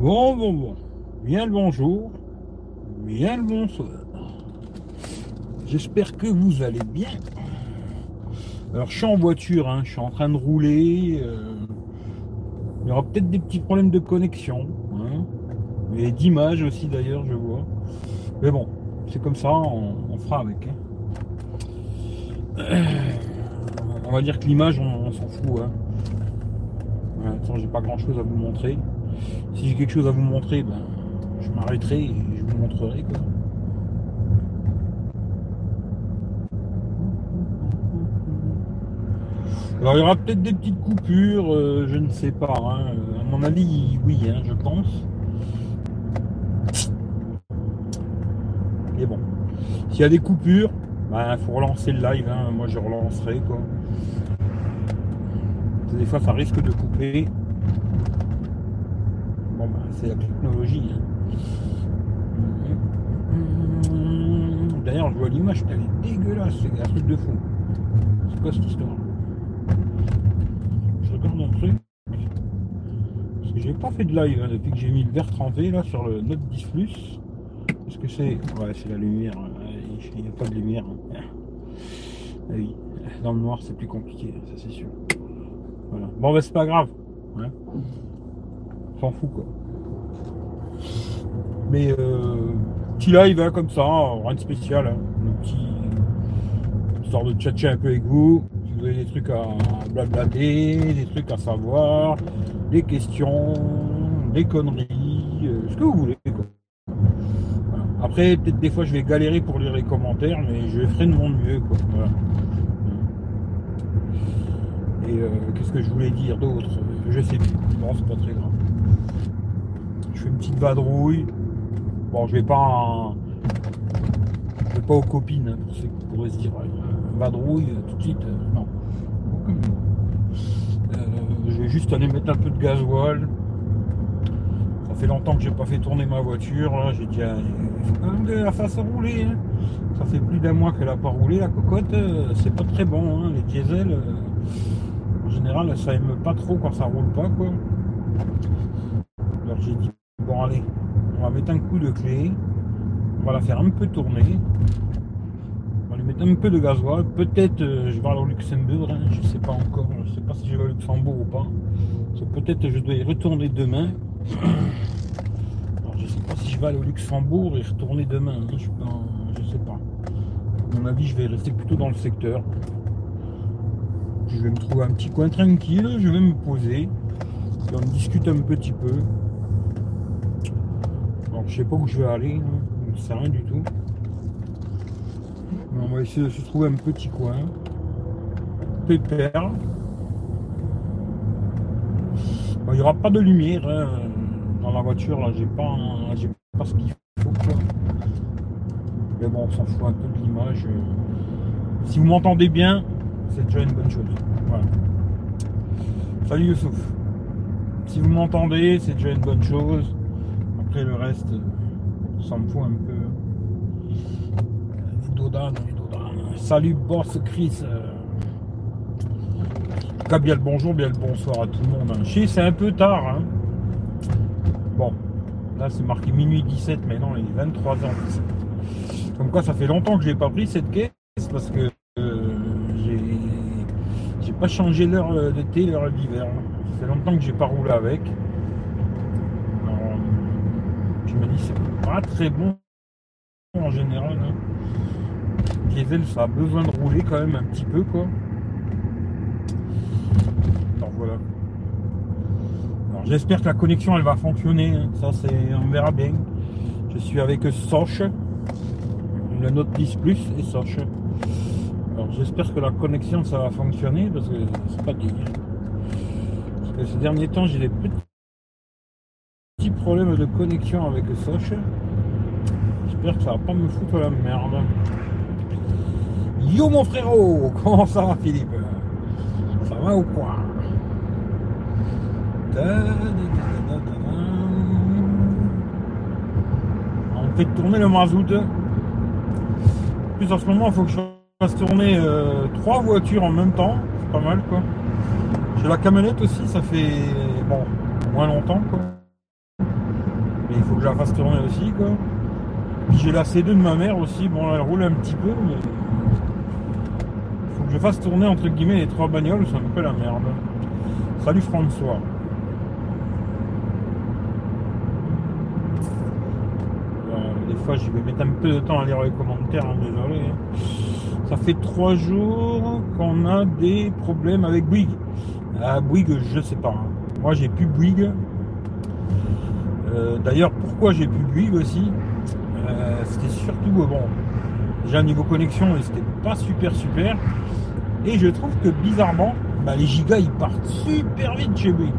Bon, bon, bon. Bien le bonjour. Bien le bonsoir. J'espère que vous allez bien. Alors, je suis en voiture, hein, je suis en train de rouler. euh, il y aura peut-être des petits problèmes de connexion. Hein, et d'image aussi, d'ailleurs, je vois. Mais bon, c'est comme ça, on, fera avec. hein. On va dire que l'image, on, s'en fout. Hein. Façon, j'ai pas grand chose à vous montrer. Si j'ai quelque chose à vous montrer, ben, je m'arrêterai et je vous montrerai. Alors il y aura peut-être des petites coupures, euh, je ne sais pas. hein. À mon avis, oui, hein, je pense. Et bon, s'il y a des coupures, il faut relancer le live. hein. Moi, je relancerai. Quoi. Des fois, ça risque de couper. Bon, bah, c'est la technologie. hein. D'ailleurs, je vois l'image, elle est dégueulasse, c'est un truc de fou. C'est quoi cette histoire? Je regarde un truc. Parce que j'ai pas fait de live hein, depuis que j'ai mis le verre trempé là sur le Note 10 Plus. Qu'est-ce que c'est Ouais, c'est la lumière. Ouais, Il n'y a pas de lumière. hein. Ah dans le noir, c'est plus compliqué, ça c'est sûr. Voilà. Bon, bah, c'est pas grave. hein. S'en fout quoi. Mais euh, petit live hein, comme ça, rien de spécial. Hein. Un petit histoire de tchatcher un peu avec vous. Si vous avez des trucs à blablater, des trucs à savoir, des questions, des conneries, euh, ce que vous voulez. quoi. Après, peut-être des fois je vais galérer pour lire les commentaires, mais je ferai de mon mieux. Quoi. Et euh, qu'est-ce que je voulais dire d'autre? Je sais plus. Bon, c'est pas très grave. Je fais une petite vadrouille. Bon, je vais pas Je vais pas aux copines, hein, pour ceux qui pourraient se dire euh, vadrouille euh, tout de suite. euh, non. Je vais juste aller mettre un peu de gasoil. Ça fait longtemps que j'ai pas fait tourner ma voiture. J'ai que la fasse rouler. hein. Ça fait plus d'un mois qu'elle a pas roulé la cocotte. C'est pas très bon. hein. Les diesels, en général, ça aime pas trop quand ça roule pas. quoi. Alors j'ai dit, bon allez, on va mettre un coup de clé. On va la faire un peu tourner. On va lui mettre un peu de gasoil. Peut-être euh, je vais aller au Luxembourg. hein, je sais pas encore. Je sais pas si je vais au Luxembourg ou pas. Peut-être je dois y retourner demain. Alors je sais pas si je vais aller au Luxembourg et retourner demain. hein, Je, je sais pas. À mon avis, je vais rester plutôt dans le secteur. Je vais me trouver un petit coin tranquille. Je vais me poser. Et on discute un petit peu. Je sais pas où je vais aller, hein. rien du tout. On va essayer de se trouver un petit coin. Pépère. Il n'y aura pas de lumière hein, dans la voiture, là, j'ai pas, j'ai pas ce qu'il faut. Mais bon, on s'en fout un peu de l'image. Si vous m'entendez bien, c'est déjà une bonne chose. Salut Youssouf. Si vous m'entendez, c'est déjà une bonne chose. Après le reste, ça me fout un peu. Salut boss Chris. En tout cas, bien le bonjour, bien le bonsoir à tout le monde. sais, c'est un peu tard. hein. Bon, là c'est marqué minuit 17, mais non, il est 23h17. Comme quoi, ça fait longtemps que je n'ai pas pris cette caisse parce que euh, j'ai j'ai pas changé l'heure euh, d'été, l'heure d'hiver. Ça fait longtemps que j'ai pas roulé avec. Je me dis c'est pas très bon en général. hein. Diesel, ça a besoin de rouler quand même un petit peu quoi. Alors voilà. Alors j'espère que la connexion elle va fonctionner. hein. Ça c'est on verra bien. Je suis avec Soch, le Note 10 Plus et Soch. Alors j'espère que la connexion ça va fonctionner parce que c'est pas digne. Parce que ces derniers temps j'ai des petits petits problèmes de connexion avec Soch. J'espère que ça va pas me foutre la merde. Yo mon frérot, comment ça va Philippe? Ça va ou quoi? On fait tourner le mazout. Plus en ce moment il faut que je fasse tourner euh, trois voitures en même temps. C'est pas mal quoi. J'ai la camionnette aussi, ça fait bon moins longtemps quoi. Mais il faut que je la fasse tourner aussi, quoi. J'ai la C2 de ma mère aussi. Bon, elle roule un petit peu, mais. Il faut que je fasse tourner, entre guillemets, les trois bagnoles, c'est un peu la merde. Salut François. des fois, je vais mettre un peu de temps à lire les commentaires, hein, désolé. Hein. Ça fait trois jours qu'on a des problèmes avec Bouygues. Ah, Bouygues, je sais pas. Hein. Moi, j'ai plus Bouygues. Euh, d'ailleurs, pourquoi j'ai plus Bouygues aussi euh, C'était surtout, bon, déjà niveau connexion, c'était pas super super. Et je trouve que bizarrement, bah, les gigas ils partent super vite chez Bouygues.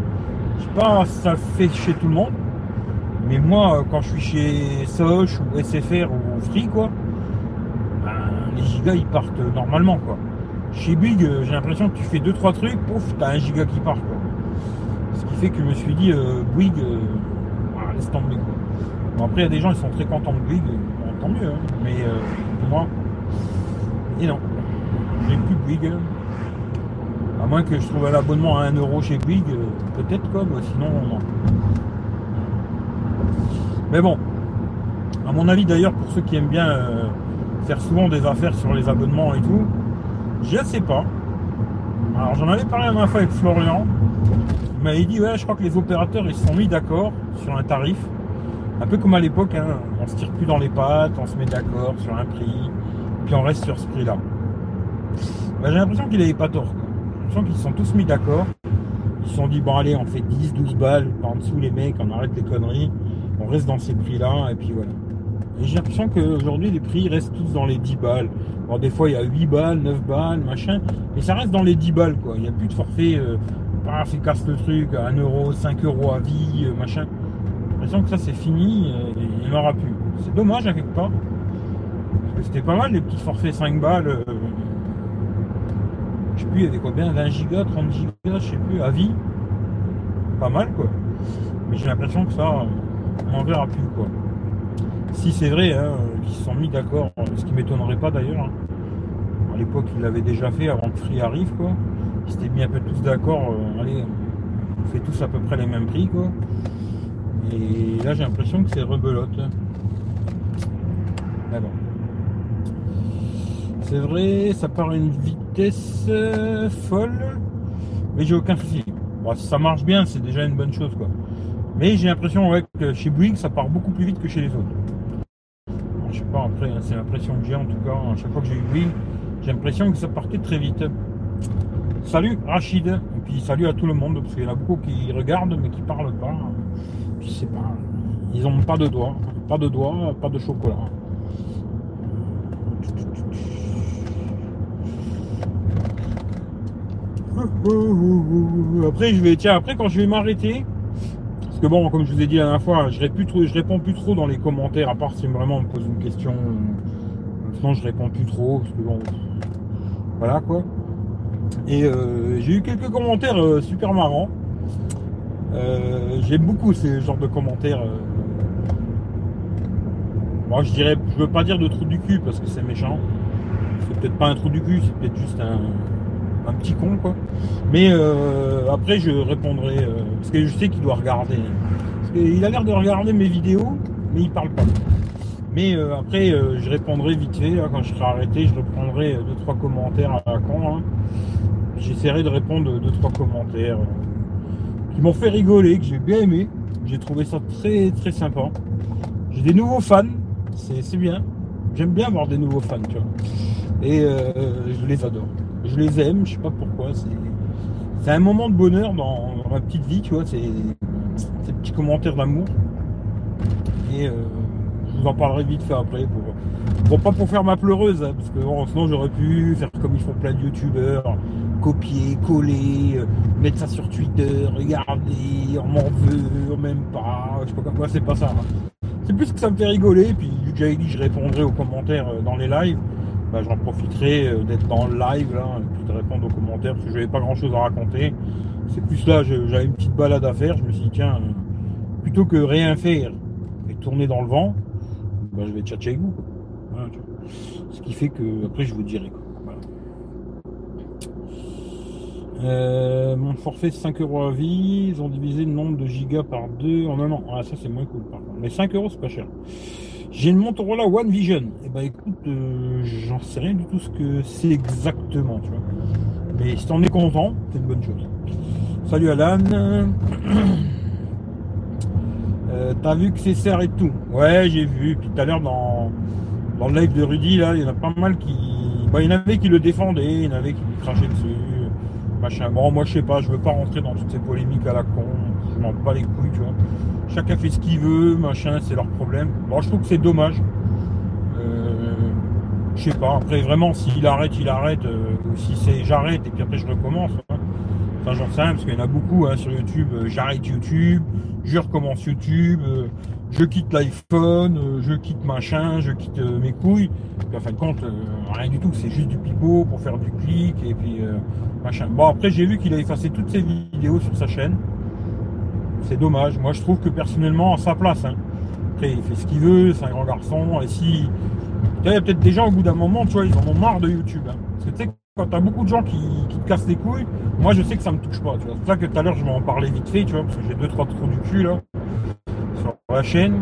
Je sais pas si ça fait chez tout le monde. Mais moi, quand je suis chez Soch ou SFR ou Free, quoi, ben, les gigas ils partent normalement, quoi. Chez euh, j'ai l'impression que tu fais 2-3 trucs, pouf, t'as un giga qui part. Ce qui fait que je me suis dit, euh, Bouygues, euh, laisse tomber. Bon, après, il y a des gens, ils sont très contents de Bouygues, tant mieux, hein. mais moi, et non, j'ai plus Bouygues. À moins que je trouve un abonnement à 1€ chez Bouygues, peut-être, quoi, sinon, non. Mais bon, à mon avis d'ailleurs, pour ceux qui aiment bien euh, faire souvent des affaires sur les abonnements et tout, je sais pas. Alors j'en avais parlé la dernière fois avec Florian. Il m'avait dit ouais je crois que les opérateurs ils se sont mis d'accord sur un tarif. Un peu comme à l'époque, hein, on se tire plus dans les pattes, on se met d'accord sur un prix, puis on reste sur ce prix-là. Ben, j'ai l'impression qu'il n'avait pas tort. J'ai l'impression qu'ils se sont tous mis d'accord. Ils se sont dit bon allez on fait 10, 12 balles par en dessous les mecs, on arrête les conneries on reste dans ces prix-là, et puis voilà. Et j'ai l'impression qu'aujourd'hui, les prix restent tous dans les 10 balles. Alors, des fois, il y a 8 balles, 9 balles, machin, mais ça reste dans les 10 balles, quoi. Il n'y a plus de forfait, euh, paf, il casse le truc, 1 euro, 5 euros à vie, euh, machin. J'ai l'impression que ça, c'est fini, euh, il n'y aura plus. C'est dommage, quelque part. Parce que c'était pas mal, les petits forfaits 5 balles. Euh, je sais plus, il y avait quoi bien 20 gigas, 30 gigas, je sais plus, à vie. Pas mal, quoi. Mais j'ai l'impression que ça on n'en verra plus quoi. Si c'est vrai hein, qu'ils se sont mis d'accord, ce qui m'étonnerait pas d'ailleurs. Hein. À l'époque, ils l'avaient déjà fait avant que Free arrive quoi. Ils s'étaient mis un peu tous d'accord. Euh, allez, on fait tous à peu près les mêmes prix quoi. Et là, j'ai l'impression que c'est rebelote. Mais bon. C'est vrai, ça part à une vitesse euh, folle, mais j'ai aucun souci. Bon, ça marche bien, c'est déjà une bonne chose quoi. Mais j'ai l'impression que chez Bouygues, ça part beaucoup plus vite que chez les autres. Je sais pas, après, hein, c'est l'impression que j'ai en tout cas. À chaque fois que j'ai eu Bouygues, j'ai l'impression que ça partait très vite. Salut Rachid, et puis salut à tout le monde, parce qu'il y en a beaucoup qui regardent mais qui parlent pas. Je sais pas, ils ont pas de doigts, pas de doigts, pas de chocolat. Après, je vais, tiens, après quand je vais m'arrêter, que bon, comme je vous ai dit la dernière fois, je, réponds plus réponds plus trop dans les commentaires, à part si vraiment on me pose une question. Sinon, je réponds plus trop, parce que bon, voilà quoi. Et euh, j'ai eu quelques commentaires euh, super marrants. Euh, j'aime beaucoup ces genres de commentaires. Moi, je dirais, je veux pas dire de trou du cul parce que c'est méchant. C'est peut-être pas un trou du cul, c'est peut-être juste un, un petit con quoi. Mais après je répondrai parce que je sais qu'il doit regarder. Parce il a l'air de regarder mes vidéos, mais il parle pas. Mais après je répondrai vite fait quand je serai arrêté, je reprendrai deux trois commentaires à la con. Hein. J'essaierai de répondre deux trois commentaires qui m'ont fait rigoler, que j'ai bien aimé. J'ai trouvé ça très très sympa. J'ai des nouveaux fans, c'est bien. J'aime bien avoir des nouveaux fans, tu vois. Et je les adore je les aime, je sais pas pourquoi. C'est un moment de bonheur dans, ma petite vie, tu vois, c'est ces petits commentaires d'amour. Et euh, je vous en parlerai vite fait après pour, pas pour faire ma pleureuse, hein, parce que sinon j'aurais pu faire comme ils font plein de youtubeurs, copier, coller, euh, mettre ça sur Twitter, regarder, on m'en veut, même pas, je sais pas quoi, c'est pas ça. Hein. C'est plus que ça me fait rigoler, puis j'avais dit je répondrai aux commentaires euh, dans les lives, bah, j'en profiterai euh, d'être dans le live là, et puis de répondre aux commentaires parce que j'avais pas grand chose à raconter. C'est plus là, j'avais une petite balade à faire. Je me suis dit, tiens, plutôt que rien faire et tourner dans le vent, bah, je vais tchatcher avec vous. Ce qui fait que après je vous dirai. Euh, mon forfait 5 euros à vie, ils ont divisé le nombre de gigas par deux en un an. Ah ça c'est moins cool par. Mais 5 euros c'est pas cher. J'ai une Motorola One Vision. Et eh bah écoute, euh, j'en sais rien du tout ce que c'est exactement, tu vois. Mais si t'en es content, c'est une bonne chose. Salut Alan. Euh, t'as vu que c'est serré et tout Ouais, j'ai vu. Tout à l'heure dans, dans le live de Rudy, là, il y en a pas mal qui. Bah, il y en avait qui le défendaient, il y en avait qui crachaient dessus. Bon, moi je sais pas, je veux pas rentrer dans toutes ces polémiques à la con. Je m'en bats les couilles, tu vois. Chacun fait ce qu'il veut, machin, c'est leur problème. Bon, je trouve que c'est dommage. Euh, je sais pas, après vraiment, s'il arrête, il arrête. Euh, si c'est j'arrête et puis après je recommence. Hein. Enfin, j'en sais rien, parce qu'il y en a beaucoup hein, sur YouTube. Euh, j'arrête YouTube, je recommence YouTube, je quitte l'iPhone, je quitte machin, je quitte mes couilles. Puis en fin de compte, rien du tout, c'est juste du pipeau pour faire du clic et puis machin. Bon, après, j'ai vu qu'il a effacé toutes ses vidéos sur sa chaîne c'est dommage. Moi, je trouve que personnellement, à sa place. Hein. Après, il fait ce qu'il veut, c'est un grand garçon. Et si. Il y a peut-être des gens, au bout d'un moment, tu vois, ils en ont marre de YouTube. Hein. Parce que tu sais, quand t'as beaucoup de gens qui, te cassent les couilles, moi, je sais que ça me touche pas. C'est pour ça que tout à l'heure, je vais en parler vite fait, tu vois, parce que j'ai deux, trois trous du cul, là, la chaîne,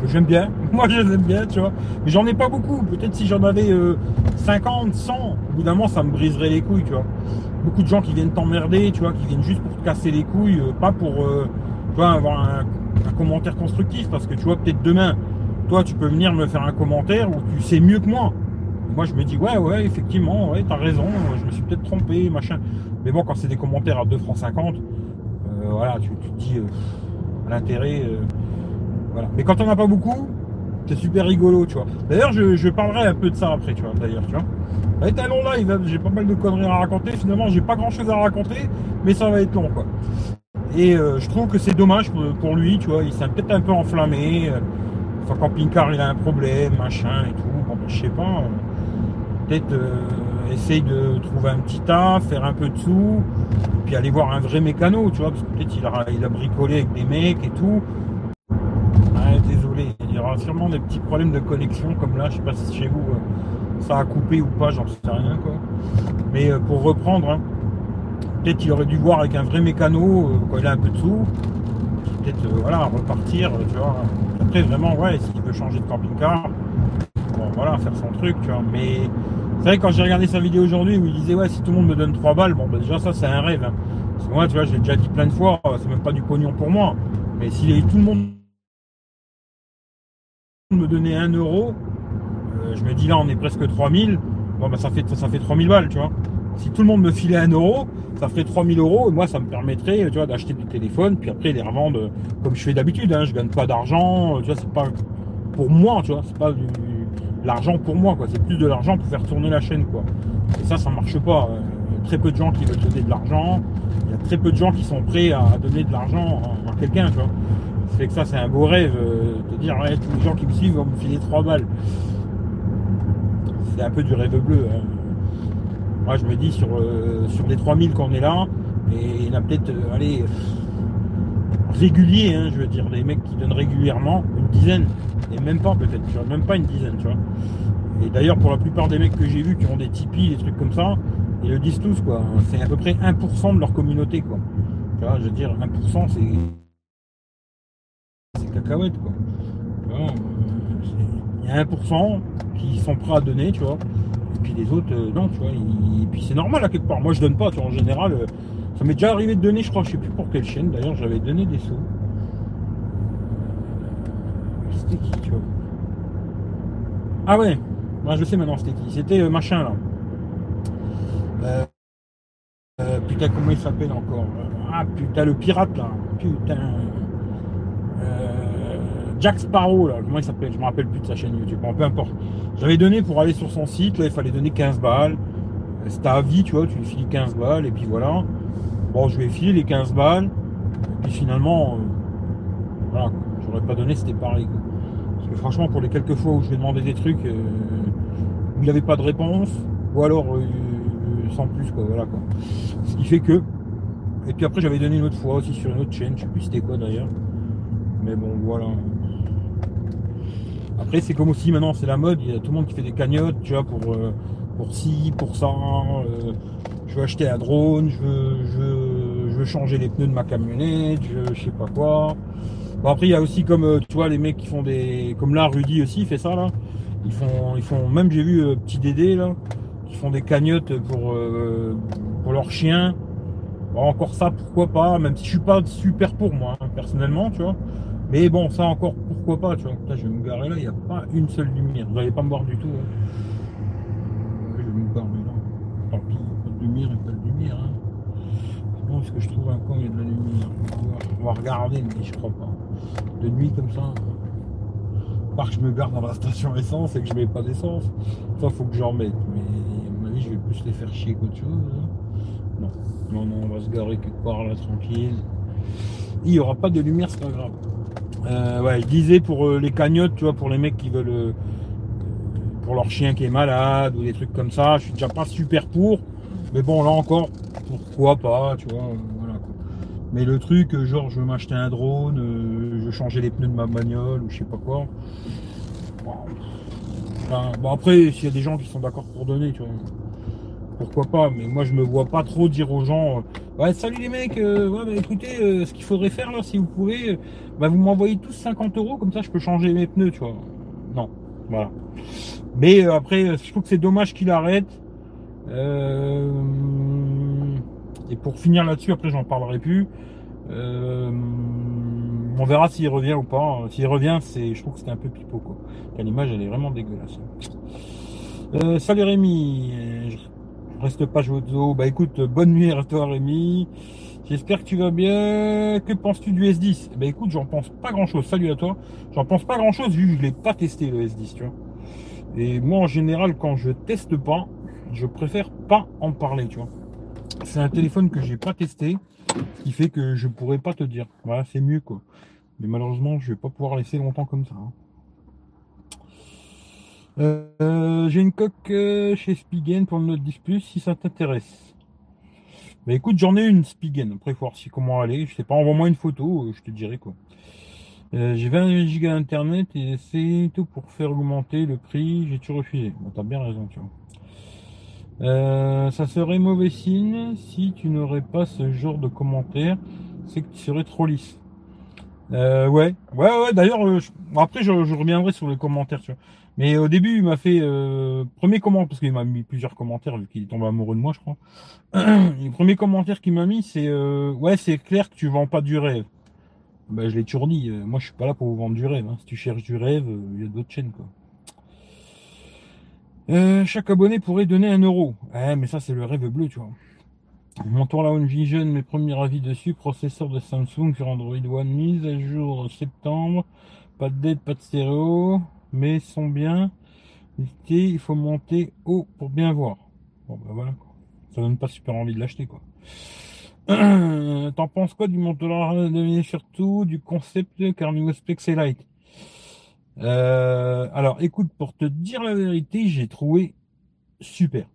que j'aime bien. Moi, je les aime bien, tu vois. Mais j'en ai pas beaucoup. Peut-être si j'en avais 50, euh, 100, au bout d'un moment, ça me briserait les couilles, tu vois beaucoup de gens qui viennent t'emmerder, tu vois, qui viennent juste pour te casser les couilles, euh, pas pour euh, avoir un, commentaire constructif, parce que tu vois, peut-être demain, toi, tu peux venir me faire un commentaire où tu sais mieux que moi. Moi, je me dis, ouais, ouais, effectivement, ouais, t'as raison, je me suis peut-être trompé, machin. Mais bon, quand c'est des commentaires à 2 francs 50, euh, voilà, tu, te dis l'intérêt. voilà. Mais quand on n'a pas beaucoup, c'est super rigolo, tu vois. D'ailleurs, je, parlerai un peu de ça après, tu vois, d'ailleurs, tu vois. Ça va être un long live, j'ai pas mal de conneries à raconter. Finalement, j'ai pas grand chose à raconter, mais ça va être long, quoi. Et euh, je trouve que c'est dommage pour, lui, tu vois. Il s'est peut-être un peu enflammé. Enfin, camping-car, il a un problème, machin et tout. Ben, je sais pas. Euh, peut-être euh, essaye de trouver un petit tas, faire un peu de sous, puis aller voir un vrai mécano, tu vois, parce que peut-être il a, il a bricolé avec des mecs et tout. désolé, il y aura sûrement des petits problèmes de connexion comme là, je sais pas si chez vous ça a coupé ou pas, j'en sais rien quoi. Mais euh, pour reprendre, hein, peut-être qu'il aurait dû voir avec un vrai mécano euh, quand il a un peu de sous, peut-être euh, voilà, repartir, tu vois. Après vraiment ouais, s'il veut changer de camping-car, voilà, faire son truc, tu vois. Mais c'est vrai quand j'ai regardé sa vidéo aujourd'hui où il disait ouais si tout le monde me donne 3 balles, bon bah, déjà ça c'est un rêve. Hein. Parce que moi tu vois, j'ai déjà dit plein de fois, c'est même pas du pognon pour moi. Mais si tout le monde me donnait 1 euro, euh, je me dis là on est presque 3000, bon bah ça fait ça fait 3000 balles, tu vois. Si tout le monde me filait un euro, ça ferait 3000 euros et moi ça me permettrait, tu vois, d'acheter des téléphones, puis après les revendre comme je fais d'habitude, hein, je gagne pas d'argent, tu vois, c'est pas pour moi, tu vois, c'est pas du l'argent pour moi, quoi, c'est plus de l'argent pour faire tourner la chaîne, quoi. Et ça, ça marche pas. Il y a très peu de gens qui veulent donner de l'argent, il y a très peu de gens qui sont prêts à donner de l'argent à quelqu'un, tu vois. Ça fait que ça, c'est un beau rêve euh, de dire, ouais, tous les gens qui me suivent vont me filer 3 balles c'est un peu du rêve bleu. Hein. Moi, je me dis, sur, euh, sur les 3000 qu'on est là, et il y en a peut-être, euh, allez, réguliers, hein, je veux dire, des mecs qui donnent régulièrement, une dizaine, même pas peut-être, même pas une dizaine, tu vois. Et d'ailleurs, pour la plupart des mecs que j'ai vus qui ont des Tipeee, des trucs comme ça, ils le disent tous, quoi. C'est à peu près 1% de leur communauté, quoi. Tu vois, je veux dire, 1%, c'est. C'est cacahuète, quoi. Euh, il y a 1%, qui sont prêts à donner, tu vois. Et puis les autres, euh, non, tu vois. Et puis c'est normal à quelque part. Moi, je donne pas, tu vois, en général. Euh, ça m'est déjà arrivé de donner, je crois, je sais plus pour quelle chaîne. D'ailleurs, j'avais donné des sous. C'était qui, tu vois Ah ouais, moi je sais maintenant c'était qui. C'était euh, machin là. putain, comment il s'appelle encore Ah putain, le pirate là. Putain. Jack Sparrow, là, comment il s'appelle? Je me rappelle plus de sa chaîne YouTube. Bon, peu importe. J'avais donné pour aller sur son site, là, il fallait donner 15 balles. C'était à vie, tu vois, tu lui files 15 balles, et puis voilà. Bon, je vais filer les 15 balles, et puis finalement, euh, voilà, j'aurais pas donné, c'était pareil. Franchement, pour les quelques fois où je vais demander des trucs, euh, il n'y avait pas de réponse, ou alors euh, sans plus, quoi, voilà, quoi. Ce qui fait que. Et puis après, j'avais donné une autre fois aussi sur une autre chaîne, je sais plus c'était quoi d'ailleurs. Mais bon, voilà. Après, c'est comme aussi maintenant, c'est la mode, il y a tout le monde qui fait des cagnottes, tu vois, pour, euh, pour ci, pour ça. Euh, je veux acheter un drone, je veux, je veux, changer les pneus de ma camionnette, je, je sais pas quoi. Bon après il y a aussi comme euh, tu vois les mecs qui font des. Comme là Rudy aussi fait ça là. Ils font. Ils font. Même j'ai vu euh, petit Dédé là, qui font des cagnottes pour, euh, pour leurs chiens. Bon, encore ça, pourquoi pas, même si je suis pas super pour moi, hein, personnellement, tu vois. Mais bon, ça encore, pourquoi pas, tu vois. Je vais me garer là, il n'y a pas une seule lumière. Vous n'allez pas me voir du tout. Hein. Je vais me garer là. Tant pis, pas lumière et. Est-ce que je trouve un coin, il y a de la lumière On va regarder, mais je crois pas. De nuit comme ça. Part que je me garde dans la station essence et que je mets pas d'essence. Ça, faut que j'en mette. Mais à mon avis, je vais plus les faire chier qu'autre chose. Hein. Non. Non, non, on va se garer quelque part là, tranquille. Il n'y aura pas de lumière, c'est pas grave. Euh, ouais, je disais pour euh, les cagnottes, tu vois, pour les mecs qui veulent. Euh, pour leur chien qui est malade ou des trucs comme ça, je suis déjà pas super pour. Mais bon, là encore, pourquoi pas, tu vois, voilà. Mais le truc, genre, je veux m'acheter un drone, je veux changer les pneus de ma bagnole ou je sais pas quoi. bon, après, s'il y a des gens qui sont d'accord pour donner, tu vois, pourquoi pas. Mais moi, je me vois pas trop dire aux gens, ouais, salut les mecs, bah, écoutez, ce qu'il faudrait faire là, si vous pouvez, bah, vous m'envoyez tous 50 euros, comme ça je peux changer mes pneus, tu vois. Non, voilà. Mais euh, après, je trouve que c'est dommage qu'il arrête. Euh, et pour finir là-dessus, après j'en parlerai plus. Euh, on verra s'il revient ou pas. S'il revient, c'est, je trouve que c'était un peu pipeau quoi. L'image elle est vraiment dégueulasse. salut Rémi, je reste pas joué Bah écoute, bonne nuit à toi Rémi. J'espère que tu vas bien. Que penses-tu du S10 Eh ben écoute, j'en pense pas grand-chose. Salut à toi. J'en pense pas grand-chose vu que je l'ai pas testé le S10, tu vois. Et moi en général, quand je teste pas, je préfère pas en parler, tu vois. C'est un téléphone que j'ai pas testé, ce qui fait que je pourrais pas te dire. Voilà, c'est mieux quoi. Mais malheureusement, je vais pas pouvoir laisser longtemps comme ça. Hein. Euh, j'ai une coque euh, chez Spigen pour le Note 10 Plus si ça t'intéresse. Bah, écoute, j'en ai une Spigen. Après, faut voir si comment aller. Je sais pas, envoie-moi une photo, euh, je te dirai quoi. J'ai 20 gigas d'internet et c'est tout pour faire augmenter le prix. J'ai tout refusé. T'as bien raison, tu vois. Euh, ça serait mauvais signe si tu n'aurais pas ce genre de commentaires. C'est que tu serais trop lisse. ouais, ouais, ouais. D'ailleurs, après, je, reviendrai sur les commentaires. Tu vois. Mais au début, il m'a fait euh, premier commentaire parce qu'il m'a mis plusieurs commentaires vu qu'il est tombé amoureux de moi, je crois. le premier commentaire qu'il m'a mis, c'est euh, ouais, c'est clair que tu vends pas du rêve. Ben, je l'ai toujours dit. Euh, moi, je suis pas là pour vous vendre du rêve. Hein. Si tu cherches du rêve, euh, il y a d'autres chaînes quoi. Euh, chaque abonné pourrait donner un euro. Ouais, mais ça, c'est le rêve bleu, tu vois. Mon tour la One Vision, mes premiers avis dessus, processeur de Samsung sur Android One, mise à jour septembre, pas de dette, pas de stéréo, mais sont bien. Il faut monter haut pour bien voir. Bon, ben voilà. Ça donne pas super envie de l'acheter, quoi. T'en penses quoi du Motorola surtout du concept Carnival Spexelite euh, Alors, écoute, pour te dire la vérité, j'ai trouvé super.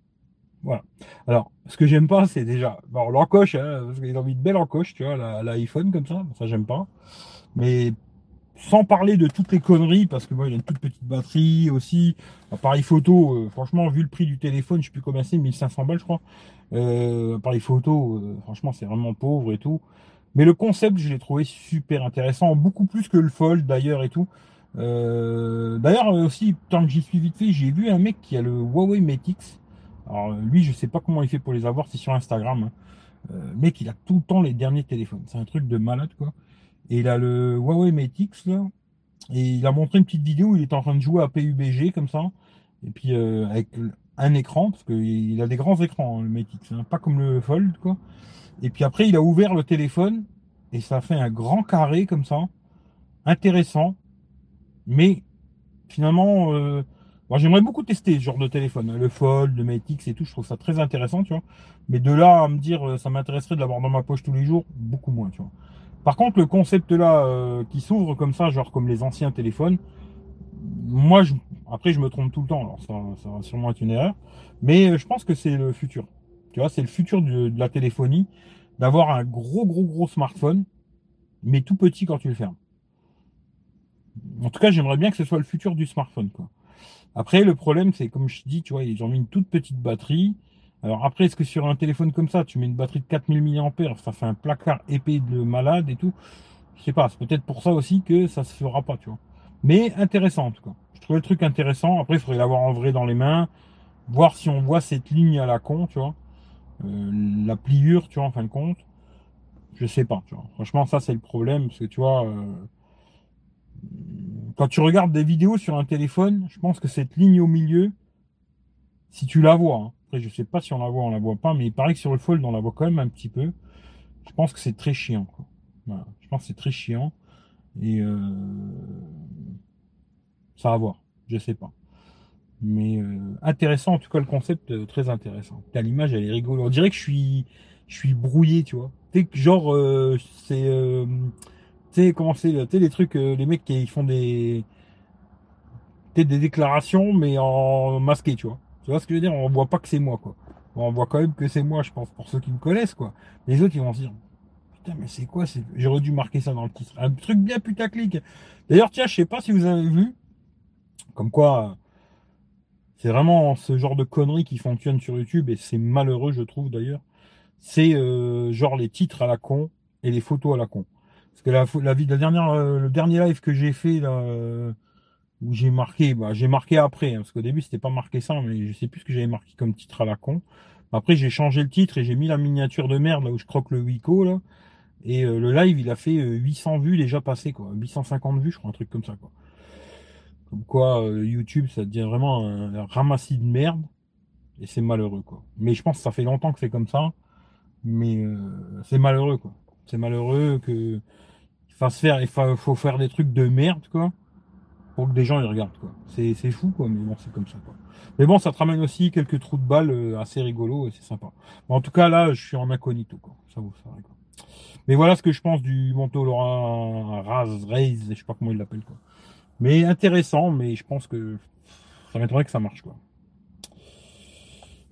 Voilà. Alors, ce que j'aime pas, c'est déjà, bon, l'encoche, hein, parce qu'ils ont mis de belles encoches, tu vois, l'iPhone comme ça, ça j'aime pas. Mais sans parler de toutes les conneries, parce que moi, il a une toute petite batterie aussi. Appareil photo, euh, franchement, vu le prix du téléphone, je sais plus combien c'est, 1500 balles, je crois. Euh, appareil photo, euh, franchement, c'est vraiment pauvre et tout. Mais le concept, je l'ai trouvé super intéressant, beaucoup plus que le Fold d'ailleurs et tout. Euh, d'ailleurs aussi, tant que j'y suis vite fait, j'ai vu un mec qui a le Huawei Mate X. Alors lui, je sais pas comment il fait pour les avoir, c'est sur Instagram. Hein. mec, il a tout le temps les derniers téléphones. C'est un truc de malade, quoi. Et il a le Huawei Mate X, là. Et il a montré une petite vidéo où il est en train de jouer à PUBG, comme ça. Et puis, euh, avec un écran, parce qu'il a des grands écrans, hein, le Mate X. Hein, pas comme le Fold, quoi. Et puis après, il a ouvert le téléphone. Et ça fait un grand carré, comme ça. Intéressant. Mais, finalement, euh, moi, j'aimerais beaucoup tester ce genre de téléphone. Hein, le Fold, le Mate X et tout, je trouve ça très intéressant, tu vois. Mais de là à me dire, euh, ça m'intéresserait de l'avoir dans ma poche tous les jours, beaucoup moins, tu vois. Par contre, le concept là euh, qui s'ouvre comme ça, genre comme les anciens téléphones, moi, après, je me trompe tout le temps, alors ça, va sûrement être une erreur, mais euh, je pense que c'est le futur. Tu vois, c'est le futur de, la téléphonie, d'avoir un gros, gros, gros smartphone, mais tout petit quand tu le fermes. En tout cas, j'aimerais bien que ce soit le futur du smartphone, quoi. Après, le problème, c'est comme je dis, tu vois, ils ont mis une toute petite batterie. Alors après, est-ce que sur un téléphone comme ça, tu mets une batterie de 4000 mAh, ça fait un placard épais de malade et tout Je sais pas, c'est peut-être pour ça aussi que ça se fera pas, tu vois. Mais intéressant en tout cas. Je trouvais le truc intéressant. Après, il faudrait l'avoir en vrai dans les mains, voir si on voit cette ligne à la con, tu vois. Euh, la pliure, tu vois, en fin de compte. Je sais pas, tu vois. Franchement, ça c'est le problème, parce que tu vois, euh, quand tu regardes des vidéos sur un téléphone, je pense que cette ligne au milieu, si tu la vois, hein. après je sais pas si on la voit, on la voit pas, mais il paraît que sur le fold on la voit quand même un petit peu. Je pense que c'est très chiant. Je pense que c'est très chiant. Et euh, ça va voir, je sais pas. Mais euh, intéressant en tout cas le concept euh, très intéressant. l'image elle est rigolo. On dirait que je suis je suis brouillé, tu vois. Tu genre c'est tu sais comment c'est tu sais les trucs les mecs qui font des des déclarations mais en masqué, tu vois. Tu vois ce que je veux dire? On voit pas que c'est moi, quoi. on voit quand même que c'est moi, je pense, pour ceux qui me connaissent, quoi. Les autres, ils vont se dire, putain, mais c'est quoi J'aurais dû marquer ça dans le titre. Un truc bien putaclic. D'ailleurs, tiens, je sais pas si vous avez vu, comme quoi, c'est vraiment ce genre de conneries qui fonctionne sur YouTube, et c'est malheureux, je trouve, d'ailleurs. C'est euh, genre les titres à la con et les photos à la con. Parce que la, la, la dernière, euh, le dernier live que j'ai fait, euh, où j'ai marqué, bah, j'ai marqué après, hein, parce qu'au début c'était pas marqué ça, mais je sais plus ce que j'avais marqué comme titre à la con. Après j'ai changé le titre et j'ai mis la miniature de merde là où je croque le Wico là. Et euh, le live il a fait 800 euh, vues déjà passé quoi, 850 vues je crois un truc comme ça quoi. Comme quoi YouTube ça devient vraiment un, ramassis de merde et c'est malheureux quoi. Mais je pense que ça fait longtemps que c'est comme ça, mais c'est malheureux quoi. C'est malheureux que fasse faire, il faut faire des trucs de merde quoi que des gens ils regardent quoi. C'est, fou quoi, mais bon c'est comme ça quoi. Mais bon ça te ramène aussi quelques trous de balles euh, assez rigolos et c'est sympa. en tout cas là je suis en incognito quoi. Ça vous ça. Mais voilà ce que je pense du Monto Laurent Raz Raise, je sais pas comment il l'appelle quoi. Mais intéressant, mais je pense que ça m'étonnerait que ça marche quoi.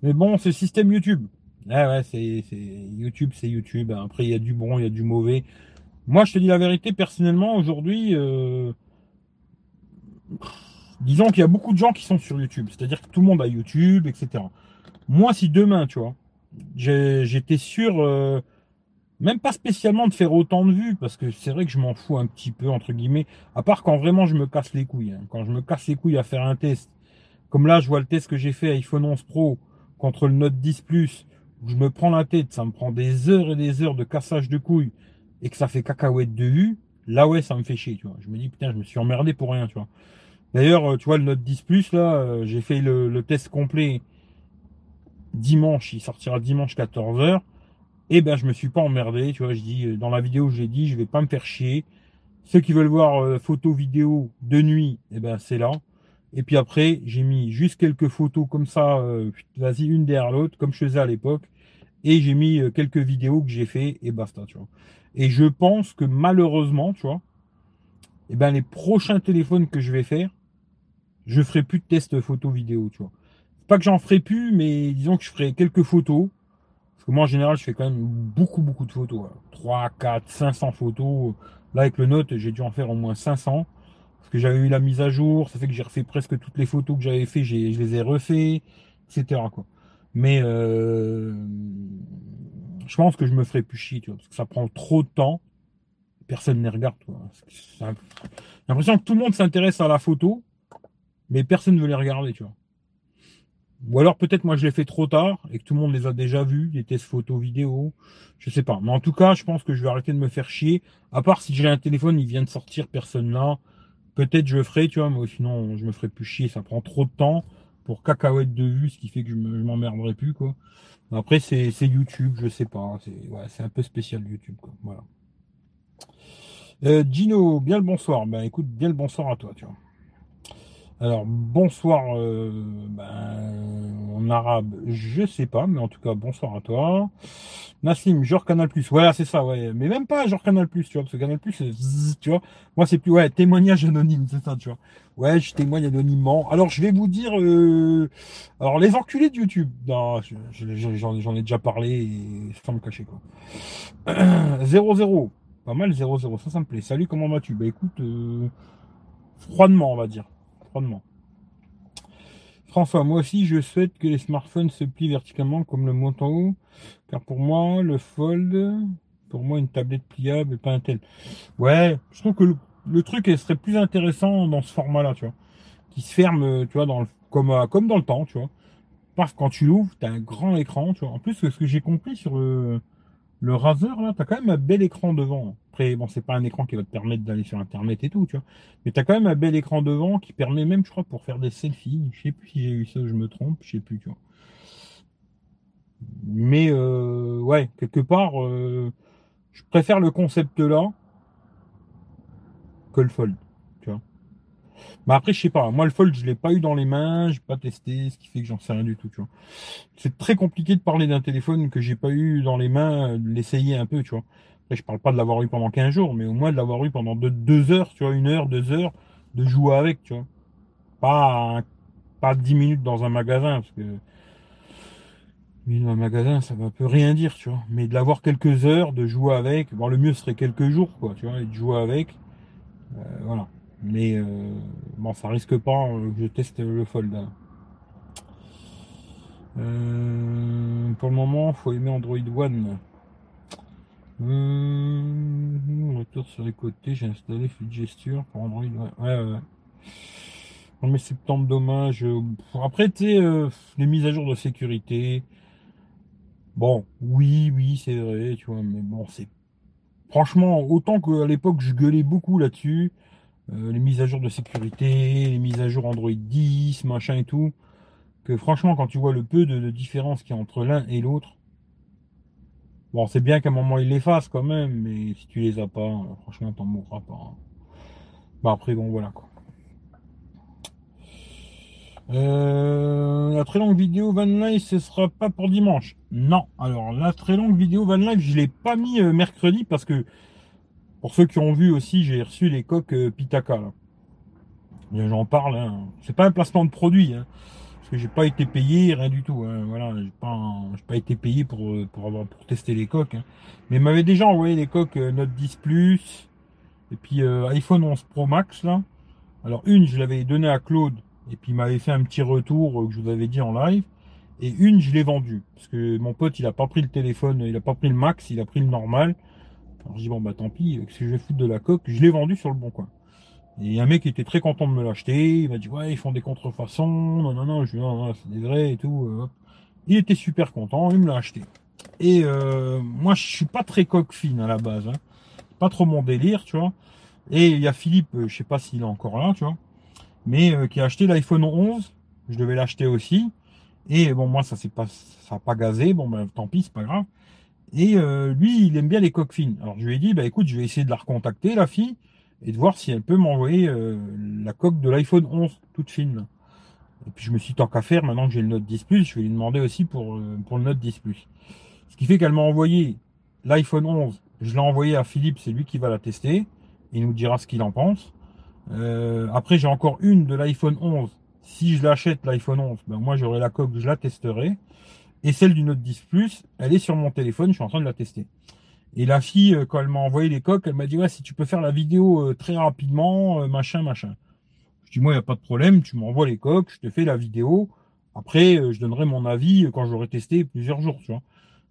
Mais bon, c'est système YouTube. Ah ouais, c'est, YouTube, c'est YouTube. Après, il y a du bon, il y a du mauvais. Moi, je te dis la vérité, personnellement, aujourd'hui, euh, disons qu'il y a beaucoup de gens qui sont sur YouTube, c'est-à-dire que tout le monde a YouTube, etc. Moi, si demain, tu vois, j'étais sûr, euh, même pas spécialement de faire autant de vues, parce que c'est vrai que je m'en fous un petit peu, entre guillemets, à part quand vraiment je me casse les couilles. Hein. Quand je me casse les couilles à faire un test, comme là, je vois le test que j'ai fait iPhone 11 Pro contre le Note 10 Plus, où je me prends la tête, ça me prend des heures et des heures de cassage de couilles, et que ça fait cacahuète de vues, là ouais, ça me fait chier, tu vois. Je me dis, putain, je me suis emmerdé pour rien, tu vois. D'ailleurs, euh, tu vois, le Note 10 Plus, là, euh, j'ai fait le, test complet dimanche, il sortira dimanche 14h. Et ben, je me suis pas emmerdé, tu vois, je dis, euh, dans la vidéo, j'ai dit, je vais pas me faire chier. Ceux qui veulent voir photos vidéo de nuit, et ben, c'est là. Et puis après, j'ai mis juste quelques photos comme ça, vas-y, une derrière l'autre, comme je faisais à l'époque. Et j'ai mis quelques vidéos que j'ai fait et basta, tu vois. Et je pense que malheureusement, tu vois, et ben les prochains téléphones que je vais faire, je ferai plus de tests photo vidéo, tu vois. Pas que j'en ferai plus, mais disons que je ferai quelques photos. Parce que moi, en général, je fais quand même beaucoup, beaucoup de photos. 3, 4, 500 photos. Là, avec le Note, j'ai dû en faire au moins 500. Parce que j'avais eu la mise à jour. Ça fait que j'ai refait presque toutes les photos que j'avais fait. Je les ai refait, etc. Mais euh, je pense que je me ferai plus chier, tu vois. Parce que ça prend trop de temps. Personne ne les regarde, J'ai l'impression que tout le monde s'intéresse à la photo mais personne ne veut les regarder, tu vois. Ou alors peut-être moi je l'ai fait trop tard et que tout le monde les a déjà vus, les tests photos, vidéos, je sais pas. Mais en tout cas, je pense que je vais arrêter de me faire chier. À part si j'ai un téléphone, il vient de sortir, personne là. Peut-être je le ferai, tu vois, mais sinon je me ferai plus chier. Ça prend trop de temps pour cacahuète de vue, ce qui fait que je m'emmerderai plus, quoi. Après c'est YouTube, je sais pas. C'est ouais, un peu spécial YouTube, quoi. Voilà. Euh, Gino, bien le bonsoir. Ben écoute, bien le bonsoir à toi, tu vois. Alors bonsoir euh, ben, en arabe, je sais pas, mais en tout cas bonsoir à toi. Nassim, genre Canal Plus. Voilà, c'est ça, ouais. Mais même pas genre Canal Plus, tu vois, parce que Canal Plus, tu vois. Moi, c'est plus ouais, témoignage anonyme, c'est ça, tu vois. Ouais, je témoigne anonymement. Alors, je vais vous dire, euh, alors les enculés de YouTube. j'en ai déjà parlé et sans me cacher quoi. 0-0, pas mal 0-0, ça, ça me plaît. Salut, comment vas-tu? Bah écoute, euh, froidement, on va dire. François, moi aussi, je souhaite que les smartphones se plient verticalement comme le montant haut, car pour moi, le Fold, pour moi, une tablette pliable et pas un tel. Ouais, je trouve que le, truc serait plus intéressant dans ce format-là, tu vois, qui se ferme, tu vois, dans le, comme, euh, comme dans le temps, tu vois. Parce que quand tu l'ouvres, tu as un grand écran, tu vois. En plus, ce que j'ai compris sur le, le Razer, là, tu as quand même un bel écran devant. Après, bon, c'est pas un écran qui va te permettre d'aller sur Internet et tout, tu vois. Mais tu as quand même un bel écran devant qui permet même, je crois, pour faire des selfies. Je sais plus si j'ai eu ça, je me trompe, je sais plus, tu vois. Mais, euh, ouais, quelque part, euh, je préfère le concept là que le Fold. Mais après, je sais pas. Moi, le Fold, je l'ai pas eu dans les mains, j'ai pas testé, ce qui fait que j'en sais rien du tout, tu vois. C'est très compliqué de parler d'un téléphone que j'ai pas eu dans les mains, de l'essayer un peu, tu vois. Après, je parle pas de l'avoir eu pendant 15 jours, mais au moins de l'avoir eu pendant 2 heures, tu vois, une heure, deux heures, de jouer avec, tu vois. Pas, pas 10 minutes dans un magasin, parce que dans un magasin, ça va peu rien dire, tu vois. Mais de l'avoir quelques heures, de jouer avec, bon, le mieux serait quelques jours, quoi, tu vois, et de jouer avec, euh, voilà. Mais euh, bon, ça risque pas euh, que je teste le fold. Euh, pour le moment, faut aimer Android One. retour sur les côtés, j'ai installé Fit Gesture pour Android One. Ouais, ouais. En mai septembre, dommage. Après, tu sais, les mises à jour de sécurité. Bon, oui, oui, c'est vrai, tu vois, mais bon, c'est. Franchement, autant qu'à l'époque, je gueulais beaucoup là-dessus. Euh, les mises à jour de sécurité, les mises à jour Android 10, machin et tout, que franchement, quand tu vois le peu de, différence qu'il y a entre l'un et l'autre, bon, c'est bien qu'à un moment il les fasse quand même, mais si tu les as pas, euh, franchement, t'en mourras pas. Hein. Bah après, bon, voilà quoi. Euh, la très longue vidéo Van Life, ce sera pas pour dimanche. Non. Alors, la très longue vidéo Van Life, je l'ai pas mis mercredi parce que pour ceux qui ont vu aussi, j'ai reçu les coques euh, Pitaka. J'en parle. Hein. C'est pas un placement de produit. Hein, parce que j'ai pas été payé, rien du tout. Hein. Voilà, j'ai pas, pas été payé pour, euh, pour, avoir, pour tester les coques. Hein. Mais m'avait déjà envoyé les coques euh, Note 10 Plus et puis iPhone 11 Pro Max. Alors une, je l'avais donné à Claude et puis il m'avait fait un petit retour que je vous avais dit en live. Et une, je l'ai vendue parce que mon pote, il a pas pris le téléphone, il a pas pris le Max, il a pris le normal. Alors je dis bon bah tant pis, que je vais foutre de la coque, je l'ai vendu sur le bon coin. Et un mec était très content de me l'acheter, il m'a dit ouais ils font des contrefaçons, non non non, je dis non, non c'est des vrais et tout. Euh, il était super content, il me l'a acheté. Et euh, moi je suis pas très coque fine à la base, hein. pas trop mon délire, tu vois. Et il y a Philippe, euh, je sais pas s'il est encore là, tu vois, mais qui a acheté l'iPhone 11, je devais l'acheter aussi. Et bon moi ça s'est pas ça a pas gazé, bon ben tant pis c'est pas grave. Et euh, lui, il aime bien les coques fines. Alors je lui ai dit, bah écoute, je vais essayer de la recontacter, la fille, et de voir si elle peut m'envoyer euh, la coque de l'iPhone 11, toute fine. Et puis je me suis tant qu'à faire, maintenant que j'ai le Note 10 Plus, je vais lui demander aussi pour, euh, pour le Note 10 Plus. Ce qui fait qu'elle m'a envoyé l'iPhone 11, je l'ai envoyé à Philippe, c'est lui qui va la tester, il nous dira ce qu'il en pense. après, j'ai encore une de l'iPhone 11. Si je l'achète, l'iPhone 11, ben moi j'aurai la coque, je la testerai. Et celle du Note 10 Plus, elle est sur mon téléphone, je suis en train de la tester. Et la fille, euh, quand elle m'a envoyé les coques, elle m'a dit, ouais, si tu peux faire la vidéo euh, très rapidement, euh, machin, machin. Je dis, moi, il n'y a pas de problème, tu m'envoies les coques, je te fais la vidéo. Après, je donnerai mon avis quand j'aurai testé plusieurs jours, tu vois.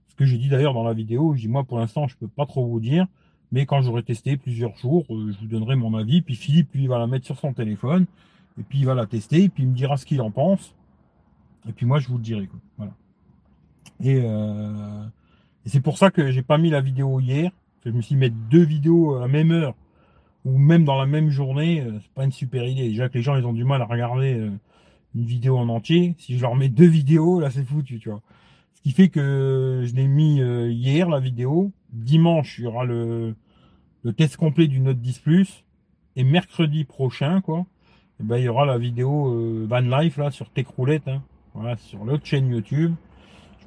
Ce que j'ai dit d'ailleurs dans la vidéo, je dis, moi, pour l'instant, je peux pas trop vous dire, mais quand j'aurai testé plusieurs jours, je vous donnerai mon avis. Puis Philippe, lui, va la mettre sur son téléphone, et puis il va la tester, et puis il me dira ce qu'il en pense. Et puis moi, je vous le dirai. Voilà. Euh, et, c'est pour ça que j'ai pas mis la vidéo hier. je me suis mis mettre deux vidéos à même heure ou même dans la même journée, euh, c'est pas une super idée. Déjà que les gens ils ont du mal à regarder euh, une vidéo en entier. Si je leur mets deux vidéos, là c'est foutu, tu vois. Ce qui fait que je l'ai mis hier la vidéo. Dimanche, il y aura le, test complet du Note 10 Plus. Et mercredi prochain, quoi, eh ben, il y aura la vidéo Van Life là sur Techroulette, hein, voilà, sur l'autre chaîne YouTube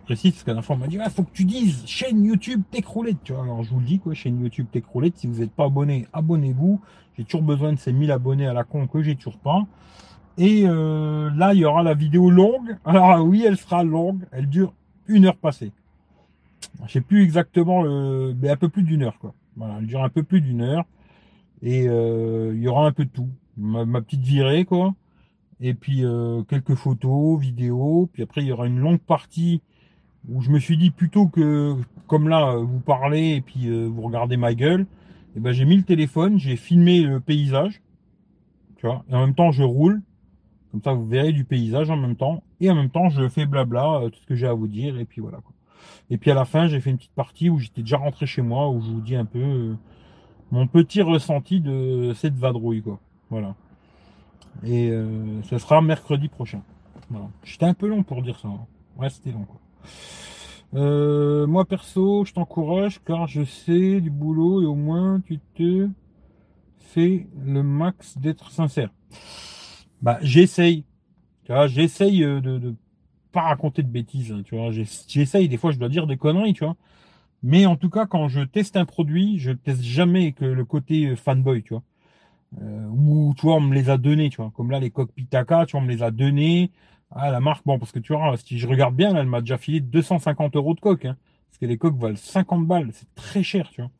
précise parce qu'à la m'a dit il faut que tu dises chaîne YouTube Techroulette tu vois alors je vous le dis quoi chaîne YouTube Techroulette si vous n'êtes pas abonné abonnez-vous. J'ai toujours besoin de ces 1000 abonnés à la con que j'ai toujours pas. Et euh, là il y aura la vidéo longue. Alors oui elle sera longue. Elle dure une heure passée. Je sais plus exactement le mais un peu plus d'une heure quoi. Voilà elle dure un peu plus d'une heure. Et euh, il y aura un peu de tout. Ma, ma petite virée quoi. Et puis euh, quelques photos, vidéos, puis après il y aura une longue partie où je me suis dit plutôt que comme là vous parlez et puis euh, vous regardez ma gueule, et eh ben j'ai mis le téléphone, j'ai filmé le paysage, tu vois, et en même temps je roule, comme ça vous verrez du paysage en même temps, et en même temps je fais blabla euh, tout ce que j'ai à vous dire et puis voilà quoi. Et puis à la fin j'ai fait une petite partie où j'étais déjà rentré chez moi où je vous dis un peu euh, mon petit ressenti de cette vadrouille quoi. Voilà. Et ce sera mercredi prochain. Voilà. J'étais un peu long pour dire ça. Hein. Ouais c'était long quoi. Euh, moi perso, je t'encourage car je sais du boulot et au moins tu te fais le max d'être sincère. Bah j'essaye. Tu j'essaye euh, de, de pas raconter de bêtises. Hein, j'essaye. Des fois, je dois dire des conneries, tu vois. Mais en tout cas, quand je teste un produit, je teste jamais que le côté euh, fanboy, tu vois. Ou tu vois, on me les a donnés, tu vois. Comme là, les coques Pitaka, tu vois, on me les a donnés. Ah, la marque, bon, parce que tu vois, si je regarde bien, elle m'a déjà filé 250 euros de coque. Hein, parce que les coques valent 50 balles. C'est très cher, tu vois.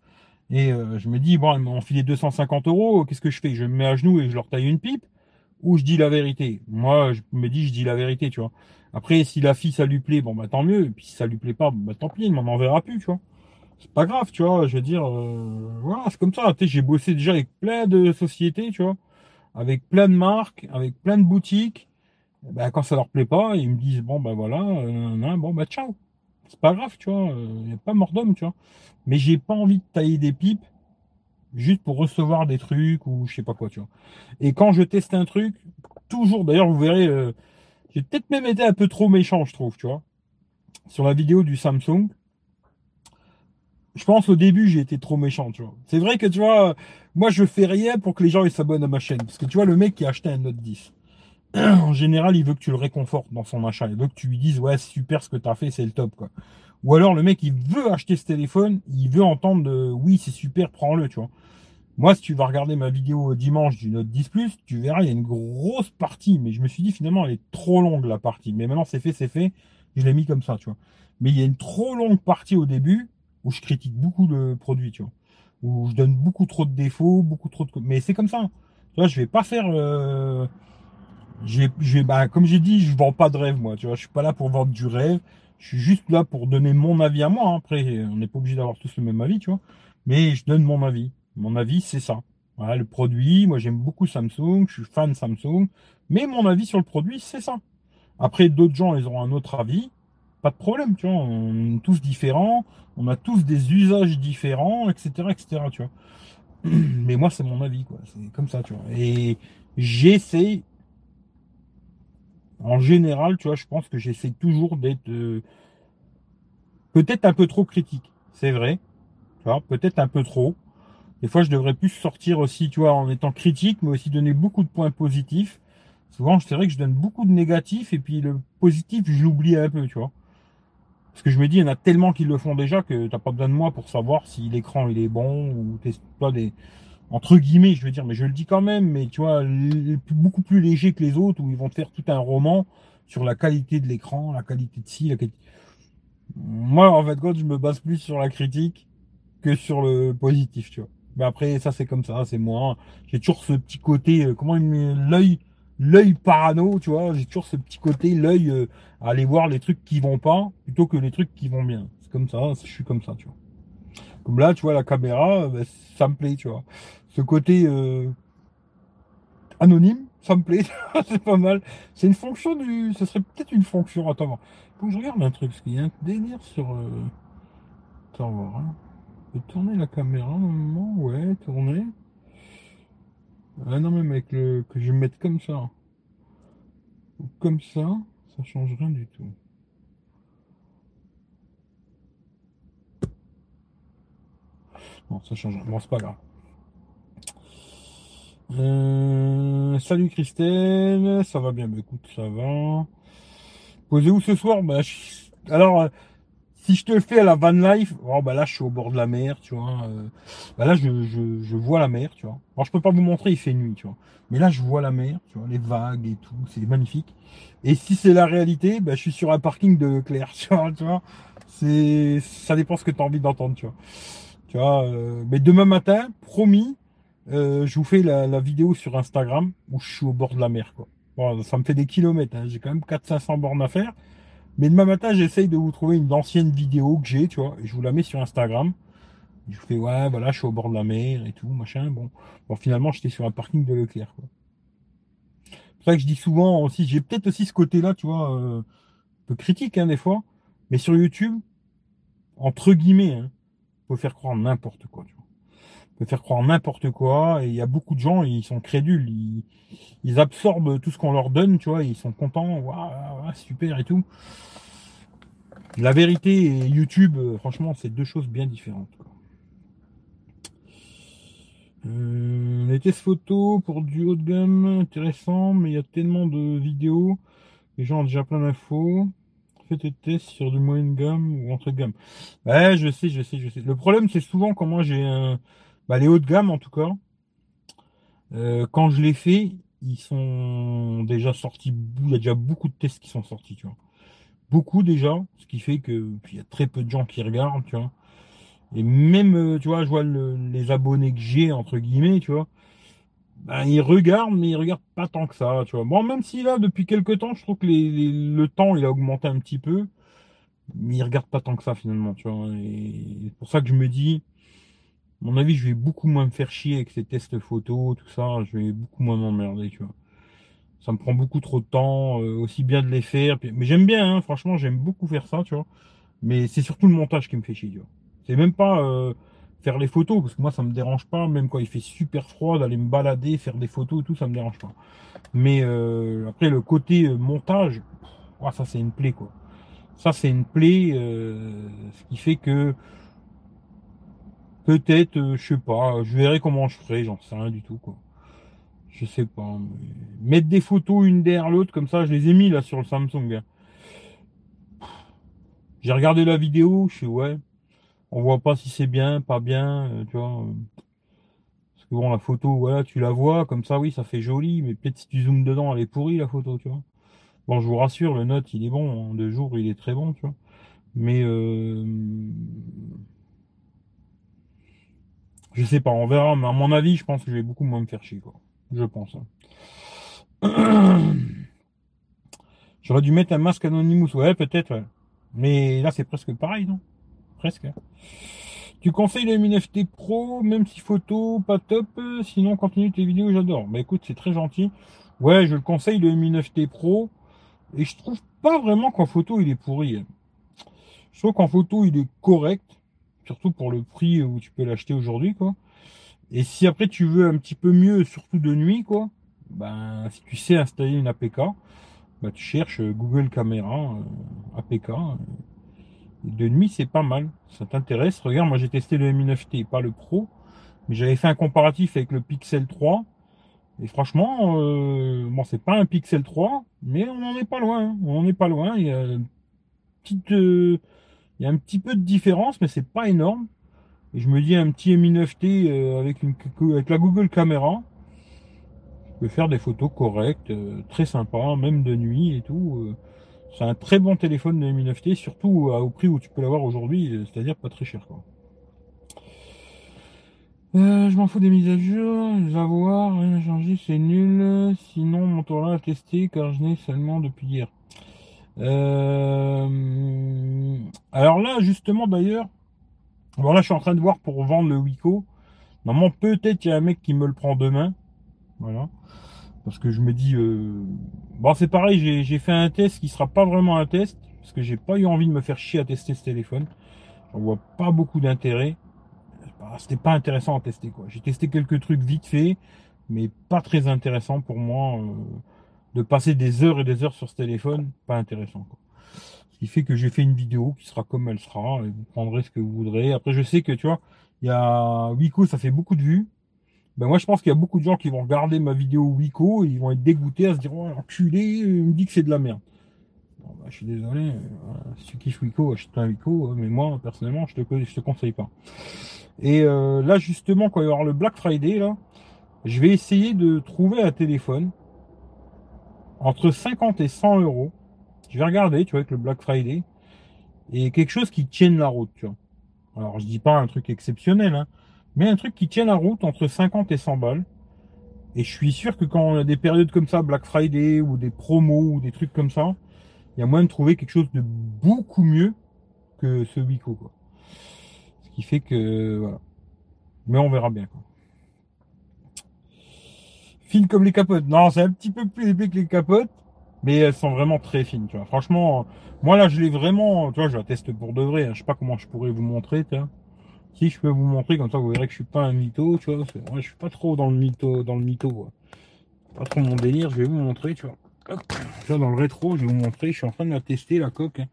Et euh, je me dis, bon, elles m'ont filé 250 euros. Qu'est-ce que je fais? Je me mets à genoux et je leur taille une pipe? Ou je dis la vérité? Moi, je me dis, je dis la vérité, tu vois. Après, si la fille, ça lui plaît, bon, bah tant mieux. Et puis si ça lui plaît pas, bah tant pis, il m'en enverra plus, tu vois. C'est pas grave, tu vois. Je veux dire, euh, voilà, c'est comme ça. Tu sais, j'ai bossé déjà avec plein de sociétés, tu vois. Avec plein de marques, avec plein de boutiques. Ben, quand ça leur plaît pas, ils me disent bon ben voilà, euh, bon ben ciao. C'est pas grave, tu vois, il euh, n'y a pas mort d'homme, tu vois. Mais j'ai pas envie de tailler des pipes juste pour recevoir des trucs ou je sais pas quoi, tu vois. Et quand je teste un truc, toujours, d'ailleurs, vous verrez, euh, j'ai peut-être même été un peu trop méchant, je trouve, tu vois. Sur la vidéo du Samsung, je pense au début j'ai été trop méchant, tu vois. C'est vrai que tu vois, moi je fais rien pour que les gens s'abonnent à ma chaîne, parce que tu vois le mec qui a acheté un Note 10, en général, il veut que tu le réconfortes dans son achat. Il veut que tu lui dises, ouais, super ce que tu as fait, c'est le top, quoi. Ou alors, le mec, il veut acheter ce téléphone, il veut entendre oui, c'est super, prends-le, tu vois. Moi, si tu vas regarder ma vidéo dimanche du Note 10 Plus, tu verras, il y a une grosse partie, mais je me suis dit, finalement, elle est trop longue, la partie. Mais maintenant, c'est fait, c'est fait. Je l'ai mis comme ça, tu vois. Mais il y a une trop longue partie au début où je critique beaucoup le produit, tu vois. Où je donne beaucoup trop de défauts, beaucoup trop de, mais c'est comme ça. Tu vois, je vais pas faire, euh j'ai, bah, comme j'ai dit, je vends pas de rêve, moi. Tu vois, je suis pas là pour vendre du rêve. Je suis juste là pour donner mon avis à moi. Hein. Après, on n'est pas obligé d'avoir tous le même avis, tu vois. Mais je donne mon avis. Mon avis, c'est ça. Voilà, le produit. Moi, j'aime beaucoup Samsung. Je suis fan Samsung. Mais mon avis sur le produit, c'est ça. Après, d'autres gens, ils auront un autre avis. Pas de problème, tu vois. On est tous différents. On a tous des usages différents, etc., etc., tu vois. Mais moi, c'est mon avis, quoi. C'est comme ça, tu vois. Et j'essaie en général, tu vois, je pense que j'essaie toujours d'être euh, peut-être un peu trop critique. C'est vrai. Tu vois, peut-être un peu trop. Des fois, je devrais plus sortir aussi, tu vois, en étant critique, mais aussi donner beaucoup de points positifs. Souvent, c'est vrai que je donne beaucoup de négatifs et puis le positif, je l'oublie un peu, tu vois. Parce que je me dis, il y en a tellement qui le font déjà que t'as pas besoin de moi pour savoir si l'écran il est bon ou t'es pas des entre guillemets, je veux dire, mais je le dis quand même, mais tu vois, beaucoup plus léger que les autres, où ils vont te faire tout un roman sur la qualité de l'écran, la qualité de ci, la qualité... Moi, en fait, je me base plus sur la critique que sur le positif, tu vois. Mais après, ça, c'est comme ça, c'est moi. J'ai toujours ce petit côté, euh, comment il met l'œil, l'œil parano, tu vois. J'ai toujours ce petit côté, l'œil euh, aller voir les trucs qui vont pas, plutôt que les trucs qui vont bien. C'est comme ça, je suis comme ça, tu vois. Comme là, tu vois, la caméra, ben, ça me plaît, tu vois ce côté euh, anonyme, ça me plaît, c'est pas mal. C'est une fonction du. Ce serait peut-être une fonction. Attends, faut que je regarde un truc, parce qu'il y a un délire sur. Euh... Attends, voir. Hein. Je peux tourner la caméra un moment, ouais, tourner. Ah non, même avec le. que je vais mettre comme ça. Ou comme ça, ça change rien du tout. Non, ça change rien. Bon, c'est pas grave. Euh, salut Christelle, ça va bien, bah, écoute, ça va. Posez où ce soir bah, Alors, euh, si je te le fais à la van life, oh, bah là je suis au bord de la mer, tu vois. Euh, bah là je, je, vois la mer, tu vois. Alors je peux pas vous montrer, il fait nuit, tu vois. Mais là je vois la mer, tu vois, les vagues et tout, c'est magnifique. Et si c'est la réalité, bah, je suis sur un parking de Claire, tu vois. Tu vois c'est, ça dépend ce que tu envie d'entendre, tu vois. Tu vois. Mais demain matin, promis, euh, je vous fais la, vidéo sur Instagram où je suis au bord de la mer, quoi. Bon, ça me fait des kilomètres, hein. j'ai quand même 400-500 bornes à faire. Mais demain matin, j'essaye de vous trouver une ancienne vidéo que j'ai, tu vois, et je vous la mets sur Instagram. Je vous fais, ouais, voilà, je suis au bord de la mer et tout, machin. Bon, bon finalement, j'étais sur un parking de Leclerc. C'est ça que je dis souvent aussi, j'ai peut-être aussi ce côté-là, tu vois, euh, un peu critique, hein, des fois. Mais sur YouTube, entre guillemets, hein, peut faire croire n'importe quoi, tu vois. Faire croire n'importe quoi, et il y a beaucoup de gens, ils sont crédules, ils, absorbent tout ce qu'on leur donne, tu vois, ils sont contents, waouh, super et tout. La vérité et YouTube, euh, franchement, c'est deux choses bien différentes. Euh, les tests photos pour du haut de gamme, intéressant, mais il y a tellement de vidéos, les gens ont déjà plein d'infos. Faites des tests sur du moyen de gamme ou entre gamme. Ouais, je sais, je sais, je sais. Le problème, c'est souvent quand moi j'ai un... bah, les hauts de gamme en tout cas. Euh, quand je les fais, ils sont déjà sortis. Il y a déjà beaucoup de tests qui sont sortis, tu vois. Beaucoup déjà, ce qui fait que il y a très peu de gens qui regardent, tu vois. Et même, euh, tu vois, je vois les abonnés que j'ai, entre guillemets, tu vois, ben, ils regardent, mais ils regardent pas tant que ça, tu vois. Bon, même si là, depuis quelques temps, je trouve que le temps, il a augmenté un petit peu, mais ils regardent pas tant que ça, finalement, tu vois. Et c'est pour ça que je me dis, mon avis, je vais beaucoup moins me faire chier avec ces tests photos, tout ça, je vais beaucoup moins m'emmerder, tu vois. Ça me prend beaucoup trop de temps, euh, aussi bien de les faire. Mais j'aime bien, hein, franchement, j'aime beaucoup faire ça, tu vois. Mais c'est surtout le montage qui me fait chier, tu vois. C'est même pas euh, faire les photos, parce que moi ça me dérange pas, même quand il fait super froid, d'aller me balader, faire des photos tout, ça me dérange pas. Mais euh, après le côté montage, ça c'est une plaie quoi. Ça c'est une plaie, ce qui fait que peut-être, je sais pas, je verrai comment je ferai, j'en sais rien du tout. Je sais pas. Mettre des photos une derrière l'autre comme ça, je les ai mis là sur le Samsung. Hein. J'ai regardé la vidéo, je suis ouais, on voit pas si c'est bien, pas bien, euh, tu vois. Euh. Parce que bon, la photo, voilà, tu la vois, comme ça, oui, ça fait joli, mais peut-être si tu zoomes dedans, elle est pourrie, la photo, tu vois. Bon, je vous rassure, le note, il est bon, en deux jours, il est très bon, tu vois. Mais, euh, je sais pas, on verra, mais à mon avis, je pense que je vais beaucoup moins me faire chier, quoi. Je pense. Hein. J'aurais dû mettre un masque Anonymous, ouais, peut-être, Mais là, c'est presque pareil, non? Presque. Hein. Tu conseilles le Mi 9T Pro, même si photo pas top, sinon continue tes vidéos, j'adore. Bah écoute, c'est très gentil. Ouais, je le conseille le Mi 9T Pro, et je trouve pas vraiment qu'en photo il est pourri. Hein. Je trouve qu'en photo il est correct, surtout pour le prix où tu peux l'acheter aujourd'hui, quoi. Et si après tu veux un petit peu mieux, surtout de nuit, quoi, ben si tu sais installer une APK, bah tu cherches Google Caméra euh, APK de nuit, c'est pas mal. Ça t'intéresse Regarde, moi j'ai testé le Mi 9T, pas le Pro. Mais j'avais fait un comparatif avec le Pixel 3. Et franchement, euh, bon, c'est pas un Pixel 3, mais on n'en est pas loin. Hein. On n'en est pas loin. Il y a petite, euh, il y a un petit peu de différence, mais c'est pas énorme. Et je me dis un petit Mi 9T euh, avec la Google Caméra, je peux faire des photos correctes, très sympa, même de nuit et tout. C'est un très bon téléphone de Mi 9T, surtout au prix où tu peux l'avoir aujourd'hui, c'est-à-dire pas très cher. Euh, je m'en fous des mises à jour, je vais voir, rien changé, c'est nul. Sinon, mon tour là à tester car je n'ai seulement depuis hier. Euh, alors là, justement, d'ailleurs, voilà, je suis en train de voir pour vendre le Wico. Normalement, peut-être qu'il y a un mec qui me le prend demain. Voilà. Parce que je me dis, euh, bon c'est pareil, j'ai fait un test qui sera pas vraiment un test, parce que j'ai pas eu envie de me faire chier à tester ce téléphone. J'en vois pas beaucoup d'intérêt. C'était pas intéressant à tester quoi. J'ai testé quelques trucs vite fait, mais pas très intéressant pour moi euh, de passer des heures et des heures sur ce téléphone, pas intéressant quoi. Ce qui fait que j'ai fait une vidéo qui sera comme elle sera, et vous prendrez ce que vous voudrez. Après je sais que tu vois, il y a Wiko, ça fait beaucoup de vues. Ben moi je pense qu'il y a beaucoup de gens qui vont regarder ma vidéo Wico et ils vont être dégoûtés à se dire oh enculé, il me dit que c'est de la merde. Ben, je suis désolé, euh, si tu kiffes Wico, achète un Wico, hein, mais moi personnellement je te, te conseille pas. Et euh, là justement quand il y avoir le Black Friday là, je vais essayer de trouver un téléphone entre 50 et 100 euros. Je vais regarder, tu vois, avec le Black Friday et quelque chose qui tienne la route, tu vois. Alors je dis pas un truc exceptionnel, hein, mais un truc qui tient la route entre 50 et 100 balles. Et je suis sûr que quand on a des périodes comme ça, Black Friday ou des promos ou des trucs comme ça, il y a moyen de trouver quelque chose de beaucoup mieux que ce Wico. Quoi. Ce qui fait que voilà. Mais on verra bien. Quoi. Fine comme les capotes. Non, c'est un petit peu plus épais que les capotes, mais elles sont vraiment très fines. Tu vois. Franchement, moi là, je l'ai vraiment. Tu vois, je la teste pour de vrai. Hein. Je sais pas comment je pourrais vous montrer. Tu vois. Si je peux vous montrer comme ça, vous verrez que je suis pas un mytho. Tu vois. Moi, je suis pas trop dans le mytho, dans le mytho. Pas trop mon délire. Je vais vous montrer. Tu vois. Hop. Tu vois, dans le rétro, je vais vous montrer. Je suis en train de la tester la coque. Hein.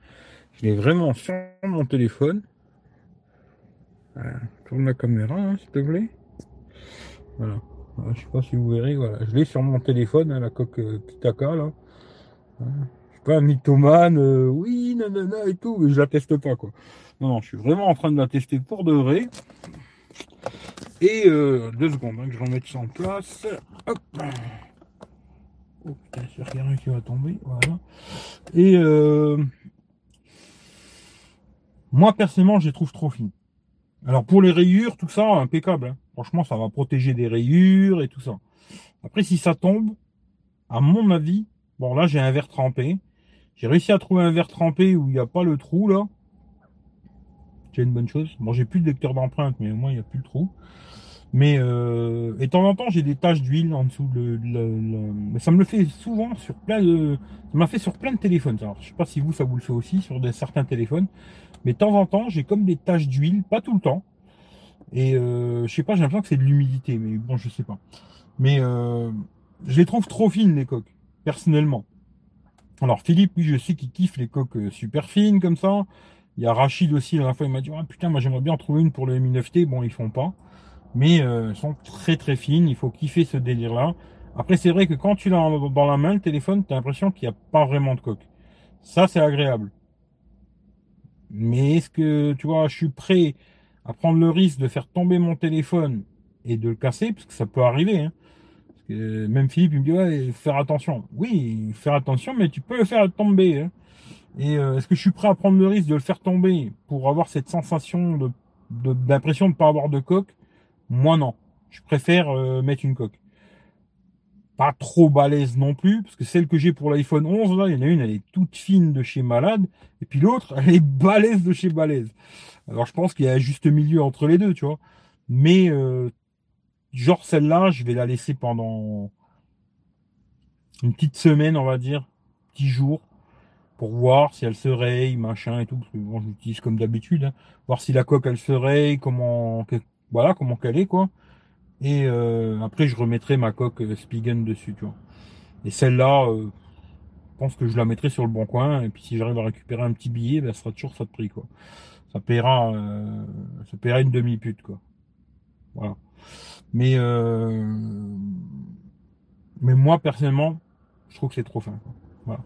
Je l'ai vraiment sur mon téléphone. tourne la caméra, hein, s'il te plaît. Voilà. Je sais pas si vous verrez. Voilà. Je l'ai sur mon téléphone, hein, la coque euh, Kitaka là. Je suis pas un mythomane, euh, oui, nanana et tout, mais je la teste pas quoi. Non, non, je suis vraiment en train de la tester pour de vrai. Et euh, deux secondes, hein, que je remette ça en place. Hop. Oh putain, c'est rien qui va tomber. Voilà. Et euh, moi, personnellement, je les trouve trop fines. Alors, pour les rayures, tout ça, impeccable. Hein. Franchement, ça va protéger des rayures et tout ça. Après, si ça tombe, à mon avis, bon, là, j'ai un verre trempé. J'ai réussi à trouver un verre trempé où il n'y a pas le trou, là. C'est une bonne chose. Bon, j'ai plus de lecteur d'empreinte, mais au moins, il n'y a plus le trou. Mais euh, et de temps en temps, j'ai des taches d'huile en dessous. Le, Mais ça me le fait souvent sur plein de. Ça m'a fait sur plein de téléphones. Alors, je sais pas si vous, ça vous le fait aussi sur certains téléphones. Mais de temps en temps, j'ai comme des taches d'huile, pas tout le temps. Et euh, je sais pas, j'ai l'impression que c'est de l'humidité, mais bon, je sais pas. Mais euh, je les trouve trop fines les coques, personnellement. Alors Philippe, lui, je sais qu'il kiffe les coques euh, super fines comme ça. Il y a Rachid aussi, la dernière fois, il m'a dit ah, putain, moi j'aimerais bien en trouver une pour le Mi9T. Bon, ils font pas mais euh, sont très très fines. Il faut kiffer ce délire-là. Après, c'est vrai que quand tu l'as dans la main, le téléphone, tu as l'impression qu'il n'y a pas vraiment de coque. Ça, c'est agréable. Mais est-ce que, tu vois, je suis prêt à prendre le risque de faire tomber mon téléphone et de le casser, parce que ça peut arriver. Hein. Même Philippe, il me dit, ouais, faire attention. Oui, faire attention, mais tu peux le faire tomber. Hein. Et euh, est-ce que je suis prêt à prendre le risque de le faire tomber pour avoir cette sensation d'impression de ne pas avoir de coque moi, non. Je préfère euh, mettre une coque. Pas trop balèze non plus, parce que celle que j'ai pour l'iPhone 11, là, il y en a une, elle est toute fine de chez Malade, et puis l'autre, elle est balèze de chez balèze. Alors, je pense qu'il y a un juste milieu entre les deux, tu vois. Mais, euh, genre celle-là, je vais la laisser pendant une petite semaine, on va dire, dix jours, pour voir si elle se raye, machin et tout, parce que bon, je l'utilise comme d'habitude, hein. voir si la coque elle se raye, comment, voilà comment qu'elle est quoi. Et euh, après je remettrai ma coque euh, Spigen dessus, tu vois. Et celle-là, euh, je pense que je la mettrai sur le bon coin. Et puis si j'arrive à récupérer un petit billet, ben, ça sera toujours ça de prix quoi. Ça paiera, ça paiera une demi pute quoi. Voilà. Mais mais moi personnellement, je trouve que c'est trop fin. Voilà.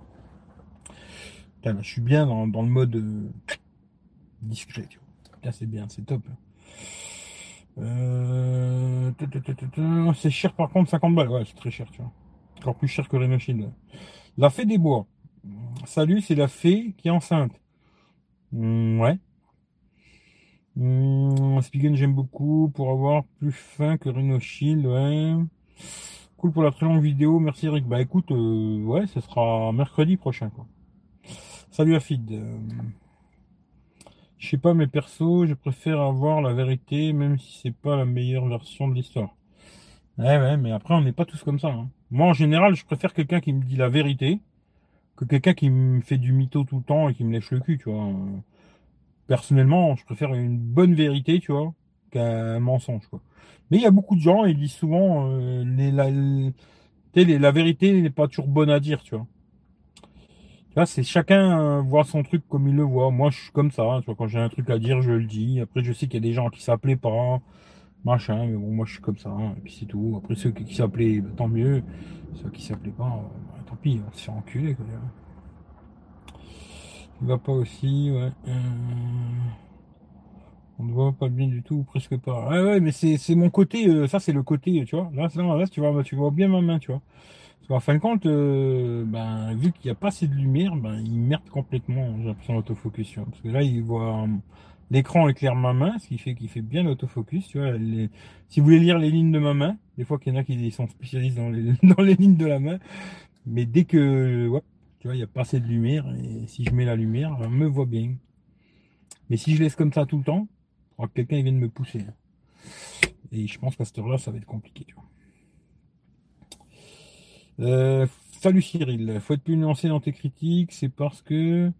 je suis bien dans, dans le mode discret. Tu vois. c'est bien, c'est top. Euh, c'est cher par contre, 50 balles. Ouais, c'est très cher, tu vois. Encore plus cher que Rhinoshield. La fée des bois. Salut, c'est la fée qui est enceinte. Hmm, ouais. Spigen, j'aime beaucoup pour avoir plus fin que Rhinoshield. Ouais. Cool pour la très longue vidéo. Merci Eric. Bah écoute, euh, ouais, ce sera mercredi prochain. Quoi. Salut Afid. Je sais pas, mes persos, je préfère avoir la vérité, même si c'est pas la meilleure version de l'histoire. Ouais, ouais, mais après, on n'est pas tous comme ça. Hein. Moi, en général, je préfère quelqu'un qui me dit la vérité que quelqu'un qui me fait du mytho tout le temps et qui me lèche le cul, tu vois. Personnellement, je préfère une bonne vérité, tu vois, qu'un mensonge, quoi. Mais il y a beaucoup de gens, ils disent souvent, euh, les, la, la vérité n'est pas toujours bonne à dire, tu vois c'est chacun euh, voit son truc comme il le voit. Moi, je suis comme ça. Hein, quand j'ai un truc à dire, je le dis. Après, je sais qu'il y a des gens qui s'appelaient pas, machin. Mais bon, moi, je suis comme ça. Hein, et puis c'est tout. Après, ceux qui s'appelaient, bah, tant mieux. Ceux qui s'appelaient pas, bah, tant pis, on se fait enculer. Quoi. Il va pas aussi, ouais. Euh, on ne voit pas bien du tout, presque pas. Ouais, ouais, mais c'est mon côté. Euh, ça, c'est le côté, tu vois. Là, là, tu vois, tu vois bien ma main, tu vois. En fin de compte, euh, ben, vu qu'il n'y a pas assez de lumière, ben, il merde complètement, j'ai l'impression l'autofocus. Parce que là, il voit, l'écran éclaire ma main, ce qui fait qu'il fait bien l'autofocus. Tu vois, si vous voulez lire les lignes de ma main, des fois qu'il y en a qui sont spécialistes dans les, dans les lignes de la main, mais dès que, tu vois, il n'y a pas assez de lumière, et si je mets la lumière, on me voit bien. Mais si je laisse comme ça tout le temps, il que quelqu'un vienne me pousser. Et je pense qu'à cette heure-là, ça va être compliqué. Euh, salut Cyril, faut être plus nuancé dans tes critiques, c'est parce que le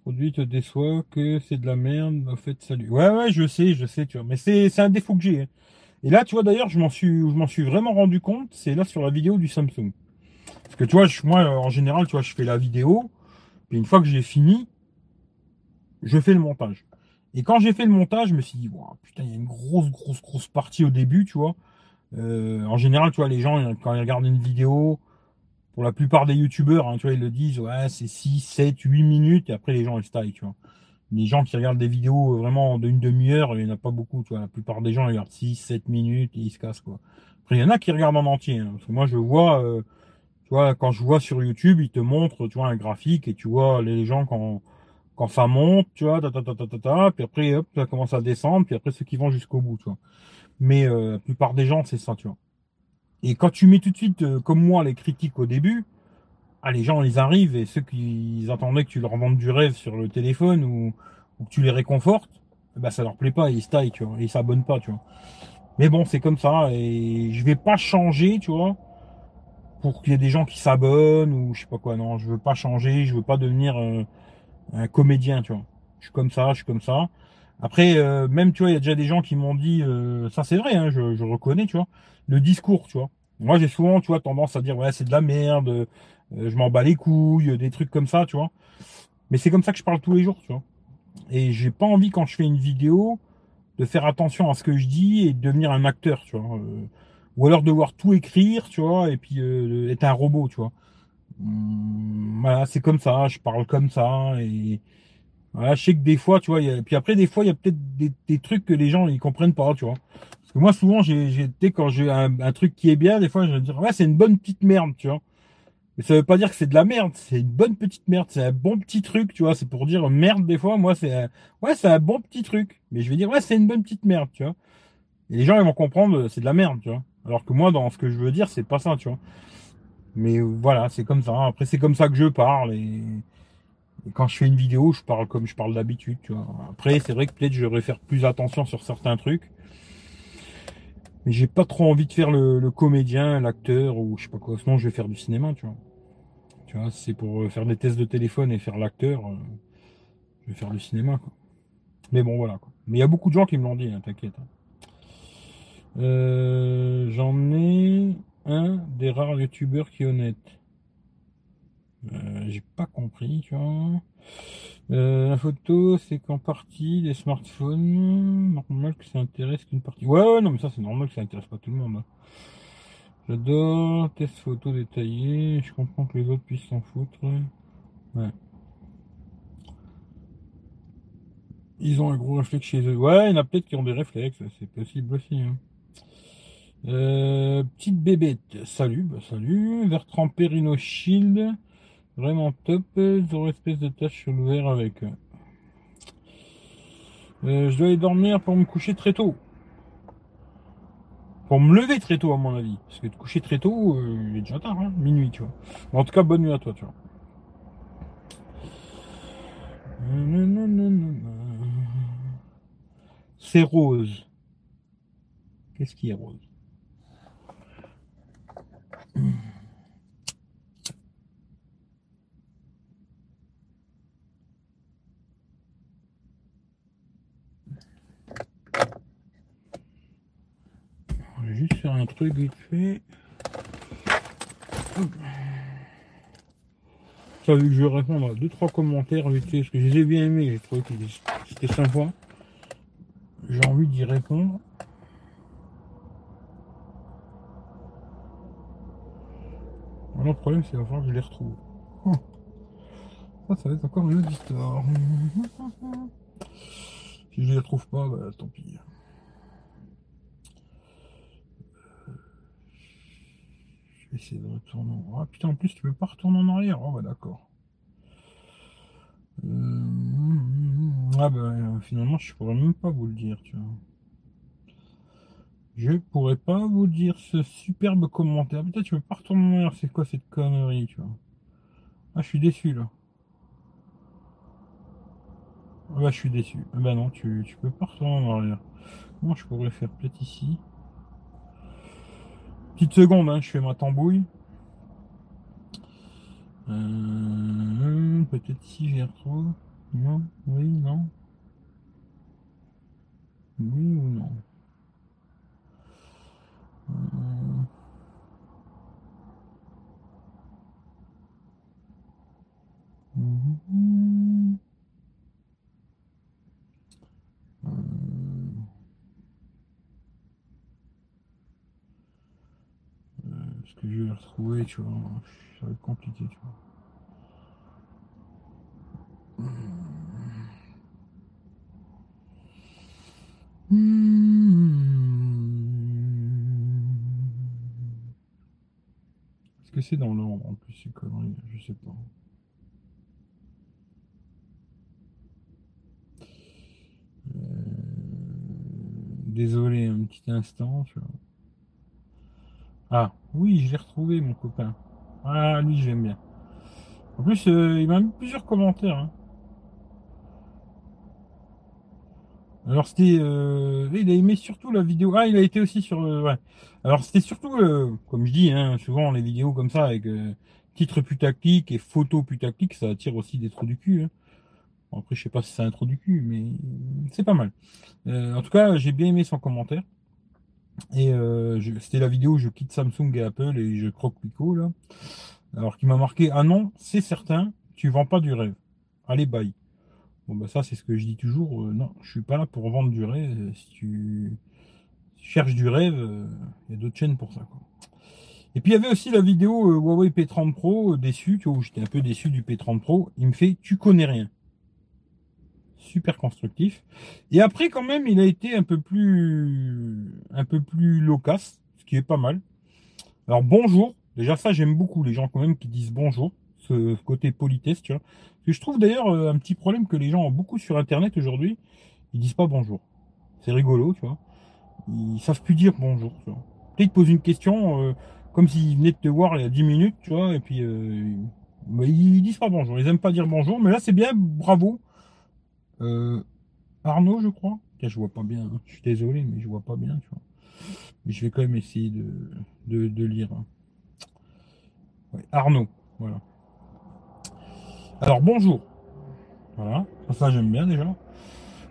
produit te déçoit que c'est de la merde. En fait, salut. Ouais, ouais, je sais, je sais, tu vois. Mais c'est un défaut que j'ai. Hein. Et là, tu vois, d'ailleurs, je m'en suis, je m'en suis vraiment rendu compte. C'est là sur la vidéo du Samsung. Parce que tu vois, moi, en général, tu vois, je fais la vidéo. Puis une fois que j'ai fini, je fais le montage. Et quand j'ai fait le montage, je me suis dit, putain, il y a une grosse, grosse, grosse partie au début, tu vois. Euh, en général, tu vois, les gens, quand ils regardent une vidéo, pour la plupart des youtubeurs, hein, tu vois, ils le disent, ouais, c'est 6, 7, 8 minutes, et après les gens ils se tu vois. Les gens qui regardent des vidéos vraiment d'une demi-heure, il n'y en a pas beaucoup, tu vois. La plupart des gens ils regardent 6, 7 minutes et ils se cassent, quoi. Après, il y en a qui regardent en entier, hein, parce que moi je vois, euh, quand je vois sur YouTube, ils te montrent, tu un graphique et tu vois les gens quand, ça monte, tu vois, ta, ta, ta, ta, ta, puis après, hop, ça commence à descendre, puis après ceux qui vont jusqu'au bout, tu vois. Mais euh, la plupart des gens, c'est ça, tu vois. Et quand tu mets tout de suite, euh, comme moi, les critiques au début, ah, les gens, ils arrivent et ceux qui attendaient que tu leur vendes du rêve sur le téléphone ou, que tu les réconfortes, bah, ça leur plaît pas, ils se taillent, tu vois, ils s'abonnent pas, tu vois. Mais bon, c'est comme ça et je vais pas changer, tu vois, pour qu'il y ait des gens qui s'abonnent ou je sais pas quoi. Non, je veux pas changer, je veux pas devenir euh, un comédien, tu vois. Je suis comme ça, je suis comme ça. Après, euh, même, tu vois, il y a déjà des gens qui m'ont dit, euh, ça c'est vrai, hein, je, reconnais, tu vois, le discours, tu vois. Moi, j'ai souvent, tu vois, tendance à dire, ouais, c'est de la merde, je m'en bats les couilles, des trucs comme ça, tu vois. Mais c'est comme ça que je parle tous les jours, tu vois. Et j'ai pas envie, quand je fais une vidéo, de faire attention à ce que je dis et de devenir un acteur, tu vois. Ou alors devoir tout écrire, tu vois, et puis être un robot, tu vois. Hum, voilà, c'est comme ça, je parle comme ça, et voilà, je sais que des fois, tu vois, y a, puis après, des fois, il y a peut-être des, trucs que les gens, ils comprennent pas, tu vois. Parce que moi, souvent, j'ai, quand j'ai un, un, truc qui est bien, des fois, je vais dire, ouais, c'est une bonne petite merde, tu vois. Mais ça veut pas dire que c'est de la merde, c'est une bonne petite merde, c'est un bon petit truc, tu vois. C'est pour dire merde, des fois, moi, c'est ouais, c'est un bon petit truc. Mais je vais dire, ouais, c'est une bonne petite merde, tu vois. Et les gens, ils vont comprendre, c'est de la merde, tu vois. Alors que moi, dans ce que je veux dire, c'est pas ça, tu vois. Mais voilà, c'est comme ça. Après, c'est comme ça que je parle et quand je fais une vidéo, je parle comme je parle d'habitude, tu vois. Après, c'est vrai que peut-être je devrais faire plus attention sur certains trucs. Mais j'ai pas trop envie de faire le, comédien, l'acteur ou je sais pas quoi. Sinon, je vais faire du cinéma, tu vois. Tu vois, c'est pour faire des tests de téléphone et faire l'acteur. Euh, je vais faire du cinéma, quoi. Mais bon, voilà. Mais il y a beaucoup de gens qui me l'ont dit, hein, t'inquiète. Hein. Euh, j'en ai un des rares youtubeurs qui est honnête. Euh, j'ai pas compris, tu vois. Euh, la photo, c'est qu'en partie, les smartphones, normal que ça intéresse qu'une partie. Ouais, ouais, non, mais ça, c'est normal que ça intéresse pas tout le monde. Hein. J'adore, test photo détaillé, je comprends que les autres puissent s'en foutre. Ouais. Ils ont un gros réflexe chez eux. Ouais, il y en a peut-être qui ont des réflexes, c'est possible aussi. Hein. Euh, petite bébête, salut, bah salut. Vertrand Perino Shield. Vraiment top, zéro espèce de tache sur le verre avec. Euh, je dois aller dormir pour me coucher très tôt. Pour me lever très tôt, à mon avis. Parce que de coucher très tôt, euh, il est déjà tard, hein minuit, tu vois. en tout cas, bonne nuit à toi, tu vois. C'est rose. Qu'est-ce qui est rose? Juste faire un truc vite fait. Ça, vu que je vais répondre à 2-3 commentaires vite fait, parce que je les ai bien aimés, j'ai trouvé que c'était sympa. J'ai envie d'y répondre. Le problème, c'est qu'il va falloir que je les retrouve. Oh. Ça, ça va être encore une autre histoire. si je les retrouve pas, bah tant pis. essayer de retourner. Ah putain, en plus, tu peux pas retourner en arrière. Oh, bah d'accord. Euh, Ah ben finalement je pourrais même pas vous le dire, tu vois. Je pourrais pas vous dire ce superbe commentaire. Peut-être je veux pas retourner c'est quoi cette connerie, tu vois. Ah je suis déçu là. Ah bah je suis déçu. Ah bah non, tu, tu peux pas retourner en arrière. Moi je pourrais faire peut-être ici. Petite seconde, hein, je fais ma tambouille. Euh, peut-être si j'y retrouve. Non, oui, non. Oui ou non euh, ce que je vais retrouver, tu vois, ça va être compliqué, tu vois. Est-ce que c'est dans l'ordre en plus ces conneries Je sais pas. Désolé un petit instant. Ah oui, je l'ai retrouvé mon copain. Ah lui j'aime bien. En plus euh, il m'a mis plusieurs commentaires. Hein. Alors c'était, euh, il a aimé surtout la vidéo. Ah, il a été aussi sur. Euh, ouais. Alors c'était surtout, euh, comme je dis, hein, souvent les vidéos comme ça avec titre putaclic et photo putaclic, ça attire aussi des trous du cul. Hein. Après, je sais pas si c'est du cul, mais c'est pas mal. en tout cas, j'ai bien aimé son commentaire. Et c'était la vidéo où je quitte Samsung et Apple et je croque Pico là. Alors qui m'a marqué, ah non, c'est certain, tu vends pas du rêve. Allez, bye. Bon, bah ça, c'est ce que je dis toujours. Euh, non, je suis pas là pour vendre du rêve. Si tu cherches du rêve, euh, il y a d'autres chaînes pour ça. Quoi. Et puis, il y avait aussi la vidéo euh, Huawei P30 Pro déçu, tu vois, j'étais un peu déçu du P30 Pro. Il me fait, tu connais rien. Super constructif. Et après, quand même, il a été un peu plus, un peu plus loquace, ce qui est pas mal. Alors, bonjour. Déjà, ça, j'aime beaucoup les gens quand même qui disent bonjour. Ce côté politesse, tu vois je trouve d'ailleurs euh, un petit problème que les gens ont beaucoup sur Internet aujourd'hui, ils disent pas bonjour. C'est rigolo, tu vois. Ils savent plus dire bonjour, tu ils posent une question euh, comme s'ils venaient de te voir il y a 10 minutes, tu vois, et puis euh, ils disent pas bonjour. Ils aiment pas dire bonjour, mais là c'est bien, bravo. Arnaud, je crois. je vois pas bien. Hein. Je suis désolé, mais je vois pas bien, tu. Mais je vais quand même essayer de, de, lire. Hein. Arnaud, voilà. Alors bonjour. Voilà, ça j'aime bien déjà.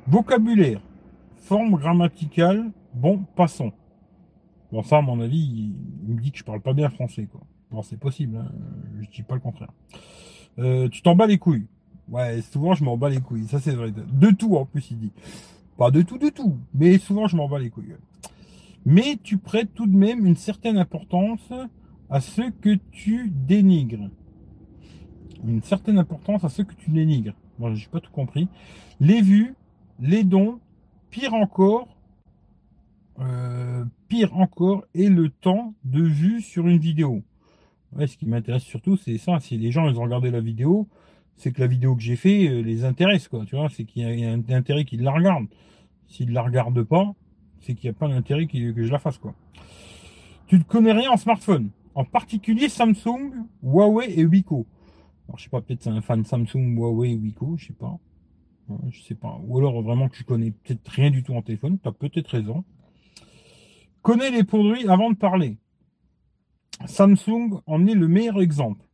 Vocabulaire, forme grammaticale, bon, passons. Bon, ça, à mon avis, il me dit que je parle pas bien français, quoi. Bon, c'est possible, hein. je dis pas le contraire. Euh, tu t'en bats les couilles. Ouais, souvent je m'en bats les couilles, ça c'est vrai. De tout en plus, il dit. Pas de tout, de tout, mais souvent je m'en bats les couilles. Mais tu prêtes tout de même une certaine importance à ce que tu dénigres une certaine importance à ce que tu dénigres. Bon, j'ai pas tout compris. Les vues, les dons, pire encore, euh, pire encore, et le temps de vue sur une vidéo. Ouais, ce qui m'intéresse surtout, c'est ça. Si les gens ils ont regardé la vidéo, c'est que la vidéo que j'ai fait euh, les intéresse, quoi. Tu vois, c'est qu'il y a un intérêt qu'ils la regardent. S'ils ne la regardent pas, c'est qu'il n'y a pas d'intérêt que je la fasse, quoi. Tu ne connais rien en smartphone, en particulier Samsung, Huawei et Wiko. Alors, je sais pas, peut-être c'est un fan Samsung, Huawei, Wiko, je sais pas. Je sais pas. Ou alors vraiment je connais peut-être rien du tout en téléphone, tu as peut-être raison. Connais les produits avant de parler. Samsung en est le meilleur exemple.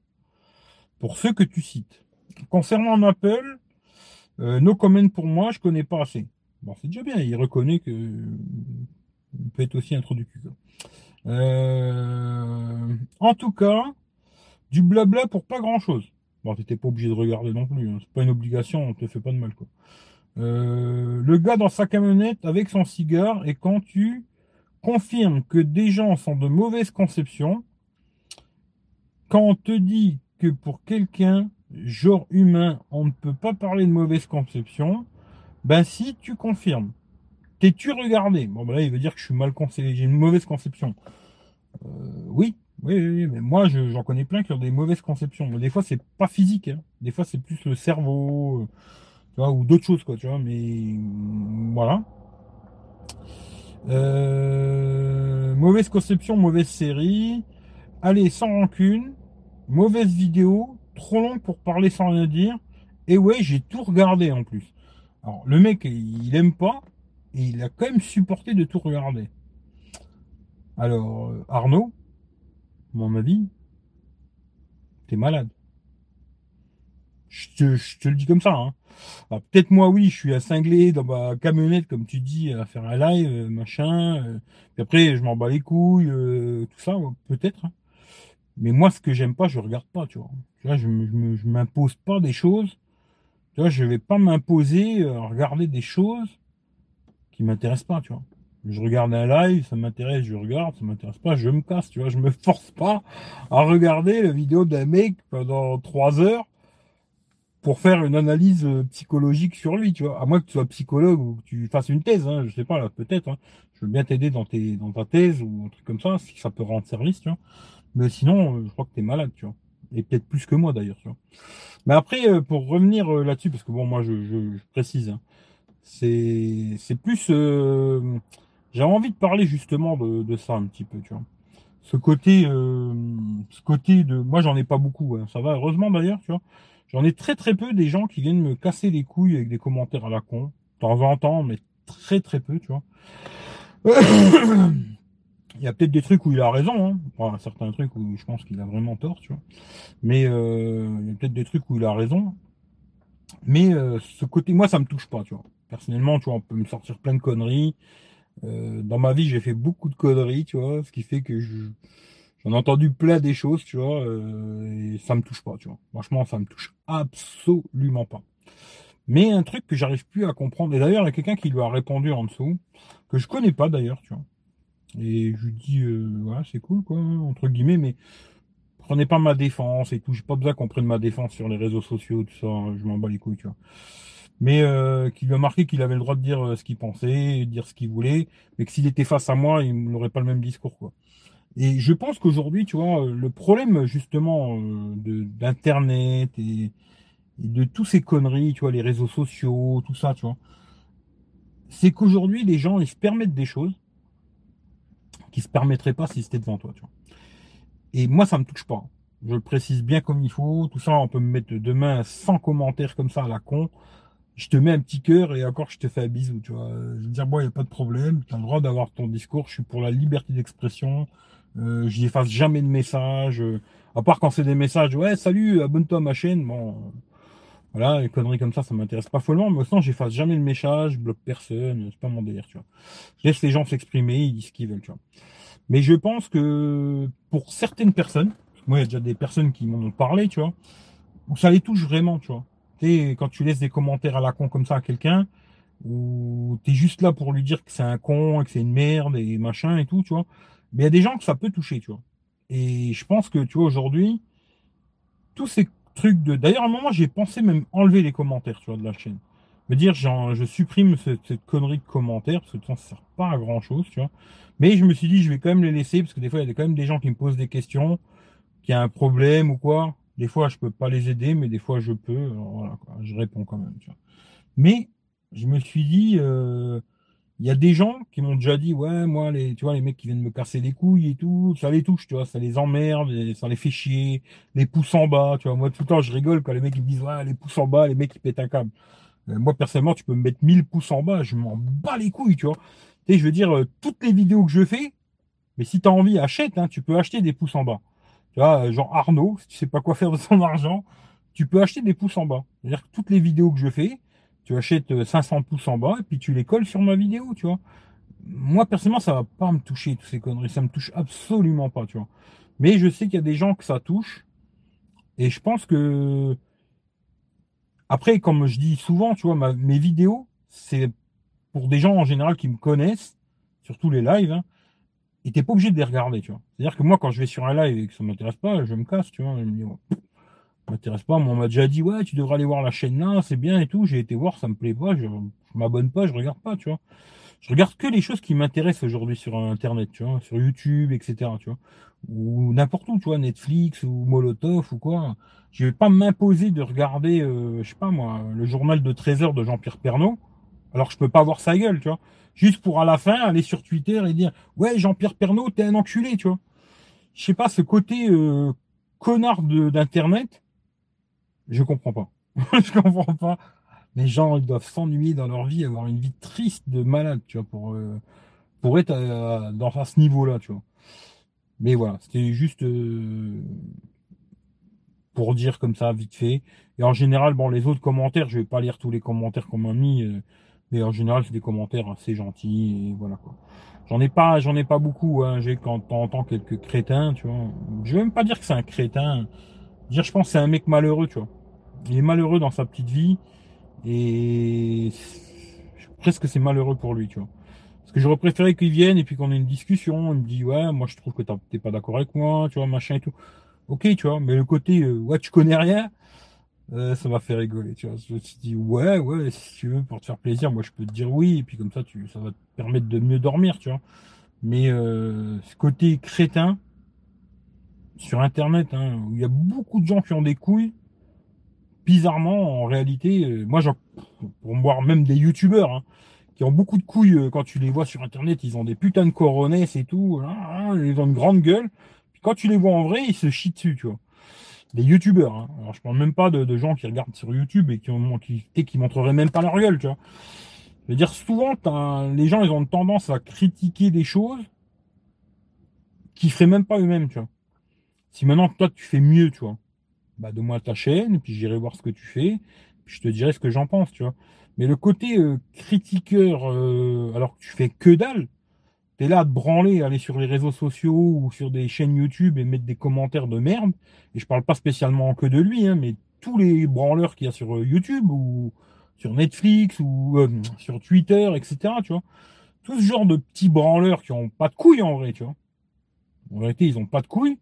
Pour ceux que tu cites. Concernant Apple, euh, no comment pour moi, je connais pas assez. Bon, c'est déjà bien, il reconnaît que il peut être aussi un trou du cul. Euh, en tout cas, du blabla pour pas grand chose. Bon, t'étais pas obligé de regarder non plus. Hein. C'est pas une obligation, on te fait pas de mal, quoi. Euh, le gars dans sa camionnette avec son cigare et quand tu confirmes que des gens sont de mauvaise conception, quand on te dit que pour quelqu'un, genre humain, on ne peut pas parler de mauvaise conception, ben si tu confirmes. T'es-tu regardé? Bon ben là il veut dire que je suis mal conseillé, j'ai une mauvaise conception. Euh, oui, oui, oui, mais moi, j'en connais plein qui ont des mauvaises conceptions. Des fois, c'est pas physique. Hein. Des fois, c'est plus le cerveau. vois, ou d'autres choses, quoi, tu vois, mais voilà. Euh, mauvaise conception, mauvaise série. Allez, sans rancune. Mauvaise vidéo. Trop long pour parler sans rien dire. Et ouais, j'ai tout regardé en plus. Alors, le mec, il aime pas. Et il a quand même supporté de tout regarder. Alors, euh, Arnaud, mon avis, t'es malade. Je te, je le dis comme ça. Hein. Peut-être moi, oui, je suis à cingler dans ma camionnette, comme tu dis, à faire un live, euh, machin. Euh, après, je m'en bats les couilles, tout ça, peut-être. Hein. Mais moi, ce que j'aime pas, je regarde pas, tu vois. Tu vois, je, je, m'impose pas des choses. Tu vois, je vais pas m'imposer à regarder des choses qui m'intéressent pas, tu vois. Je regarde un live, ça m'intéresse, je regarde, ça m'intéresse pas, je me casse, tu vois. Je me force pas à regarder la vidéo d'un mec pendant trois heures pour faire une analyse euh, psychologique sur lui, tu vois. À moins que tu sois psychologue ou que tu fasses une thèse, hein, je sais pas, là, peut-être. Hein. Je veux bien t'aider dans, dans ta thèse ou un truc comme ça, si ça peut rendre service, tu vois. Mais sinon, euh, je crois que tu es malade, tu vois. Et peut-être plus que moi, d'ailleurs, tu vois. Mais après, euh, pour revenir là-dessus, parce que bon, moi, je, précise, hein, c'est plus... Euh, J'avais envie de parler justement de, de, ça un petit peu, tu vois. Ce côté, euh, ce côté de... Moi, j'en ai pas beaucoup, hein. ça va, heureusement d'ailleurs, tu vois J'en ai très très peu des gens qui viennent me casser les couilles avec des commentaires à la con. De temps en temps, mais très très peu, tu vois. il y a peut-être des trucs où il a raison, hein. Enfin, certains trucs où je pense qu'il a vraiment tort, tu vois. Mais euh, il y a peut-être des trucs où il a raison. Mais euh, ce côté, moi, ça me touche pas, tu vois. Personnellement, tu vois, on peut me sortir plein de conneries. Euh, dans ma vie, j'ai fait beaucoup de conneries, tu vois, ce qui fait que je, J'en ai entendu plein des choses, tu vois, euh, et ça me touche pas, tu vois. Franchement, ça me touche absolument pas. Mais un truc que j'arrive plus à comprendre, et d'ailleurs, il y a quelqu'un qui lui a répondu en dessous, que je connais pas d'ailleurs, tu vois. Et je lui dis, euh, ouais, c'est cool, quoi, entre guillemets, mais prenez pas ma défense et tout. J'ai pas besoin qu'on prenne ma défense sur les réseaux sociaux, tout ça. Je m'en bats les couilles, tu vois. Mais euh, qui lui a marqué qu'il avait le droit de dire euh, ce qu'il pensait, dire ce qu'il voulait, mais que s'il était face à moi, il n'aurait pas le même discours, quoi. Et je pense qu'aujourd'hui, tu vois, le problème justement euh, d'Internet et, de tous ces conneries, tu vois, les réseaux sociaux, tout ça, tu vois, c'est qu'aujourd'hui, les gens, ils se permettent des choses qui se permettraient pas si c'était devant toi. Et moi, ça me touche pas. Je le précise bien comme il faut. Tout ça, on peut me mettre demain sans commentaires comme ça à la con. Je te mets un petit cœur et encore, je te fais un bisou. Je veux dire, bon, il n'y a pas de problème. Tu as le droit d'avoir ton discours. Je suis pour la liberté d'expression. Euh, je n'efface jamais de messages. Euh, à part quand c'est des messages, ouais, salut, abonne-toi à ma chaîne. Bon, voilà, les conneries comme ça, ça m'intéresse pas follement. Mais sinon, j'efface jamais le message, je bloque personne. C'est pas mon délire, tu vois. Je laisse les gens s'exprimer, ils disent ce qu'ils veulent, tu vois. Mais je pense que pour certaines personnes, moi, il y a déjà des personnes qui m'en ont parlé, tu vois, où ça les touche vraiment, tu vois. Tu quand tu laisses des commentaires à la con comme ça à quelqu'un, ou t'es juste là pour lui dire que c'est un con, que c'est une merde et machin et tout, tu vois. Mais il y a des gens que ça peut toucher, tu vois. Et je pense que, tu vois, aujourd'hui, tous ces trucs de. D'ailleurs, à un moment, j'ai pensé même enlever les commentaires, tu vois, de la chaîne. Me dire, genre, je supprime cette, connerie de commentaires, parce que ça sert pas à grand chose, tu vois. Mais je me suis dit, je vais quand même les laisser, parce que des fois, il y a quand même des gens qui me posent des questions, qui a un problème ou quoi. Des fois, je peux pas les aider, mais des fois, je peux. Voilà, je réponds quand même, tu vois. Mais, je me suis dit, euh, il y a des gens qui m'ont déjà dit, ouais, moi, les, tu vois, les mecs qui viennent me casser les couilles et tout, ça les touche, tu vois, ça les emmerde, ça les fait chier, les pouces en bas, tu vois. Moi, tout le temps, je rigole quand les mecs ils me disent, ouais, les pouces en bas, les mecs ils pètent un câble. Euh, moi, personnellement, tu peux me mettre 1000 pouces en bas, je m'en bats les couilles, tu vois. Sais, je veux dire, euh, toutes les vidéos que je fais, mais si tu as envie, achète, hein, tu peux acheter des pouces en bas. Tu vois, euh, genre Arnaud, si tu sais pas quoi faire de son argent, tu peux acheter des pouces en bas. C'est-à-dire que toutes les vidéos que je fais, tu achètes 500 pouces en bas et puis tu les colles sur ma vidéo, tu vois. Moi, personnellement, ça va pas me toucher, toutes ces conneries. Ça me touche absolument pas, tu vois. Mais je sais qu'il y a des gens que ça touche. Et je pense que, après, comme je dis souvent, tu vois, mes vidéos, c'est pour des gens en général qui me connaissent, surtout les lives, hein, et t'es pas obligé de les regarder, tu vois. C'est-à-dire que moi, quand je vais sur un live et que ça m'intéresse pas, je me casse, tu vois. Je me dis, m'intéresse pas. Moi, on m'a déjà dit, ouais, tu devrais aller voir la chaîne là, c'est bien et tout. J'ai été voir, ça me plaît pas, je, m'abonne pas, je regarde pas, tu vois. je regarde que les choses qui m'intéressent aujourd'hui sur Internet, tu vois, sur YouTube, etc., tu vois, ou n'importe où, tu vois, Netflix ou Molotov ou quoi. Je vais pas m'imposer de regarder, euh, je sais pas moi, le journal de 13 heures de Jean-Pierre Pernaud, alors je peux pas voir sa gueule, tu vois. Juste pour à la fin aller sur Twitter et dire, ouais, Jean-Pierre Pernaud, t'es un enculé, tu vois. Je sais pas, ce côté euh, connard d'Internet, je comprends pas. je comprends pas les gens ils doivent s'ennuyer dans leur vie, avoir une vie triste de malade, tu vois, pour, euh, pour être à, dans à ce niveau-là, tu vois. Mais voilà, c'était juste euh, pour dire comme ça, vite fait. Et en général, bon, les autres commentaires, je vais pas lire tous les commentaires qu'on m'a mis, euh, mais en général, c'est des commentaires assez gentils, et voilà quoi. J'en ai pas, j'en ai pas beaucoup, hein. j'ai quand t'entends quelques crétins, tu vois. Je vais même pas dire que c'est un crétin. Dire, je pense que c'est un mec malheureux, tu vois. Il est malheureux dans sa petite vie. Et presque c'est malheureux pour lui, tu vois. Parce que j'aurais préféré qu'il vienne et puis qu'on ait une discussion. Il me dit, ouais, moi je trouve que t'es pas d'accord avec moi, tu vois, machin et tout. Ok, tu vois, mais le côté, euh, ouais, tu connais rien, euh, ça m'a fait rigoler, tu vois. Je me suis dit, ouais, ouais, si tu veux, pour te faire plaisir, moi je peux te dire oui, et puis comme ça, tu, ça va te permettre de mieux dormir, tu vois. Mais euh, ce côté crétin, sur Internet, hein, où il y a beaucoup de gens qui ont des couilles, bizarrement, en réalité, euh, moi, pour voir même des youtubeurs hein, qui ont beaucoup de couilles euh, quand tu les vois sur internet, ils ont des putains de coronets et tout, hein, hein, ils ont une grande gueule. Quand tu les vois en vrai, ils se chient dessus, tu vois. Des youtubeurs, alors je parle même pas de, gens qui regardent sur YouTube et qui ont qui, qui montreraient même pas leur gueule, tu vois. Je veux dire, souvent, les gens, ils ont tendance à critiquer des choses qui feraient même pas eux-mêmes, tu vois. Si maintenant toi tu fais mieux, tu vois bah, donne-moi ta chaîne, puis j'irai voir ce que tu fais, puis je te dirai ce que j'en pense, tu vois. Mais le côté euh, critiqueur, euh, alors que tu fais que dalle, t'es là à te branler, aller sur les réseaux sociaux ou sur des chaînes YouTube et mettre des commentaires de merde. Et je parle pas spécialement que de lui, hein, mais tous les branleurs qu'il y a sur euh, YouTube ou sur Netflix ou sur Twitter, etc. Tu vois. Tout ce genre de petits branleurs qui ont pas de couilles en vrai, tu vois. En vérité, ils ont pas de couilles.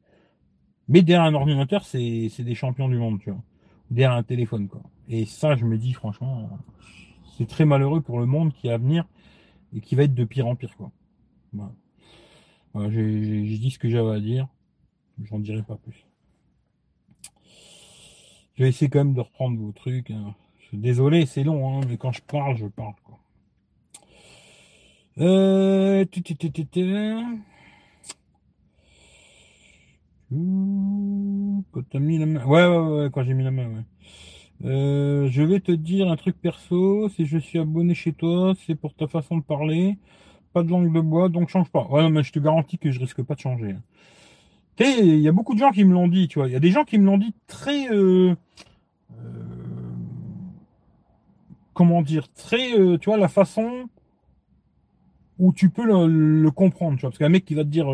Mais derrière un ordinateur, c'est des champions du monde, tu vois. Derrière un téléphone, quoi. Et ça, je me dis, franchement, c'est très malheureux pour le monde qui est à venir et qui va être de pire en pire, quoi. Voilà. j'ai dit ce que j'avais à dire. J'en dirai pas plus. Je vais essayer quand même de reprendre vos trucs. Hein. Désolé, c'est long, hein, mais quand je parle, je parle, quoi. Euh... Quand t'as mis la main. Ouais, ouais, ouais, quand j'ai mis la main, ouais. Euh, je vais te dire un truc perso. Si je suis abonné chez toi, c'est pour ta façon de parler. Pas de langue de bois, donc change pas. Ouais, mais je te garantis que je risque pas de changer. Tu sais, il y a beaucoup de gens qui me l'ont dit, tu vois. Il y a des gens qui me l'ont dit très. Euh, euh, comment dire Très. tu vois, la façon où tu peux le, comprendre, tu vois. Parce qu'un mec qui va te dire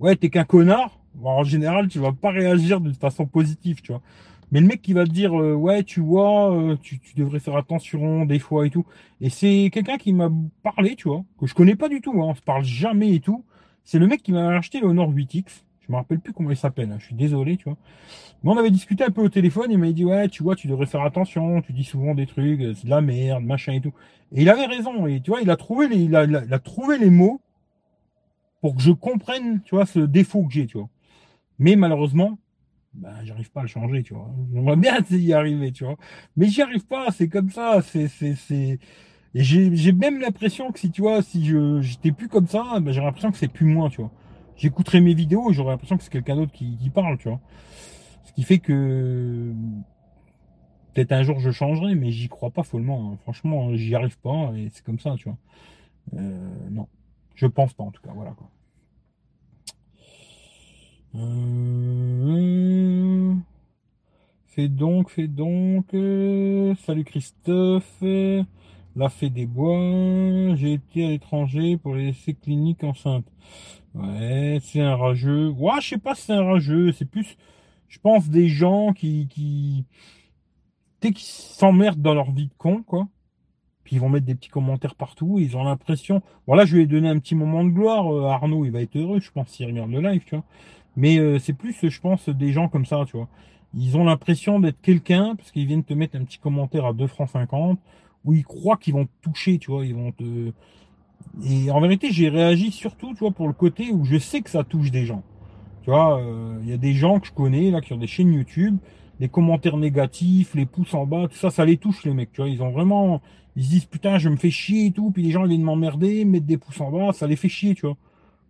Ouais, t'es qu'un connard en général, tu vas pas réagir de façon positive, tu vois. Mais le mec qui va te dire euh, ouais, tu vois, euh, tu, devrais faire attention des fois et tout. Et c'est quelqu'un qui m'a parlé, tu vois, que je connais pas du tout, hein, on se parle jamais et tout. C'est le mec qui m'a acheté le Honor 8X. Je me rappelle plus comment il s'appelle, hein, je suis désolé, tu vois. Mais on avait discuté un peu au téléphone, il m'a dit ouais, tu vois, tu devrais faire attention, tu dis souvent des trucs, euh, c'est de la merde, machin et tout. Et il avait raison, et tu vois, il a trouvé les, il a trouvé les mots pour que je comprenne, tu vois, ce défaut que j'ai, tu vois. Mais malheureusement, ben, j'arrive pas à le changer, tu vois. J'aimerais bien y arriver, tu vois. Mais j'y arrive pas, c'est comme ça, c'est, c'est, c'est, et j'ai, même l'impression que si, tu vois, si je, j'étais plus comme ça, ben, j'ai l'impression que c'est plus moi, tu vois. J'écouterai mes vidéos et j'aurais l'impression que c'est quelqu'un d'autre qui, qui parle, tu vois. Ce qui fait que, peut-être un jour je changerai, mais j'y crois pas follement. Hein. Franchement, j'y arrive pas et c'est comme ça, tu vois. Euh, non. Je pense pas, en tout cas, voilà, quoi. Euh, fais donc, fais donc. Euh, salut Christophe. La fée des bois. J'ai été à l'étranger pour les essais cliniques enceintes. Ouais, c'est un rageux. Ouais, je sais pas si c'est un rageux. C'est plus, je pense, des gens qui, qui, qui s'emmerdent dans leur vie de con, quoi. Puis ils vont mettre des petits commentaires partout. ils ont l'impression. Voilà, je lui ai donné un petit moment de gloire. Euh, Arnaud, il va être heureux, je pense, s'il regarde le live, tu vois. Mais euh, c'est plus, je pense, des gens comme ça, tu vois. Ils ont l'impression d'être quelqu'un parce qu'ils viennent te mettre un petit commentaire à 2 francs 50 où ils croient qu'ils vont te toucher, tu vois. Ils vont te, Et en vérité, j'ai réagi surtout, tu vois, pour le côté où je sais que ça touche des gens. Tu vois, euh, il y a des gens que je connais là qui ont des chaînes YouTube, les commentaires négatifs, les pouces en bas, tout ça, ça les touche les mecs. Tu vois, ils ont vraiment, ils se disent putain, je me fais chier et tout, puis les gens viennent m'emmerder, mettre des pouces en bas, ça les fait chier, tu vois.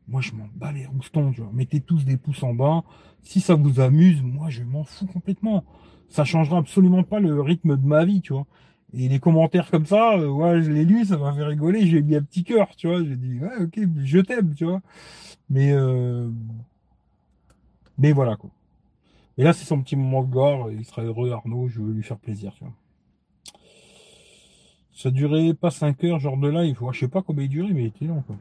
Moi, je m'en bats les roustons, tu vois. Mettez tous des pouces en bas. Si ça vous amuse, moi, je m'en fous complètement. Ça changera absolument pas le rythme de ma vie, tu vois. Et les commentaires comme ça, euh, ouais, je l'ai lu, ça m'a fait rigoler, j'ai mis un petit cœur, tu vois. J'ai dit, ouais, ok, je t'aime, tu vois. Mais, euh, mais voilà, quoi. Et là, c'est son petit moment de gore, il sera heureux, Arnaud, je veux lui faire plaisir, tu vois. Ça durait pas 5 heures, genre de live. Je sais pas combien il durait, mais il était long, quoi.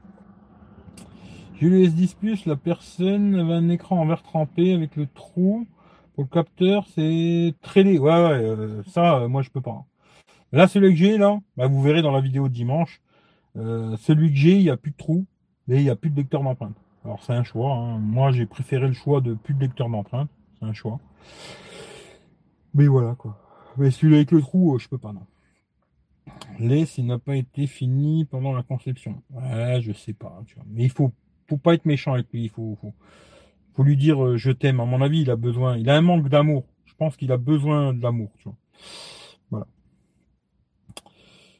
J'ai le S10 la personne avait un écran en verre trempé avec le trou. Pour le capteur, c'est très laid. Ouais, ouais, euh, ça, euh, moi, je peux pas. Là, celui que j'ai, là, bah, vous verrez dans la vidéo de dimanche, euh, celui que j'ai, il n'y a plus de trou, mais il n'y a plus de lecteur d'empreinte. Alors, c'est un choix. Hein. Moi, j'ai préféré le choix de plus de lecteur d'empreinte. C'est un choix. Mais voilà, quoi. Mais celui avec le trou, je peux pas, non. Les, s'il n'a pas été fini pendant la conception. Ouais, je sais pas, tu. Mais il faut, faut pas être méchant avec lui. Il faut, lui dire je t'aime. À mon avis, il a besoin. Il a un manque d'amour. Je pense qu'il a besoin de l'amour, vois.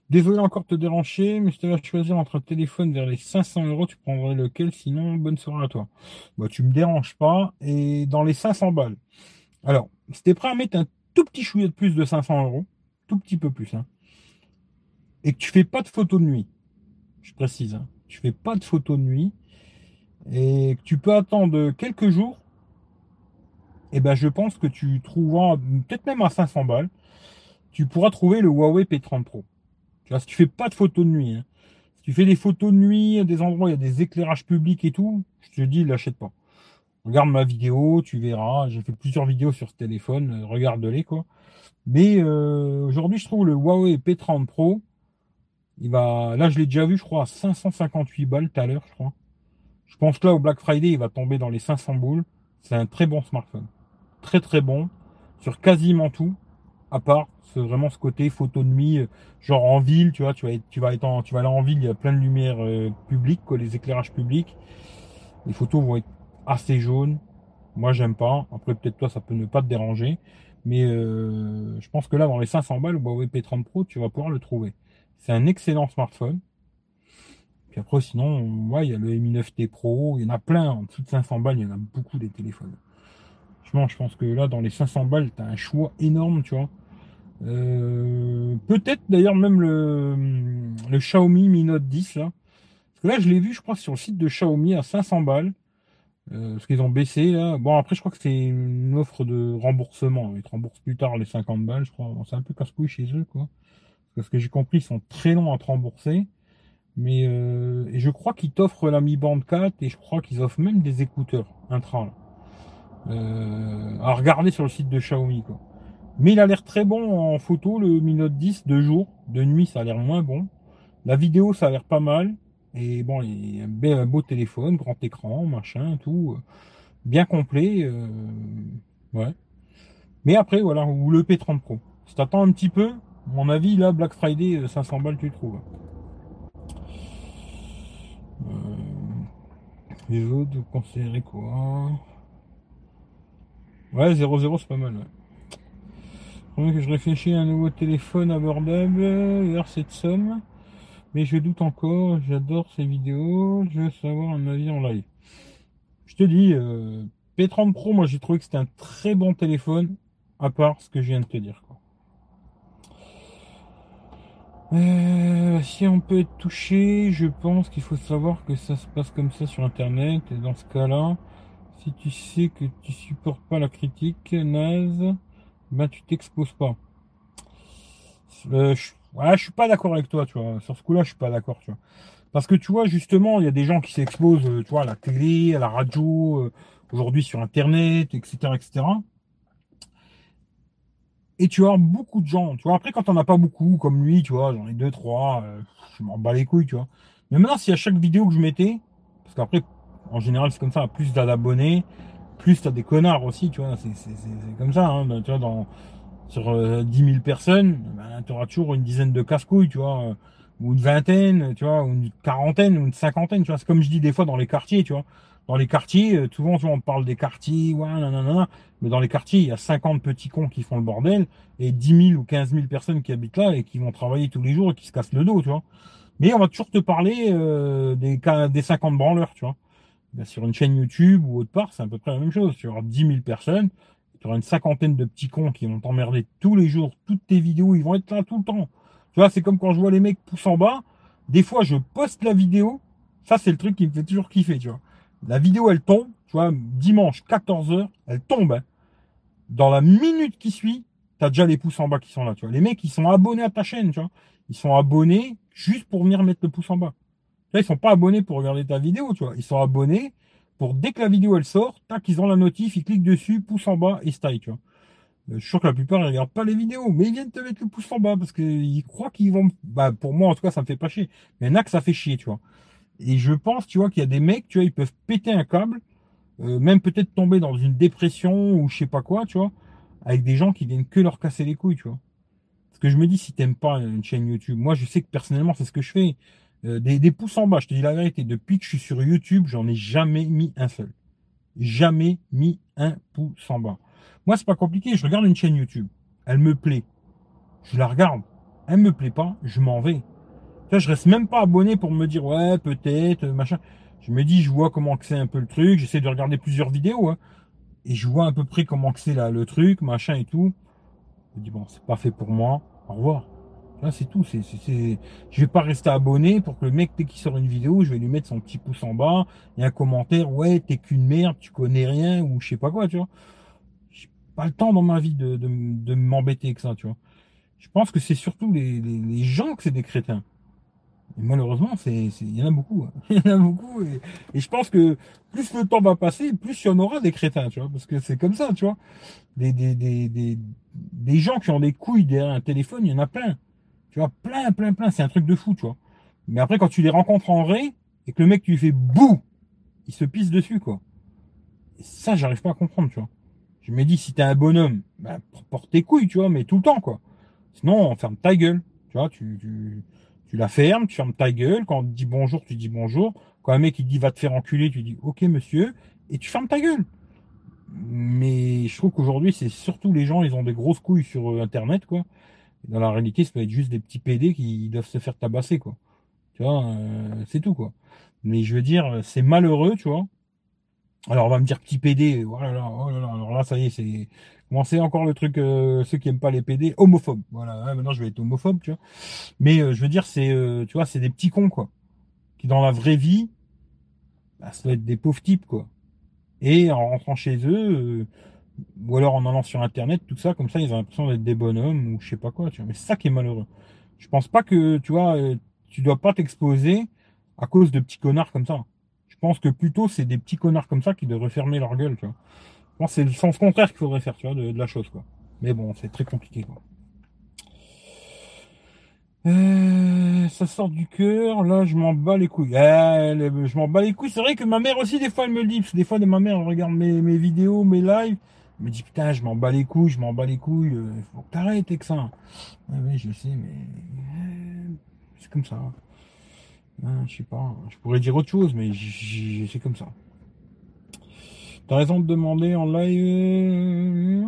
Désolé encore te déranger, mais tu vas choisir entre un téléphone vers les 500 euros, tu prendrais lequel? Sinon, bonne soirée à toi. Bah, tu me déranges pas. Et dans les 500 balles. Alors, si prêt à mettre un tout petit chouïa de plus de 500 euros, tout petit peu plus, hein, et que tu fais pas de photos de nuit, je précise, hein, tu fais pas de photos de nuit, et que tu peux attendre quelques jours, et eh ben je pense que tu trouveras, peut-être même à 500 balles, tu pourras trouver le Huawei P30 Pro. Tu vois, si tu fais pas de photos de nuit, hein. si tu fais des photos de nuit, des endroits où il y a des éclairages publics et tout, je te dis, l'achète pas. Regarde ma vidéo, tu verras. J'ai fait plusieurs vidéos sur ce téléphone, euh, regarde-les quoi. Mais euh, aujourd'hui, je trouve le Huawei P30 Pro, il va, là je l'ai déjà vu, je crois, à 558 balles tout à l'heure, je crois. Je pense que là au Black Friday, il va tomber dans les 500 boules. C'est un très bon smartphone, très très bon sur quasiment tout, à part vraiment ce côté photo de nuit, euh, genre en ville, tu vois, tu vas, être, tu vas, en, aller en ville, il y a plein de lumière euh, publiques, quoi, les éclairages publics. Les photos vont être assez jaunes. Moi, j'aime pas. Après, peut-être toi, ça peut ne pas te déranger. Mais euh, je pense que là, dans les 500 balles, le Huawei P30 Pro, tu vas pouvoir le trouver. C'est un excellent smartphone. Puis après, sinon, il y a le Mi 9T Pro. Il y en a plein. En dessous de 500 balles, il y en a beaucoup des téléphones. Franchement, je pense que là, dans les 500 balles, tu as un choix énorme, tu vois. Euh, peut-être d'ailleurs même le, le Xiaomi Mi Note 10 là. Parce que là je l'ai vu je crois sur le site de Xiaomi à 500 balles. Euh, parce qu'ils ont baissé là. Bon après je crois que c'est une offre de remboursement. Ils te remboursent plus tard les 50 balles je crois. c'est un peu casse-couille chez eux quoi. Parce que j'ai compris ils sont très longs à te rembourser. Mais euh, et je crois qu'ils t'offrent la Mi Band 4 et je crois qu'ils offrent même des écouteurs intra là. Euh, à regarder sur le site de Xiaomi quoi. Mais il a l'air très bon en photo, le Mi Note 10, de jour. De nuit, ça a l'air moins bon. La vidéo, ça a l'air pas mal. Et bon, il a un beau téléphone, grand écran, machin, tout. Euh, bien complet. Euh, ouais. Mais après, voilà, ou le P30 Pro. Si t'attends un petit peu, mon avis, là, Black Friday, 500 euh, balles, tu trouves. Les autres, vous conseillerez quoi? Ouais, 0-0, c'est pas mal, ouais que je réfléchis à un nouveau téléphone abordable vers cette somme. Mais je doute encore, j'adore ces vidéos, je veux savoir un avis en live. Je te dis, euh, P30 Pro, moi j'ai trouvé que c'était un très bon téléphone, à part ce que je viens de te dire. Euh, si on peut être touché, je pense qu'il faut savoir que ça se passe comme ça sur Internet. Et dans ce cas-là, si tu sais que tu supportes pas la critique naze, ben tu t'exposes pas. Euh, je, je suis pas d'accord avec toi, tu vois. Sur ce coup-là, je suis pas d'accord, tu vois. Parce que tu vois, justement, il y a des gens qui s'exposent, euh, tu vois, à la télé, à la radio, euh, aujourd'hui sur Internet, etc., etc. Et tu as beaucoup de gens, tu vois. Après, quand on a pas beaucoup, comme lui, tu vois, j'en ai deux, trois, je m'en bats les couilles, tu vois. Mais maintenant, si à chaque vidéo que je mettais, parce qu'après, en général, c'est comme ça, plus d'abonnés, plus tu as des connards aussi, tu vois, c'est comme ça, hein, tu vois, dans, sur 10 euh, 000 personnes, ben, tu auras toujours une dizaine de casse-couilles, tu vois. ou une vingtaine, tu vois, ou une quarantaine, ou une cinquantaine, tu vois. C'est comme je dis des fois dans les quartiers, tu vois. Dans les quartiers, euh, souvent, tu vois, on parle des quartiers, ouais, nanana, mais dans les quartiers, il y a 50 petits cons qui font le bordel, et 10 000 ou 15 000 personnes qui habitent là et qui vont travailler tous les jours et qui se cassent le dos, tu vois. Mais on va toujours te parler euh, des, des 50 branleurs, tu vois. Ben, sur une chaîne YouTube ou autre part, c'est à peu près la même chose. Tu auras 10 000 personnes, tu auras une cinquantaine de petits cons qui vont t'emmerder tous les jours, toutes tes vidéos, ils vont être là tout le temps. Tu vois, c'est comme quand je vois les mecs poussent en bas. Des fois, je poste la vidéo. Ça, c'est le truc qui me fait toujours kiffer, tu vois. La vidéo, elle tombe, tu vois, dimanche, 14h, elle tombe. Hein. Dans la minute qui suit, tu as déjà les pouces en bas qui sont là, tu vois. Les mecs, ils sont abonnés à ta chaîne, tu vois. Ils sont abonnés juste pour venir mettre le pouce en bas. Là, ils sont pas abonnés pour regarder ta vidéo, tu vois. Ils sont abonnés pour dès que la vidéo elle sort, tac, ils ont la notif, ils cliquent dessus, pouce en bas et style, tu vois. Euh, je suis sûr que la plupart ils regardent pas les vidéos, mais ils viennent te mettre le pouce en bas parce qu'ils croient qu'ils vont. Bah pour moi en tout cas ça me fait pas chier. Mais il y en a que ça fait chier, tu vois. Et je pense, tu vois, qu'il y a des mecs, tu vois, ils peuvent péter un câble, euh, même peut-être tomber dans une dépression ou je sais pas quoi, tu vois, avec des gens qui viennent que leur casser les couilles, tu vois. Parce que je me dis, si t'aimes pas une chaîne YouTube, moi je sais que personnellement c'est ce que je fais. Euh, des, des pouces en bas, je te dis la vérité, depuis que je suis sur YouTube, j'en ai jamais mis un seul. Jamais mis un pouce en bas. Moi, c'est pas compliqué. Je regarde une chaîne YouTube. Elle me plaît. Je la regarde. Elle me plaît pas. Je m'en vais. Là, je reste même pas abonné pour me dire, ouais, peut-être, machin. Je me dis, je vois comment c'est un peu le truc. J'essaie de regarder plusieurs vidéos, hein, Et je vois à peu près comment c'est là, le truc, machin et tout. Je me dis, bon, c'est pas fait pour moi. Au revoir. Là, c'est tout. C'est, c'est, Je vais pas rester abonné pour que le mec, dès qu'il sort une vidéo, je vais lui mettre son petit pouce en bas et un commentaire, ouais, t'es qu'une merde, tu connais rien, ou je sais pas quoi, tu vois pas le temps dans ma vie de, de, de m'embêter avec ça, tu vois. Je pense que c'est surtout les, les, les, gens que c'est des crétins. Malheureusement, c'est, il y en a beaucoup. Hein. Il y en a beaucoup. Et, et, je pense que plus le temps va passer, plus il y en aura des crétins, tu vois. Parce que c'est comme ça, tu vois. Des, des, des, des, des gens qui ont des couilles derrière un téléphone, il y en a plein. Tu vois, plein, plein, plein. C'est un truc de fou, tu vois. Mais après, quand tu les rencontres en vrai, et que le mec, tu lui fais bouh, il se pisse dessus, quoi. Et ça, j'arrive pas à comprendre, tu vois. Je me dis, si t'es un bonhomme, ben, porte tes couilles, tu vois, mais tout le temps, quoi. Sinon, on ferme ta gueule. Tu vois, tu, tu, tu la fermes, tu fermes ta gueule. Quand on te dit bonjour, tu dis bonjour. Quand un mec il dit va te faire enculer, tu dis ok monsieur, et tu fermes ta gueule. Mais je trouve qu'aujourd'hui, c'est surtout les gens, ils ont des grosses couilles sur euh, Internet, quoi. Dans la réalité, ça peut être juste des petits PD qui doivent se faire tabasser, quoi. Tu vois, euh, c'est tout, quoi. Mais je veux dire, c'est malheureux, tu vois. Alors on va me dire petit PD, oh là oh là là, alors là ça y est, c'est commencé encore le truc, euh, ceux qui aiment pas les PD, homophobe. Voilà, maintenant je vais être homophobe, tu vois. Mais euh, je veux dire, c'est, euh, tu vois, c'est des petits cons quoi, qui dans la vraie vie, bah, ça doit être des pauvres types quoi. Et en rentrant chez eux, ou alors en allant sur internet, tout ça, comme ça, ils ont l'impression d'être des bonhommes ou je sais pas quoi, tu vois. Mais c'est ça qui est malheureux. Je pense pas que, tu vois, tu dois pas t'exposer à cause de petits connards comme ça. Je pense que plutôt c'est des petits connards comme ça qui devraient fermer leur gueule, tu vois. Que c'est le sens contraire qu'il faudrait faire, tu vois, de, la chose, quoi. Mais bon, c'est très compliqué, quoi. Euh, ça sort du cœur, là je m'en bats les couilles. je m'en bats les couilles. C'est vrai que ma mère aussi, des fois, elle me dit. Parce que des fois, ma mère regarde mes, vidéos, mes lives. Elle me dit putain, je m'en bats les couilles, je m'en bats les couilles. Il faut que t'arrêtes avec ça. oui, je sais, mais euh, c'est comme ça. Je sais pas, je pourrais dire autre chose, mais c'est comme ça. T'as raison de demander en live.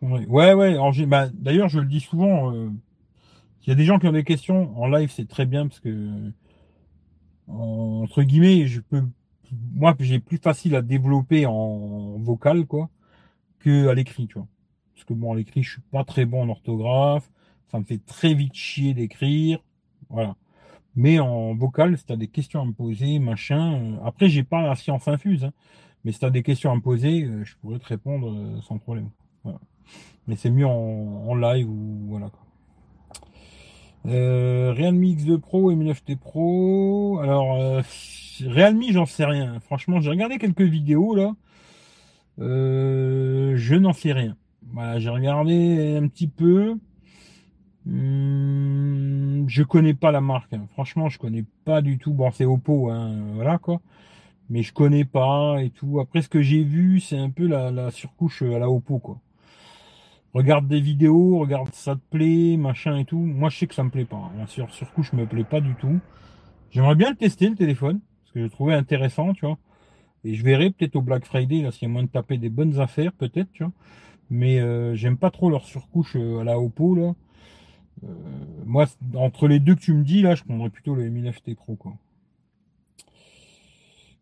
Ouais, ouais. Bah, d'ailleurs, je le dis souvent. Euh, il y a des gens qui ont des questions en live, c'est très bien parce que entre guillemets, je peux, moi, j'ai plus facile à développer en vocal, quoi, que à l'écrit, tu vois. Parce que bon, à l'écrit, je suis pas très bon en orthographe. Ça me fait très vite chier d'écrire. Voilà. Mais en vocal, si tu as des questions à me poser, machin. Euh, après, j'ai pas la science infuse, hein, mais si tu as des questions à me poser, euh, je pourrais te répondre euh, sans problème. Mais c'est mieux en, live ou voilà. Realme X2 Pro et Mi9T Pro. Alors, Realme, j'en sais rien. Franchement, j'ai regardé quelques vidéos là. je n'en sais rien. Voilà, j'ai regardé un petit peu. Hmm, je connais pas la marque. Hein. Franchement, je connais pas du tout. Bon, c'est Oppo, hein, voilà quoi. Mais je connais pas et tout. Après, ce que j'ai vu, c'est un peu la, surcouche à la Oppo, quoi. regarde des vidéos, regarde ça te plaît, machin et tout. Moi, je sais que ça me plaît pas. Hein. Sur, sur je me plaît pas du tout. J'aimerais bien le tester, le téléphone, parce que je le trouvais intéressant, tu vois. Et je verrai peut-être au Black Friday, là, s'il y a moyen de taper des bonnes affaires, peut-être, tu vois. Mais euh, j'aime pas trop leur surcouche euh, à la Oppo, là. Euh, moi, entre les deux que tu me dis, là, je prendrais plutôt le Mi 9T Pro, quoi.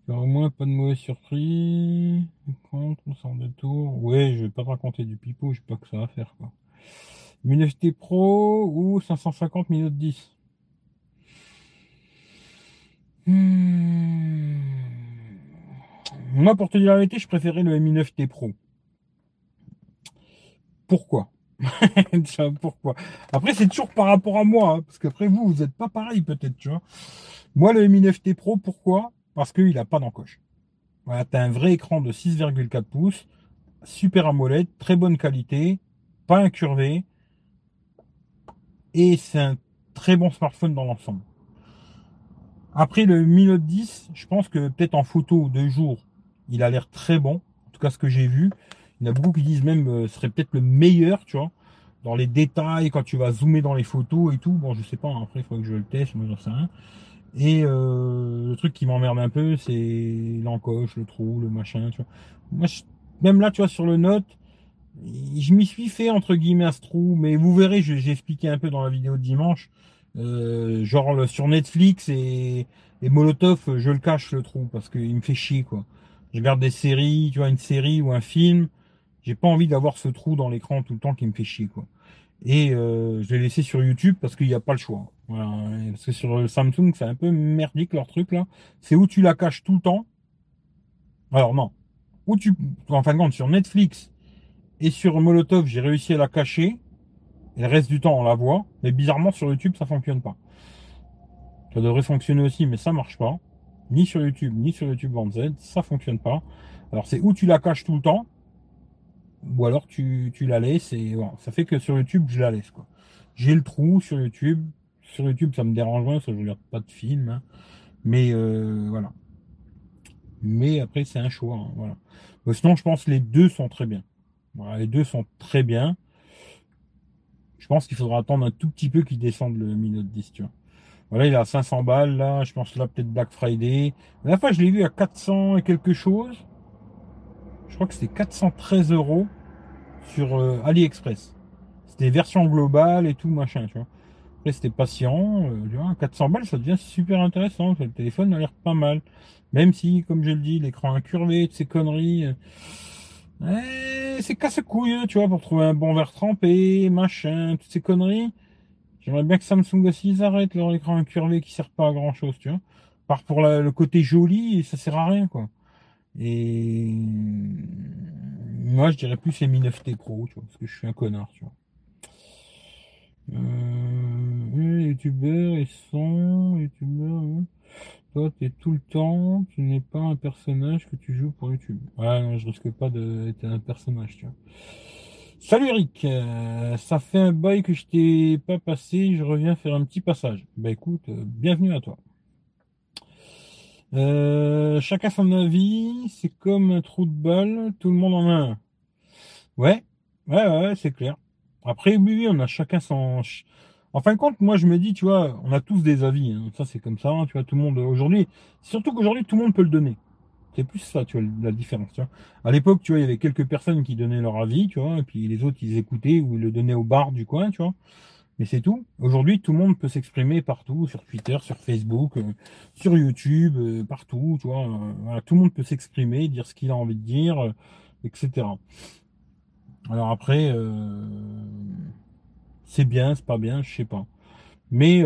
Au moins, pas de mauvais surprise. Compte, on sort de tour. Ouais, je vais pas te raconter du pipeau, je sais pas que ça va faire, quoi. Mi 9T Pro ou 550 minutes 10 hmm. Moi, pour te dire la vérité, je préférais le Mi 9T Pro. Pourquoi? Pourquoi? Après, c'est toujours par rapport à moi, hein, parce qu'après vous, vous n'êtes pas pareil peut-être, tu vois. Moi, le Mi 9T Pro, pourquoi? Parce qu'il n'a pas d'encoche. Voilà, tu as un vrai écran de 6,4 pouces, super AMOLED, très bonne qualité, pas incurvé, et c'est un très bon smartphone dans l'ensemble. Après le Mi Note 10, je pense que peut-être en photo de jour, il a l'air très bon, en tout cas ce que j'ai vu. Il y en a beaucoup qui disent même euh, ce serait peut-être le meilleur, tu vois, dans les détails, quand tu vas zoomer dans les photos et tout. Bon, je sais pas, hein, après, il faut que je le teste, moi j'en sais rien. Et euh, le truc qui m'emmerde un peu, c'est l'encoche, le trou, le machin, tu vois. Moi, même là, tu vois, sur le note, je m'y suis fait entre guillemets à ce trou, mais vous verrez, j'ai expliqué un peu dans la vidéo de dimanche. Euh, genre sur Netflix et, et Molotov, je le cache le trou parce qu'il me fait chier quoi. Je regarde des séries, tu vois, une série ou un film, j'ai pas envie d'avoir ce trou dans l'écran tout le temps qui me fait chier, quoi. Et euh, je l'ai laissé sur YouTube parce qu'il n'y a pas le choix. Parce que sur le Samsung, c'est un peu merdique leur truc là. C'est où tu la caches tout le temps. Alors non. Où tu, en fin de compte, sur Netflix et sur Molotov, j'ai réussi à la cacher. Et le reste du temps, on la voit. Mais bizarrement, sur YouTube, ça fonctionne pas. Ça devrait fonctionner aussi, mais ça marche pas. Ni sur YouTube, ni sur YouTube Band Z, ça fonctionne pas. Alors c'est où tu la caches tout le temps ou alors tu, tu la laisses et ça fait que sur YouTube je la laisse quoi. J'ai le trou sur YouTube. Sur YouTube ça me dérange moins, ça je regarde pas de film. Hein. Mais euh, voilà. Mais après c'est un choix. Hein, voilà. sinon je pense que les deux sont très bien. Voilà, les deux sont très bien. Je pense qu'il faudra attendre un tout petit peu qu'il descende le Mi Note 10, tu. Voilà, il à 500 balles, là. Je pense là, peut-être Black Friday. La fois, je l'ai vu à 400 et quelque chose je crois que c'était 413 euros sur euh, AliExpress. C'était version globale et tout, machin, tu vois. Après, c'était patient, euh, 400 balles, ça devient super intéressant. Le téléphone a l'air pas mal. Même si, comme je le dis, l'écran incurvé, toutes ces conneries, euh, c'est casse-couille, tu vois, pour trouver un bon verre trempé, machin, toutes ces conneries. J'aimerais bien que Samsung aussi ils arrêtent leur écran incurvé qui sert pas à grand chose, tu vois. Par pour le côté joli, ça sert à rien, quoi. Et moi, je dirais plus les Mi 9T Pro, tu vois, parce que je suis un connard, tu vois. Euh, youtubeur et son, youtubeur, hein. toi, t'es tout le temps, tu n'es pas un personnage que tu joues pour YouTube. Ouais, non, je risque pas d'être un personnage, tu vois. Salut Eric, euh, ça fait un bail que je t'ai pas passé, je reviens faire un petit passage. Bah écoute, euh, bienvenue à toi. Euh, chacun son avis, c'est comme un trou de balle, tout le monde en a un. Ouais, ouais, ouais, c'est clair. Après, oui, oui, on a chacun son. En fin de compte, moi, je me dis, tu vois, on a tous des avis. Hein. Ça, c'est comme ça, hein, tu vois, tout le monde aujourd'hui. Surtout qu'aujourd'hui, tout le monde peut le donner. C'est plus ça, tu vois, la différence. Tu vois. À l'époque, tu vois, il y avait quelques personnes qui donnaient leur avis, tu vois, et puis les autres, ils écoutaient ou ils le donnaient au bar du coin, tu vois. Mais c'est tout. Aujourd'hui, tout le monde peut s'exprimer partout, sur Twitter, sur Facebook, euh, sur YouTube, euh, partout. Tu vois, euh, tout le monde peut s'exprimer, dire ce qu'il a envie de dire, etc. Alors après, c'est bien, c'est pas bien, je sais pas. Mais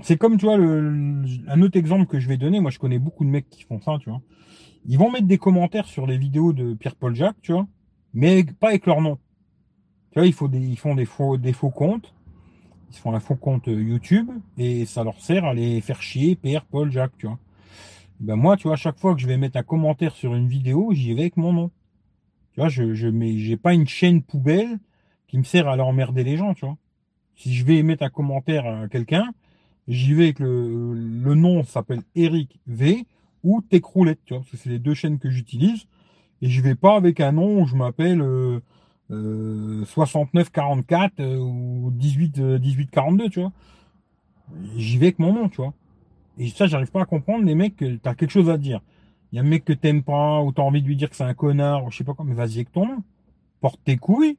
c'est comme tu vois un autre exemple que je vais donner. Moi, je connais beaucoup de mecs qui font ça, tu vois. Ils vont mettre des commentaires sur les vidéos de Pierre-Paul Jacques, tu vois, mais pas avec leur nom. Tu vois, ils font des faux, des faux comptes. Ils font un faux compte euh, YouTube et ça leur sert à les faire chier Pierre, Paul, Jacques, tu vois. Ben moi, tu vois, à chaque fois que je vais mettre un commentaire sur une vidéo, j'y vais avec mon nom. Tu vois, je, je mets, j'ai pas une chaîne poubelle qui me sert à leur emmerder les gens, tu vois. Si je vais mettre un commentaire à quelqu'un, j'y vais avec le, le nom s'appelle Eric V ou Techroulette, tu vois, parce que c'est les deux chaînes que j'utilise. Et je vais pas avec un nom où je m'appelle euh, 6944 ou 18 1842, tu vois. J'y vais avec mon nom, tu vois. Et ça, j'arrive pas à comprendre les mecs t'as quelque chose à dire. Il y a un mec que t'aimes pas, ou t'as envie de lui dire que c'est un connard, ou je sais pas quoi, mais vas-y avec ton nom. Porte tes couilles,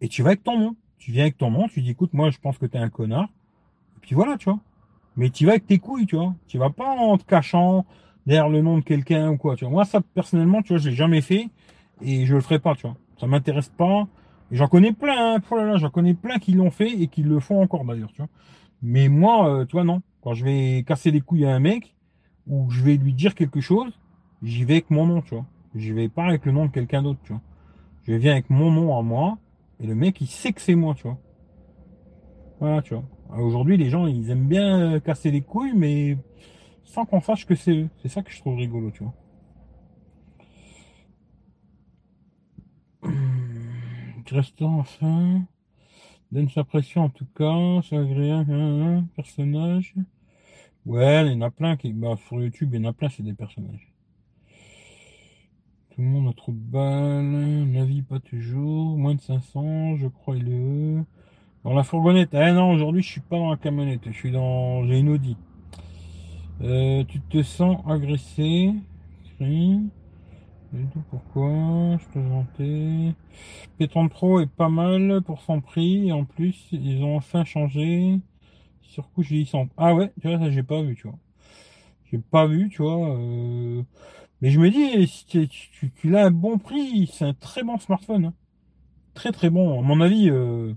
et tu vas avec ton nom. Tu viens avec ton nom, tu dis, écoute, moi, je pense que t'es un connard. Et puis voilà, tu vois. Mais tu vas avec tes couilles, tu vois. Tu vas pas en te cachant derrière le nom de quelqu'un ou quoi, tu vois. Moi, ça, personnellement, tu vois, je l'ai jamais fait, et je le ferai pas, tu vois. Ça m'intéresse pas. J'en connais plein, hein. oh j'en connais plein qui l'ont fait et qui le font encore d'ailleurs, tu vois. Mais moi, euh, tu vois, non. Quand je vais casser les couilles à un mec, ou je vais lui dire quelque chose, j'y vais avec mon nom, tu vois. J'y vais pas avec le nom de quelqu'un d'autre, tu vois. Je viens avec mon nom à moi, et le mec, il sait que c'est moi, tu vois. Voilà, tu vois. Aujourd'hui, les gens, ils aiment bien euh, casser les couilles, mais sans qu'on sache que c'est eux. C'est ça que je trouve rigolo, tu vois. Restaurant enfin donne sa pression en tout cas, c'est agréable, hein, hein, personnage. Ouais, il y en a plein qui, bah, sur YouTube, il y en a plein, c'est des personnages. Tout le monde a trop de balles, la vie pas toujours, moins de 500, je crois il est Dans la fourgonnette, ah non, aujourd'hui je suis pas dans la camionnette, je suis dans, j'ai une Audi. Euh, tu te sens agressé, oui. pourquoi, je te vantais. P30 Pro est pas mal pour son prix, et en plus, ils ont enfin changé surcouche vieillissante. Ah ouais, tu vois, ça j'ai pas vu, tu vois. J'ai pas vu, tu vois. Euh... Mais je me dis, si tu, tu, tu, as un bon prix, c'est un très bon smartphone. Hein. Très très bon. À mon avis, euh...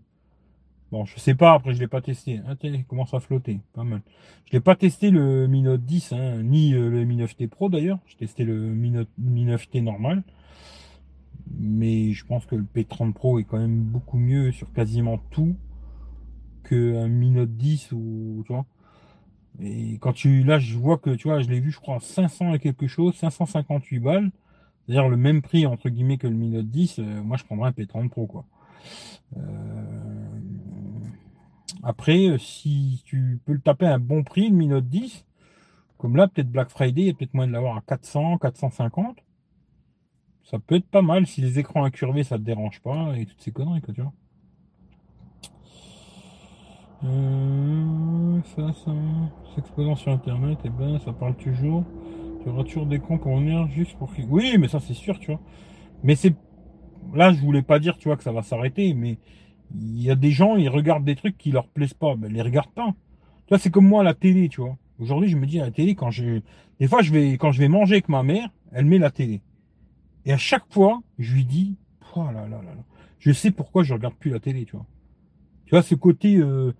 bon, je sais pas, après je l'ai pas testé. Ah, il commence à flotter, pas mal. Je l'ai pas testé le Mi Note 10, hein, ni euh, le Mi 9T Pro d'ailleurs. J'ai testé le Mi, Note, Mi 9T normal. Mais je pense que le P30 Pro est quand même beaucoup mieux sur quasiment tout un Mi Note 10 ou tu vois. Et quand tu là je vois que tu vois, je l'ai vu je crois 500 et quelque chose, 558 balles. C'est-à-dire le même prix entre guillemets que le Mi Note 10, euh, moi je prendrais un P30 Pro quoi. Euh, après euh, si tu peux le taper à un bon prix le Mi Note 10, comme là peut-être Black Friday, il y a peut-être moins de l'avoir à 400, 450. Ça peut être pas mal si les écrans incurvés ça te dérange pas et toutes ces conneries quoi tu vois. Euh, ça, ça, s'exposant sur internet, et eh ben ça parle toujours. Tu auras toujours des cons pour venir juste pour Oui, mais ça c'est sûr, tu vois. Mais c'est. Là, je voulais pas dire, tu vois, que ça va s'arrêter, mais il y a des gens, ils regardent des trucs qui leur plaisent pas. Ben, les regardent pas. Tu vois, c'est comme moi la télé, tu vois. Aujourd'hui, je me dis à la télé, quand je. Des fois, je vais, quand je vais manger avec ma mère, elle met la télé. Et à chaque fois, je lui dis, oh là là. Je sais pourquoi je regarde plus la télé, tu vois. Tu vois, ce côté. Euh,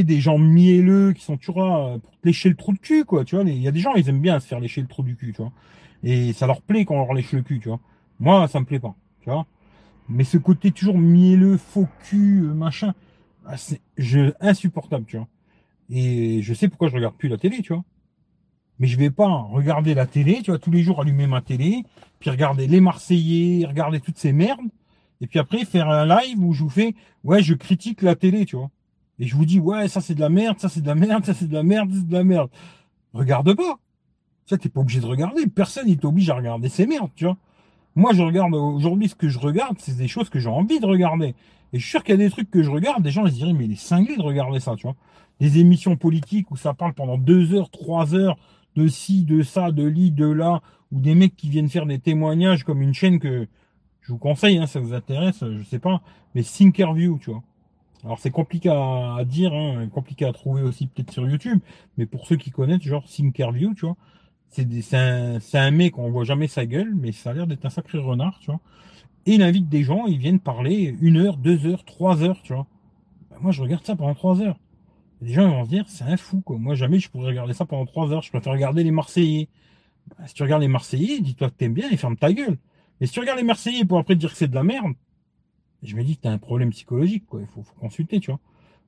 des gens mielleux qui sont toujours là pour lécher le trou de cul, quoi, tu vois. Il y a des gens, ils aiment bien se faire lécher le trou du cul, tu vois. Et ça leur plaît quand on leur lèche le cul, tu vois. Moi, ça me plaît pas, tu vois. Mais ce côté toujours mielleux, faux cul, euh, machin, ah, c'est insupportable, tu vois. Et je sais pourquoi je regarde plus la télé, tu vois. Mais je vais pas regarder la télé, tu vois, tous les jours allumer ma télé, puis regarder les Marseillais, regarder toutes ces merdes, et puis après faire un live où je vous fais, ouais, je critique la télé, tu vois. Et je vous dis, ouais, ça c'est de la merde, ça c'est de la merde, ça c'est de la merde, c'est de la merde. Regarde pas. Ça, t'es pas obligé de regarder. Personne n'est t'oblige à regarder ces merdes, tu vois. Moi, je regarde aujourd'hui ce que je regarde, c'est des choses que j'ai envie de regarder. Et je suis sûr qu'il y a des trucs que je regarde, des gens ils diraient, mais il est cinglé de regarder ça, tu vois. Des émissions politiques où ça parle pendant deux heures, trois heures de ci, de ça, de li, de là, ou des mecs qui viennent faire des témoignages comme une chaîne que je vous conseille, hein, ça vous intéresse, je sais pas, mais Thinkerview, tu vois. Alors c'est compliqué à, dire, hein, compliqué à trouver aussi peut-être sur YouTube, mais pour ceux qui connaissent, genre Thinkerview, tu vois, c'est un, mec, on voit jamais sa gueule, mais ça a l'air d'être un sacré renard, tu vois. Et il invite des gens, ils viennent parler une heure, deux heures, trois heures, tu vois. Ben, moi je regarde ça pendant trois heures. Les gens vont se dire, c'est un fou, quoi. Moi jamais je pourrais regarder ça pendant trois heures, je préfère regarder les Marseillais. Ben, si tu regardes les Marseillais, dis-toi que t'aimes bien et ferme ta gueule. Mais si tu regardes les Marseillais pour après dire que c'est de la merde, je me dis que tu as un problème psychologique, quoi. Il faut, consulter, tu vois.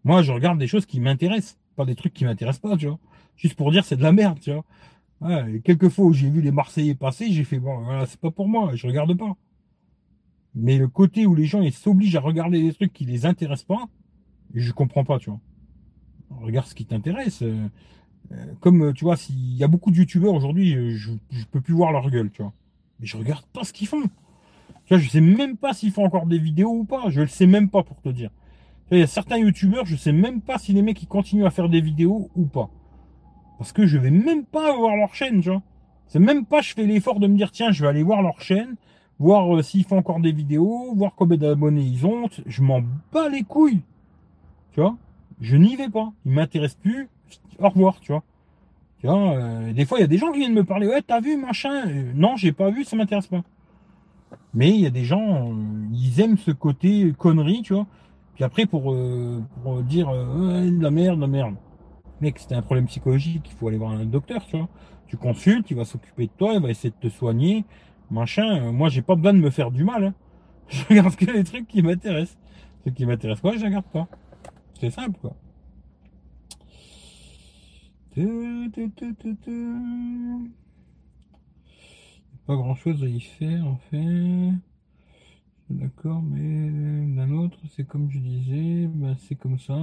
Moi, je regarde des choses qui m'intéressent, pas des trucs qui m'intéressent pas, tu vois. Juste pour dire c'est de la merde, tu vois. Ouais, quelques fois où j'ai vu les Marseillais passer, j'ai fait bon, voilà, c'est pas pour moi, je regarde pas. Mais le côté où les gens s'obligent à regarder des trucs qui les intéressent pas, je comprends pas, tu vois. Regarde ce qui t'intéresse. Euh, euh, comme tu vois, s'il y a beaucoup de youtubeurs aujourd'hui, je, je peux plus voir leur gueule, tu vois. Mais je regarde pas ce qu'ils font. Tu vois, je sais même pas s'ils font encore des vidéos ou pas. Je le sais même pas pour te dire. Il y a certains youtubeurs, je sais même pas si les mecs ils continuent à faire des vidéos ou pas. Que je vais même pas voir leur chaîne, tu vois. C'est même pas je fais l'effort de me dire tiens, je vais aller voir leur chaîne, voir euh, s'ils font encore des vidéos, voir combien d'abonnés ils ont. Je m'en bats les couilles. Tu vois? Je n'y vais pas. Ils m'intéressent plus. Au revoir, tu vois. Tu vois, euh, des fois il y a des gens qui viennent me parler, ouais, t'as vu machin euh, Non, j'ai pas vu, ça m'intéresse pas. Mais il y a des gens, ils aiment ce côté connerie, tu vois. Puis après, pour, pour dire la merde, de la merde. Mec, c'était un problème psychologique, il faut aller voir un docteur, tu vois. Tu consultes, il va s'occuper de toi, il va essayer de te soigner, machin. Moi, j'ai pas besoin de me faire du mal. Hein. Je regarde que les trucs qui m'intéressent. Ce qui m'intéresse pas, je regarde pas. C'est simple, quoi. Pas grand chose à y faire, en fait. D'accord, mais d'un autre, c'est comme je disais, ben, c'est comme ça.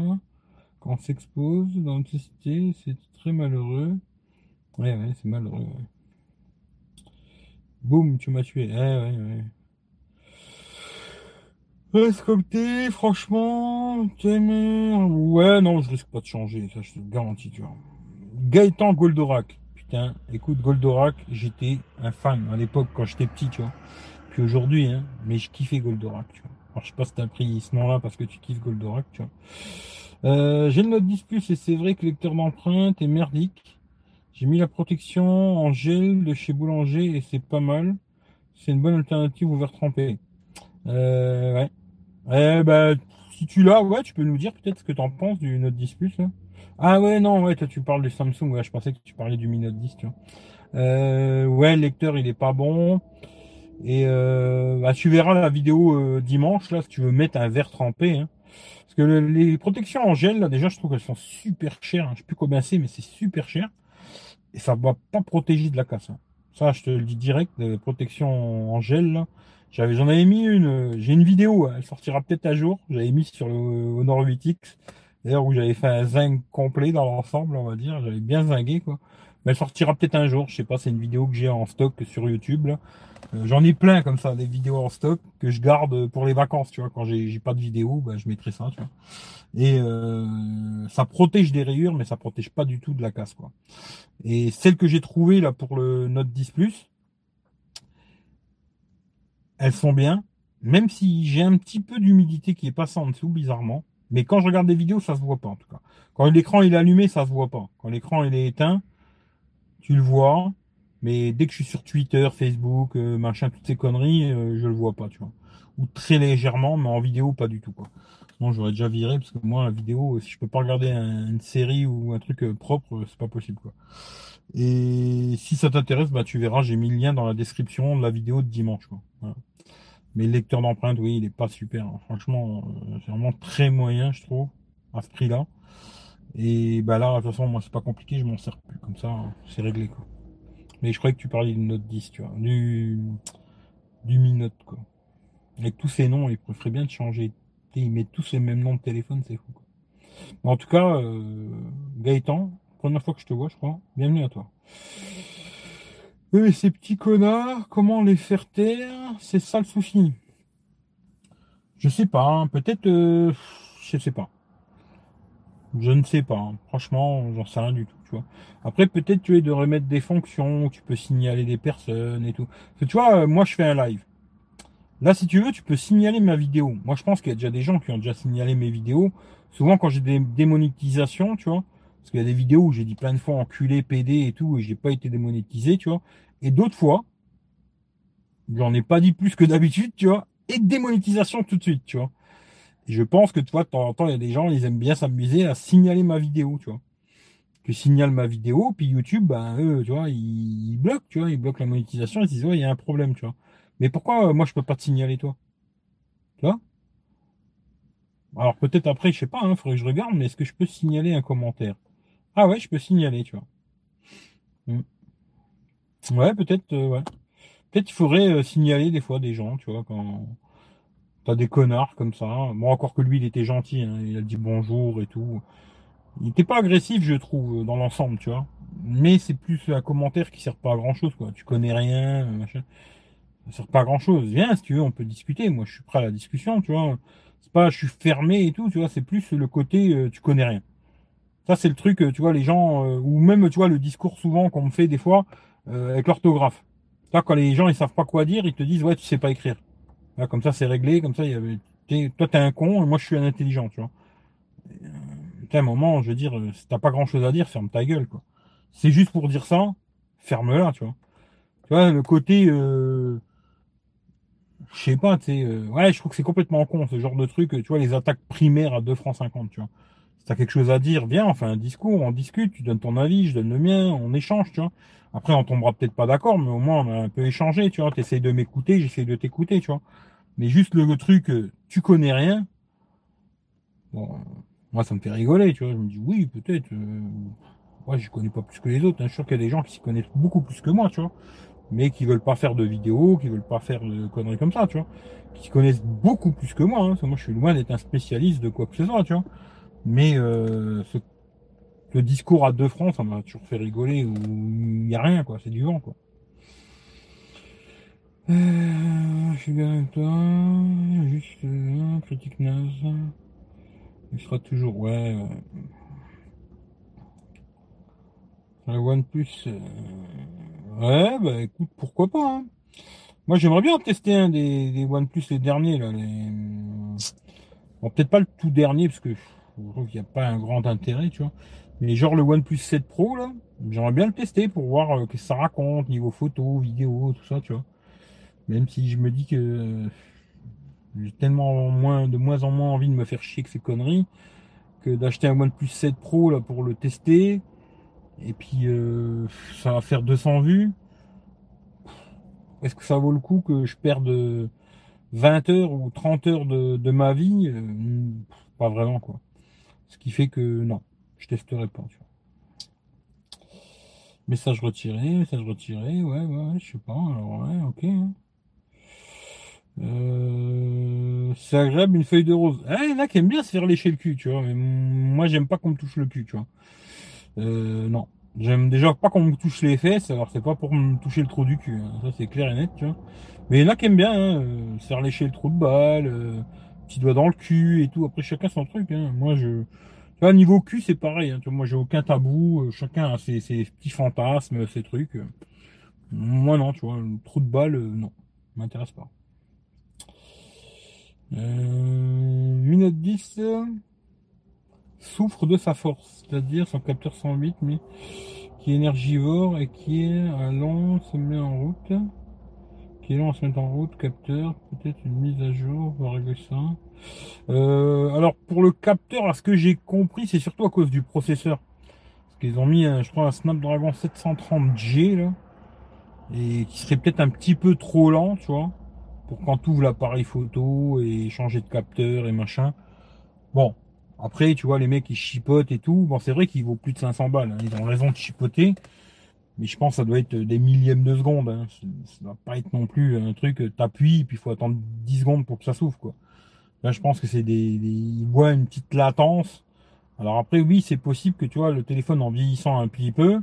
Quand on s'expose dans société, c'est très malheureux. Ouais, ouais, c'est malheureux. Ouais. Boum, tu m'as tué. Ouais, ouais, ouais. Comme t'es, franchement, Ouais, non, je risque pas de changer, ça je te garantis, tu vois. Gaëtan Goldorak. Putain, écoute, Goldorak, j'étais un fan à l'époque quand j'étais petit, tu vois. Puis aujourd'hui, hein, mais je kiffais Goldorak, tu vois. Alors je sais pas si t'as pris ce nom-là parce que tu kiffes Goldorak, tu vois. Euh, j'ai le Note 10 Plus et c'est vrai que le lecteur d'empreinte est merdique. J'ai mis la protection en gel de chez Boulanger et c'est pas mal. C'est une bonne alternative au verre trempé. Euh, ouais. Eh ben, si tu l'as, ouais, tu peux nous dire peut-être ce que tu en penses du Note 10 Plus. Ah ouais, non, ouais, toi tu parles du Samsung. Ouais, je pensais que tu parlais du Mi Note 10. Tu vois. Euh, ouais, le lecteur il est pas bon. Et euh, bah, tu verras la vidéo euh, dimanche là si tu veux mettre un verre trempé. Hein. Parce que les protections en gel, déjà, je trouve qu'elles sont super chères. Hein. Je sais plus combien c'est, mais c'est super cher. Et ça va pas protéger de la casse. Hein. Ça, je te le dis direct, les protections en gel, j'en avais mis une, euh, j'ai une vidéo, hein. elle sortira peut-être à jour. J'avais mis sur le Honor 8X. D'ailleurs, où j'avais fait un zinc complet dans l'ensemble, on va dire. J'avais bien zingué, quoi. Mais elle sortira peut-être un jour. Je sais pas, c'est une vidéo que j'ai en stock sur YouTube. Euh, j'en ai plein comme ça, des vidéos en stock que je garde pour les vacances, tu vois. Quand j'ai pas de vidéo, bah, je mettrai ça, tu vois. Et euh, ça protège des rayures, mais ça protège pas du tout de la casse, quoi. Et celle que j'ai trouvée là pour le Note 10 Plus, elles sont bien, même si j'ai un petit peu d'humidité qui est passée en dessous, bizarrement. Mais quand je regarde des vidéos, ça se voit pas en tout cas. Quand l'écran est allumé, ça se voit pas. Quand l'écran est éteint, tu le vois. Mais dès que je suis sur Twitter, Facebook, euh, machin, toutes ces conneries, euh, je le vois pas, tu vois. Ou très légèrement, mais en vidéo, pas du tout, quoi. Sinon, j'aurais déjà viré, parce que moi, la vidéo, si je peux pas regarder une série ou un truc euh, propre, c'est pas possible, quoi. Et si ça t'intéresse, bah, tu verras, j'ai mis le lien dans la description de la vidéo de dimanche, quoi. Mais le lecteur d'empreinte, oui, il est pas super. Hein. Franchement, c'est vraiment très moyen, je trouve, à ce prix-là. Et bah là, de toute façon, moi, c'est pas compliqué, je m'en sers plus. Comme ça, c'est réglé, quoi. Mais je croyais que tu parlais du Note 10, tu vois. Du, du Mi Note, quoi. Avec tous ces noms, il ferait bien de changer. Ils mettent tous les mêmes noms de téléphone, c'est fou, quoi. en tout cas, euh, Gaëtan, première fois que je te vois, je crois. Bienvenue à toi. Oui, ces petits connards, comment les faire taire? C'est ça le souci. Je sais pas, hein. peut-être, euh, je sais pas. Je ne sais pas. Hein. Franchement, j'en sais rien du tout. Après, peut-être tu es de remettre des fonctions, tu peux signaler des personnes et tout. Que tu vois, euh, moi je fais un live. Là, si tu veux, tu peux signaler ma vidéo. Moi, je pense qu'il y a déjà des gens qui ont déjà signalé mes vidéos. Souvent, quand j'ai des démonétisations, tu vois, parce qu'il y a des vidéos où j'ai dit plein de fois enculé, PD et tout, et j'ai pas été démonétisé, tu vois. Et d'autres fois, j'en ai pas dit plus que d'habitude, tu vois, et démonétisation tout de suite, tu vois je pense que, tu vois, de temps en temps, il y a des gens, ils aiment bien s'amuser à signaler ma vidéo, tu vois. Que signale ma vidéo, puis YouTube, ben, eux, tu vois, ils, bloquent, tu vois, ils bloquent la monétisation, ils disent, ouais, il y a un problème, tu vois. Mais pourquoi, euh, moi, je peux pas te signaler, toi? Tu vois? Alors, peut-être après, je sais pas, hein, faudrait que je regarde, mais est-ce que je peux signaler un commentaire? Ah ouais, je peux signaler, tu vois. Hmm. Ouais, peut-être, euh, ouais. Peut-être il faudrait euh, signaler des fois des gens, tu vois, quand, T'as des connards comme ça. Bon, encore que lui, il était gentil. Hein. Il a dit bonjour et tout. Il était pas agressif, je trouve, dans l'ensemble, tu vois. Mais c'est plus un commentaire qui sert pas à grand chose, quoi. Tu connais rien, machin. Ça sert pas à grand chose. Viens, si tu veux, on peut discuter. Moi, je suis prêt à la discussion, tu vois. C'est pas, je suis fermé et tout, tu vois. C'est plus le côté, euh, tu connais rien. Ça, c'est le truc, euh, tu vois, les gens, euh, ou même, tu vois, le discours souvent qu'on me fait des fois avec l'orthographe. Là, quand les gens ils savent pas quoi dire, ils te disent ouais, tu sais pas écrire. Là, comme ça, c'est réglé. Comme ça, il y avait, toi, t'es un con et moi, je suis un intelligent, tu vois. Moment, je veux dire, si t'as pas grand chose à dire, ferme ta gueule, quoi. C'est juste pour dire ça, ferme-la, tu vois. Tu vois, le côté, euh, je sais pas, tu sais, euh, ouais, je trouve que c'est complètement con, ce genre de truc, tu vois, les attaques primaires à 2 francs 50, tu vois. Si t'as quelque chose à dire, viens, on fait un discours, on discute, tu donnes ton avis, je donne le mien, on échange, tu vois. Après, on tombera peut-être pas d'accord, mais au moins, on a un peu échangé, tu vois. T'essayes de m'écouter, j'essaie de t'écouter, tu vois. Mais juste le, truc, euh, tu connais rien, bon, moi, ça me fait rigoler, tu vois. Je me dis, oui, peut-être, euh, ouais, je connais pas plus que les autres. Hein. Je suis sûr qu'il y a des gens qui s'y connaissent beaucoup plus que moi, tu vois. Mais qui veulent pas faire de vidéos, qui veulent pas faire de conneries comme ça, tu vois. Qui connaissent beaucoup plus que moi. Hein. Moi, je suis loin d'être un spécialiste de quoi que ce soit, tu vois. Mais euh, ce, le discours à deux francs, ça m'a toujours fait rigoler. Où il y a rien, quoi. C'est du vent, quoi. Euh, je suis bien avec toi. Juste euh, critique naze. Il sera toujours ouais. Le OnePlus. Euh... Ouais, bah écoute, pourquoi pas. Hein. Moi j'aimerais bien tester un des, OnePlus les derniers là. Les... Bon, peut-être pas le tout dernier parce que je trouve qu'il n'y a pas un grand intérêt, tu vois. Mais genre le OnePlus 7 Pro là, j'aimerais bien le tester pour voir euh, ce que ça raconte niveau photo, vidéo, tout ça, tu vois. Même si je me dis que j'ai tellement moins de moins en moins envie de me faire chier que ces conneries que d'acheter un OnePlus 7 Pro là pour le tester et puis euh, ça va faire 200 vues. Est-ce que ça vaut le coup que je perde 20 heures ou 30 heures de, ma vie? Euh, Pas vraiment quoi. Ce qui fait que non, je testerai pas. Message retiré, message retiré, ouais, ouais, je sais pas, alors ouais, ok. Hein. Euh, c'est agréable une feuille de rose. Ah, il y en a qui aiment bien se faire lécher le cul, tu vois, mais moi j'aime pas qu'on me touche le cul, tu vois. Euh, non. J'aime déjà pas qu'on me touche les fesses, alors c'est pas pour me toucher le trou du cul. Hein. Ça c'est clair et net, tu vois. Mais il y en a qui aiment bien, hein, euh, se faire lécher le trou de balle, euh, petit doigt dans le cul et tout. Après chacun son truc. Hein. Moi je, tu vois, niveau cul c'est pareil. Hein. Tu vois, moi j'ai aucun tabou. Euh, chacun a ses, ses, petits fantasmes, ses trucs. Moi non, tu vois, le trou de balle, non, m'intéresse pas. Euh, minute 10 souffre de sa force, c'est-à-dire son capteur 108 mais qui est énergivore et qui est à long se met en route. Qui est long se met en route, capteur, peut-être une mise à jour, on va régler ça. Euh, alors pour le capteur, à ce que j'ai compris, c'est surtout à cause du processeur. Parce qu'ils ont mis, je crois, un Snapdragon 730G là, et qui serait peut-être un petit peu trop lent, tu vois, pour quand tu l'appareil photo et changer de capteur et machin. Bon, après, tu vois, les mecs, ils chipotent et tout. Bon, c'est vrai qu'il vaut plus de 500 balles. Hein. Ils ont raison de chipoter. Mais je pense que ça doit être des millièmes de secondes. Hein. Ça doit pas être non plus un truc, t'appuies, puis il faut attendre 10 secondes pour que ça s'ouvre, quoi. Là, je pense que c'est des, Ils voient une petite latence. Alors après, oui, c'est possible que, tu vois, le téléphone en vieillissant un petit peu,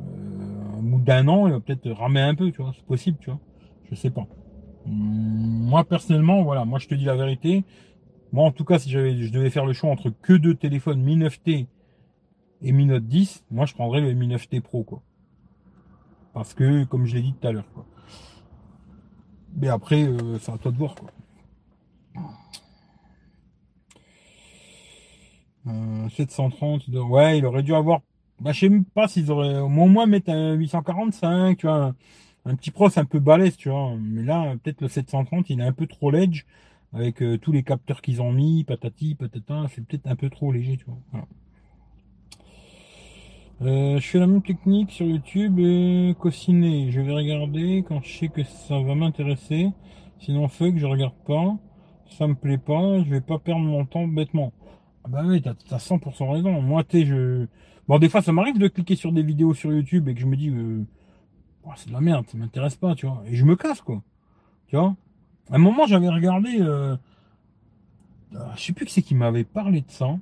euh, au bout d'un an, il va peut-être ramer un peu, tu vois. C'est possible, tu vois. Je sais pas. Moi, personnellement, voilà, moi, je te dis la vérité. Moi, en tout cas, si j'avais, je devais faire le choix entre que deux téléphones Mi 9T et Mi Note 10, moi, je prendrais le Mi 9T Pro, quoi. Parce que, comme je l'ai dit tout à l'heure, quoi. Mais après, euh, c'est à toi de voir, quoi. 730, euh, ouais, il aurait dû avoir, bah, je sais même pas s'ils auraient au moins mettre un 845, tu vois, un, petit pros un peu balèze, tu vois. Mais là, peut-être le 730, il est un peu trop ledge avec euh, tous les capteurs qu'ils ont mis, patati, patata, c'est peut-être un peu trop léger, tu vois. Euh, je fais la même technique sur YouTube et Cociné. Je vais regarder quand je sais que ça va m'intéresser. Sinon, fuck, je regarde pas. Ça me plaît pas, je vais pas perdre mon temps bêtement. Ah bah oui, t'as as 100% raison. Moi, t'es, je... Bon, des fois, ça m'arrive de cliquer sur des vidéos sur YouTube et que je me dis, euh... c'est de la merde, ça m'intéresse pas, tu vois. Et je me casse, quoi. Tu vois à un moment, j'avais regardé. Euh, ah, je sais plus qui c'est qui m'avait parlé de ça.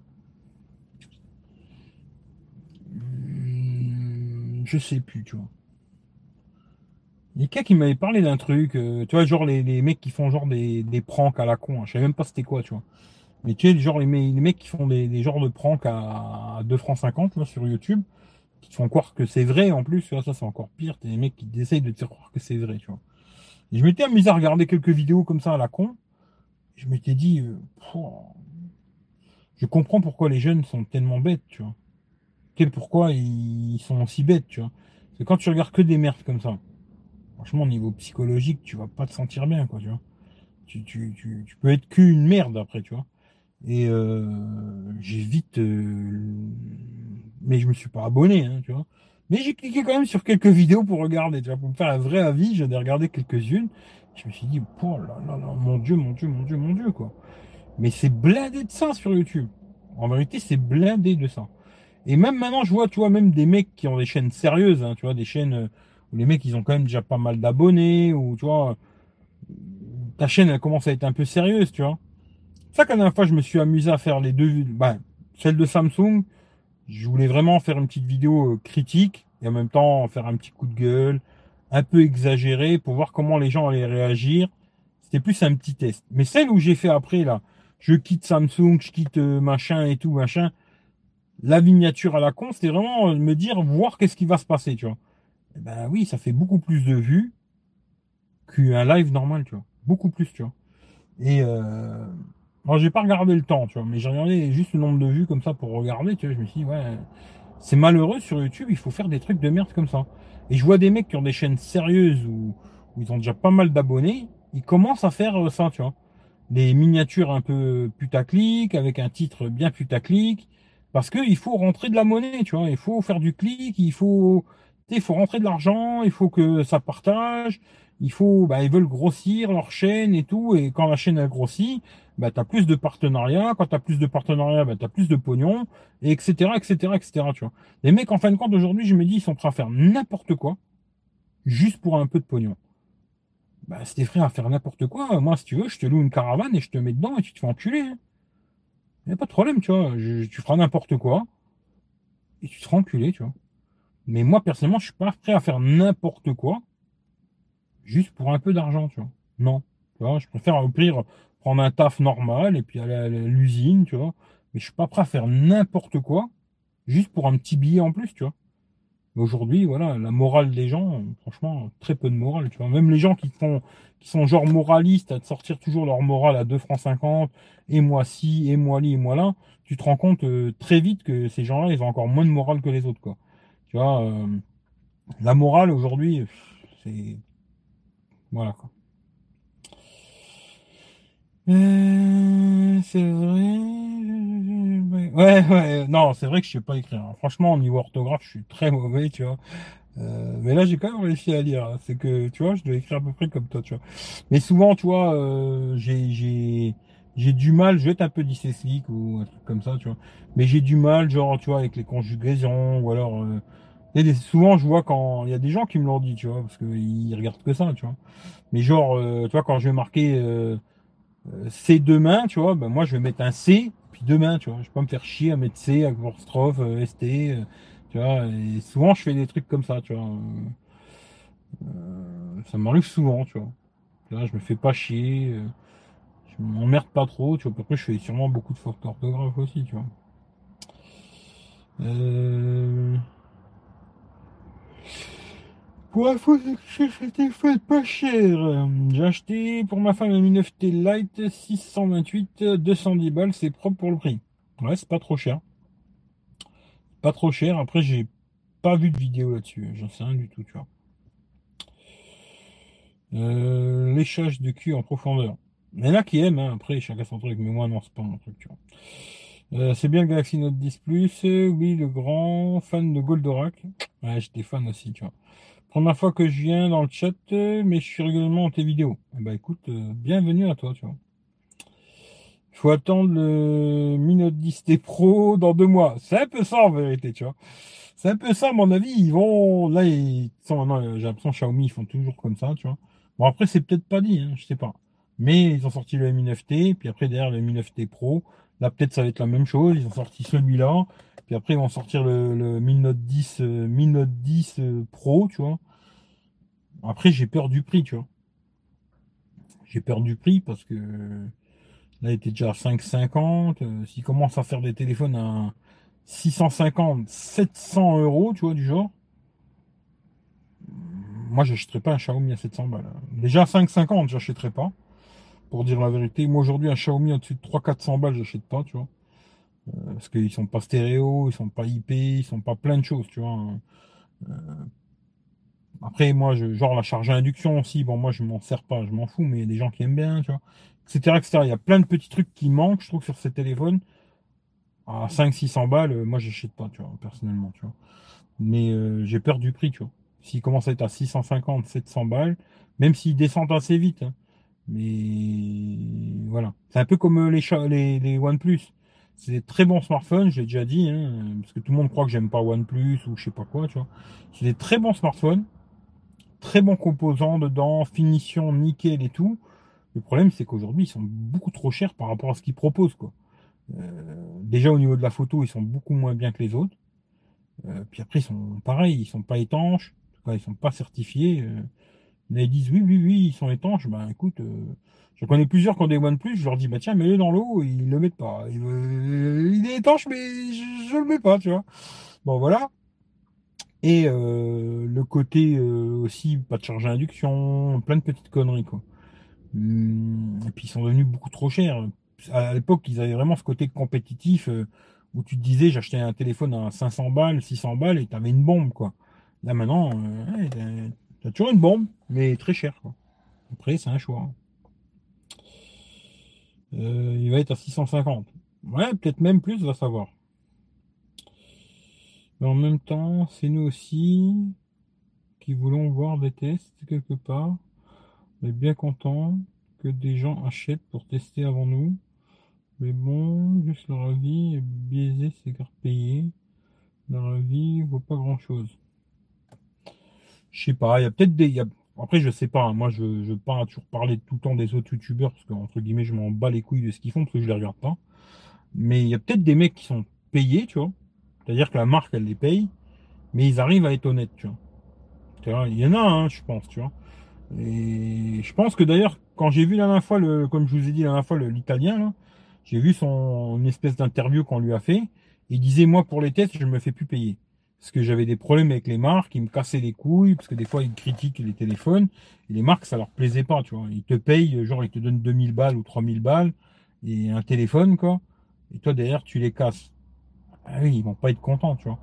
Hmm, je sais plus, tu vois. Il y a quelqu'un qui m'avait parlé d'un truc, euh, tu vois, genre les, les, mecs qui font genre des, des pranks à la con, hein. je savais même pas c'était quoi, tu vois. Mais tu sais, genre les, mecs qui font des, des genres de pranks à 2 francs 50 là, sur YouTube, font croire que c'est vrai en plus, tu vois, ça c'est encore pire, t'es des mecs qui essayent de te faire croire que c'est vrai, tu vois. Je m'étais amusé à regarder quelques vidéos comme ça à la con, je m'étais dit, euh, je comprends pourquoi les jeunes sont tellement bêtes, tu vois. Sais, pourquoi ils sont aussi bêtes, tu vois. C'est quand tu regardes que des merdes comme ça. Franchement, au niveau psychologique, tu vas pas te sentir bien, quoi, tu vois. Tu peux être qu'une merde après, tu vois. Et euh, j'ai vite... Euh, mais je me suis pas abonné, hein, tu vois. Mais j'ai cliqué quand même sur quelques vidéos pour regarder, tu vois, pour me faire un vrai avis. J'en ai regardé quelques-unes. Je me suis dit, oh là là mon Dieu, mon Dieu, mon Dieu, mon Dieu, quoi. Mais c'est blindé de ça sur YouTube. En vérité, c'est blindé de ça. Et même maintenant, je vois, tu vois, même des mecs qui ont des chaînes sérieuses, hein, tu vois, des chaînes euh, où les mecs, ils ont quand même déjà pas mal d'abonnés, ou tu vois, ta chaîne, elle commence à être un peu sérieuse, tu vois. C'est ça qu'à la dernière fois, je me suis amusé à faire les deux, bah, celle de Samsung, je voulais vraiment faire une petite vidéo euh, critique, et en même temps faire un petit coup de gueule, un peu exagéré, pour voir comment les gens allaient réagir. C'était plus un petit test. Mais celle où j'ai fait après, là, je quitte Samsung, je quitte euh, machin et tout, machin, la miniature à la con, c'était vraiment euh, me dire, voir qu'est-ce qui va se passer, tu vois. Eh ben oui, ça fait beaucoup plus de vues qu'un live normal, tu vois. Beaucoup plus, tu vois. Et euh, moi, j'ai pas regardé le temps, tu vois, mais j'ai regardé juste le nombre de vues comme ça pour regarder, tu vois. Je me suis dit, ouais, c'est malheureux sur YouTube, il faut faire des trucs de merde comme ça. Et je vois des mecs qui ont des chaînes sérieuses où, ils ont déjà pas mal d'abonnés, ils commencent à faire euh, ça, tu vois. Des miniatures un peu putaclic, avec un titre bien putaclic, parce qu'il faut rentrer de la monnaie, tu vois. Il faut faire du clic, il faut, il faut rentrer de l'argent, il faut que ça partage, il faut, bah, ils veulent grossir leur chaîne et tout. Et quand la chaîne a grossit, bah, t'as plus de partenariats. Quand t'as plus de partenariats, bah, t'as plus de pognon, et etc., etc., etc., tu vois. Les mecs, en fin de compte, aujourd'hui, je me dis, ils sont prêts à faire n'importe quoi, juste pour un peu de pognon. Bah, si t'es prêt à faire n'importe quoi, moi, si tu veux, je te loue une caravane et je te mets dedans et tu te fais enculer. Hein. Il a pas de problème, tu vois. tu feras n'importe quoi. Et tu seras enculé, tu vois. Mais moi, personnellement, je suis pas prêt à faire n'importe quoi. Juste pour un peu d'argent, tu vois. Non. Tu vois, je préfère au pire prendre un taf normal et puis aller à l'usine, tu vois. Mais je suis pas prêt à faire n'importe quoi. Juste pour un petit billet en plus, tu vois. Aujourd'hui, voilà, la morale des gens, franchement, très peu de morale, tu vois. Même les gens qui font, qui sont genre moralistes à sortir toujours leur morale à 2 francs 50, et moi ci, et moi li, et moi là, tu te rends compte euh, très vite que ces gens-là, ils ont encore moins de morale que les autres, quoi. Tu vois, euh, la morale aujourd'hui, c'est, voilà, quoi. Euh, c'est vrai. Ouais, ouais, non, c'est vrai que je sais pas écrire. Hein. Franchement, au niveau orthographe, je suis très mauvais, tu vois. Euh, mais là, j'ai quand même réussi à lire. Hein. C'est que, tu vois, je dois écrire à peu près comme toi, tu vois. Mais souvent, tu vois, euh, j'ai, j'ai, j'ai du mal, je vais être un peu dyslexique ou un truc comme ça, tu vois. Mais j'ai du mal, genre, tu vois, avec les conjugaisons ou alors. Euh, souvent, je vois quand il y a des gens qui me l'ont dit, tu vois, parce qu'ils regardent que ça, tu vois. Mais genre, euh, tu vois, quand je vais marquer euh, euh, C demain, tu vois, ben moi je vais mettre un C, puis demain, tu vois. Je peux pas me faire chier à mettre C, apostrophe, euh, ST, euh, tu vois. Et souvent je fais des trucs comme ça, tu vois. ça m'arrive souvent, tu vois. Là, je me fais pas chier, je m'emmerde pas trop, tu vois. Après, je fais sûrement beaucoup de fautes d'orthographe aussi, tu vois. Pour info, c'était fait pas cher. J'ai acheté pour ma femme un Mi 9T Lite 628, 210 balles, c'est propre pour le prix. Ouais, c'est pas trop cher. Pas trop cher. Après, j'ai pas vu de vidéo là-dessus. J'en sais rien du tout, tu vois. Euh, léchage de cul en profondeur. Il y en a qui aiment, hein. après chacun son truc, mais moi non, c'est pas mon truc, tu vois. Euh, c'est bien le Galaxy Note 10 Plus, oui, le grand fan de Goldorak. Ouais, j'étais fan aussi, tu vois. Première fois que je viens dans le chat, euh, mais je suis régulièrement dans tes vidéos. Ben écoute, euh, bienvenue à toi, tu vois. Il faut attendre le Mi Note 10T Pro dans deux mois. C'est un peu ça en vérité, tu vois. C'est un peu ça, à mon avis. Ils vont, là, ils sont j'ai l'impression Xiaomi, ils font toujours comme ça, tu vois. Bon, après, c'est peut-être pas dit, hein, je sais pas. Mais ils ont sorti le Mi 9T, puis après, derrière le Mi 9T Pro, Là, peut-être ça va être la même chose. Ils ont sorti celui-là. Puis après, ils vont sortir le, le Mi Note 10, euh, Note 10 euh, Pro, tu vois. Après, j'ai peur du prix, tu vois. J'ai peur du prix parce que là, il était déjà à 5,50. Euh, S'ils commencent à faire des téléphones à 650, 700 euros, tu vois, du genre. Moi, j'achèterais pas un Xiaomi à 700 balles. Déjà, 5,50, j'achèterais pas. Pour dire la vérité. Moi, aujourd'hui, un Xiaomi au-dessus de 300-400 balles, j'achète pas, tu vois. Euh, parce qu'ils sont pas stéréo, ils sont pas IP, ils sont pas plein de choses, tu vois. Euh, après, moi, je, genre la charge à induction aussi, bon, moi, je m'en sers pas, je m'en fous, mais il y a des gens qui aiment bien, tu vois, etc., etc. Il y a plein de petits trucs qui manquent, je trouve, sur ces téléphones. À 500-600 balles, euh, moi, j'achète pas, tu vois, personnellement, tu vois. Mais j'ai peur du prix, tu vois. S'ils commencent à être à 650, 700 balles, même s'ils descendent assez vite, hein. Mais voilà. C'est un peu comme euh, les, les, les OnePlus. C'est des très bons smartphones, j'ai déjà dit, hein, parce que tout le monde croit que j'aime pas OnePlus ou je sais pas quoi, tu vois. C'est des très bons smartphones très bons composants dedans, finition nickel et tout. Le problème, c'est qu'aujourd'hui, ils sont beaucoup trop chers par rapport à ce qu'ils proposent. Quoi. Euh, déjà, au niveau de la photo, ils sont beaucoup moins bien que les autres. Euh, puis après, ils sont pareils, ils sont pas étanches, ils sont pas certifiés. Ils disent oui, oui, oui, ils sont étanches. Ben écoute, euh, je connais plusieurs qui ont des OnePlus, je leur dis bah tiens, mets-le dans l'eau, ils le mettent pas. Il, il est étanche, mais je, je le mets pas, tu vois. Bon voilà. Et euh, le côté euh, aussi, pas de charge à induction, plein de petites conneries, quoi. Hum, et puis ils sont devenus beaucoup trop chers. À l'époque, ils avaient vraiment ce côté compétitif euh, où tu te disais, j'achetais un téléphone à 500 balles, 600 balles et t'avais une bombe, quoi. Là maintenant, euh, t'as toujours une bombe, mais très cher, quoi. Après, c'est un choix. il va être à 650. Ouais, peut-être même plus, va savoir. Mais en même temps, c'est nous aussi qui voulons voir des tests quelque part. On est bien content que des gens achètent pour tester avant nous. Mais bon, juste leur avis est biaisé, c'est car payé. Leur avis vaut pas grand chose. Je sais pas, il y a peut-être des. Après, je sais pas, hein. moi je ne veux pas toujours parler tout le temps des autres youtubeurs parce que, entre guillemets, je m'en bats les couilles de ce qu'ils font parce que je les regarde pas. Mais il y a peut-être des mecs qui sont payés, tu vois, c'est-à-dire que la marque, elle les paye, mais ils arrivent à être honnêtes, tu vois. Il y en a, hein, je pense, tu vois. Et je pense que d'ailleurs, quand j'ai vu la dernière fois, le, comme je vous ai dit la dernière fois, l'italien, j'ai vu son espèce d'interview qu'on lui a fait. Il disait, moi, pour les tests, je me fais plus payer. Parce que j'avais des problèmes avec les marques, ils me cassaient les couilles, parce que des fois, ils critiquent les téléphones. Et les marques, ça leur plaisait pas, tu vois. Ils te payent, genre, ils te donnent 2000 balles ou 3000 balles, et un téléphone, quoi. Et toi, derrière, tu les casses. Ah oui, ils vont pas être contents, tu vois.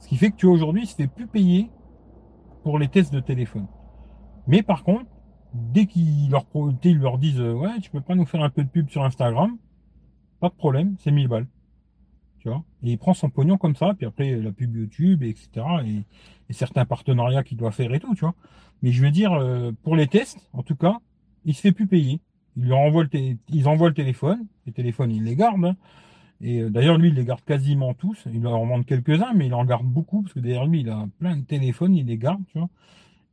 Ce qui fait que tu aujourd'hui, c'est plus payé pour les tests de téléphone. Mais par contre, dès qu'ils leur, leur disent ouais, tu peux pas nous faire un peu de pub sur Instagram, pas de problème, c'est 1000 balles. Tu vois. Et il prend son pognon comme ça, puis après la pub YouTube, etc. Et, certains partenariats qu'il doit faire et tout, tu vois. Mais je veux dire, euh, pour les tests, en tout cas, il se fait plus payer. Ils leur envoient le, ils envoient le téléphone, les téléphones, ils les gardent. Hein. Et euh, d'ailleurs, lui, il les garde quasiment tous. Il en vend quelques-uns, mais il en garde beaucoup, parce que derrière lui, il a plein de téléphones, il les garde, tu vois.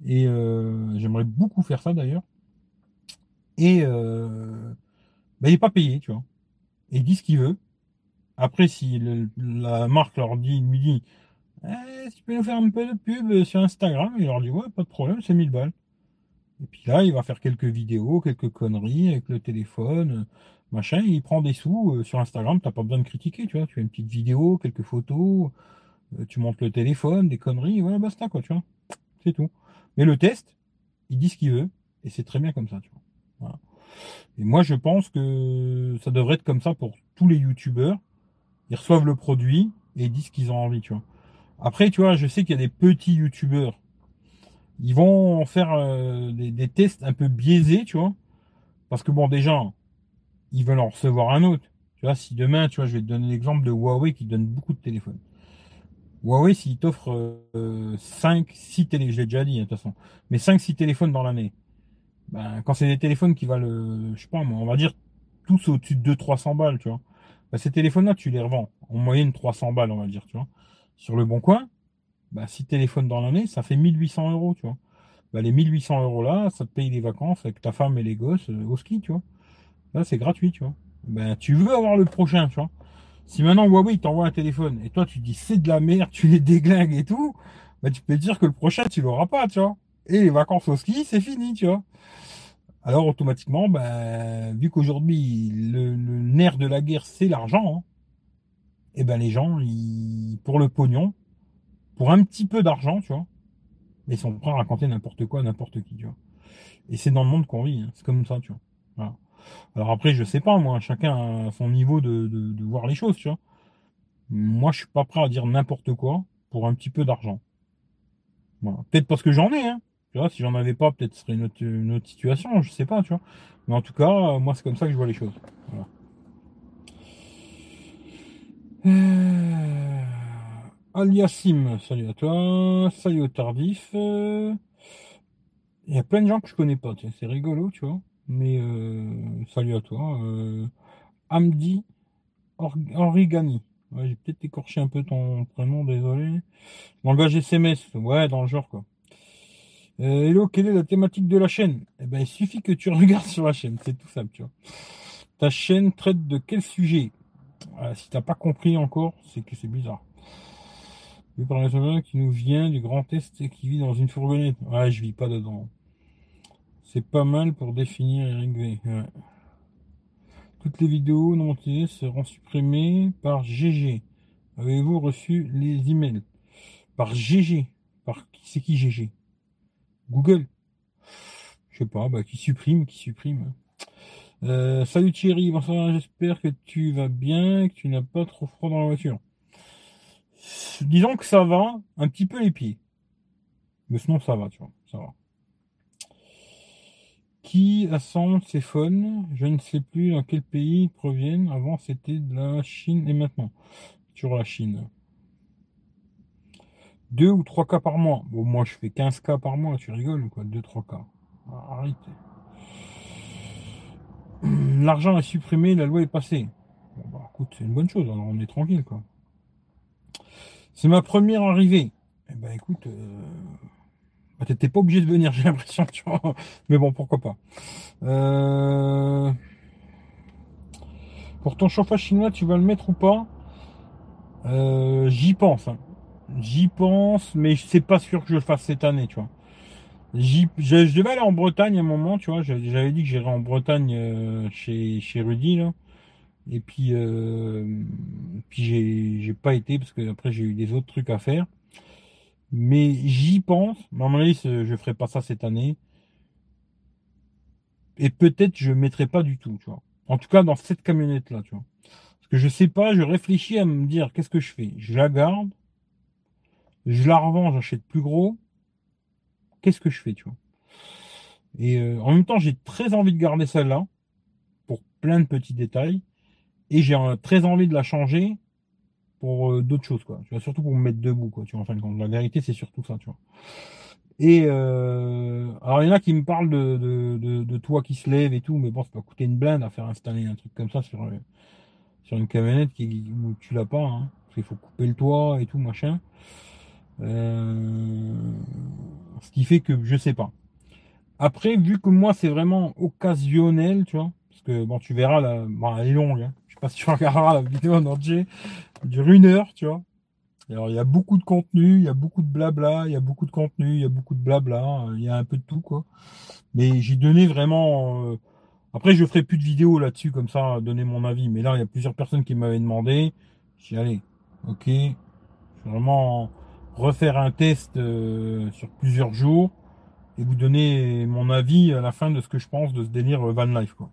Et euh, j'aimerais beaucoup faire ça d'ailleurs. Et euh, bah, il n'est pas payé, tu vois. Et il dit ce qu'il veut. Après, si la marque leur dit, lui dit, eh, tu peux nous faire un peu de pub sur Instagram, il leur dit, ouais, pas de problème, c'est 1000 balles. Et puis là, il va faire quelques vidéos, quelques conneries avec le téléphone machin, il prend des sous euh, sur Instagram, t'as pas besoin de critiquer, tu vois, tu fais une petite vidéo, quelques photos, euh, tu montes le téléphone, des conneries, voilà, basta, quoi, tu vois, c'est tout. Mais le test, il dit ce qu'il veut, et c'est très bien comme ça, tu vois. Et moi, je pense que ça devrait être comme ça pour tous les youtubeurs. Ils reçoivent le produit et disent ce qu'ils ont envie, tu vois. Après, tu vois, je sais qu'il y a des petits youtubeurs. Ils vont faire euh, des, tests un peu biaisés, tu vois. Parce que bon, déjà, ils veulent en recevoir un autre. Tu vois, si demain, tu vois, je vais te donner l'exemple de Huawei qui donne beaucoup de téléphones. Huawei, s'il t'offre 5, 6 téléphones, je l'ai déjà dit, hein, de toute façon, mais 5, 6 téléphones dans l'année, ben, quand c'est des téléphones qui valent, euh, je sais pas, on va dire tous au-dessus de 200-300 balles, tu vois, ben, ces téléphones-là, tu les revends en moyenne 300 balles, on va dire, tu vois. Sur le bon coin, ben, 6 téléphones dans l'année, ça fait 1800 euros, tu vois. Ben, les 1800 euros là, ça te paye les vacances avec ta femme et les gosses euh, au ski, tu vois. Là, c'est gratuit, tu vois. ben tu veux avoir le prochain, tu vois. Si maintenant Huawei t'envoie un téléphone et toi tu dis c'est de la merde, tu les déglingues et tout, ben tu peux te dire que le prochain tu l'auras pas, tu vois. Et les vacances au ski, c'est fini, tu vois. Alors automatiquement, ben, vu qu'aujourd'hui le, nerf de la guerre c'est l'argent, hein, et ben les gens, ils, pour le pognon, pour un petit peu d'argent, tu vois, ils sont prêts à raconter n'importe quoi, n'importe qui, tu vois. Et c'est dans le monde qu'on vit, hein. c'est comme ça, tu vois. Alors après, je sais pas, moi, chacun a son niveau de, de, voir les choses, tu vois. Moi, je suis pas prêt à dire n'importe quoi pour un petit peu d'argent. Voilà. Peut-être parce que j'en ai, hein. Si j'en avais pas, peut-être ce serait une autre, situation, je sais pas, tu vois. Mais en tout cas, moi, c'est comme ça que je vois les choses. Euh... Aliasim, salut à toi. Salut au tardif. Il y a plein de gens que je connais pas, c'est rigolo, tu vois. Mais euh, salut à toi. Euh, Amdi Origani. Ouais, j'ai peut-être écorché un peu ton prénom, désolé. Langage SMS, ouais, dans le genre quoi. Euh, hello, quelle est la thématique de la chaîne? Eh ben, il suffit que tu regardes sur la chaîne, c'est tout simple. Ta chaîne traite de quel sujet? Ah, Si t'as pas compris encore, c'est que c'est bizarre. Le par qui nous vient du Grand Est et qui vit dans une fourgonnette. Ouais, je vis pas dedans. C'est pas mal pour définir Eric V. Toutes les vidéos non monétisées seront supprimées par GG. Avez-vous reçu les emails? Par GG. Par c'est qui GG Google Je sais pas, bah qui supprime, qui supprime. Euh, salut Thierry, bonsoir, j'espère que tu vas bien que tu n'as pas trop froid dans la voiture disons que ça va, un petit peu les pieds. Mais sinon, ça va, tu vois, ça va. Qui assemble ces phones Je ne sais plus dans quel pays ils proviennent. Avant, c'était de la Chine et maintenant, toujours la Chine. Deux ou trois cas par mois. Bon, moi, je fais 15 cas par mois, tu rigoles ou quoi? Deux, trois cas. Arrête. L'argent est supprimé, la loi est passée. Bon, bah, écoute, c'est une bonne chose, on est tranquille, quoi. C'est ma première arrivée. Eh ben écoute, euh... Bah, t'étais pas obligé de venir, j'ai l'impression, tu vois. Mais bon, pourquoi pas. Euh... Pour ton chauffage chinois, tu vas le mettre ou pas? Euh, J'y pense. Hein. J'y pense, mais c'est pas sûr que je le fasse cette année, tu vois. je, je, devais aller en Bretagne à un moment, tu vois. J'avais dit que j'irais en Bretagne euh, chez, chez Rudy, là. Et puis, euh, puis j'ai, pas été parce que après j'ai eu des autres trucs à faire. Mais j'y pense. Mais je ferai pas ça cette année. Et peut-être je mettrai pas du tout, tu vois. En tout cas, dans cette camionnette là, tu vois. Parce que je sais pas, je réfléchis à me dire qu'est-ce que je fais? Je la garde, je la revends, j'achète plus gros. Qu'est-ce que je fais, tu vois? Et euh, en même temps, j'ai très envie de garder celle-là pour plein de petits détails. Et j'ai très envie de la changer pour euh, d'autres choses quoi. Tu vois surtout pour me mettre debout quoi tu vois en fin de compte. La vérité c'est surtout ça tu vois. Et euh, alors il y en a qui me parlent de, de, qui se lève et tout mais bon ça peut coûter une blinde à faire installer un truc comme ça sur euh, une camionnette qui où tu l'as pas hein, parce qu'il faut couper le toit et tout machin. euh, ce qui fait que je sais pas après vu que moi c'est vraiment occasionnel tu vois parce que bon tu verras là bon, elle est longue hein sais pas si tu regarderas la vidéo en entier, dure une heure, tu vois. Alors il y a beaucoup de contenu, il y a beaucoup de blabla, il y a beaucoup de contenu, il y a beaucoup de blabla, il y a un peu de tout quoi. Mais j'ai donné vraiment. Euh, après je ferai plus de vidéos là-dessus comme ça, donner mon avis. Mais là il y a plusieurs personnes qui m'avaient demandé. J'ai allez, ok, je vraiment refaire un test euh, sur plusieurs jours et vous donner mon avis à la fin de ce que je pense de ce délire van life quoi.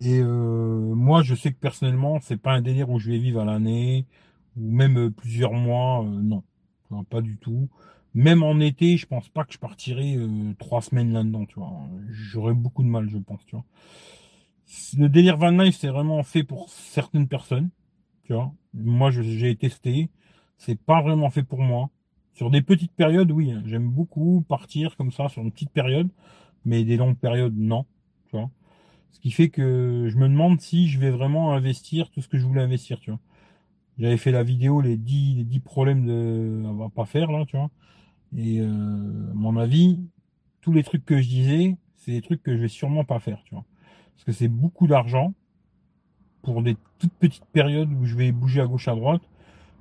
Et euh, moi, je sais que personnellement, c'est pas un délire où je vais vivre à l'année ou même euh, plusieurs mois. Euh, non. pas du tout. Même en été, je pense pas que je partirai trois semaines là-dedans. Tu vois, j'aurais beaucoup de mal, je pense. Tu vois, le délire van life, c'est vraiment fait pour certaines personnes. Tu vois, moi, j'ai testé. C'est pas vraiment fait pour moi. Sur des petites périodes, oui, hein. j'aime beaucoup partir comme ça sur une petite période, mais des longues périodes, non. Tu vois. Ce qui fait que je me demande si je vais vraiment investir tout ce que je voulais investir, tu vois. J'avais fait la vidéo, les 10, les 10 problèmes de, va pas faire, là, tu vois. Et, euh, à mon avis, tous les trucs que je disais, c'est des trucs que je vais sûrement pas faire, tu vois. Parce que c'est beaucoup d'argent. pour des toutes petites périodes où je vais bouger à gauche à droite.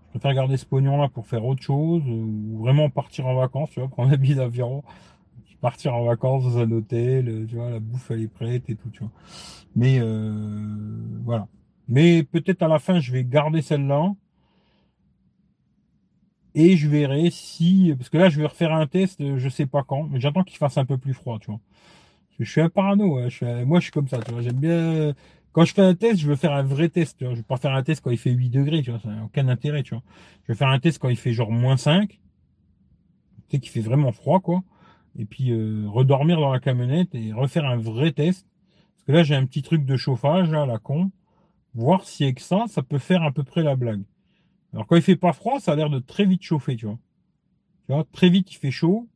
Je préfère garder ce pognon-là pour faire autre chose ou vraiment partir en vacances, tu vois, prendre un billet d'avion, partir en vacances dans un hôtel, tu vois, la bouffe elle est prête et tout, tu vois. Mais euh, voilà. Mais peut-être à la fin, je vais garder celle-là. Et je verrai si, parce que là, je vais refaire un test, je sais pas quand, mais j'attends qu'il fasse un peu plus froid, tu vois. Je suis un parano, hein, moi, je suis comme ça, tu vois. J'aime bien, quand je fais un test, je veux faire un vrai test, tu vois. Je veux pas faire un test quand il fait 8 degrés, tu vois. Ça n'a aucun intérêt, tu vois. Je vais faire un test quand il fait genre moins 5. Tu sais, qu'il fait vraiment froid, quoi. Et puis, euh, redormir dans la camionnette et refaire un vrai test. Parce que là, j'ai un petit truc de chauffage, là, à la con. Voir si avec ça, ça peut faire à peu près la blague. Alors quand il fait pas froid, ça a l'air de très vite chauffer, tu vois. Tu vois, très vite il fait chaud.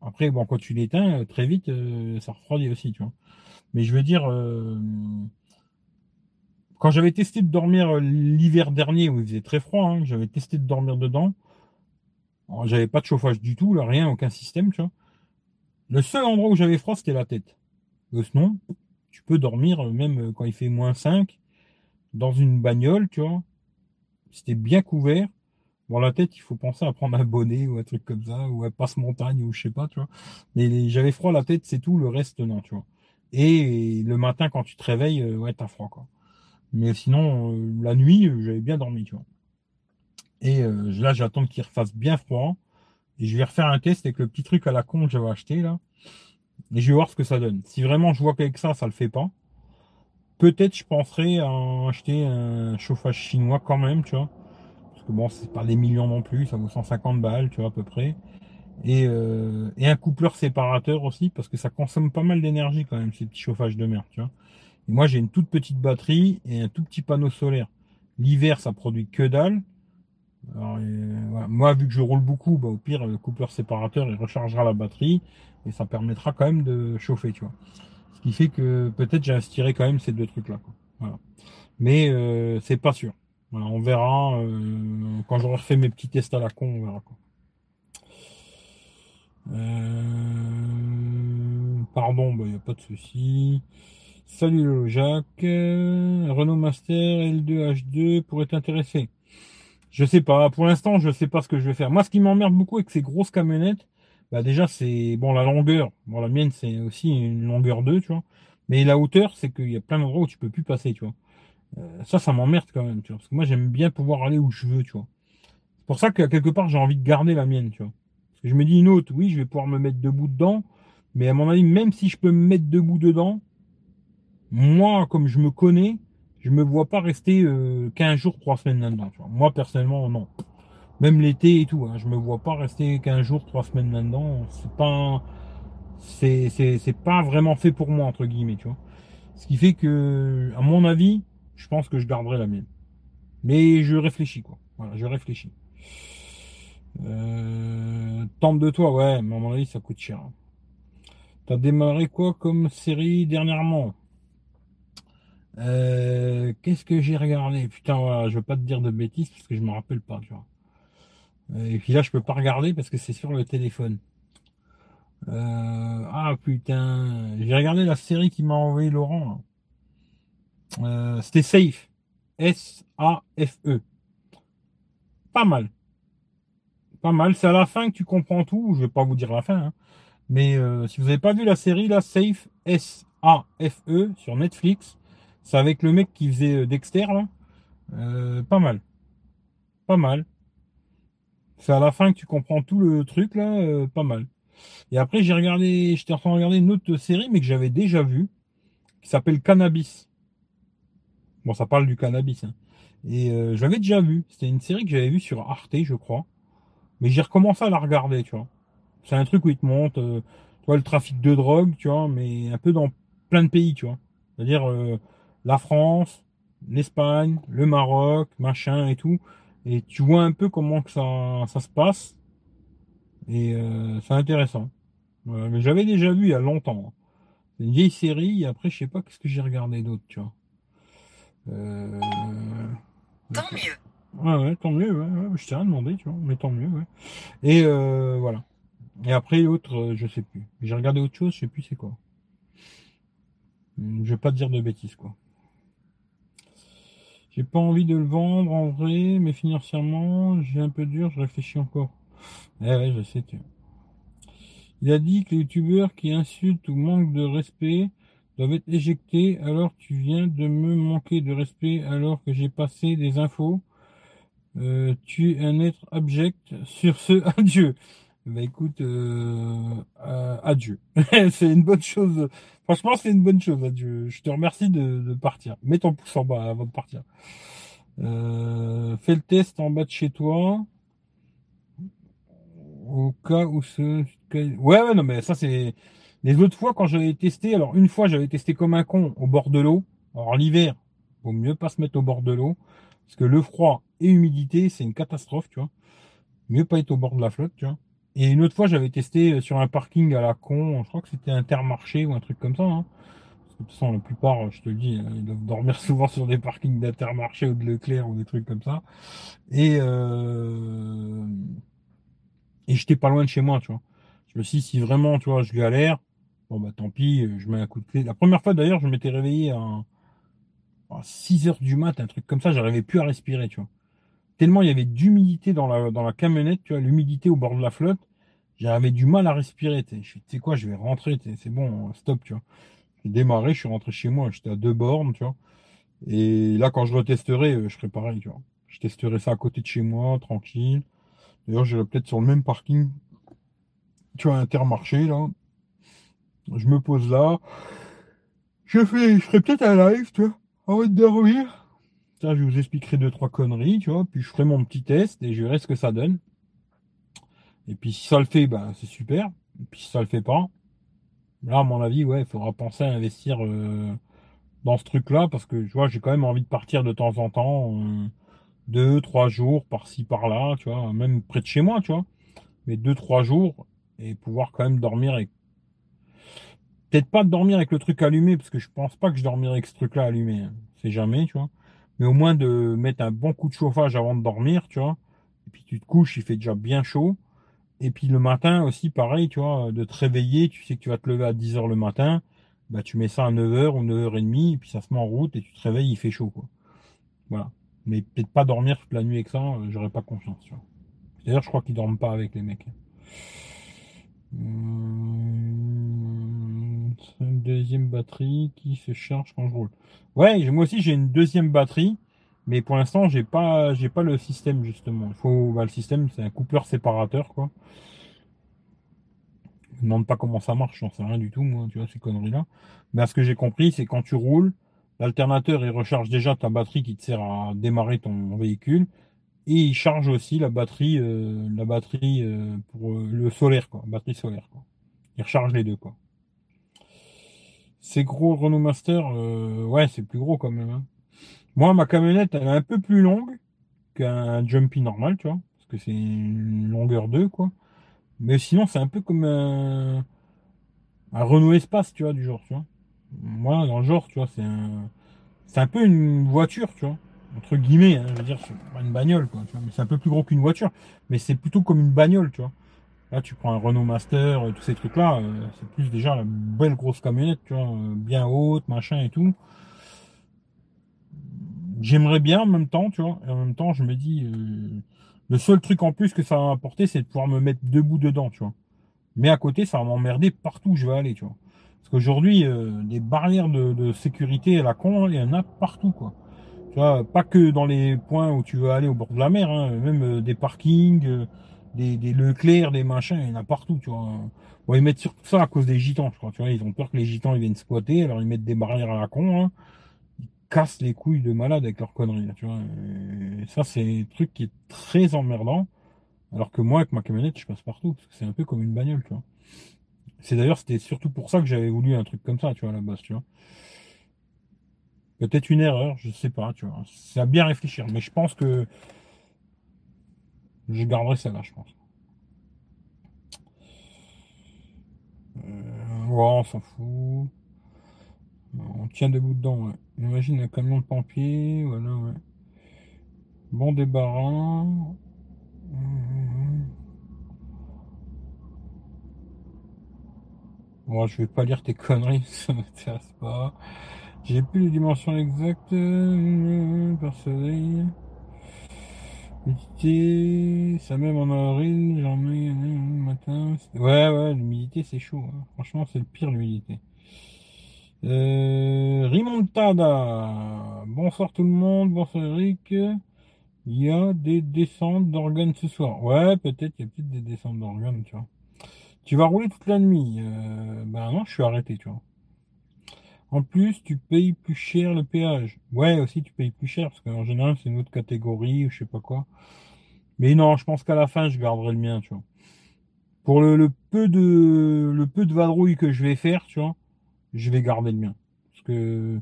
Après, bon, quand tu l'éteins, euh, très vite, euh, ça refroidit aussi, tu vois. Mais je veux dire, quand j'avais testé de dormir l'hiver dernier, où il faisait très froid, hein, j'avais testé de dormir dedans. J'avais pas de chauffage du tout, rien, aucun système, tu vois. Le seul endroit où j'avais froid, c'était la tête. sinon, tu peux dormir même quand il fait moins 5 dans une bagnole, tu vois c'était bien couvert. Bon, la tête, il faut penser à prendre un bonnet ou un truc comme ça, ou un passe-montagne, ou je sais pas, tu vois. Mais j'avais froid la tête, c'est tout, le reste, non, tu vois. Et le matin, quand tu te réveilles, euh, ouais, t'as froid, quoi. Mais sinon, euh, la nuit, euh, j'avais bien dormi, tu vois. Et là, j'attends qu'il refasse bien froid. Et je vais refaire un test avec le petit truc à la con que j'avais acheté, là. Et je vais voir ce que ça donne. Si vraiment je vois qu'avec ça, ça le fait pas, Peut-être je penserais à acheter un chauffage chinois quand même, tu vois. Parce que bon, c'est pas des millions non plus, ça vaut 150 balles, tu vois, à peu près. Et, euh, un coupleur séparateur aussi, parce que ça consomme pas mal d'énergie quand même, ces petits chauffages de merde, tu vois. Et moi, j'ai une toute petite batterie et un tout petit panneau solaire. L'hiver, ça produit que dalle. Alors, Moi, vu que je roule beaucoup, bah, au pire, le coupleur séparateur, il rechargera la batterie et ça permettra quand même de chauffer, tu vois qui fait que peut-être inspiré quand même ces deux trucs-là. Mais euh, c'est pas sûr. On verra. Euh, quand j'aurai fait mes petits tests à la con, on verra quoi. Euh, pardon, il bah, n'y a pas de souci. Salut Jacques. Renault Master L2 H2 pourrait t'intéresser. Je sais pas. Pour l'instant, je sais pas ce que je vais faire. Moi, ce qui m'emmerde beaucoup avec ces grosses camionnettes, bah déjà c'est bon la longueur. Bon la mienne c'est aussi une longueur 2, tu vois. Mais la hauteur, c'est qu'il y a plein d'endroits où tu peux plus passer, tu vois. Euh, ça, ça m'emmerde quand même, tu vois. Parce que moi j'aime bien pouvoir aller où je veux, tu vois. C'est pour ça que quelque part j'ai envie de garder la mienne, tu vois. Parce que je me dis une autre, oui, je vais pouvoir me mettre debout dedans, mais à mon avis, même si je peux me mettre debout dedans, moi, comme je me connais, je me vois pas rester euh, 15 jours, 3 semaines là-dedans. Moi personnellement, non. Même l'été et tout, hein, je me vois pas rester qu'un jour, trois semaines là-dedans. C'est pas, c'est, c'est, pas vraiment fait pour moi entre guillemets, tu vois. Ce qui fait que, à mon avis, je pense que je garderai la mienne. Mais je réfléchis quoi. Voilà, je réfléchis. Euh, tente de toi, ouais, mais à mon avis, ça coûte cher. Hein. T'as démarré quoi comme série dernièrement? Euh, Qu'est-ce que j'ai regardé? Putain, je veux pas te dire de bêtises parce que je me rappelle pas, tu vois. Euh, et puis là, je peux pas regarder parce que c'est sur le téléphone. Euh, ah putain, j'ai regardé la série qui m'a envoyé Laurent. C'était Safe. S-A-F-E. Pas mal. Pas mal. C'est à la fin que tu comprends tout. Je vais pas vous dire la fin. Hein. Mais si vous n'avez pas vu la série, là, Safe, S-A-F-E, sur Netflix, c'est avec le mec qui faisait Dexter, là. pas mal. Pas mal. C'est à la fin que tu comprends tout le truc là, euh, pas mal. Et après j'ai regardé, j'étais en train de regarder une autre série mais que j'avais déjà vue, qui s'appelle Cannabis. Bon, ça parle du cannabis. Hein. Et euh, j'avais déjà vu. C'était une série que j'avais vue sur Arte, je crois. Mais j'ai recommencé à la regarder, tu vois. C'est un truc où il te montre, euh, le trafic de drogue, tu vois, mais un peu dans plein de pays, tu vois. C'est-à-dire la France, l'Espagne, le Maroc, machin et tout et tu vois un peu comment que ça, ça se passe. Et euh, c'est intéressant. mais j'avais déjà vu il y a longtemps. Hein. C'est une vieille série, et après, je sais pas qu'est-ce que j'ai regardé d'autre, tu vois. Euh... Tant mieux. Ouais, ouais, tant mieux, ouais, ouais, je tiens à demander, tu vois, mais tant mieux, ouais. Et euh, voilà. Et après, l'autre, euh, je sais plus. J'ai regardé autre chose, je sais plus c'est quoi. Je vais pas te dire de bêtises, quoi. J'ai pas envie de le vendre en vrai, mais financièrement, j'ai un peu dur, je réfléchis encore. Eh ouais, je sais, tu. Il a dit que les youtubeurs qui insultent ou manquent de respect doivent être éjectés, alors tu viens de me manquer de respect alors que j'ai passé des infos. Euh, tu es un être abject. Sur ce, adieu. Bah écoute, euh, euh, adieu. c'est une bonne chose. Franchement, c'est une bonne chose, adieu. Je te remercie de, partir. Mets ton pouce en bas avant de partir. Euh, fais le test en bas de chez toi. Au cas où ce... Ouais, ouais, non, mais ça c'est... Les autres fois, quand j'avais testé, alors une fois, j'avais testé comme un con au bord de l'eau. Alors l'hiver, vaut mieux pas se mettre au bord de l'eau. Parce que le froid et l'humidité, c'est une catastrophe, tu vois. Mieux pas être au bord de la flotte, tu vois. Et une autre fois, j'avais testé euh, sur un parking à la con, je crois que c'était Intermarché ou un truc comme ça. Hein. Parce que de toute façon, la plupart, je te le dis, euh, ils doivent dormir souvent sur des parkings d'Intermarché ou de Leclerc ou des trucs comme ça. Et, euh... et j'étais pas loin de chez moi, tu vois. Je me suis dit, si vraiment, tu vois, je galère, bon bah tant pis, je mets un coup de clé. La première fois d'ailleurs, je m'étais réveillé à, à 6 heures du mat, un truc comme ça, j'arrivais plus à respirer, tu vois tellement il y avait d'humidité dans la, camionnette, tu vois, l'humidité au bord de la flotte, j'avais du mal à respirer. Je tu sais quoi, je vais rentrer, c'est bon, stop, tu vois. J'ai démarré, je suis rentré chez moi, j'étais à deux bornes, tu vois. Et là, quand je retesterai, euh, je ferai pareil, tu vois. Je testerai ça à côté de chez moi, tranquille. D'ailleurs, j'irai peut-être sur le même parking, tu vois, Intermarché, là. Je me pose là. Je fais, je ferai peut-être un live, tu vois, avant de dormir je vous expliquerai deux, trois conneries, tu vois, puis je ferai mon petit test et je verrai ce que ça donne. Et puis si ça le fait, ben c'est super. Et puis si ça le fait pas, là, à mon avis, ouais, il faudra penser à investir euh, dans ce truc-là, parce que, tu vois, j'ai quand même envie de partir de temps en temps, euh, deux, trois jours, par-ci, par-là, tu vois, même près de chez moi, tu vois. Mais deux, trois jours, et pouvoir quand même dormir avec peut-être pas dormir avec le truc allumé, parce que je pense pas que je dormirai avec ce truc-là allumé. Hein. C'est jamais, tu vois mais au moins de mettre un bon coup de chauffage avant de dormir, tu vois. Et puis tu te couches, il fait déjà bien chaud. Et puis le matin aussi, pareil, tu vois, de te réveiller, tu sais que tu vas te lever à 10h le matin, bah tu mets ça à 9h ou 9h30, et puis ça se met en route, et tu te réveilles, il fait chaud, quoi. Voilà. Mais peut-être pas dormir toute la nuit avec ça, euh, j'aurais pas confiance. D'ailleurs, je crois qu'ils dorment pas avec les mecs. Une deuxième batterie qui se charge quand je roule. Ouais, moi aussi j'ai une deuxième batterie, mais pour l'instant j'ai pas pas le système justement. Il faut bah, le système c'est un coupleur séparateur quoi. Je me demande pas comment ça marche, j'en sais rien du tout moi, tu vois ces conneries là. Mais ce que j'ai compris, c'est quand tu roules, l'alternateur il recharge déjà ta batterie qui te sert à démarrer ton véhicule et il charge aussi la batterie euh, la batterie euh, pour euh, le solaire quoi, batterie solaire quoi. Il recharge les deux quoi. C'est gros Renault Master, euh, ouais, c'est plus gros quand même. Hein. Moi, ma camionnette, elle est un peu plus longue qu'un Jumpy normal, tu vois, parce que c'est une longueur 2, quoi. Mais sinon, c'est un peu comme un, Renault Espace, tu vois, du genre, tu vois. Moi, dans le genre, tu vois, c'est un, c'est un peu une voiture, tu vois, entre guillemets, hein, je veux dire, c'est pas une bagnole, quoi, tu vois, mais c'est un peu plus gros qu'une voiture, mais c'est plutôt comme une bagnole, tu vois. Là, tu prends un Renault Master, euh, tous ces trucs-là, euh, c'est plus déjà la belle grosse camionnette, tu vois, euh, bien haute, machin et tout. J'aimerais bien en même temps, tu vois, et en même temps, je me dis, le seul truc en plus que ça va m'apporter, c'est de pouvoir me mettre debout dedans, tu vois. Mais à côté, ça va m'emmerder partout où je vais aller, tu vois. Parce qu'aujourd'hui, des barrières de, sécurité à la con, il y en a partout, quoi. Tu vois, pas que dans les points où tu veux aller au bord de la mer, hein, même des parkings des, des Leclerc, des machins, il y en a partout, tu vois. Ils mettent surtout ça à cause des gitans, je crois, tu vois. Ils ont peur que les gitans viennent squatter, alors ils mettent des barrières à la con, hein. Ils cassent les couilles de malade avec leurs conneries, tu vois. Ça, c'est un truc qui est très emmerdant. Alors que moi, avec ma camionnette, je passe partout, parce que c'est un peu comme une bagnole, tu vois. C'est d'ailleurs, c'était surtout pour ça que j'avais voulu un truc comme ça, tu vois, à la base, tu vois. Peut-être une erreur, je sais pas, tu vois. C'est à bien réfléchir, mais je pense que je garderai celle-là, je pense. Euh, on s'en fout. On tient debout dedans, ouais. Imagine un camion de pompier, voilà, ouais. Bon débarras. Bon, je vais pas lire tes conneries, ça m'intéresse pas. J'ai plus les dimensions exactes euh. L'humidité, ça même en avril, j'en mets le matin. Ouais, ouais, l'humidité c'est chaud. hein. Franchement, c'est le pire l'humidité. Euh, Rimontada. Bonsoir tout le monde. Bonsoir Eric. Il y a des descentes d'organes ce soir. Ouais, peut-être, il y a peut-être des descentes d'organes, tu vois. Tu vas rouler toute la nuit. Euh, ben non, je suis arrêté, tu vois. En plus, tu payes plus cher le péage. Ouais, aussi, tu payes plus cher, parce qu'en général, c'est une autre catégorie, ou je sais pas quoi. Mais non, je pense qu'à la fin, je garderai le mien, tu vois. Pour le, peu de, le peu de vadrouille que je vais faire, tu vois, je vais garder le mien. Parce que,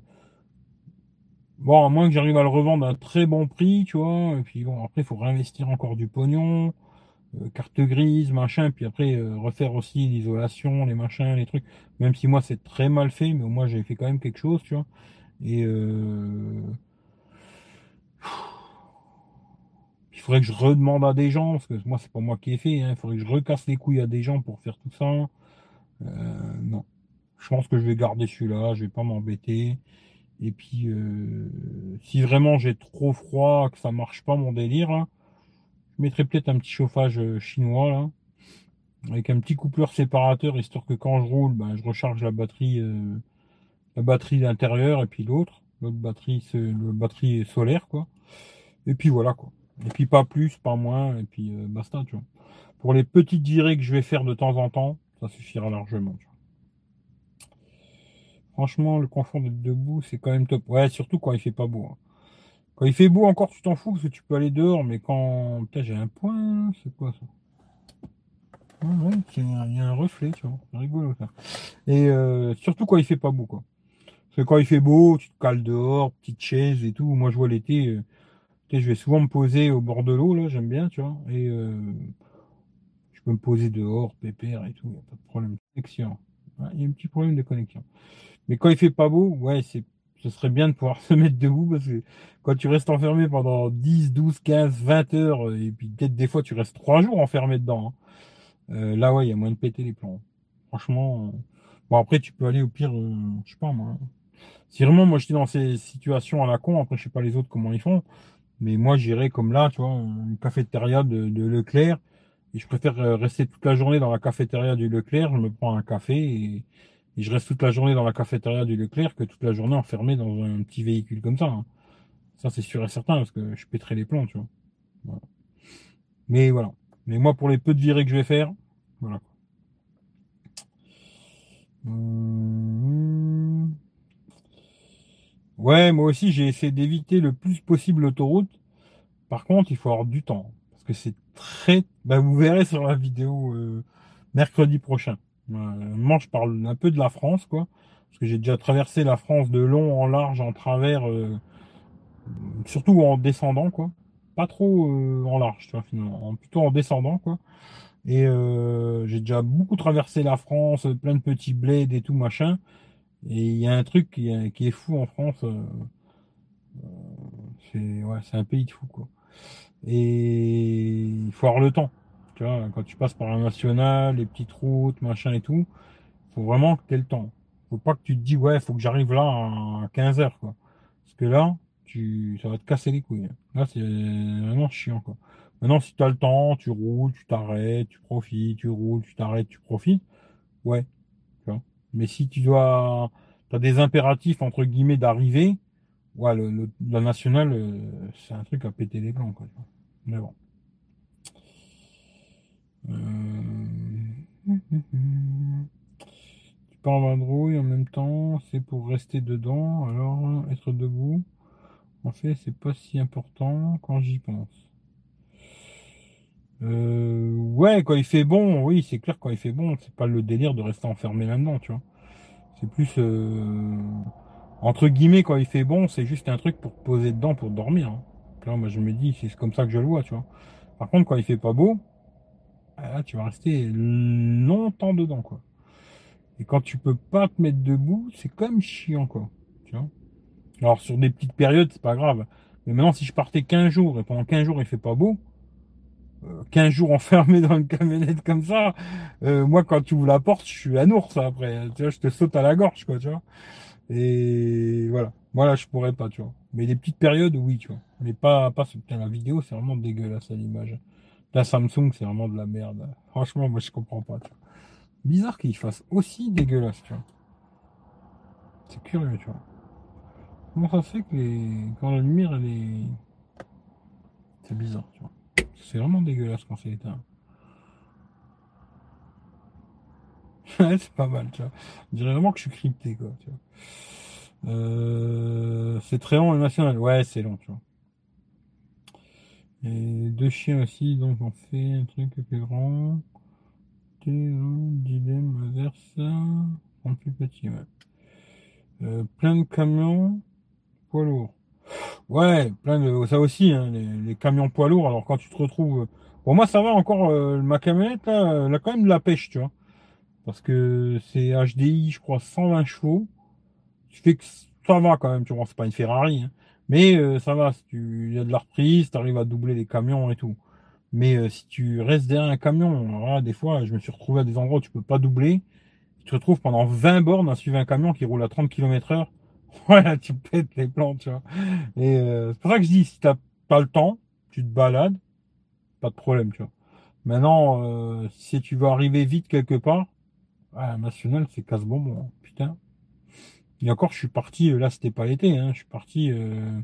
bon, à moins que j'arrive à le revendre à très bon prix, tu vois, et puis bon, après, il faut réinvestir encore du pognon, carte grise, machin, puis après, euh, refaire aussi l'isolation, les machins, les trucs. Même si moi, c'est très mal fait, mais au moins, j'ai fait quand même quelque chose, tu vois. Et, euh, il faudrait que je redemande à des gens, parce que moi, c'est pas moi qui ai fait, hein. il faudrait que je recasse les couilles à des gens pour faire tout ça. Euh, non. Je pense que je vais garder celui-là, je vais pas m'embêter. Et puis, euh, si vraiment j'ai trop froid, que ça marche pas mon délire, je mettrai peut-être un petit chauffage euh, chinois, là, avec un petit coupleur séparateur, histoire que quand je roule, ben, je recharge la batterie, euh, la batterie d'intérieur et puis l'autre, l'autre batterie, c'est le batterie solaire, quoi. Et puis voilà, quoi. Et puis pas plus, pas moins, et puis euh, basta, tu vois. Pour les petites virées que je vais faire de temps en temps, ça suffira largement, tu vois. Franchement, le confort d'être debout, c'est quand même top. Ouais, surtout quand il fait pas beau. hein. Quand il fait beau encore, tu t'en fous parce que tu peux aller dehors, mais quand. J'ai un point, c'est quoi ça? Il y a un reflet, tu vois. C'est rigolo ça. Et euh, surtout quand il fait pas beau, quoi. Parce que quand il fait beau, tu te cales dehors, petite chaise et tout. Moi, je vois l'été, euh, je vais souvent me poser au bord de l'eau, là, j'aime bien, tu vois. Et euh, je peux me poser dehors, pépère et tout, y a pas de problème. Connexion. Ouais, Il y a un petit problème de connexion. Mais quand il fait pas beau, ouais, c'est, ce serait bien de pouvoir se mettre debout parce que quand tu restes enfermé pendant 10, 12, 15, 20 heures, et puis peut-être des fois tu restes 3 jours enfermé dedans, hein, euh, là, ouais, il y a moyen de péter les plombs. Franchement, euh, bon, après, tu peux aller au pire, euh, je sais pas moi. Si vraiment moi j'étais dans ces situations à la con, après, je sais pas les autres comment ils font, mais moi j'irais comme là, tu vois, une cafétéria de, de Leclerc, et je préfère rester toute la journée dans la cafétéria du Leclerc, je me prends un café et, et je reste toute la journée dans la cafétéria du Leclerc que toute la journée enfermé dans un petit véhicule comme ça. hein. Ça, c'est sûr et certain, parce que je pèterai les plombs, tu vois. Mais voilà. Mais moi, pour les peu de virées que je vais faire, voilà. Hum. Ouais, moi aussi, j'ai essayé d'éviter le plus possible l'autoroute. Par contre, il faut avoir du temps. Parce que c'est très... Bah, vous verrez sur la vidéo euh, mercredi prochain. Euh, moi, je parle un peu de la France, quoi. Parce que j'ai déjà traversé la France de long en large, en travers, euh, surtout en descendant, quoi. Pas trop euh, en large, tu vois, finalement. En- Plutôt en descendant, quoi. Et j'ai déjà beaucoup traversé la France, plein de petits bleds et tout, machin. Et il y a un truc qui est, fou en France. c'est un pays de fou, quoi. Et il faut avoir le temps. Tu vois, quand tu passes par la nationale, les petites routes, machin et tout, faut vraiment que tu aies le temps. Faut pas que tu te dis, ouais, faut que j'arrive là à 15 heures, quoi. Parce que là, tu, ça va te casser les couilles. Là, c'est vraiment chiant, quoi. Maintenant, si tu as le temps, tu roules, tu t'arrêtes, tu profites, tu roules, tu t'arrêtes, tu profites, ouais, tu vois. Mais si tu dois, tu as des impératifs, entre guillemets, d'arriver, ouais, le, le- la nationale, euh, c'est un truc à péter les plombs, quoi. Mais bon. Euh, Tu pars en vadrouille en même temps, c'est pour rester dedans, alors être debout, en fait, c'est pas si important quand j'y pense. Euh, ouais, quand il fait bon, oui, c'est clair, quand il fait bon, c'est pas le délire de rester enfermé là-dedans, tu vois. C'est plus, euh, entre guillemets, quand il fait bon, c'est juste un truc pour poser dedans pour dormir. hein. Là, moi, je me dis, c'est comme ça que je le vois, tu vois. Par contre, quand il fait pas beau, là, tu vas rester longtemps dedans, quoi. Et quand tu peux pas te mettre debout, c'est quand même chiant, quoi. Tu vois? Alors, sur des petites périodes, c'est pas grave. Mais maintenant, si je partais 15 jours et pendant 15 jours, il fait pas beau, euh, 15 jours enfermé dans une camionnette comme ça, euh, moi, quand tu ouvres la porte, je suis un ours, après. Tu vois, je te saute à la gorge, quoi, tu vois. Et voilà. Voilà, je pourrais pas, tu vois. Mais des petites périodes, oui, tu vois. Mais pas, pas putain, la vidéo, c'est vraiment dégueulasse à l'image. La Samsung, c'est vraiment de la merde. Franchement, moi, je comprends pas. Bizarre qu'il fasse aussi dégueulasse, tu vois. C'est curieux, tu vois. Comment ça fait que les... quand la lumière, elle est... C'est bizarre, tu vois. C'est vraiment dégueulasse quand c'est éteint. c'est pas mal, tu vois. Je dirais vraiment que je suis crypté, quoi, tu vois. Euh, c'est très long et national. Ouais, c'est long, tu vois. Et deux chiens aussi, donc on fait un truc plus grand. Dilemme inverse. En plus petit, ouais. Euh, plein de camions poids lourds. Ouais, plein de ça aussi, hein, les, camions poids lourds. Alors quand tu te retrouves, pour moi ça va encore. Euh, ma camionnette là, elle a quand même de la pêche, tu vois, parce que c'est HDI, je crois, 120 chevaux. Tu fais que ça va quand même, tu vois, c'est pas une Ferrari, hein. Mais euh, ça va. Si tu y a de la reprise, tu arrives à doubler les camions et tout. Mais euh, si tu restes derrière un camion, des fois, je me suis retrouvé à des endroits où tu peux pas doubler. Tu te retrouves pendant 20 bornes à suivre un camion qui roule à 30 km heure. Voilà, tu pètes les plans, tu vois. Et euh, c'est pour ça que je dis, si t'as pas le temps, tu te balades, pas de problème, tu vois. Maintenant, euh, si tu veux arriver vite quelque part, ah, national, c'est casse-bonbon, hein, putain. Et encore, je suis parti, là, c'était pas l'été, hein, je suis parti euh,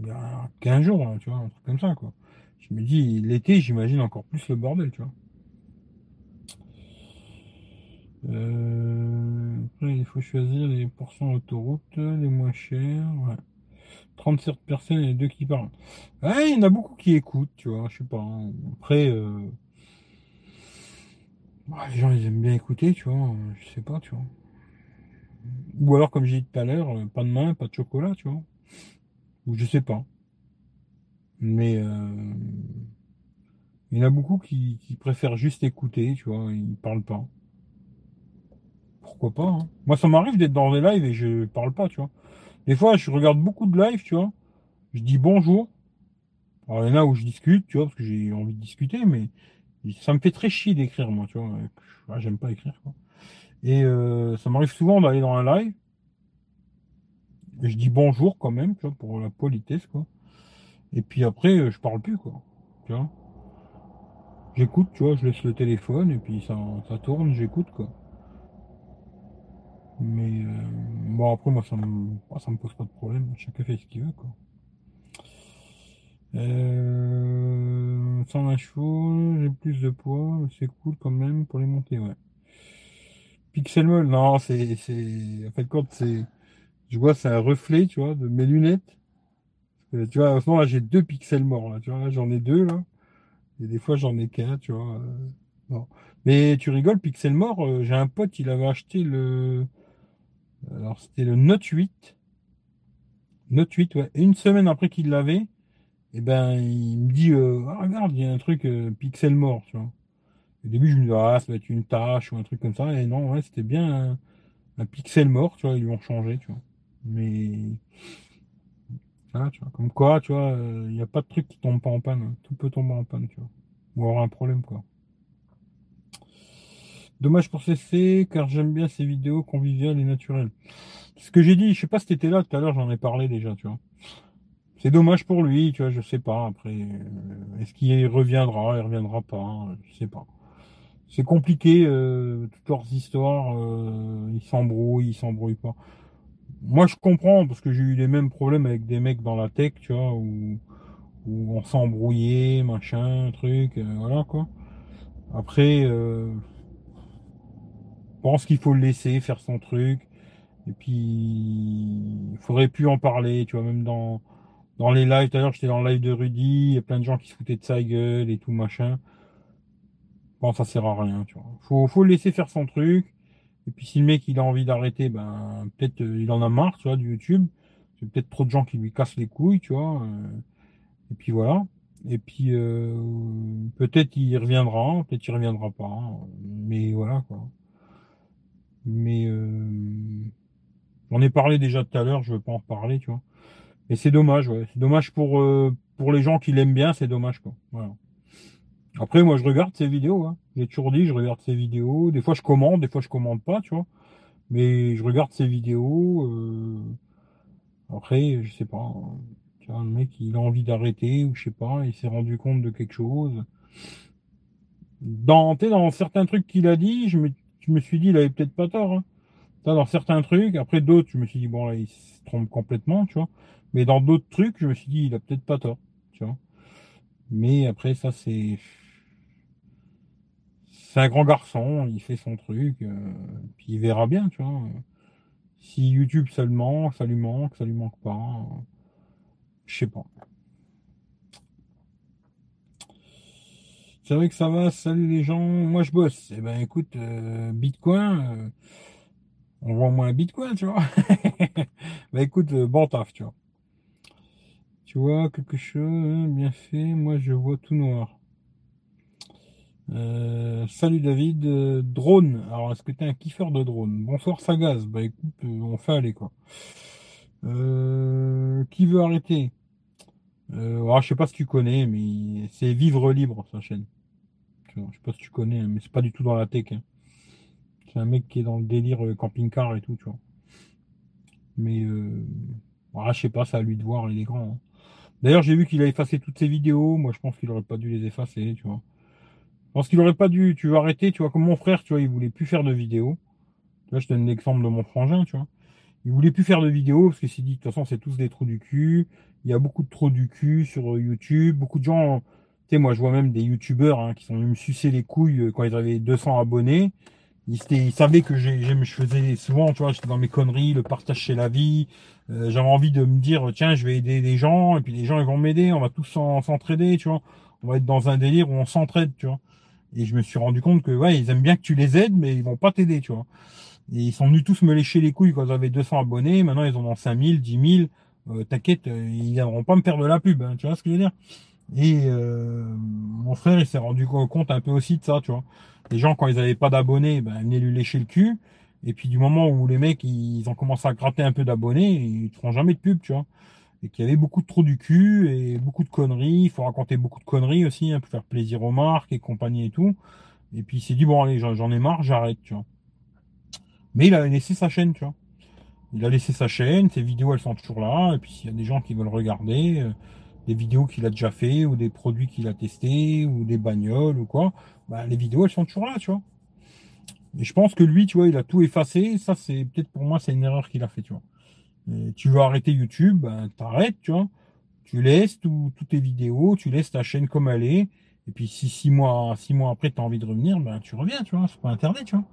il y a 15 jours, tu vois, un truc comme ça, quoi. Je me dis, l'été, j'imagine encore plus le bordel, tu vois. Euh, après, il faut choisir les portions autoroute, les moins chers. Ouais. 37 personnes et deux qui parlent. Ouais, il y en a beaucoup qui écoutent, tu vois, je sais pas. Hein. Après, euh... les gens, ils aiment bien écouter, tu vois, je sais pas, tu vois. Ou alors, comme j'ai dit tout à l'heure, euh, pas de main, pas de chocolat, tu vois. Ou je sais pas. Mais euh... il y en a beaucoup qui, préfèrent juste écouter, tu vois, ils parlent pas pourquoi pas. Hein. Moi, ça m'arrive d'être dans des lives et je parle pas, tu vois. Des fois, je regarde beaucoup de lives, tu vois. Je dis bonjour. Alors, il y en a où je discute, tu vois, parce que j'ai envie de discuter, mais ça me fait très chier d'écrire, moi, tu vois. J'aime pas écrire, quoi. Et euh, ça m'arrive souvent d'aller dans un live. Et je dis bonjour quand même, tu vois, pour la politesse, quoi. Et puis après, euh, je parle plus, quoi. Tu vois? J'écoute, tu vois, je laisse le téléphone et puis ça, ça tourne, j'écoute, quoi. Mais euh, bon, après, moi, ça me, ça me pose pas de problème. Chacun fait ce qu'il veut, quoi. Euh, 120 chevaux, j'ai plus de poids, c'est cool quand même pour les monter, ouais. Pixelmol, non, c'est, c'est, en fait, quand c'est, je vois, c'est un reflet, tu vois, de mes lunettes. tu vois, en ce moment, là, j'ai deux pixels morts, là, tu vois, j'en ai deux, là. Et des fois, j'en ai qu'un, tu vois. Euh. Mais tu rigoles, pixel mort, euh, j'ai un pote, il avait acheté le, alors, c'était le Note 8. Note 8, ouais. Une semaine après qu'il l'avait, et eh ben, il me dit, euh, ah, regarde, il y a un truc euh, pixel mort, tu vois. Au début, je me dis, ah, ça va être une tâche ou un truc comme ça. Et non, ouais, c'était bien un, pixel mort, tu vois, ils lui ont changé, tu vois. Mais, tu vois, comme quoi, tu vois, euh, il n'y a pas de truc qui tombe pas en panne. Tout peut tomber en panne, tu vois. Ou avoir un problème, quoi. Dommage pour CC, car j'aime bien ces vidéos conviviales et naturelles. Ce que j'ai dit, je sais pas si t'étais là tout à l'heure, j'en ai parlé déjà, tu vois. C'est dommage pour lui, tu vois, je sais pas. Après, euh, est-ce qu'il reviendra, il reviendra pas, hein, je sais pas. C'est compliqué, euh, toutes leurs histoires, euh, ils s'embrouillent, ils s'embrouillent pas. Moi, je comprends, parce que j'ai eu les mêmes problèmes avec des mecs dans la tech, tu vois, où, on s'embrouillait, machin, truc, voilà, quoi. Après, pense qu'il faut le laisser faire son truc. Et puis, il faudrait plus en parler, tu vois, même dans, dans les lives. Tout à l'heure, j'étais dans le live de Rudy, il y a plein de gens qui se foutaient de sa gueule et tout, machin. Ça sert à rien, tu vois. Faut, faut laisser faire son truc. Et puis, si le mec, il a envie d'arrêter, ben, peut-être, euh, il en a marre, tu vois, du YouTube. C'est peut-être trop de gens qui lui cassent les couilles, tu vois. Euh. Et puis, voilà. Et puis, euh, peut-être il reviendra, peut-être il reviendra pas. Mais voilà, quoi. Mais j'en ai parlé déjà tout à l'heure, je veux pas en reparler, tu vois. Et c'est dommage, ouais. C'est dommage pour, pour les gens qui l'aiment bien, c'est dommage, quoi. Voilà. Après, moi, je regarde ces vidéos, hein. J'ai toujours dit, je regarde ces vidéos. Des fois, je commande, des fois, je commande pas, tu vois. Mais je regarde ses vidéos. Euh, après, je sais pas. Tu vois, le mec, il a envie d'arrêter ou je sais pas. Il s'est rendu compte de quelque chose. Dans, dans certains trucs qu'il a dit, je me, je me suis dit, il avait peut-être pas tort. Hein. Dans certains trucs, après d'autres, je me suis dit, bon, là, il se trompe complètement, tu vois. Mais dans d'autres trucs, je me suis dit, il a peut-être pas tort, tu vois. Mais après, ça, c'est. C'est un grand garçon, il fait son truc, euh, puis il verra bien, tu vois. Si YouTube, manque, ça lui manque, ça lui manque pas. je sais pas. C'est vrai que ça va, salut les gens, moi je bosse. Eh ben écoute, euh, Bitcoin, euh, on voit moins Bitcoin, tu vois. ben écoute, bon taf, tu vois. Tu vois quelque chose bien fait, moi je vois tout noir. Euh, salut David, euh, drone. Alors est-ce que tu es un kiffeur de drone? Bonsoir Sagaz. Bah écoute, euh, on fait aller quoi. qui veut arrêter? Alors, Je sais pas si tu connais, mais c'est Vivre Libre sa chaîne. Je sais pas si tu connais, hein, mais c'est pas du tout dans la tech. Hein. C'est un mec qui est dans le délire camping-car et tout, tu vois. Mais voilà, je sais pas, c'est à lui de voir, il est grand. Hein. D'ailleurs, j'ai vu qu'il a effacé toutes ses vidéos. Moi, je pense qu'il aurait pas dû les effacer, tu vois. Pense qu'il aurait pas dû, tu veux arrêter, tu vois, comme mon frère, tu vois, il voulait plus faire de vidéos. Là, je donne l'exemple de mon frangin, tu vois. Il voulait plus faire de vidéos parce qu'il s'est dit, de toute façon, c'est tous des trous du cul. Il y a beaucoup de trous du cul sur YouTube. Beaucoup de gens, tu sais, moi, je vois même des youtubeurs hein, qui sont venus me sucer les couilles euh, quand ils avaient 200 abonnés. Ils, savaient que j'ai, je faisais souvent, tu vois, j'étais dans mes conneries, le partage chez la vie. Euh, j'avais envie de me dire, tiens, je vais aider des gens, et puis les gens, ils vont m'aider, on va tous s'entraider, tu vois. On va être dans un délire où on s'entraide, tu vois. Et je me suis rendu compte que, ouais, ils aiment bien que tu les aides, mais ils vont pas t'aider, tu vois. Et ils sont venus tous me lécher les couilles quand j'avais 200 abonnés. Maintenant, ils en ont 5000, 10 000. Euh, T'inquiète, euh, ils n'auront pas me perdre de la pub, hein, tu vois ce que je veux dire. Et euh, mon frère, il s'est rendu compte un peu aussi de ça, tu vois. Les gens, quand ils avaient pas d'abonnés, ben, ils venaient lui lécher le cul. Et puis du moment où les mecs, ils ont commencé à gratter un peu d'abonnés, ils te feront jamais de pub, tu vois. Et qu'il y avait beaucoup de trous du cul et beaucoup de conneries. Il faut raconter beaucoup de conneries aussi, hein, pour faire plaisir aux marques et compagnie et tout. Et puis il s'est dit, bon allez, j'en ai marre, j'arrête, tu vois. Mais il a laissé sa chaîne, tu vois. Il a laissé sa chaîne, ses vidéos elles sont toujours là. Et puis s'il y a des gens qui veulent regarder, euh, des vidéos qu'il a déjà fait, ou des produits qu'il a testés, ou des bagnoles, ou quoi, bah, les vidéos elles sont toujours là, tu vois. Et je pense que lui, tu vois, il a tout effacé. Ça, c'est peut-être pour moi, c'est une erreur qu'il a fait, tu vois. Tu veux arrêter YouTube, ben, t'arrêtes, tu vois. Tu laisses toutes tes vidéos, tu laisses ta chaîne comme elle est. Et puis si six mois, six mois après, tu as envie de revenir, ben tu reviens, tu vois. C'est pas interdit, tu vois.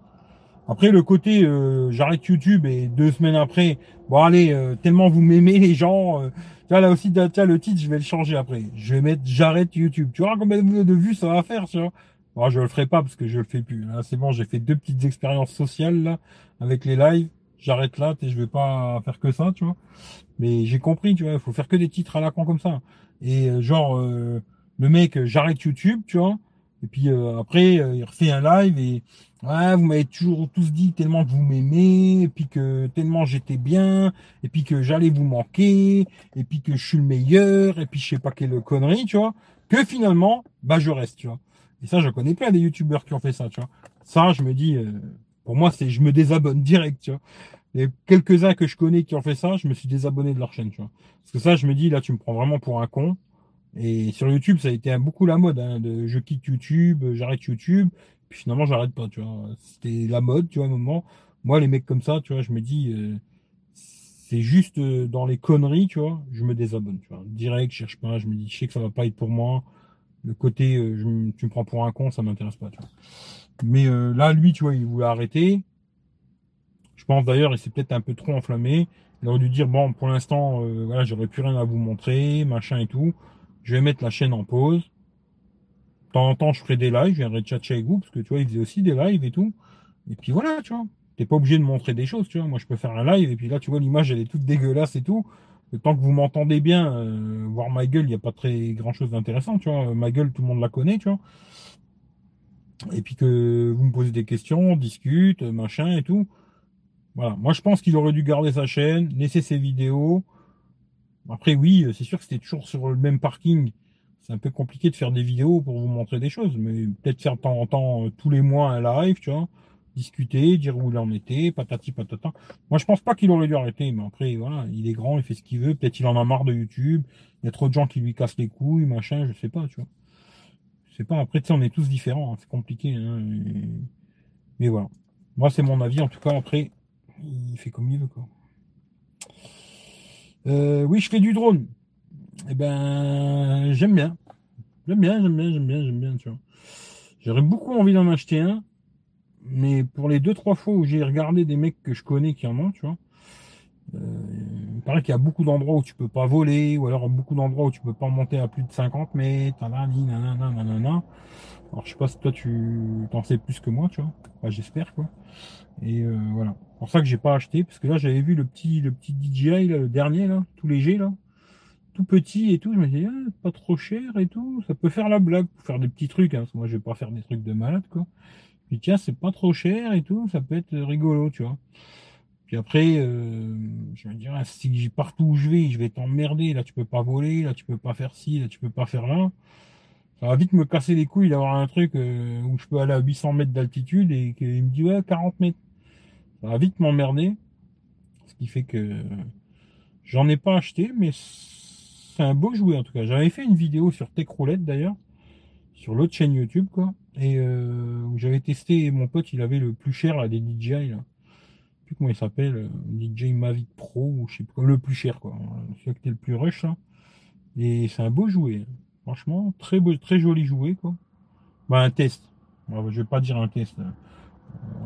Après le côté euh, j'arrête YouTube et deux semaines après, bon allez, euh, tellement vous m'aimez les gens, euh, là aussi, tiens, le titre, je vais le changer après. Je vais mettre j'arrête YouTube. Tu vois combien de vues ça va faire, tu vois? Bon, je le ferai pas parce que je le fais plus. Là, c'est bon, j'ai fait deux petites expériences sociales là avec les lives. J'arrête là, et je vais pas faire que ça, tu vois. Mais j'ai compris, tu vois, il faut faire que des titres à la con comme ça. Et euh, genre euh, le mec, euh, j'arrête YouTube, tu vois. Et puis après, il refait un live et ouais, vous m'avez toujours tous dit tellement que vous m'aimez, et puis que tellement j'étais bien, et puis que j'allais vous manquer, et puis que je suis le meilleur, et puis je sais pas quelle connerie, tu vois. Que finalement, bah je reste, tu vois. Et ça, je connais plein des youtubeurs qui ont fait ça, tu vois. Ça, je me dis, euh, pour moi, c'est, je me désabonne direct, tu vois. Et quelques-uns que je connais qui ont fait ça, je me suis désabonné de leur chaîne, tu vois. Parce que ça, je me dis, là, tu me prends vraiment pour un con. Et sur YouTube, ça a été beaucoup la mode, hein, de je quitte YouTube, j'arrête YouTube, puis finalement, j'arrête pas, tu vois. C'était la mode, tu vois, à un moment. Moi, les mecs comme ça, tu vois, je me dis, euh, c'est juste euh, dans les conneries, tu vois, je me désabonne, tu vois. Direct, je cherche pas, je me dis, je sais que ça va pas être pour moi le côté euh, tu me prends pour un con, ça m'intéresse pas. Tu vois. Mais euh, là, lui, tu vois, il voulait arrêter. Je pense d'ailleurs, il s'est peut-être un peu trop enflammé. Il aurait dû dire bon, pour l'instant, euh, voilà, j'aurais plus rien à vous montrer, machin et tout. Je vais mettre la chaîne en pause. De temps en temps, je ferai des lives, je viendrai chatcher avec vous, parce que tu vois, il faisait aussi des lives et tout. Et puis voilà, tu vois. T'es pas obligé de montrer des choses, tu vois. Moi, je peux faire un live, et puis là, tu vois, l'image, elle est toute dégueulasse et tout tant que vous m'entendez bien, euh, voir ma gueule, il n'y a pas très grand chose d'intéressant, tu vois. Ma gueule, tout le monde la connaît, tu vois. Et puis que vous me posez des questions, on discute, machin et tout. Voilà. Moi, je pense qu'il aurait dû garder sa chaîne, laisser ses vidéos. Après, oui, c'est sûr que c'était toujours sur le même parking. C'est un peu compliqué de faire des vidéos pour vous montrer des choses, mais peut-être faire de temps en temps, euh, tous les mois, un live, tu vois. discuter, dire où il en était, patati patata. Moi, je pense pas qu'il aurait dû arrêter, mais après, voilà, il est grand, il fait ce qu'il veut. Peut-être il en a marre de YouTube. Il y a trop de gens qui lui cassent les couilles, machin, je sais pas, tu vois. Pas. Après, tu sais, on est tous différents, hein, c'est compliqué. Hein, mais voilà. Moi, c'est mon avis. En tout cas, après, il fait comme il veut, quoi. Euh, oui, je fais du drone. Eh ben, j'aime bien. J'aime bien, j'aime bien, j'aime bien, j'aime bien, tu vois. J'aurais beaucoup envie d'en acheter un, mais pour les deux trois fois où j'ai regardé des mecs que je connais qui en ont, tu vois, il paraît qu'il y a beaucoup d'endroits où tu peux pas voler, ou alors beaucoup d'endroits où tu peux pas monter à plus de 50 mètres, nanana. Alors je sais pas si toi tu t'en sais plus que moi, tu vois. j'espère quoi. Et euh, voilà. C'est pour ça que j'ai pas acheté, parce que là j'avais vu le petit le petit DJI là, le dernier là, tout léger là, tout petit et tout. Je me dis ah, pas trop cher et tout, ça peut faire la blague pour faire des petits trucs. Hein, moi je vais pas faire des trucs de malade quoi. Puis tiens c'est pas trop cher et tout, ça peut être rigolo, tu vois. Puis après, euh, je me dire, si partout où je vais, je vais t'emmerder. Là, tu peux pas voler, là, tu peux pas faire ci, là, tu peux pas faire là. Ça va vite me casser les couilles d'avoir un truc euh, où je peux aller à 800 mètres d'altitude et qu'il me dit, ouais, 40 mètres. Ça va vite m'emmerder. Ce qui fait que j'en ai pas acheté, mais c'est un beau jouet en tout cas. J'avais fait une vidéo sur Techroulette d'ailleurs, sur l'autre chaîne YouTube, quoi. Et euh, où j'avais testé, mon pote, il avait le plus cher des DJI, là comment il s'appelle, euh, DJ Mavic Pro, ou je sais pas, le plus cher, quoi. Celui le plus rush, là. Et c'est un beau jouet. Franchement, très beau, très joli jouet, quoi. Bah, un test. Je vais pas dire un test. Euh,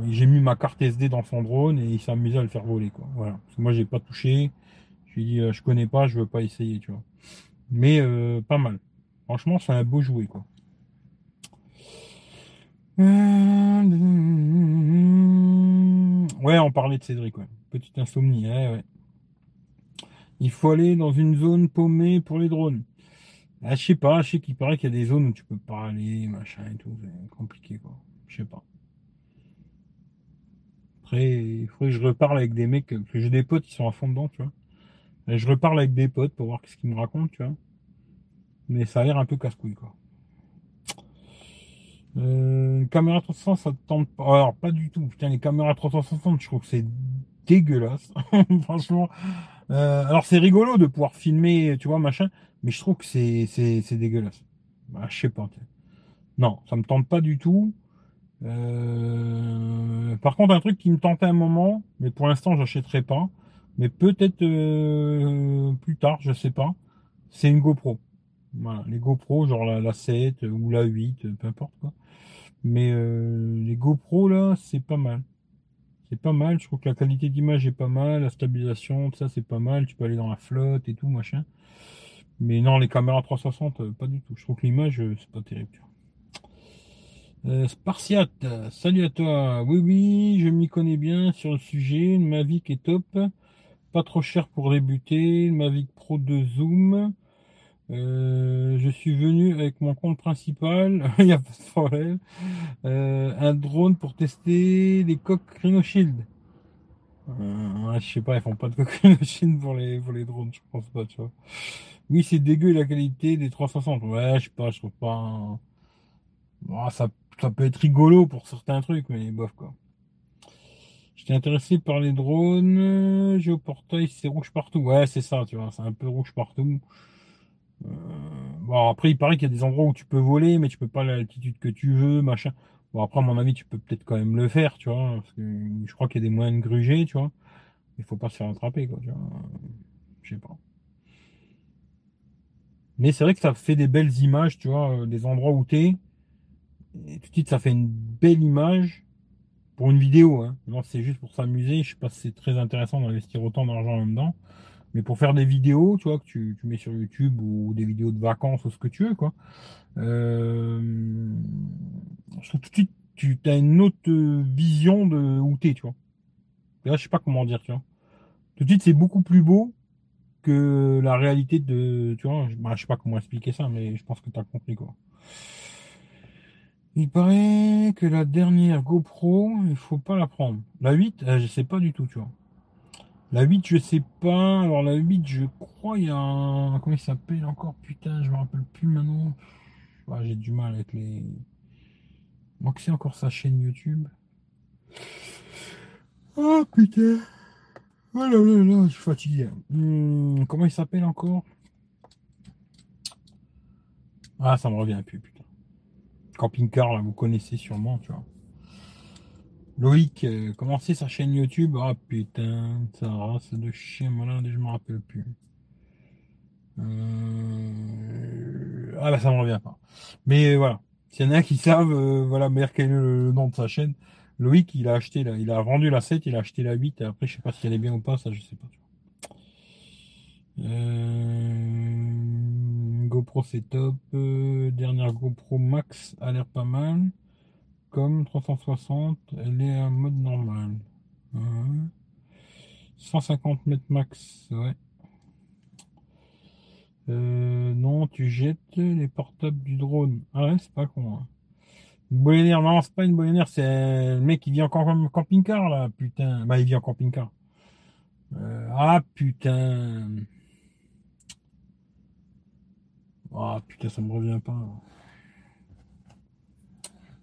j'ai mis ma carte SD dans son drone et il s'est amusé à le faire voler, quoi. Voilà. Parce que moi, j'ai pas touché. Je lui dit, euh, je connais pas, je veux pas essayer, tu vois. Mais pas mal. Franchement, c'est un beau jouet, quoi. Ouais, on parlait de Cédric, ouais. Petite insomnie, ouais. Il faut aller dans une zone paumée pour les drones. Ah, je sais pas, je sais qu'il paraît qu'il y a des zones où tu peux pas aller, machin et tout, c'est compliqué, quoi. Je sais pas. Après, il faudrait que je reparle avec des mecs, que j'ai des potes qui sont à fond dedans, tu vois. Je reparle avec des potes pour voir ce qu'ils me racontent, tu vois. Mais ça a l'air un peu casse-couille, quoi. Euh, caméra 360, ça te tente pas. Alors, pas du tout. Putain, les caméras 360, je trouve que c'est dégueulasse. Franchement. Euh, alors, c'est rigolo de pouvoir filmer, tu vois, machin. Mais je trouve que c'est, c'est, c'est dégueulasse. Bah, je sais pas. Non, ça me tente pas du tout. Euh, par contre, un truc qui me tentait un moment, mais pour l'instant, j'achèterai pas. Mais peut-être plus tard, je sais pas. C'est une GoPro. Voilà, les GoPro, genre la, la 7 ou la 8, peu importe quoi. Mais euh, les GoPro là, c'est pas mal. C'est pas mal, je trouve que la qualité d'image est pas mal, la stabilisation, tout ça c'est pas mal, tu peux aller dans la flotte et tout, machin. Mais non, les caméras 360, euh, pas du tout. Je trouve que l'image, euh, c'est pas terrible. Spartiate, salut à toi. Oui, oui, je m'y connais bien sur le sujet. Mavic est top. Pas trop cher pour débuter. Mavic Pro 2 Zoom. Euh, je suis venu avec mon compte principal, il n'y a pas de problème. Euh, un drone pour tester les coques Rhino Shield. Euh, je sais pas, ils font pas de coques Rhino Shield pour les, pour les drones, je pense pas, tu vois. Oui, c'est dégueu la qualité des 360. Ouais, je sais pas, je trouve pas. ça, ça peut être rigolo pour certains trucs, mais bof quoi. J'étais intéressé par les drones. Géoportail, c'est rouge partout. Ouais, c'est ça, tu vois, c'est un peu rouge partout. Euh, bon, après, il paraît qu'il y a des endroits où tu peux voler, mais tu peux pas à l'altitude que tu veux, machin. Bon, après, à mon avis, tu peux peut-être quand même le faire, tu vois, parce que je crois qu'il y a des moyens de gruger, tu vois. Il faut pas se faire attraper, quoi, tu vois. Je sais pas. Mais c'est vrai que ça fait des belles images, tu vois, euh, des endroits où t'es. Tout de suite, ça fait une belle image pour une vidéo. Hein. Non, c'est juste pour s'amuser. Je sais pas si c'est très intéressant d'investir autant d'argent là-dedans. Mais pour faire des vidéos, tu vois, que tu, mets sur YouTube ou des vidéos de vacances ou ce que tu veux, quoi. Euh, tout de suite, tu as une autre vision de où t'es, tu vois. Et là, je sais pas comment dire, tu vois. Tout de suite, c'est beaucoup plus beau que la réalité de, tu vois. Bah, je sais pas comment expliquer ça, mais je pense que tu as compris, quoi. Il paraît que la dernière GoPro, il faut pas la prendre. La 8, euh, je sais pas du tout, tu vois. La 8, je sais pas. Alors la 8, je crois, il y a un... Comment il s'appelle encore? Putain, je me rappelle plus maintenant. J'ai du mal avec les... Que c'est encore sa chaîne YouTube. Oh putain. Oh là là là, je suis fatigué. Hmm, comment il s'appelle encore? Ah, ça me revient plus, putain. Camping-car, là, vous connaissez sûrement, tu vois. Loïc, euh, comment c'est sa chaîne YouTube? Ah putain, ça race de chien malade, je me rappelle plus. Euh, Ah bah ça me revient pas. Mais euh, voilà, s'il y en a qui savent, euh, voilà, mais quel est le, nom de sa chaîne. Loïc, il a acheté, il a vendu la 7, il a acheté la 8, et après je sais pas si elle est bien ou pas, ça je sais pas. GoPro c'est top. dernière GoPro Max a l'air pas mal. Comme 360, elle est en mode normal. 150 mètres max, ouais. Euh, non, tu jettes les portables du drone. Ah ouais, c'est pas con. Hein. Une non, c'est pas une bonne c'est le mec qui vit en camping-car là, putain. Bah, il vit en camping-car. Euh, ah putain. Ah putain, ça me revient pas.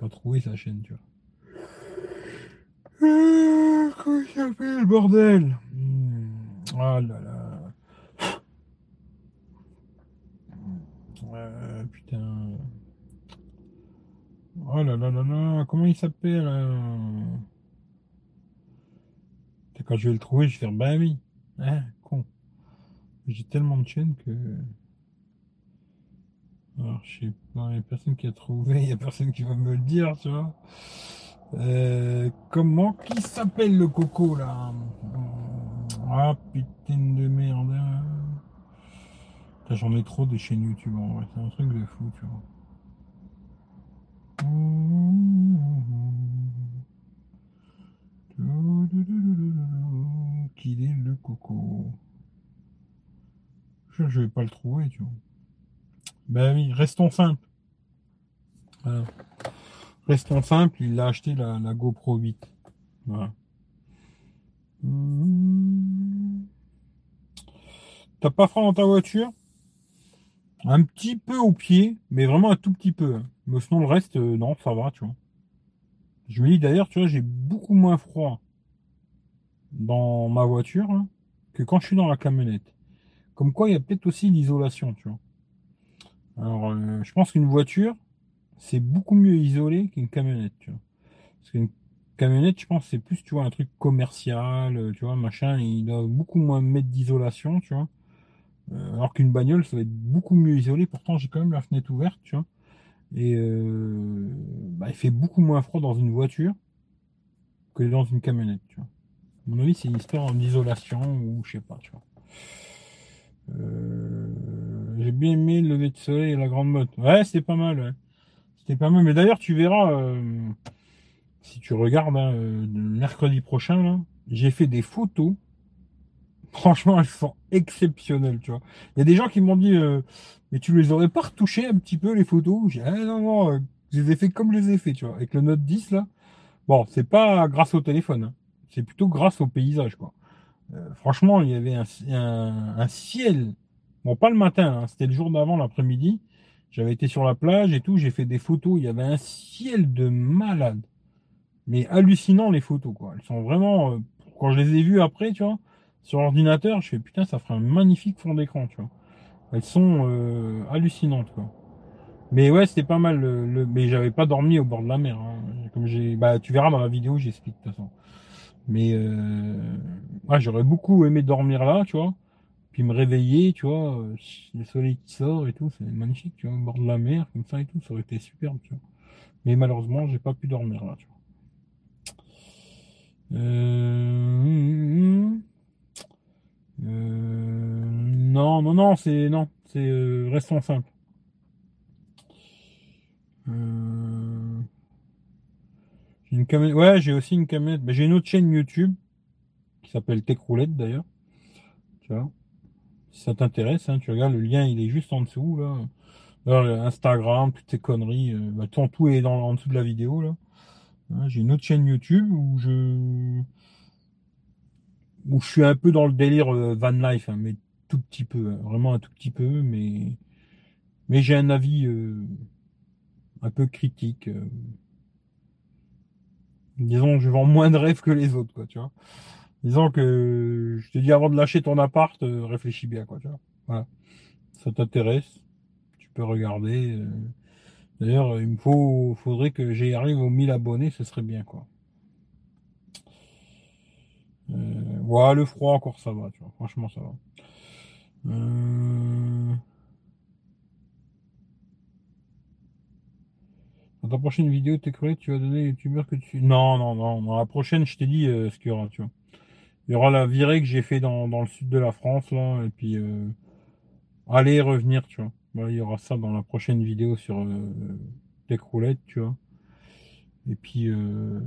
Pas trouvé sa chaîne, tu vois. Ah, comment il s'appelle, bordel? Oh là là. Euh, putain. Oh là là là là, comment il s'appelle euh? Quand je vais le trouver, je vais faire bah oui. Hein, con. J'ai tellement de chaînes que. Alors, je sais pas, il n'y a personne qui a trouvé, il n'y a personne qui va me le dire, tu vois. Euh, comment Qui s'appelle le coco là? Ah putain de merde. J'en ai trop des chaînes YouTube en vrai, c'est un truc de fou, tu vois. Qu'il est le coco? Je vais pas le trouver, tu vois. Ben oui, restons simples. Restons simples, il a acheté la, GoPro 8. Voilà. T'as pas froid dans ta voiture? Un petit peu au pied, mais vraiment un tout petit peu. Hein. Mais sinon, le reste, euh, non, ça va, tu vois. Je me dis d'ailleurs, tu vois, j'ai beaucoup moins froid dans ma voiture hein, que quand je suis dans la camionnette. Comme quoi, il y a peut-être aussi l'isolation, tu vois. Alors, euh, je pense qu'une voiture, c'est beaucoup mieux isolé qu'une camionnette, tu vois. Parce qu'une camionnette, je pense, c'est plus, tu vois, un truc commercial, euh, tu vois, machin, il doit beaucoup moins mettre d'isolation, tu vois. alors qu'une bagnole, ça va être beaucoup mieux isolé. Pourtant, j'ai quand même la fenêtre ouverte, tu vois. Et euh, bah, il fait beaucoup moins froid dans une voiture que dans une camionnette, tu vois. À mon avis, c'est une histoire d'isolation ou je sais pas, tu vois. Euh, j'ai bien aimé le lever de soleil et la grande motte. Ouais, c'était pas mal. C'était pas mal. Mais d'ailleurs, tu verras, euh, si tu regardes, hein, mercredi prochain, j'ai fait des photos franchement, elles sont exceptionnelles, tu vois. Il y a des gens qui m'ont dit, euh, mais tu les aurais pas retouchées un petit peu les photos? J'ai ah, non, non, euh, je les ai fait comme je les ai fait, tu vois. Avec le Note 10, là. Bon, c'est pas grâce au téléphone, hein. c'est plutôt grâce au paysage, quoi. Euh, franchement, il y avait un, ciel. Bon, pas le matin, hein. c'était le jour d'avant, l'après-midi. J'avais été sur la plage et tout, j'ai fait des photos. Il y avait un ciel de malade. Mais hallucinant les photos, quoi. Elles sont vraiment. quand je les ai vues après, tu vois, sur ordinateur, je fais putain, ça ferait un magnifique fond d'écran, tu vois. Elles sont euh, hallucinantes, quoi. Mais ouais, c'était pas mal. Le, mais j'avais pas dormi au bord de la mer. Hein. Comme j'ai, bah, tu verras dans la vidéo, j'explique de toute façon. Mais euh, j'aurais beaucoup aimé dormir là, tu vois. Puis me réveiller, tu vois, euh, le soleil qui sort et tout, c'est magnifique, tu vois, au bord de la mer, comme ça et tout, ça aurait été superbe, tu vois. Mais malheureusement, j'ai pas pu dormir là, tu vois. Euh... Euh, non, non, non, c'est non, c'est euh, restons simple. J'ai une camionnette. Ouais, j'ai aussi une camionnette. j'ai une autre chaîne YouTube qui s'appelle Tech Roulette d'ailleurs. Tu vois. Si ça t'intéresse, hein, tu regardes le lien, il est juste en dessous là. Instagram, toutes ces conneries, bah, tout, est dans, en dessous de la vidéo là. J'ai une autre chaîne YouTube où je où je suis un peu dans le délire euh, van life, hein, mais tout petit peu, hein, vraiment un tout petit peu, mais mais j'ai un avis euh, un peu critique. Euh. Disons, je vends moins de rêves que les autres, quoi, tu vois. Disons que je te dis avant de lâcher ton appart, euh, réfléchis bien, quoi, tu vois. Voilà. Ça t'intéresse, tu peux regarder. Euh. D'ailleurs, il me faut, faudrait que j'y arrive aux 1000 abonnés, ce serait bien, quoi. Euh, voilà, le froid encore ça va, tu vois. Franchement, ça va. Euh... Dans ta prochaine vidéo, t'es cru tu vas donner les youtubeurs que tu. Non, non, non. Dans la prochaine, je t'ai dit euh, ce qu'il y aura, tu vois. Il y aura la virée que j'ai fait dans, dans, le sud de la France, là, et puis euh, aller et revenir, tu vois. il y aura ça dans la prochaine vidéo sur euh, Tech Roulette, tu vois. Et puis euh,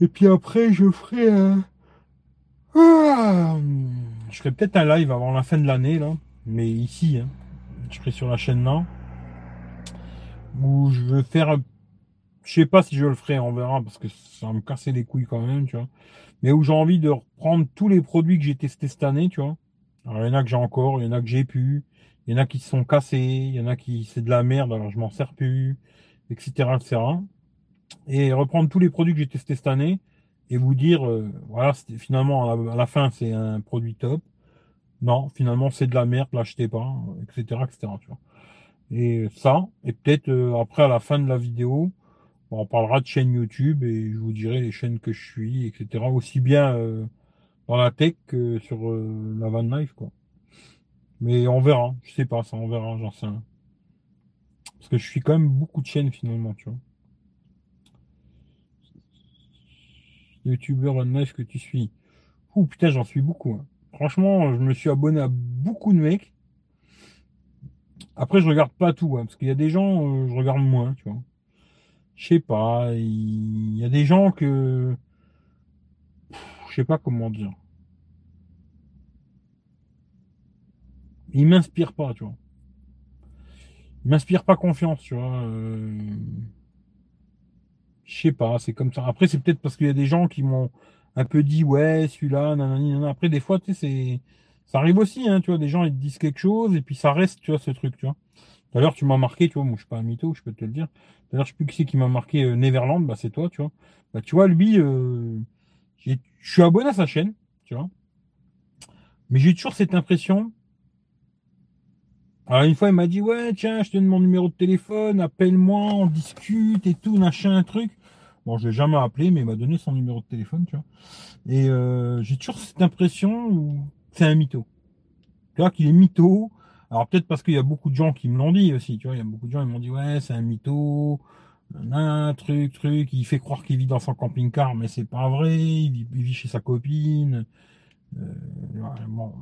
et puis après, je ferai un. Ah, je ferai peut-être un live avant la fin de l'année, là. Mais ici, hein. je ferai sur la chaîne là. Où je veux faire. Je sais pas si je le ferai, on verra, parce que ça va me casser les couilles quand même, tu vois. Mais où j'ai envie de reprendre tous les produits que j'ai testés cette année, tu vois. Alors, il y en a que j'ai encore, il y en a que j'ai pu, il y en a qui se sont cassés, il y en a qui c'est de la merde, alors je m'en sers plus, etc., etc et reprendre tous les produits que j'ai testés cette année et vous dire, euh, voilà, finalement à la, fin c'est un produit top. Non, finalement c'est de la merde, l'achetez pas, etc., etc. Tu vois. Et ça, et peut-être euh, après à la fin de la vidéo, on parlera de chaîne YouTube et je vous dirai les chaînes que je suis, etc. Aussi bien euh, dans la tech que sur la van life, quoi. Mais on verra, je sais pas ça, on verra, j'en sais rien. Parce que je suis quand même beaucoup de chaînes finalement, tu vois. youtubeur live que tu suis Ouh putain, j'en suis beaucoup. Hein. Franchement, je me suis abonné à beaucoup de mecs. Après, je regarde pas tout, hein, parce qu'il y a des gens, euh, je regarde moins, tu vois. Je sais pas, il y a des gens que. Je sais pas comment dire. Ils m'inspirent pas, tu vois. Ils m'inspirent pas confiance, tu vois. Euh, je sais pas, c'est comme ça. Après, c'est peut-être parce qu'il y a des gens qui m'ont un peu dit, ouais, celui-là, nanani, nanana. Après, des fois, tu sais, c'est, ça arrive aussi, hein, tu vois, des gens, ils te disent quelque chose, et puis ça reste, tu vois, ce truc, tu vois. D'ailleurs, tu m'as marqué, tu vois, moi, je suis pas un mytho, je peux te le dire. D'ailleurs, je sais plus qui c'est qui m'a marqué euh, Neverland, bah, c'est toi, tu vois. Bah, tu vois, lui, euh, je suis abonné à sa chaîne, tu vois. Mais j'ai toujours cette impression alors une fois, il m'a dit, ouais, tiens, je te donne mon numéro de téléphone, appelle-moi, on discute et tout, machin, un truc. Bon, je l'ai jamais appelé, mais il m'a donné son numéro de téléphone, tu vois. Et euh, j'ai toujours cette impression où c'est un mytho. Tu vois qu'il est mytho. Alors peut-être parce qu'il y a beaucoup de gens qui me l'ont dit aussi, tu vois. Il y a beaucoup de gens qui m'ont dit, ouais, c'est un mytho, un truc, truc. Il fait croire qu'il vit dans son camping-car, mais c'est pas vrai. Il vit, chez sa copine. Euh, bon,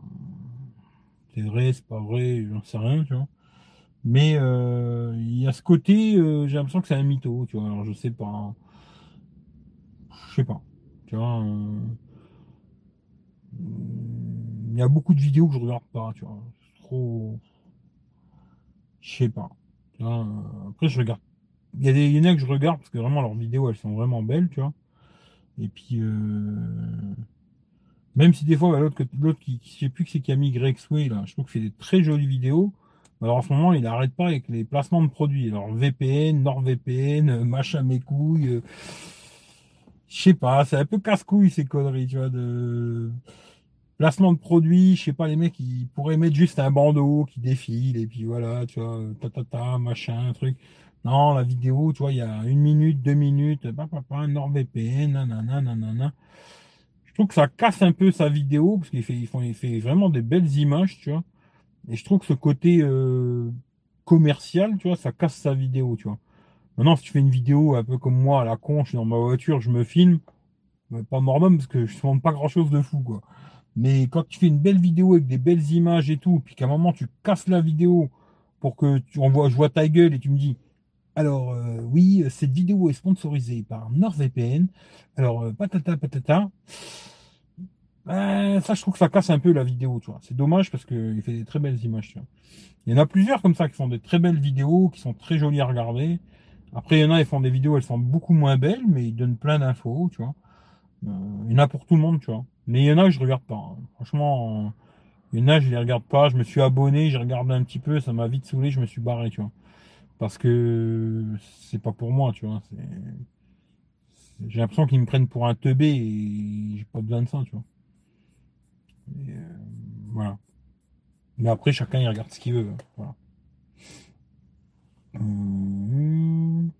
c'est vrai, c'est pas vrai, j'en sais rien, tu vois. Mais euh, il y a ce côté, euh, j'ai l'impression que c'est un mytho, tu vois. Alors je sais pas. Je sais pas. Tu vois. Il y a beaucoup de vidéos que je regarde pas, tu vois. Je sais pas. Vois, après je regarde. Il y a des y en a que je regarde parce que vraiment leurs vidéos elles sont vraiment belles, tu vois. Et puis même si des fois, bah, l'autre, l'autre qui, qui, je sais plus que c'est qui a mis Greg Sway, là, je trouve qu'il fait des très jolies vidéos. Alors en ce moment, il n'arrête pas avec les placements de produits. Alors VPN, NordVPN, euh, machin mes couilles. Euh, je sais pas, c'est un peu casse-couille ces conneries, tu vois, de placement de produits. Je sais pas, les mecs, ils pourraient mettre juste un bandeau qui défile et puis voilà, tu vois, ta ta ta, machin, truc. Non, la vidéo, tu vois, il y a une minute, deux minutes, papa, NordVPN, nanana, nanana je trouve que ça casse un peu sa vidéo parce qu'il fait, vraiment des belles images, tu vois. Et je trouve que ce côté euh, commercial, tu vois, ça casse sa vidéo, tu vois. Maintenant, si tu fais une vidéo un peu comme moi à la con, je suis dans ma voiture, je me filme, pas normal parce que je ne pas grand chose de fou, quoi. Mais quand tu fais une belle vidéo avec des belles images et tout, puis qu'à un moment tu casses la vidéo pour que tu envoies, je vois ta gueule et tu me dis, alors euh, oui, cette vidéo est sponsorisée par NordVPN. Alors euh, patata patata. Ben, ça, je trouve que ça casse un peu la vidéo, tu vois. C'est dommage parce qu'il fait des très belles images, tu vois. Il y en a plusieurs comme ça qui font des très belles vidéos, qui sont très jolies à regarder. Après, il y en a, ils font des vidéos, elles sont beaucoup moins belles, mais ils donnent plein d'infos, tu vois. Euh, il y en a pour tout le monde, tu vois. Mais il y en a, je regarde pas. Hein. Franchement, il y en a, je les regarde pas. Je me suis abonné, j'ai regardé un petit peu, ça m'a vite saoulé, je me suis barré, tu vois parce que c'est pas pour moi, tu vois. J'ai l'impression qu'ils me prennent pour un teubé et j'ai pas besoin de ça, tu vois. Euh, voilà. Mais après, chacun il regarde ce qu'il veut. Voilà. Hum,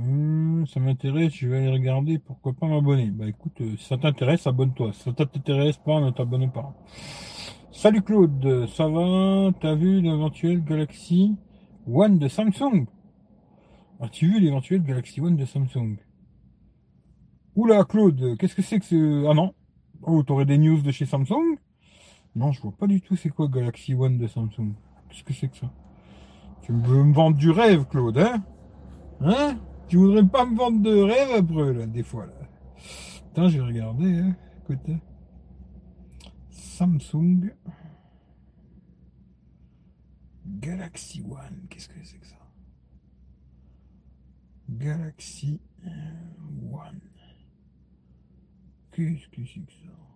hum, ça m'intéresse, je vais aller regarder, pourquoi pas m'abonner. Bah écoute, euh, si ça t'intéresse, abonne-toi. Si ça t'intéresse pas, ne t'abonne pas. Salut Claude, ça va? T'as vu l'éventuel Galaxy One de Samsung? As-tu vu l'éventuel Galaxy One de Samsung? Oula Claude, qu'est-ce que c'est que ce... Ah non Oh, t'aurais des news de chez Samsung? Non, je vois pas du tout c'est quoi Galaxy One de Samsung. Qu'est-ce que c'est que ça? Tu veux me vendre du rêve Claude, hein? Hein? Tu voudrais pas me vendre de rêve après, là, des fois, là. Putain, j'ai regardé, hein. Écoute. Samsung Galaxy One. Qu'est-ce que c'est que ça? Galaxy One. Qu'est-ce que c'est que ça?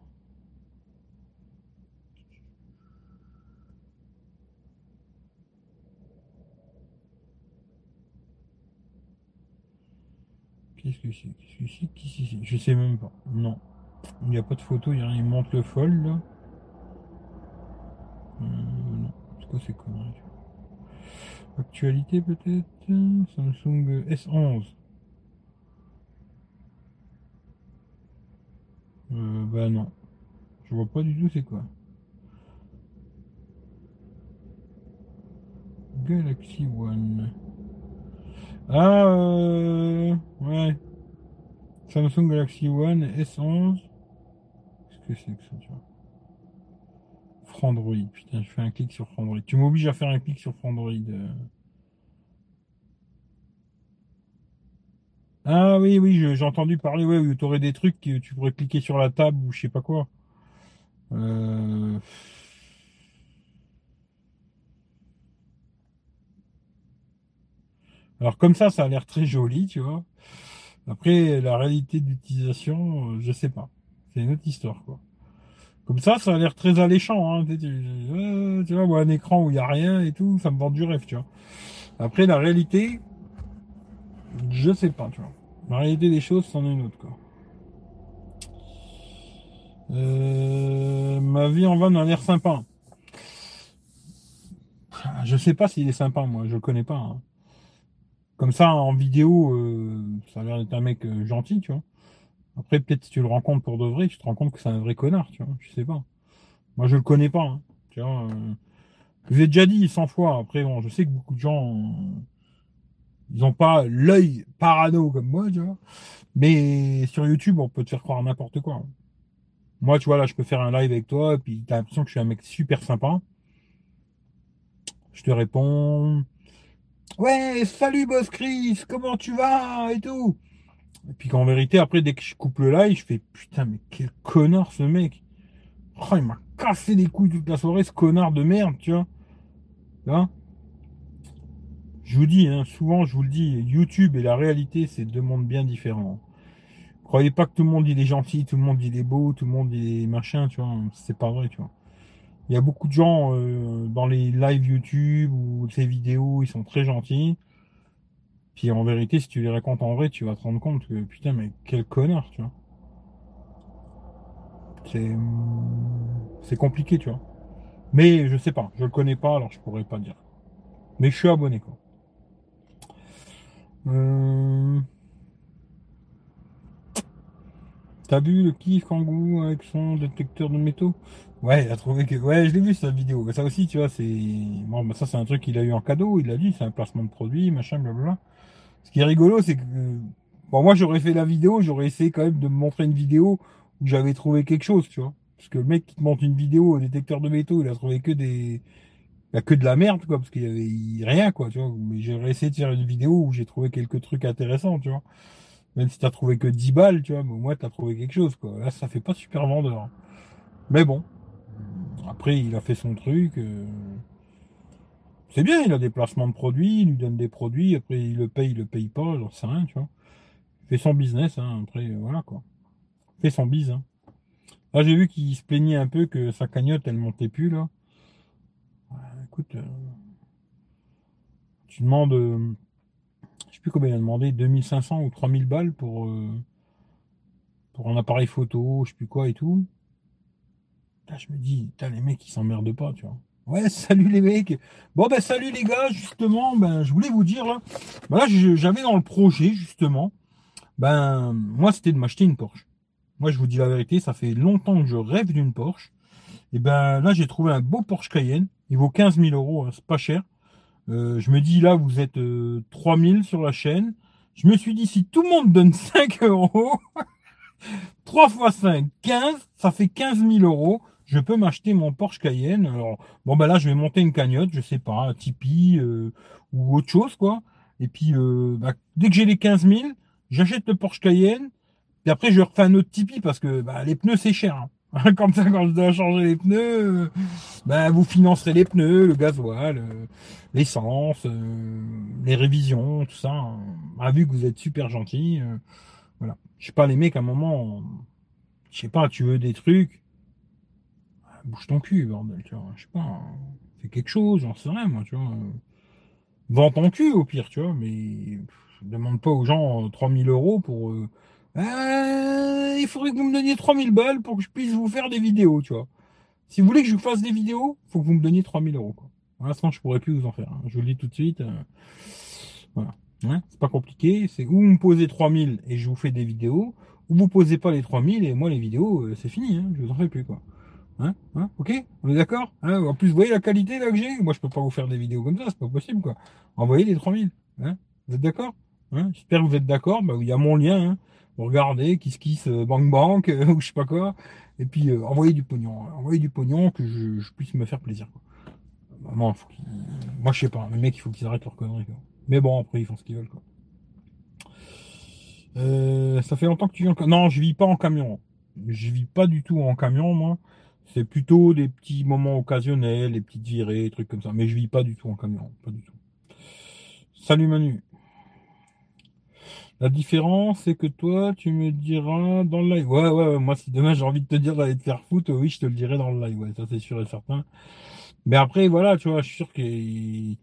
Qu'est-ce que c'est Qu'est-ce que c'est Je sais même pas. Non. Il n'y a pas de photo, il, y a il montre le fold là. Euh, non, c'est quoi ces Actualité peut-être? Samsung S11. Euh, bah non. Je vois pas du tout c'est quoi. Galaxy One. Ah, euh, ouais. Samsung Galaxy One S11. Qu'est-ce que c'est que ça, tu vois Frandroid. Putain, je fais un clic sur Frandroid. Tu m'obliges à faire un clic sur Frandroid. Euh. Ah oui, oui, j'ai entendu parler, ouais, où tu aurais des trucs que tu pourrais cliquer sur la table ou je sais pas quoi. Euh. Alors comme ça, ça a l'air très joli, tu vois. Après, la réalité d'utilisation, euh, je sais pas. C'est une autre histoire, quoi. Comme ça, ça a l'air très alléchant. Hein. Tu, vois, un écran où il n'y a rien et tout, ça me vend du rêve, tu vois. Après, la réalité, je sais pas, tu vois. La réalité des choses, c'en est une autre, quoi. Euh, ma vie en van a l'air sympa. Je sais pas s'il est sympa, moi, je le connais pas. Hein. Comme ça, en vidéo, euh, ça a l'air d'être un mec euh, gentil, tu vois. Après, peut-être si tu le rencontres pour de vrai, tu te rends compte que c'est un vrai connard, tu vois. Je sais pas. Moi, je le connais pas. Hein, tu vois. Euh, je vous ai déjà dit 100 fois. Après, bon, je sais que beaucoup de gens, ils n'ont pas l'œil parano comme moi, tu vois. Mais sur YouTube, on peut te faire croire n'importe quoi. Moi, tu vois, là, je peux faire un live avec toi, et puis t'as l'impression que je suis un mec super sympa. Je te réponds. Ouais, salut Boss Chris, comment tu vas et tout? Et puis qu'en vérité, après, dès que je coupe le live, je fais putain, mais quel connard ce mec. Oh, il m'a cassé les couilles toute la soirée, ce connard de merde, tu vois. Là. Je vous dis, hein, souvent, je vous le dis, YouTube et la réalité, c'est deux mondes bien différents. Croyez pas que tout le monde il est gentil, tout le monde il est beau, tout le monde il est machin, tu vois. C'est pas vrai, tu vois. Il y a beaucoup de gens euh, dans les lives YouTube ou ces vidéos, ils sont très gentils. Puis en vérité, si tu les racontes en vrai, tu vas te rendre compte que putain, mais quel connard, tu vois. C'est c'est compliqué, tu vois. Mais je sais pas, je le connais pas, alors je pourrais pas dire. Mais je suis abonné, quoi. Euh... T'as vu le kiff Kangoo avec son détecteur de métaux? Ouais, il a trouvé que. Ouais, je l'ai vu cette vidéo. Ça aussi, tu vois, c'est. Bon, bah, ça, c'est un truc qu'il a eu en cadeau. Il a dit, c'est un placement de produit, machin, blablabla. Ce qui est rigolo, c'est que bon, moi j'aurais fait la vidéo, j'aurais essayé quand même de me montrer une vidéo où j'avais trouvé quelque chose, tu vois. Parce que le mec qui te montre une vidéo au détecteur de métaux, il a trouvé que des bah, que de la merde, quoi, parce qu'il y avait rien, quoi, tu vois. Mais j'aurais essayé de faire une vidéo où j'ai trouvé quelques trucs intéressants, tu vois. Même si t'as trouvé que 10 balles, tu vois, mais au moins t'as trouvé quelque chose, quoi. Là, ça fait pas super vendeur. Mais bon. Après, il a fait son truc. Euh, c'est bien, il a des placements de produits, il lui donne des produits, après il le paye, il le paye pas, j'en sais rien, tu vois. Il fait son business, hein, après, voilà quoi. Il fait son bise. Hein. Là, j'ai vu qu'il se plaignait un peu que sa cagnotte, elle montait plus, là. écoute, euh, tu demandes, euh, je sais plus combien il a demandé, 2500 ou 3000 balles pour, euh, pour un appareil photo, je sais plus quoi et tout. Je me dis, les mecs, ils s'emmerdent pas, tu vois. Ouais, salut les mecs. Bon, ben, salut les gars, justement, ben, je voulais vous dire, là, ben, là j'avais dans le projet, justement, ben, moi, c'était de m'acheter une Porsche. Moi, je vous dis la vérité, ça fait longtemps que je rêve d'une Porsche. Et ben, là, j'ai trouvé un beau Porsche Cayenne. Il vaut 15 000 euros, hein, c'est pas cher. Euh, je me dis, là, vous êtes 3 euh, 000 sur la chaîne. Je me suis dit, si tout le monde donne 5 euros, 3 fois 5, 15, ça fait 15 000 euros. Je peux m'acheter mon Porsche Cayenne. Alors, bon, ben là, je vais monter une cagnotte, je sais pas, un Tipeee euh, ou autre chose, quoi. Et puis, bah, dès que j'ai les 15 000, j'achète le Porsche Cayenne. Et après, je refais un autre Tipeee parce que bah, les pneus, c'est cher. Hein. Comme ça, quand je dois changer les pneus, bah, vous financerez les pneus, le gasoil, euh, l'essence, euh, les révisions, tout ça. Hein. Ah, vu que vous êtes super gentil, euh, voilà. Je sais pas, les mecs, à un moment, je sais pas, tu veux des trucs, bouge ton cul, bordel, tu vois. Je sais pas, fais quelque chose, j'en sais rien, moi, tu vois. Vends ton cul, au pire, tu vois, mais demande pas aux gens 3000 euros pour. Euh, ah, il faudrait que vous me donniez 3000 balles pour que je puisse vous faire des vidéos, tu vois. Si vous voulez que je vous fasse des vidéos, faut que vous me donniez 3000 euros. Quoi. Pour l'instant, je pourrais plus vous en faire. Hein. Je vous le dis tout de suite. Euh, voilà. Hein, c'est pas compliqué. C'est où vous me posez 3000 et je vous fais des vidéos, ou vous posez pas les 3000 et moi les vidéos, euh, c'est fini. Hein, je vous en fais plus quoi. Hein, hein ok On est d'accord hein En plus, vous voyez la qualité là que j'ai? Moi, je peux pas vous faire des vidéos comme ça, c'est pas possible quoi. Envoyez les 3000. Hein vous êtes d'accord? Hein, j'espère que vous êtes d'accord. Bah, il y a mon lien. Hein. Regardez, Kiss Kiss, euh, Bank Bank, euh, ou je sais pas quoi. Et puis euh, envoyez du pognon. Hein. Envoyez du pognon que je, puisse me faire plaisir. Quoi. Moi, Moi, je sais pas. Les mecs, il faut qu'ils arrêtent leur conneries. Mais bon, après, ils font ce qu'ils veulent. Quoi. ça fait longtemps que tu vis en Non, je vis pas en camion. Je vis pas du tout en camion, moi. C'est plutôt des petits moments occasionnels, des petites virées, des trucs comme ça. Mais je vis pas du tout en camion. Pas du tout. Salut Manu. La différence, c'est que toi, tu me diras dans le live. Ouais, ouais, moi, si demain j'ai envie de te dire d'aller te faire foutre, oui, je te le dirai dans le live. Ouais, ça c'est sûr et certain. Mais après, voilà, tu vois, je suis sûr qu'il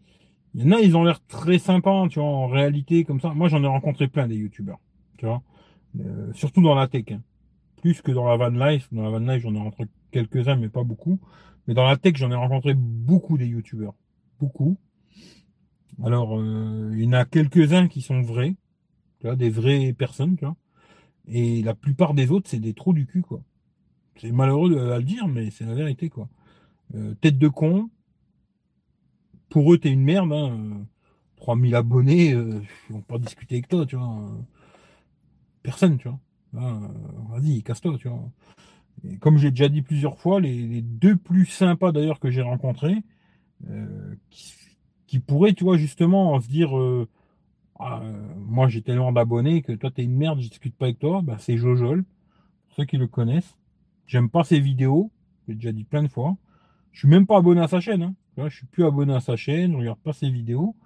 y en a, ils ont l'air très sympas, tu vois, en réalité, comme ça. Moi, j'en ai rencontré plein des youtubeurs, tu vois. Euh, surtout dans la tech. Hein. Plus que dans la van life. Dans la van life, j'en ai rencontré quelques-uns, mais pas beaucoup. Mais dans la tech, j'en ai rencontré beaucoup des youtubeurs. Beaucoup. Alors, euh, il y en a quelques-uns qui sont vrais des vraies personnes, tu vois. Et la plupart des autres, c'est des trous du cul, quoi. C'est malheureux à le dire, mais c'est la vérité, quoi. Euh, tête de con. Pour eux, t'es une merde, hein. 3000 abonnés, euh, ils vont pas discuter avec toi, tu vois. Personne, tu vois. Euh, vas-y, casse-toi, tu vois. Comme j'ai déjà dit plusieurs fois, les, deux plus sympas d'ailleurs que j'ai rencontrés, qui, qui, pourraient, tu vois, justement se dire ah, euh, moi j'ai tellement d'abonnés que toi t'es une merde, je discute pas avec toi, bah, c'est Jojol, pour ceux qui le connaissent. J'aime pas ses vidéos, j'ai déjà dit plein de fois. Je suis même pas abonné à sa chaîne, hein. je suis plus abonné à sa chaîne, je regarde pas ses vidéos.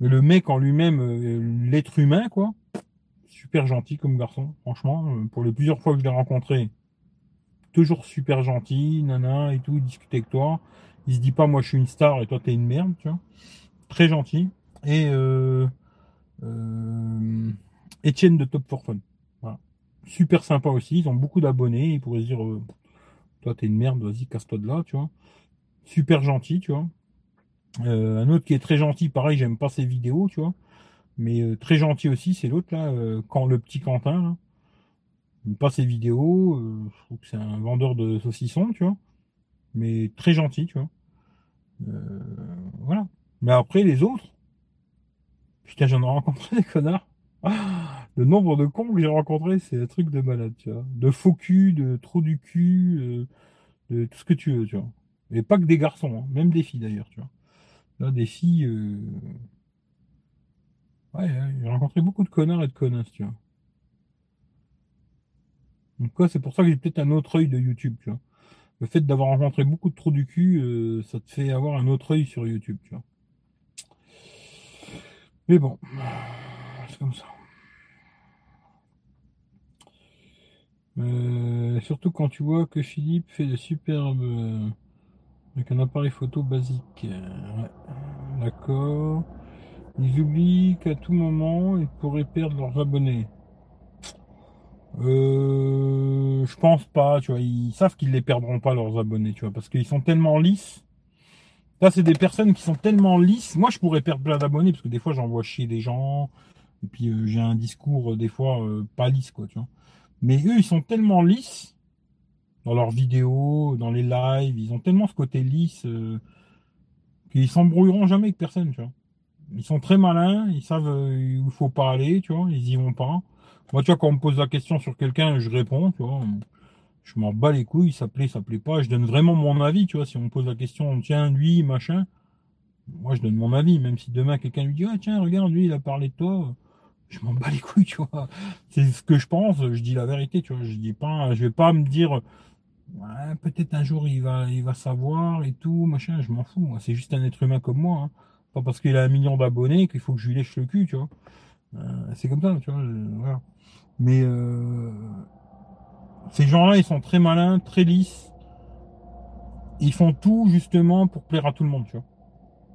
Mais le mec en lui-même, euh, l'être humain, quoi, super gentil comme garçon, franchement. Euh, pour les plusieurs fois que je l'ai rencontré, toujours super gentil, nana et tout, il discute avec toi. Il se dit pas moi je suis une star et toi t'es une merde, tu vois. Très gentil. Et euh, euh, Etienne de Top for Fun. Super sympa aussi, ils ont beaucoup d'abonnés, ils pourraient se dire euh, toi t'es une merde, vas-y casse-toi de là, tu vois. Super gentil, tu vois. Euh, un autre qui est très gentil, pareil, j'aime pas ses vidéos, tu vois. Mais très gentil aussi, c'est l'autre là, quand le petit Quentin, Pas ses vidéos, je trouve que c'est un vendeur de saucissons, tu vois. Mais très gentil, tu vois. voilà. Mais après les autres, Putain, j'en ai rencontré des connards. le nombre de cons que j'ai rencontrés, c'est un truc de malade, tu vois. De faux cul, de trop du cul, euh, de tout ce que tu veux, tu vois. Et pas que des garçons, hein. même des filles d'ailleurs, tu vois. Là, des filles. Euh, ouais, j'ai rencontré beaucoup de connards et de connasses, tu vois. Donc, c'est pour ça que j'ai peut-être un autre œil de YouTube. Le fait d'avoir rencontré beaucoup de trous du cul, euh, ça te fait avoir un autre œil sur YouTube. Mais bon, c'est comme ça. Euh, surtout quand tu vois que Philippe fait de superbes euh, avec un appareil photo basique. D'accord. Ils oublient qu'à tout moment, ils pourraient perdre leurs abonnés. Euh, je pense pas, tu vois. Ils savent qu'ils les perdront pas leurs abonnés, tu vois, parce qu'ils sont tellement lisses. Là, c'est des personnes qui sont tellement lisses. Moi, je pourrais perdre plein d'abonnés parce que des fois, j'envoie chier des gens. Et puis, euh, j'ai un discours, euh, des fois, euh, pas lisse, quoi, tu vois. Mais eux, ils sont tellement lisses dans leurs vidéos, dans les lives. Ils ont tellement ce côté lisse qu'ils s'embrouilleront jamais avec personne, tu vois. Ils sont très malins. Ils savent où il faut pas aller, tu vois. Ils y vont pas. Moi, tu vois, quand on me pose la question sur quelqu'un, je réponds, tu vois. Je m'en bats les couilles, ça plaît, ça plaît pas. Je donne vraiment mon avis, tu vois. Si on me pose la question, tiens, lui, machin, moi, je donne mon avis. Même si demain, quelqu'un lui dit, ah, tiens, regarde, lui, il a parlé de toi. Je m'en bats les couilles, tu vois. C'est ce que je pense. Je dis la vérité, tu vois. Je dis pas, je vais pas me dire, ouais, peut-être un jour, il va, il va savoir et tout, machin. Je m'en fous. C'est juste un être humain comme moi. Hein. Pas parce qu'il a un million d'abonnés qu'il faut que je lui lèche le cul, tu vois. Euh, c'est comme ça, tu vois. voilà. Mais euh, ces gens-là, ils sont très malins, très lisses. Ils font tout justement pour plaire à tout le monde, tu vois.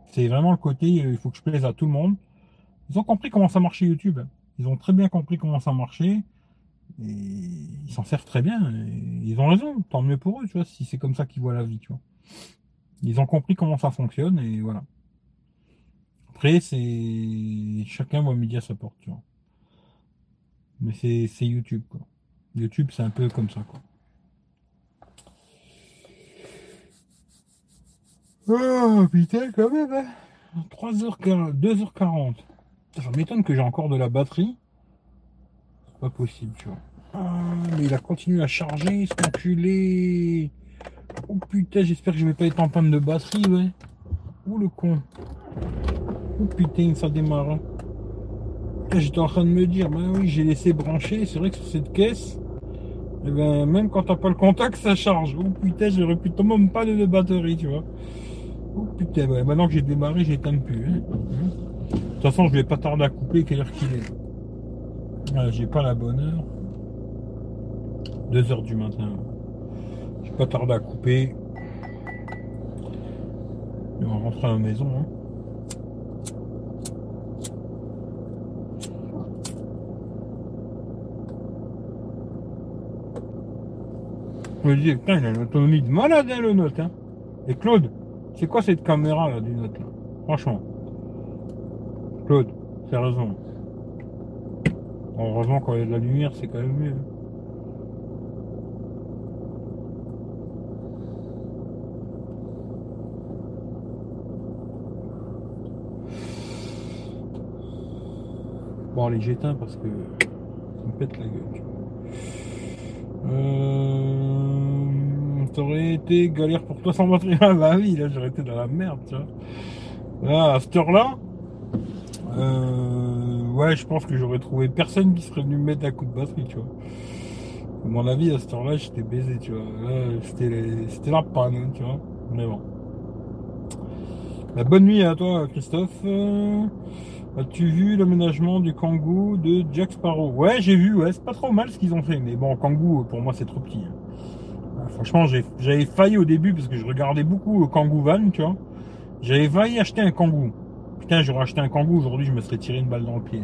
C'est vraiment le côté, euh, il faut que je plaise à tout le monde. Ils ont compris comment ça marchait YouTube. Ils ont très bien compris comment ça marchait. Et ils s'en servent très bien. Ils ont raison, tant mieux pour eux, tu vois, si c'est comme ça qu'ils voient la vie, tu vois. Ils ont compris comment ça fonctionne et voilà. Après, c'est chacun voit midi à sa porte, tu vois. Mais c'est c'est YouTube, quoi. YouTube, c'est un peu comme ça, quoi. Oh putain, quand même, hein. 3h40, 2h40. Ça m'étonne que j'ai encore de la batterie. C'est pas possible, tu vois. Ah, mais il a continué à charger, cet enculé. Oh putain, j'espère que je vais pas être en panne de batterie, ouais. Oh le con. Oh putain, ça démarre. hein. J'étais en train de me dire, bah oui, j'ai laissé brancher. C'est vrai que sur cette caisse, eh ben, même quand t'as pas le contact, ça charge. Oh putain, j'aurais pu tomber en panne de batterie, tu vois. Oh putain, maintenant que j'ai démarré, j'éteins plus. hein. De toute façon, je vais pas tarder à couper, quelle heure qu'il est. Ah, j'ai pas la bonne heure. 2 heures du matin. J'ai pas tardé à couper. Et on va rentrer à la maison. hein. Je me dis, putain, il a une autonomie de malade, hein, le note. Hein. Et Claude, c'est quoi cette caméra là du note là? Franchement. Claude, sérieusement. Heureusement quand il y a de la lumière, c'est quand même mieux. Bon allez j'éteins parce que ça me pète la gueule. Euh... Été galère pour toi sans batterie. Ah bah oui, là j'aurais été dans la merde, tu vois. Là, à cette heure-là, euh, ouais, je pense que j'aurais trouvé personne qui serait venu me mettre un coup de batterie, tu vois. À mon avis, à cette heure-là, j'étais baisé, tu vois. Là, c'était, la panne, hein, tu vois. Mais bon. Bah, bonne nuit à toi, Christophe. Euh, As-tu vu l'aménagement du Kangoo de Jack Sparrow? Ouais, j'ai vu, ouais, c'est pas trop mal ce qu'ils ont fait. Mais bon, Kangoo, pour moi, c'est trop petit. hein. Ah, Franchement, j'avais failli au début parce que je regardais beaucoup le Kangoo Van, tu vois. J'avais failli acheter un Kangoo. Putain, j'aurais acheté un Kangoo aujourd'hui, je me serais tiré une balle dans le pied.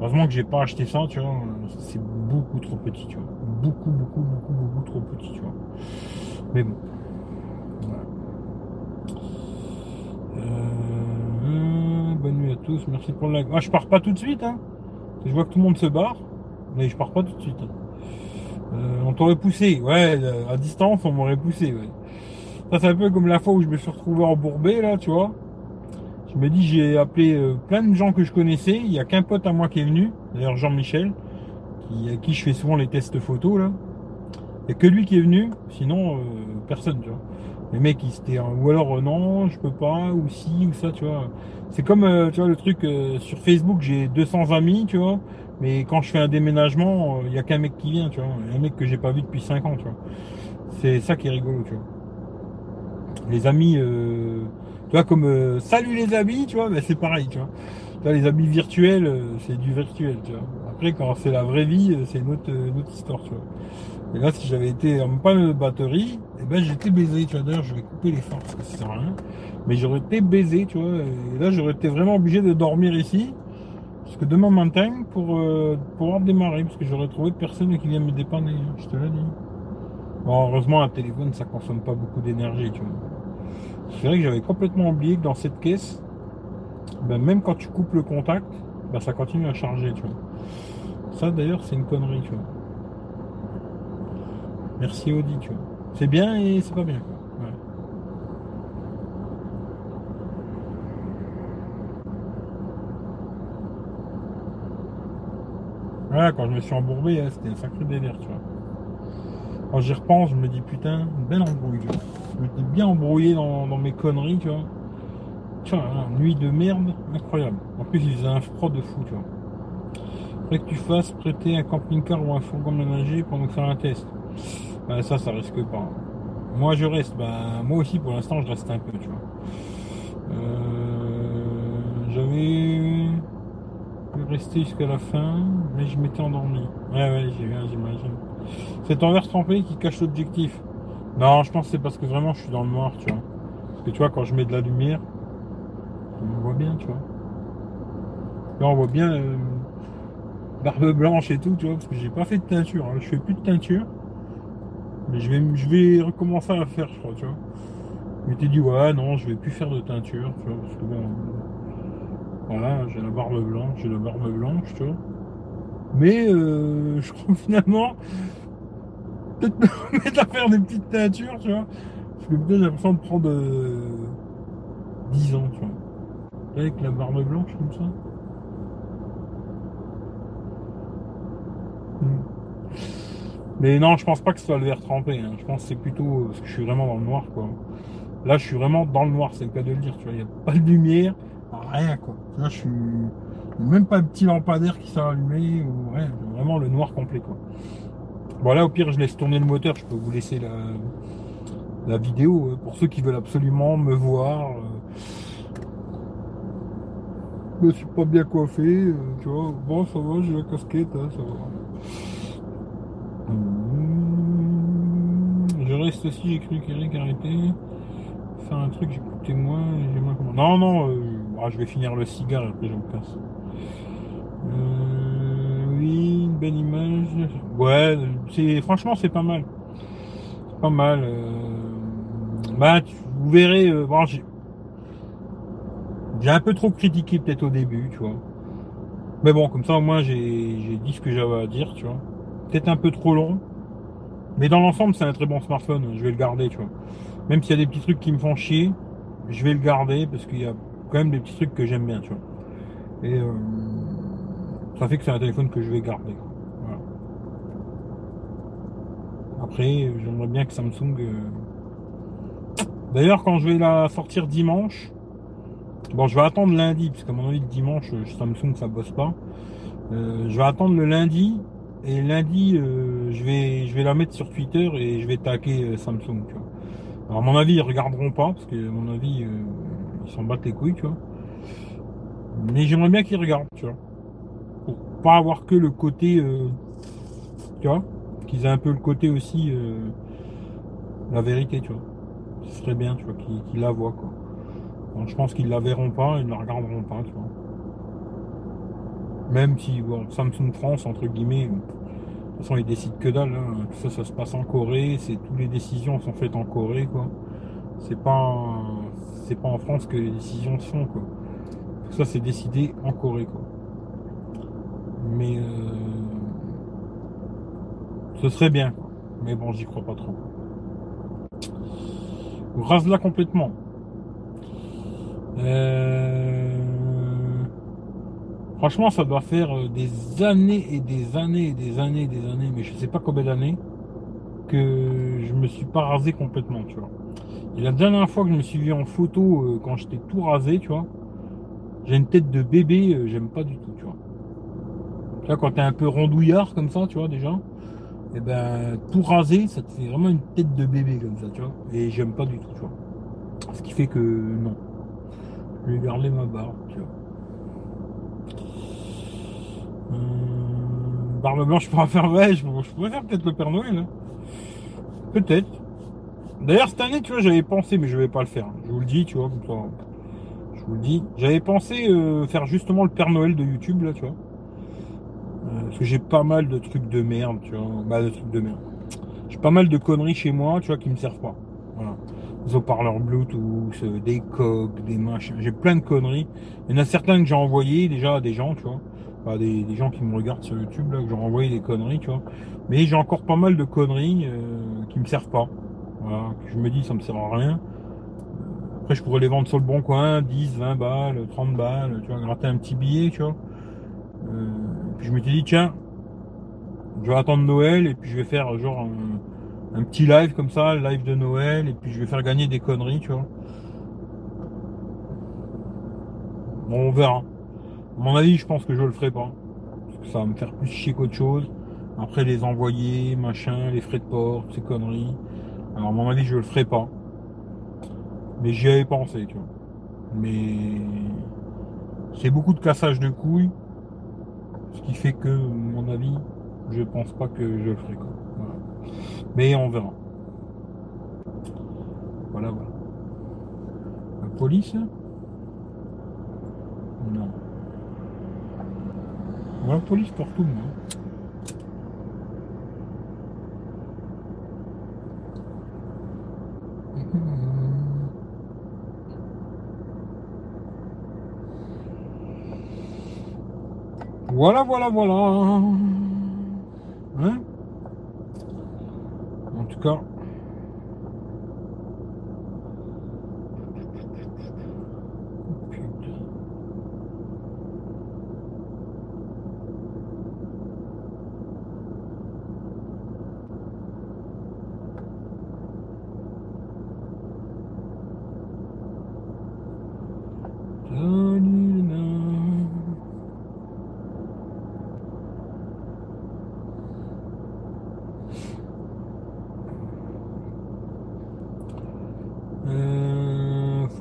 Heureusement que j'ai pas acheté ça, tu vois. C'est beaucoup trop petit, tu vois. Beaucoup, beaucoup, beaucoup, beaucoup trop petit, tu vois. Mais bon. Voilà. Euh, bonne nuit à tous, merci pour le like. Ah, je pars pas tout de suite, hein. Je vois que tout le monde se barre, mais je pars pas tout de suite. hein. Euh, on t'aurait poussé, ouais, à distance, on m'aurait poussé, ouais. Ça, c'est un peu comme la fois où je me suis retrouvé embourbé, là, tu vois. Je me dis, j'ai appelé euh, plein de gens que je connaissais. Il n'y a qu'un pote à moi qui est venu, d'ailleurs Jean-Michel, à qui je fais souvent les tests photos, là. Il n'y a que lui qui est venu, sinon, euh, personne, tu vois. Les mecs, ils étaient, ou alors, non, je peux pas, ou si, ou ça, tu vois. C'est comme, euh, tu vois, le truc, euh, sur Facebook, j'ai 200 amis, tu vois. Mais quand je fais un déménagement, euh, il n'y a qu'un mec qui vient, tu vois. Un mec que j'ai pas vu depuis 5 ans, tu vois. C'est ça qui est rigolo, tu vois. Les amis, tu vois, comme salut les amis, tu vois, ben, c'est pareil, tu vois. Tu vois, les amis virtuels, c'est du virtuel, tu vois. Après, quand c'est la vraie vie, c'est une autre, une autre histoire, tu vois. Et là, si j'avais été en panne de batterie, eh ben j'étais baisé, tu vois. D'ailleurs, je vais couper les forces ça sert. Mais j'aurais été baisé, tu vois. Et là, j'aurais été vraiment obligé de dormir ici. Parce que demain matin, pour euh, pouvoir démarrer, parce que j'aurais trouvé personne qui vient me dépanner, hein, je te l'ai dit. Bon, heureusement, un téléphone, ça consomme pas beaucoup d'énergie, tu vois. C'est vrai que j'avais complètement oublié que dans cette caisse, ben, même quand tu coupes le contact, ben, ça continue à charger, tu vois. Ça, d'ailleurs, c'est une connerie, tu vois. Merci Audi, tu vois. C'est bien et c'est pas bien, quoi. Ouais. Quand je me suis embourbé, hein, c'était un sacré délire, tu vois. Quand j'y repense, je me dis putain, belle embrouille. Je m'étais bien embrouillé dans, dans mes conneries, tu vois. Vois, hein, nuit de merde, incroyable. En plus, il faisait un froid de fou, tu vois. Faudrait que tu fasses prêter un camping-car ou un fourgon ménager pour nous faire un test. Bah, ça, ça risque pas. Moi, je reste. Bah, moi aussi, pour l'instant, je reste un peu, tu vois. Euh, J'avais pu rester jusqu'à la fin, mais je m'étais endormi. Ouais, ouais, j'ai vu, j'imagine. C'est envers trempé qui cache l'objectif. Non, je pense que c'est parce que vraiment je suis dans le noir, tu vois. Parce que tu vois, quand je mets de la lumière, on voit bien, tu vois. Là, on voit bien euh, barbe blanche et tout, tu vois, parce que j'ai pas fait de teinture. hein. Je fais plus de teinture. Mais je vais, je vais recommencer à la faire, je crois, tu vois. Je m'étais dit, ouais, non, je vais plus faire de teinture, tu vois, parce que bon. Voilà, j'ai la barbe blanche, j'ai la barbe blanche, tu vois. Mais euh, je crois que finalement, peut-être me mettre à faire des petites teintures, tu vois. Parce que peut-être j'ai l'impression de prendre euh, 10 ans, tu vois. Avec la barbe blanche comme ça. Hmm. Mais non, je pense pas que ce soit le verre trempé. hein. Je pense que c'est plutôt euh, parce que je suis vraiment dans le noir, quoi. Là, je suis vraiment dans le noir, c'est le cas de le dire. Tu vois, il n'y a pas de lumière, rien, quoi. Là, je suis même pas de petit lampadaire qui s'est allumé ou rien. Vraiment le noir complet, quoi. Bon, là, au pire, je laisse tourner le moteur. Je peux vous laisser la, la vidéo euh, pour ceux qui veulent absolument me voir. euh. Je suis pas bien coiffé, euh, tu vois. Bon, ça va, j'ai la casquette, hein, ça va. Mmh, Je reste aussi, j'ai cru qu'Eric arrêtait. Faire un truc, j'écoutais moins, j'ai moins. Non, non, euh, ah, je vais finir le cigare et après je me casse. Euh, oui, une belle image. Ouais, c'est franchement c'est pas mal. C'est pas mal. euh. Bah, tu- vous verrez. euh, bon, j'ai un peu trop critiqué peut-être au début, tu vois. Mais bon, comme ça au moins j'ai j'ai dit ce que j'avais à dire, tu vois. Peut-être un peu trop long. Mais dans l'ensemble, c'est un très bon smartphone. Je vais le garder, tu vois. Même s'il y a des petits trucs qui me font chier, je vais le garder parce qu'il y a quand même des petits trucs que j'aime bien, tu vois. Et euh, ça fait que c'est un téléphone que je vais garder. Voilà. Après, j'aimerais bien que Samsung. euh, D'ailleurs, quand je vais la sortir dimanche, bon, je vais attendre lundi, parce qu'à mon avis, le dimanche, euh, Samsung, ça bosse pas. Euh, je vais attendre le lundi, et lundi, euh, je vais, je vais la mettre sur Twitter et je vais taquer euh, Samsung, tu vois. Alors, à mon avis, ils regarderont pas, parce que, à mon avis, s'en battent les couilles, tu vois. Mais j'aimerais bien qu'ils regardent, tu vois. Pour pas avoir que le côté, euh, tu vois, qu'ils aient un peu le côté aussi, euh, la vérité, tu vois. Ce serait bien, tu vois, qu'ils la voient, quoi. Je pense qu'ils la verront pas, ils ne la regarderont pas, tu vois. Même si, bon, Samsung France, entre guillemets, de toute façon, ils décident que dalle, hein. Tout ça, ça se passe en Corée, c'est, toutes les décisions sont faites en Corée, quoi. C'est pas, c'est pas en France que les décisions se font, quoi. Ça, c'est décidé en Corée, quoi. Mais, euh, ce serait bien. Mais bon, j'y crois pas trop. Rase-la complètement. Euh, Franchement, ça doit faire euh, des années et des années et des années et des années, mais je sais pas combien d'années, que je me suis pas rasé complètement, tu vois. La dernière fois que je me suis vu en photo, euh, quand j'étais tout rasé, tu vois, j'ai une tête de bébé, euh, j'aime pas du tout, tu vois. Là, quand t'es un peu rondouillard comme ça, tu vois, déjà, et ben, tout rasé, ça te fait vraiment une tête de bébé comme ça, tu vois. Et j'aime pas du tout, tu vois. Ce qui fait que non. Je vais garder ma barbe, tu vois. Hum, barbe blanche, je pourrais faire, ouais, je, je pourrais faire peut-être le Père Noël. hein. Peut-être. D'ailleurs, cette année, tu vois, j'avais pensé, mais je vais pas le faire. Je vous le dis, tu vois, comme ça. Je vous le dis. J'avais pensé euh, faire justement le Père Noël de YouTube, là, tu vois. Euh, parce que j'ai pas mal de trucs de merde, tu vois. Bah, de trucs de merde. J'ai pas mal de conneries chez moi, tu vois, qui me servent pas. Voilà. Des haut-parleurs Bluetooth, euh, des coques, des machins. J'ai plein de conneries. Il y en a certains que j'ai envoyés déjà à des gens, tu vois. Des, des, gens qui me regardent sur YouTube, là, que j'ai envoyé des conneries, tu vois. Mais j'ai encore pas mal de conneries euh, qui me servent pas. Voilà. Je me dis, ça me sert à rien. Après, je pourrais les vendre sur le bon coin, 10, 20 balles, 30 balles, tu vois, gratter un petit billet, tu vois. Euh, puis je m'étais dit, tiens, je vais attendre Noël et puis je vais faire genre un, un, petit live comme ça, live de Noël, et puis je vais faire gagner des conneries, tu vois. Bon, on verra. À mon avis, je pense que je le ferai pas. Parce que ça va me faire plus chier qu'autre chose. Après les envoyer, machin, les frais de port, ces conneries. Alors à mon avis, je le ferai pas. Mais j'y avais pensé, tu vois. Mais c'est beaucoup de cassage de couilles. Ce qui fait que, à mon avis, je pense pas que je le ferai. Quoi. Voilà. Mais on verra. Voilà, voilà. La police? Non. La police pour tout, moi. Voilà, voilà, voilà. Hein? En tout cas.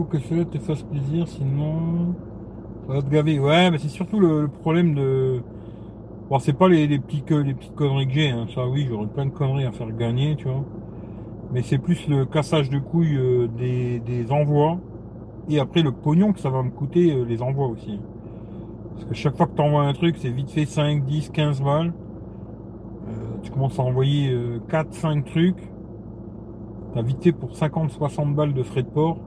Que cela te fasse plaisir, sinon ça va te gaver. Ouais, mais c'est surtout le, problème de. Bon, c'est pas les, les, petits, les petites conneries que j'ai, hein. ça oui, j'aurais plein de conneries à faire gagner, tu vois. Mais c'est plus le cassage de couilles euh, des, des, envois et après le pognon que ça va me coûter euh, les envois aussi. Parce que chaque fois que tu envoies un truc, c'est vite fait 5, 10, 15 balles. Euh, tu commences à envoyer 4, 5 trucs. T'as vite fait pour 50, 60 balles de frais de port.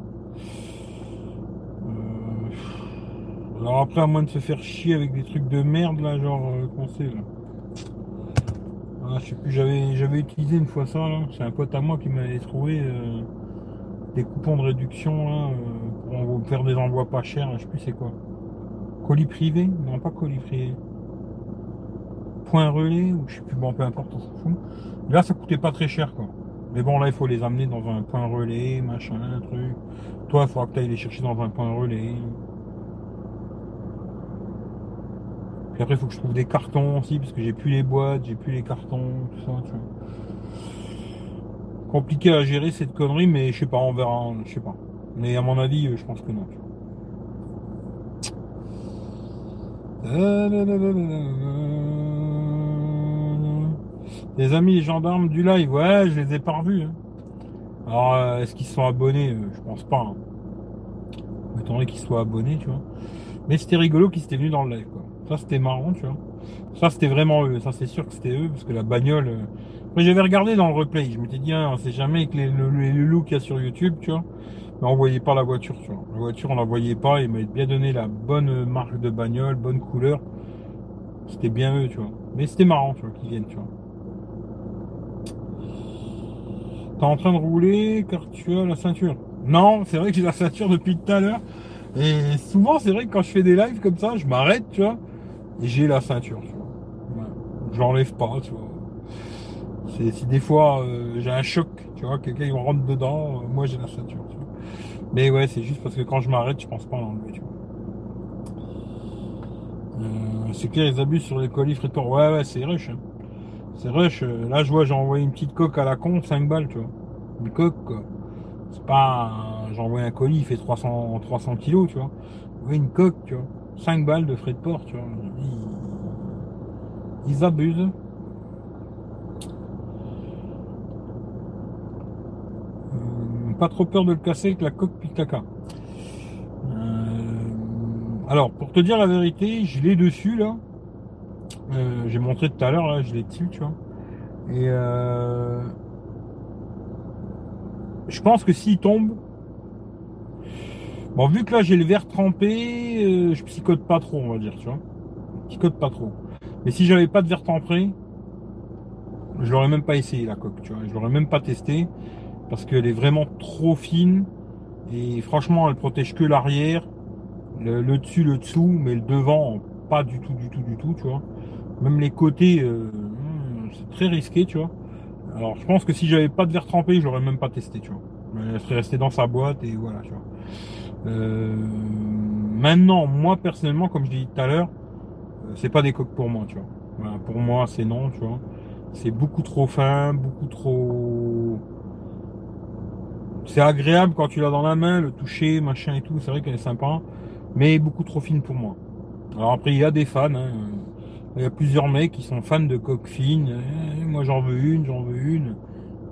Alors après, à moins de se faire chier avec des trucs de merde, là, genre, euh, qu'on sait, là. Ah, je sais plus, j'avais, j'avais utilisé une fois ça, là. C'est un pote à moi qui m'avait trouvé euh, des coupons de réduction, là, euh, pour faire des envois pas chers, je sais plus c'est quoi. Colis privé? Non, pas colis privé. Point relais, ou je sais plus, bon, peu importe, on s'en fout. Là, ça coûtait pas très cher, quoi. Mais bon, là, il faut les amener dans un point relais, machin, un truc. Toi, il faudra que tu ailles les chercher dans un point relais. Puis après, il faut que je trouve des cartons aussi, parce que j'ai plus les boîtes, j'ai plus les cartons, tout ça, tu vois. Compliqué à gérer cette connerie, mais je sais pas, on verra, je sais pas. Mais à mon avis, je pense que non. Les amis les gendarmes du live, ouais, je les ai pas revus. Hein. Alors, euh, est-ce qu'ils sont abonnés? Euh, Je pense pas. Hein. Qu'ils soient abonnés, tu vois. Mais c'était rigolo qu'ils étaient venus dans le live, quoi. Ça, c'était marrant, tu vois. Ça, c'était vraiment eux. Ça, c'est sûr que c'était eux, parce que la bagnole. Euh, moi, j'avais regardé dans le replay. Je m'étais dit, hein, on sait jamais avec les, le, le, qu'il y a sur YouTube, tu vois. Mais on voyait pas la voiture, tu vois. La voiture, on la voyait pas. Ils m'avaient bien donné la bonne marque de bagnole, bonne couleur. C'était bien eux, tu vois. Mais c'était marrant, tu vois, qu'ils viennent, tu vois. T'es en train de rouler car tu as la ceinture. Non, c'est vrai que j'ai la ceinture depuis tout à l'heure. Et souvent, c'est vrai que quand je fais des lives comme ça, je m'arrête, tu vois j'ai la ceinture, tu vois. J'enlève pas, tu vois. Si des fois euh, j'ai un choc, tu vois, quelqu'un il rentre dedans, euh, moi j'ai la ceinture. Mais ouais, c'est juste parce que quand je m'arrête, je pense pas à l'enlever, tu vois. Euh, c'est clair, ils abusent sur les colis frites Ouais, ouais, c'est rush. Hein. C'est rush. Là, je vois, j'ai envoyé une petite coque à la con, 5 balles, tu vois. Une coque, quoi. C'est pas. J'ai envoyé un colis, il fait 300, 300 kilos, tu vois. Ouais, une coque, tu vois. 5 balles de frais de port, tu vois. Ils, abusent. pas trop peur de le casser avec la coque puis caca. Euh, alors, pour te dire la vérité, je l'ai dessus là. Euh, j'ai montré tout à l'heure, là, je l'ai dessus, tu vois. Et euh, je pense que s'il tombe, bon, vu que là j'ai le verre trempé, euh, je psychote pas trop, on va dire, tu vois. Je psychote pas trop. Mais si j'avais pas de verre trempé, je l'aurais même pas essayé la coque, tu vois. Je l'aurais même pas testé parce qu'elle est vraiment trop fine et franchement, elle protège que l'arrière, le, dessus, le dessous, mais le devant, pas du tout, du tout, du tout, tu vois. Même les côtés, euh, hmm, c'est très risqué, tu vois. Alors, je pense que si j'avais pas de verre trempé, je l'aurais même pas testé, tu vois. Elle serait restée dans sa boîte et voilà, tu vois. Euh, maintenant, moi personnellement, comme je dis tout à l'heure, euh, c'est pas des coques pour moi, tu vois. pour moi, c'est non, tu vois. C'est beaucoup trop fin, beaucoup trop. C'est agréable quand tu l'as dans la main, le toucher, machin et tout. C'est vrai qu'elle est sympa, mais beaucoup trop fine pour moi. Alors après, il y a des fans. Hein. Il y a plusieurs mecs qui sont fans de coques fines. Eh, moi, j'en veux une, j'en veux une.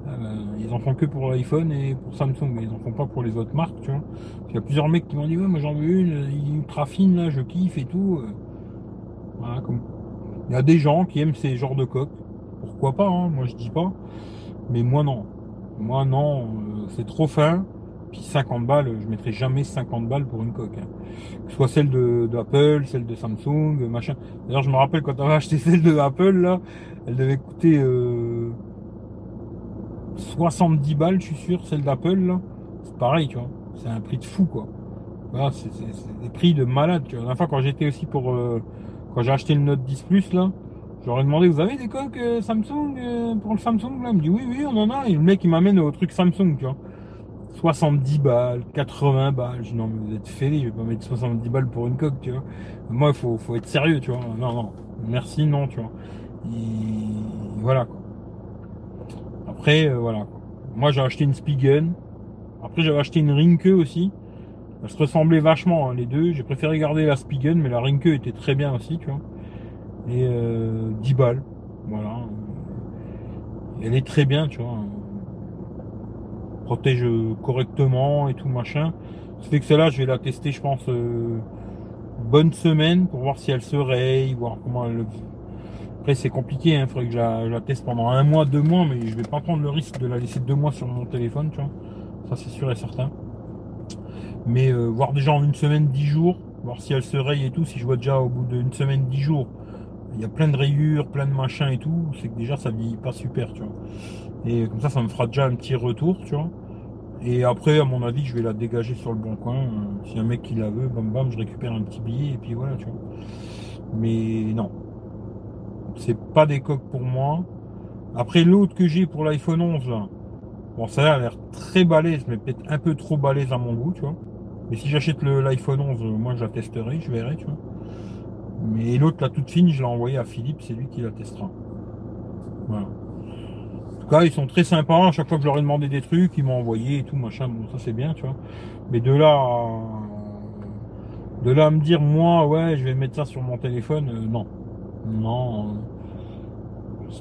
Ah ben, ils en font que pour l'iPhone et pour Samsung, mais ils en font pas pour les autres marques, tu vois. Il y a plusieurs mecs qui m'ont dit ouais, moi j'en veux une, ultra fine là, je kiffe et tout. Voilà, comme... Il y a des gens qui aiment ces genres de coques pourquoi pas, hein, moi je dis pas. Mais moi non. Moi non, euh, c'est trop fin. Puis 50 balles, je mettrai jamais 50 balles pour une coque. Hein. Que ce soit celle d'Apple, celle de Samsung, machin. D'ailleurs, je me rappelle quand on acheté celle de Apple, là, elle devait coûter 70 euh, balles, je suis sûr, celle d'Apple, là. C'est pareil, tu vois. C'est un prix de fou, quoi. Voilà, c'est des prix de malade, tu vois. La fois, quand j'étais aussi pour... Euh, quand j'ai acheté le Note 10 Plus, là, J'aurais demandé, vous avez des coques euh, Samsung euh, pour le Samsung là? Il me dit oui, oui, on en a. Et le mec, il m'amène au truc Samsung, tu vois. 70 balles, 80 balles. Je dis non, mais vous êtes fêlés, je vais pas mettre 70 balles pour une coque, tu vois. Moi, il faut, faut être sérieux, tu vois. Non, non, merci, non, tu vois. Et voilà, quoi. Après, euh, voilà. Moi, j'ai acheté une Spigen. Après, j'avais acheté une Rinke aussi. Elle se ressemblait vachement, hein, les deux. J'ai préféré garder la Spigen, mais la Rinke était très bien aussi, tu vois et 10 euh, balles. Voilà. Elle est très bien, tu vois. Protège correctement et tout machin. Ce fait que celle-là, je vais la tester, je pense, euh, bonne semaine pour voir si elle se raye, voir comment elle. Après, c'est compliqué, il hein, faudrait que je la, teste pendant un mois, deux mois, mais je vais pas prendre le risque de la laisser deux mois sur mon téléphone, tu vois. Ça, c'est sûr et certain. Mais euh, voir déjà en une semaine, dix jours, voir si elle se raye et tout, si je vois déjà au bout d'une semaine, dix jours, il y a plein de rayures, plein de machins et tout, c'est que déjà ça vieillit pas super, tu vois. Et comme ça, ça me fera déjà un petit retour, tu vois. Et après, à mon avis, je vais la dégager sur le bon coin. Si un mec qui la veut, bam bam, je récupère un petit billet et puis voilà, tu vois. Mais non. C'est pas des coques pour moi. Après, l'autre que j'ai pour l'iPhone 11, là. Bon, ça a l'air très balèze, mais peut-être un peu trop balèze à mon goût, tu vois. Mais si j'achète l'iPhone 11, moi je la testerai, je verrai, tu vois. Mais l'autre, la toute fine, je l'ai envoyé à Philippe, c'est lui qui la testera. Voilà. En tout cas, ils sont très sympas. À chaque fois que je leur ai demandé des trucs, ils m'ont envoyé et tout, machin. Bon, ça c'est bien, tu vois. Mais de là. De là à me dire, moi, ouais, je vais mettre ça sur mon téléphone, euh, non. Non.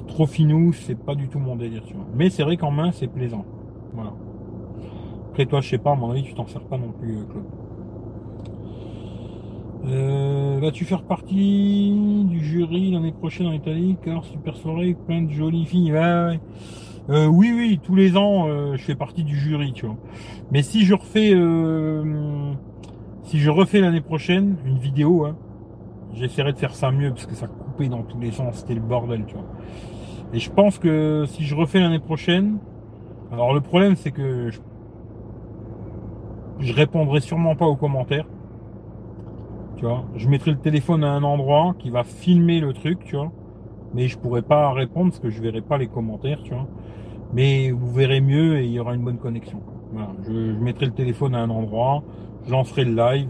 Trop finou, c'est pas du tout mon délire, tu vois. Mais c'est vrai qu'en main, c'est plaisant. Voilà. Après, toi, je sais pas, à mon avis, tu t'en sers pas non plus, euh, Claude. Euh, vas-tu faire partie du jury l'année prochaine en Italie? Car super soirée, plein de jolies filles. Euh, oui, oui, tous les ans, euh, je fais partie du jury, tu vois. Mais si je refais, si je refais l'année prochaine une vidéo, hein, j'essaierai de faire ça mieux parce que ça dans tous les sens, c'était le bordel, tu vois. Et je pense que si je refais l'année prochaine, alors le problème c'est que je, je répondrai sûrement pas aux commentaires je mettrai le téléphone à un endroit qui va filmer le truc, tu vois. Mais je pourrai pas répondre parce que je verrai pas les commentaires, tu vois. Mais vous verrez mieux et il y aura une bonne connexion. Je, mettrai le téléphone à un endroit, je lancerai le live.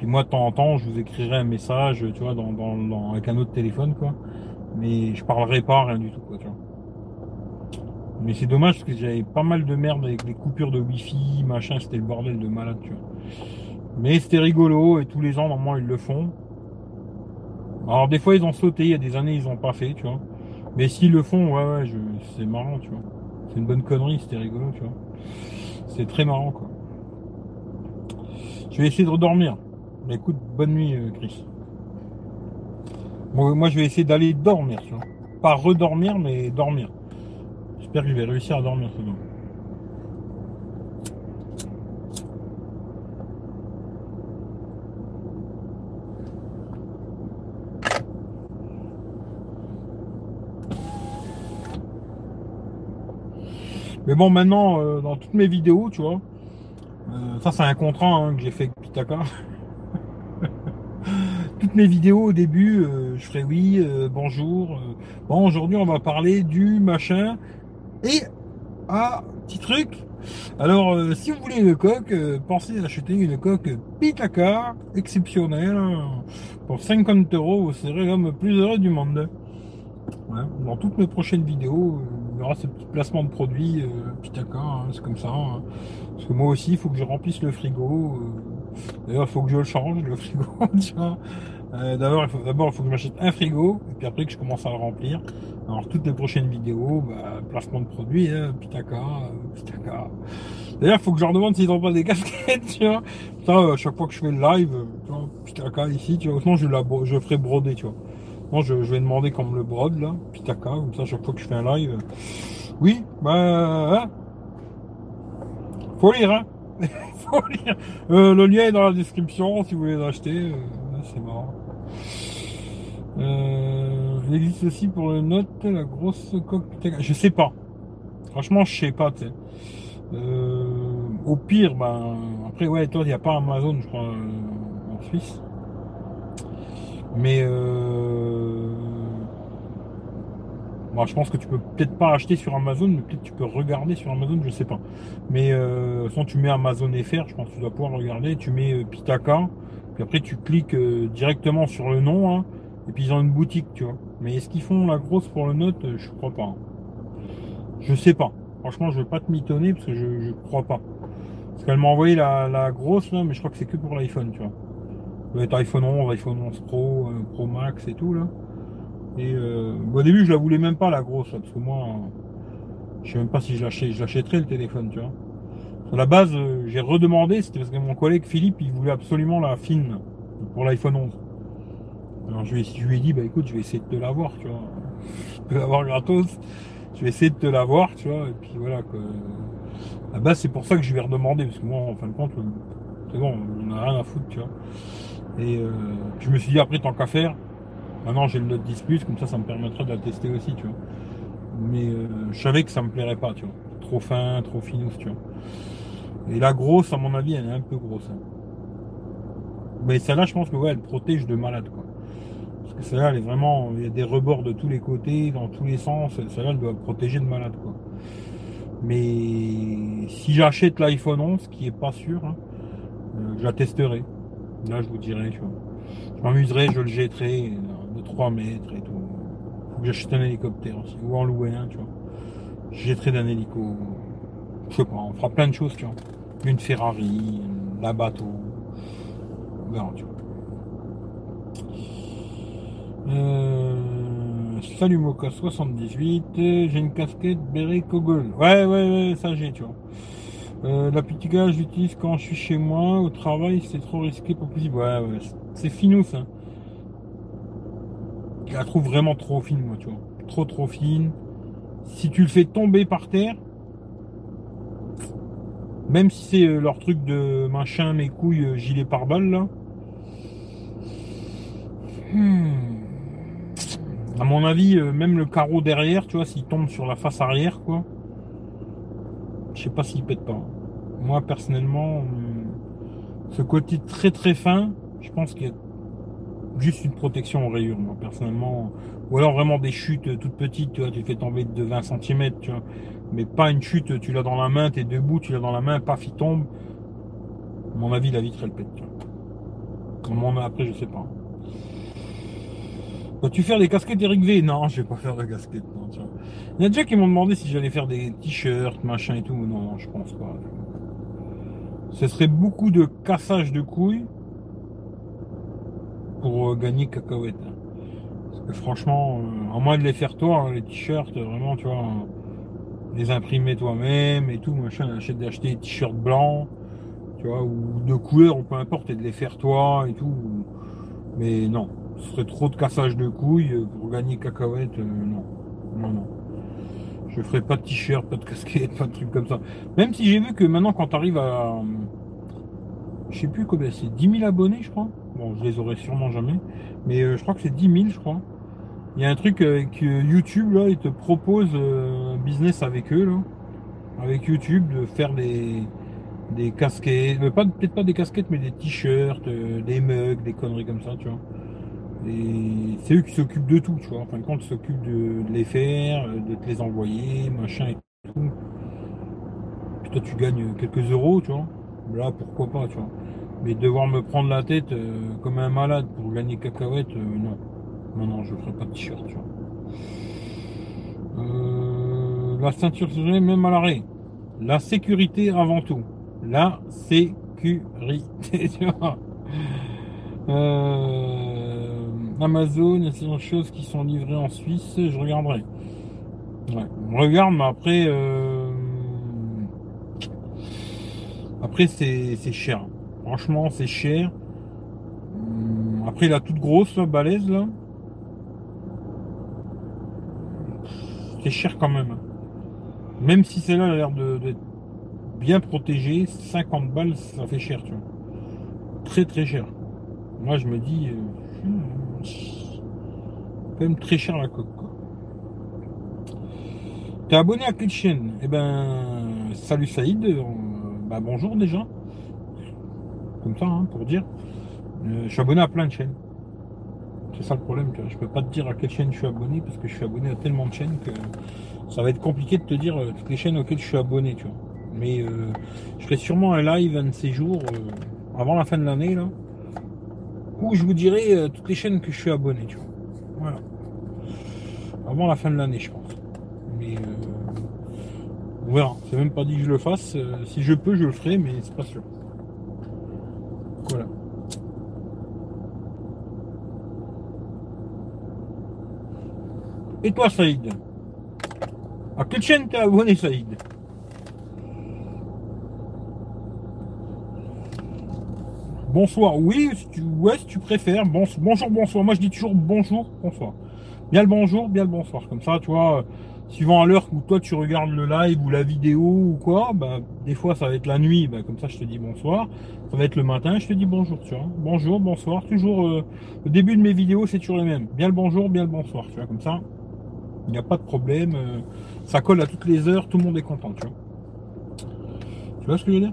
Puis moi, de temps en temps, je vous écrirai un message, tu vois, dans, avec un autre téléphone, quoi. Mais je parlerai pas, rien du tout, quoi, tu vois. Mais c'est dommage parce que j'avais pas mal de merde avec les coupures de wifi, machin, c'était le bordel de malade, tu vois. Mais c'était rigolo et tous les ans, normalement, ils le font. Alors, des fois, ils ont sauté. Il y a des années, ils n'ont pas fait, tu vois. Mais s'ils le font, ouais, ouais, c'est marrant, tu vois. C'est une bonne connerie, c'était rigolo, tu vois. C'est très marrant, quoi. Je vais essayer de redormir. Mais écoute, bonne nuit, euh, Chris. Moi, moi, je vais essayer d'aller dormir, tu vois. Pas redormir, mais dormir. J'espère que je vais réussir à dormir, c'est bon. Mais bon, maintenant, euh, dans toutes mes vidéos, tu vois, euh, ça c'est un contrat hein, que j'ai fait avec Pitaka. toutes mes vidéos au début, euh, je ferai oui, bonjour. bon, aujourd'hui on va parler du machin. Et, ah, petit truc. Alors, si vous voulez une coque, pensez à acheter une coque Pitaka exceptionnelle. Pour 50 euros, vous serez l'homme plus heureux du monde. Dans toutes mes prochaines vidéos, il y aura ce petit placement de produit, euh, Pitaka, hein, c'est comme ça. Hein. Parce que moi aussi, il faut que je remplisse le frigo. Euh, d'ailleurs, il faut que je le change, le frigo, euh, D'abord, il faut, d'abord, il faut que je m'achète un frigo, et puis après que je commence à le remplir. Alors, toutes les prochaines vidéos, bah, placement de produit, hein, Pitaka, euh, Pitaka. D'ailleurs, il faut que je leur demande s'ils n'ont pas des casquettes, tu vois. Ça, à chaque fois que je fais le live, tu vois, Pitaka ici, tu vois. Sinon, je, la, je ferai broder, tu vois. Bon, je, vais demander qu'on me le brode là, Pitaka, comme ça chaque fois que je fais un live. Oui, bah. Hein faut lire, hein Faut lire. Euh, le lien est dans la description si vous voulez l'acheter. Euh, c'est marrant. Euh, il existe aussi pour le note la grosse coque Je sais pas. Franchement, je sais pas. Euh, au pire, ben. Après, ouais, toi, il n'y a pas Amazon, je crois, en Suisse. Mais euh... Bon, je pense que tu peux peut-être pas acheter sur Amazon, mais peut-être tu peux regarder sur Amazon, je sais pas. Mais euh, sans tu mets Amazon FR, je pense que tu dois pouvoir regarder. Tu mets euh, Pitaka, puis après tu cliques euh, directement sur le nom, hein, et puis ils ont une boutique, tu vois. Mais est-ce qu'ils font la grosse pour le note? Je crois pas. Je sais pas. Franchement, je vais pas te mitonner parce que je, crois pas. Parce qu'elle m'a envoyé la, grosse là, mais je crois que c'est que pour l'iPhone, tu vois doit être iPhone 11, iPhone 11 Pro, euh, Pro Max et tout là. Et euh, au début je la voulais même pas la grosse parce que moi je sais même pas si je l'achèterais le téléphone, tu vois. Sur la base, euh, j'ai redemandé, c'était parce que mon collègue Philippe, il voulait absolument la fine pour l'iPhone 11. Alors je lui, je lui ai dit, bah écoute, je vais essayer de te l'avoir, tu vois. Je peux l'avoir gratos. Je vais essayer de te l'avoir, tu vois. Et puis voilà, que. À la base, c'est pour ça que je vais redemander, parce que moi, en fin de compte, c'est bon, on a rien à foutre, tu vois. Et euh, je me suis dit après tant qu'à faire, maintenant j'ai le Note 10 Plus, comme ça ça me permettra de la tester aussi, tu vois. Mais euh, je savais que ça me plairait pas, tu vois. Trop fin, trop finous, tu vois. Et la grosse, à mon avis, elle est un peu grosse. Hein. Mais celle-là, je pense que ouais, elle protège de malade, quoi. Celle-là, elle est vraiment. Il y a des rebords de tous les côtés, dans tous les sens. Celle-là, elle doit protéger de malade. Mais si j'achète l'iPhone 11, qui est pas sûr, hein, euh, je la testerai. Là, je vous dirai. Je m'amuserai, je le jetterai de 3 mètres et tout. Faut que j'achète un hélicoptère aussi, ou en louer un, tu vois. Je jetterai d'un hélico. Je sais pas, on fera plein de choses, tu vois. Une Ferrari, un bateau. On tu vois. Euh, salut Moka 78, j'ai une casquette Beret Kogol. Ouais, ouais, ouais, ça j'ai, tu vois. Euh, la j'utilise quand je suis chez moi, au travail, c'est trop risqué, pas possible. Ouais, ouais, c'est finou ça. Je la trouve vraiment trop fine, moi, tu vois. Trop, trop fine. Si tu le fais tomber par terre, même si c'est euh, leur truc de machin, mes couilles, euh, gilet pare-balles, là. Hmm. À mon avis, même le carreau derrière, tu vois, s'il tombe sur la face arrière, quoi je sais pas s'il pète pas. Moi, personnellement, euh, ce côté très très fin, je pense qu'il y a juste une protection aux rayures, moi, personnellement. Ou alors vraiment des chutes toutes petites, tu vois, tu fais tomber de 20 cm, tu vois. Mais pas une chute, tu l'as dans la main, tu es debout, tu l'as dans la main, paf, il tombe. À mon avis, la vitre, elle pète, tu vois. après, je sais pas. Vas-tu faire des casquettes Eric V? Non, je vais pas faire de casquettes. Non, tu vois. Il y a déjà qui m'ont demandé si j'allais faire des t-shirts, machin et tout. Non, je pense pas. Ce serait beaucoup de cassage de couilles pour euh, gagner cacahuètes. Hein. Parce que franchement, euh, à moins de les faire toi, hein, les t-shirts, vraiment, tu vois, les imprimer toi-même et tout, machin, acheter des t-shirts blancs, tu vois, ou de couleur, ou peu importe, et de les faire toi et tout. Mais non, ce serait trop de cassage de couilles pour gagner cacahuètes, euh, non. Non, non. Je ferai pas de t-shirt, pas de casquette, pas de trucs comme ça. Même si j'ai vu que maintenant, quand tu arrives à. Je sais plus combien c'est, 10 000 abonnés, je crois. Bon, je les aurai sûrement jamais. Mais euh, je crois que c'est 10 000, je crois. Il y a un truc avec euh, YouTube, là, ils te proposent un business avec eux, là. Avec YouTube, de faire des, des casquettes. Peut-être pas des casquettes, mais des t-shirts, des mugs, des conneries comme ça, tu vois. Et c'est eux qui s'occupent de tout, tu vois. En fin de compte, ils s'occupent de, les faire, de te les envoyer, machin et tout. Puis tu gagnes quelques euros, tu vois. Là, pourquoi pas, tu vois. Mais devoir me prendre la tête euh, comme un malade pour gagner cacahuètes, euh, non. Non, non, je ferai pas de t-shirt, tu vois. Euh, la ceinture même à l'arrêt. La sécurité avant tout. La sécurité, tu vois. Euh, Amazon, a ces choses qui sont livrées en Suisse, je regarderai. On regarde, mais après, euh, après c'est cher. Franchement, c'est cher. Hum, après, la toute grosse, la balèze, là. C'est cher quand même. Même si celle-là a l'air d'être bien protégée, 50 balles, ça fait cher, tu vois. Très très cher. Moi, je me dis, euh, quand même très cher la coque. T'es abonné à quelle chaîne Eh ben, salut Saïd. Euh, bah, bonjour déjà. Comme ça, hein, pour dire. Euh, je suis abonné à plein de chaînes. C'est ça le problème. Tu vois. Je peux pas te dire à quelle chaîne je suis abonné parce que je suis abonné à tellement de chaînes que ça va être compliqué de te dire toutes les chaînes auxquelles je suis abonné. Tu vois. Mais je ferai sûrement un live un de ces jours avant la fin de l'année là où je vous dirai euh, toutes les chaînes que je suis abonné, tu vois. Voilà. Avant la fin de l'année, je pense. Mais euh, on verra. C'est même pas dit que je le fasse. Euh, si je peux, je le ferai, mais c'est pas sûr. Voilà. Et toi, Saïd? À quelle chaîne t'es abonné, Saïd? Bonsoir, oui, si tu, ouais, si tu préfères. bonjour, bonsoir. Moi, je dis toujours bonjour, bonsoir. Bien le bonjour, bien le bonsoir. Comme ça, tu vois, suivant à l'heure où toi tu regardes le live ou la vidéo ou quoi, bah, des fois ça va être la nuit, bah, comme ça je te dis bonsoir. Ça va être le matin, je te dis bonjour, tu vois. Bonjour, bonsoir. Toujours, euh, le début de mes vidéos, c'est toujours le même. Bien le bonjour, bien le bonsoir, tu vois, comme ça. Il n'y a pas de problème. Euh, ça colle à toutes les heures, tout le monde est content, tu vois. Tu vois ce que je veux dire?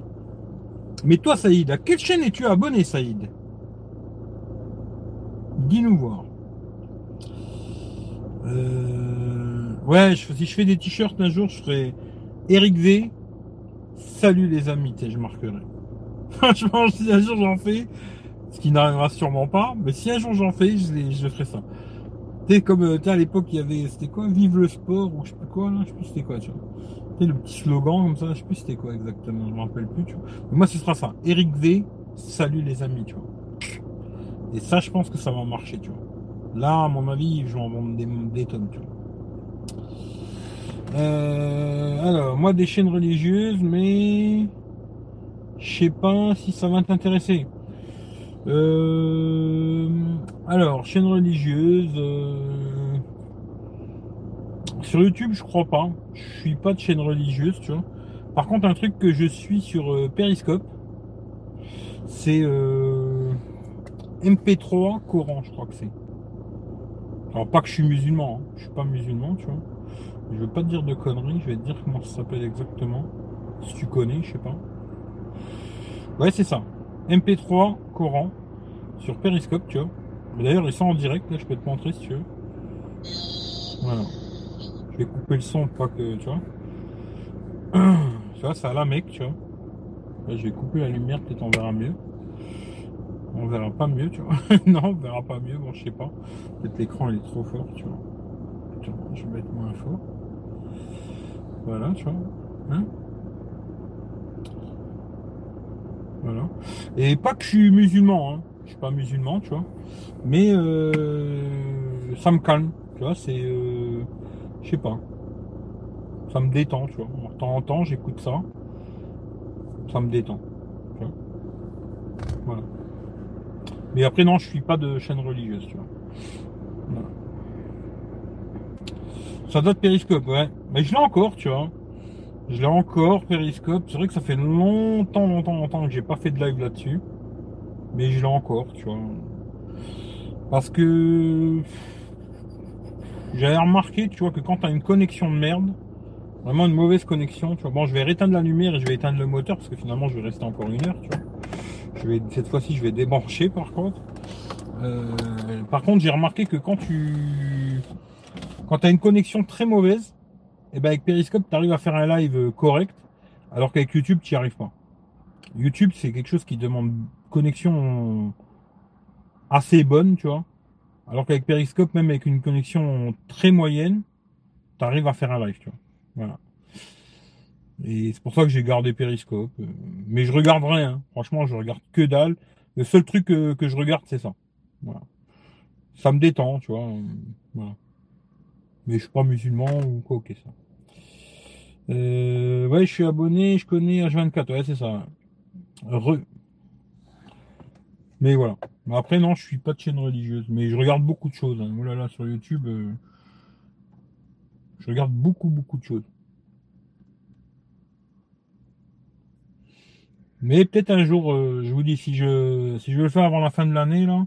Mais toi, Saïd, à quelle chaîne es-tu abonné, Saïd? Dis-nous voir. Euh, ouais, si je fais des t-shirts un jour, je ferai Eric V. Salut les amis, je marquerai. Franchement, si un jour j'en fais, ce qui n'arrivera sûrement pas, mais si un jour j'en fais, je, je ferai ça. Tu sais, comme euh, à l'époque, il y avait, c'était quoi, Vive le sport, ou je sais pas quoi, là, je sais plus c'était quoi, tu vois le petit slogan comme ça, je sais plus c'était quoi exactement, je me rappelle plus, tu vois. Mais moi, ce sera ça. Eric V, salut les amis, tu vois. Et ça, je pense que ça va marcher, tu vois. Là, à mon avis, je vais en vendre des, tonnes, tu vois. Euh, alors, moi, des chaînes religieuses, mais je sais pas si ça va t'intéresser. Euh, alors, chaîne religieuse. Euh, sur YouTube, je crois pas. Je suis pas de chaîne religieuse, tu vois. Par contre, un truc que je suis sur euh, Periscope, c'est euh, MP3 Coran, je crois que c'est. Alors pas que je suis musulman, hein. je suis pas musulman, tu vois. Je veux pas te dire de conneries, je vais te dire comment ça s'appelle exactement. Si tu connais, je sais pas. Ouais, c'est ça. MP3 Coran sur Periscope, tu vois. D'ailleurs, ils sont en direct, là, je peux te montrer si tu veux. Voilà. Vais couper le son, pas que, tu vois. Tu vois, ça la mec, tu vois. je vais couper la lumière, peut-être on verra mieux. On verra pas mieux, tu vois. non, on verra pas mieux, bon, je sais pas. Peut-être l'écran il est trop fort, tu vois. je vais mettre moins fort. Voilà, tu vois. Hein voilà. Et pas que je suis musulman, hein. Je suis pas musulman, tu vois. Mais euh, ça me calme, tu vois. C'est euh, je sais pas. Ça me détend, tu vois. De temps en temps, j'écoute ça. Ça me détend. Voilà. Mais après, non, je suis pas de chaîne religieuse, tu vois. Voilà. Ça date Périscope, ouais. Mais je l'ai encore, tu vois. Je l'ai encore, Périscope. C'est vrai que ça fait longtemps, longtemps, longtemps que j'ai pas fait de live là-dessus. Mais je l'ai encore, tu vois. Parce que j'avais remarqué, tu vois, que quand tu as une connexion de merde, vraiment une mauvaise connexion, tu vois, bon, je vais éteindre la lumière et je vais éteindre le moteur parce que finalement, je vais rester encore une heure, tu vois. Je vais, cette fois-ci, je vais débrancher par contre. Euh, par contre, j'ai remarqué que quand tu quand as une connexion très mauvaise, et ben avec Periscope, tu arrives à faire un live correct, alors qu'avec YouTube, tu n'y arrives pas. YouTube, c'est quelque chose qui demande connexion assez bonne, tu vois. Alors qu'avec Periscope, même avec une connexion très moyenne, tu à faire un live, tu vois. Voilà. Et c'est pour ça que j'ai gardé Periscope. Mais je regarde rien. Franchement, je regarde que dalle. Le seul truc que, que je regarde, c'est ça. Voilà. Ça me détend, tu vois. Voilà. Mais je suis pas musulman ou quoi, ok ça. Euh, ouais, je suis abonné, je connais H24, ouais, c'est ça. Re. Mais voilà. Après, non, je suis pas de chaîne religieuse, mais je regarde beaucoup de choses. Hein. Oh là là, sur YouTube, euh, je regarde beaucoup, beaucoup de choses. Mais peut-être un jour, euh, je vous dis, si je, si je veux le faire avant la fin de l'année, là,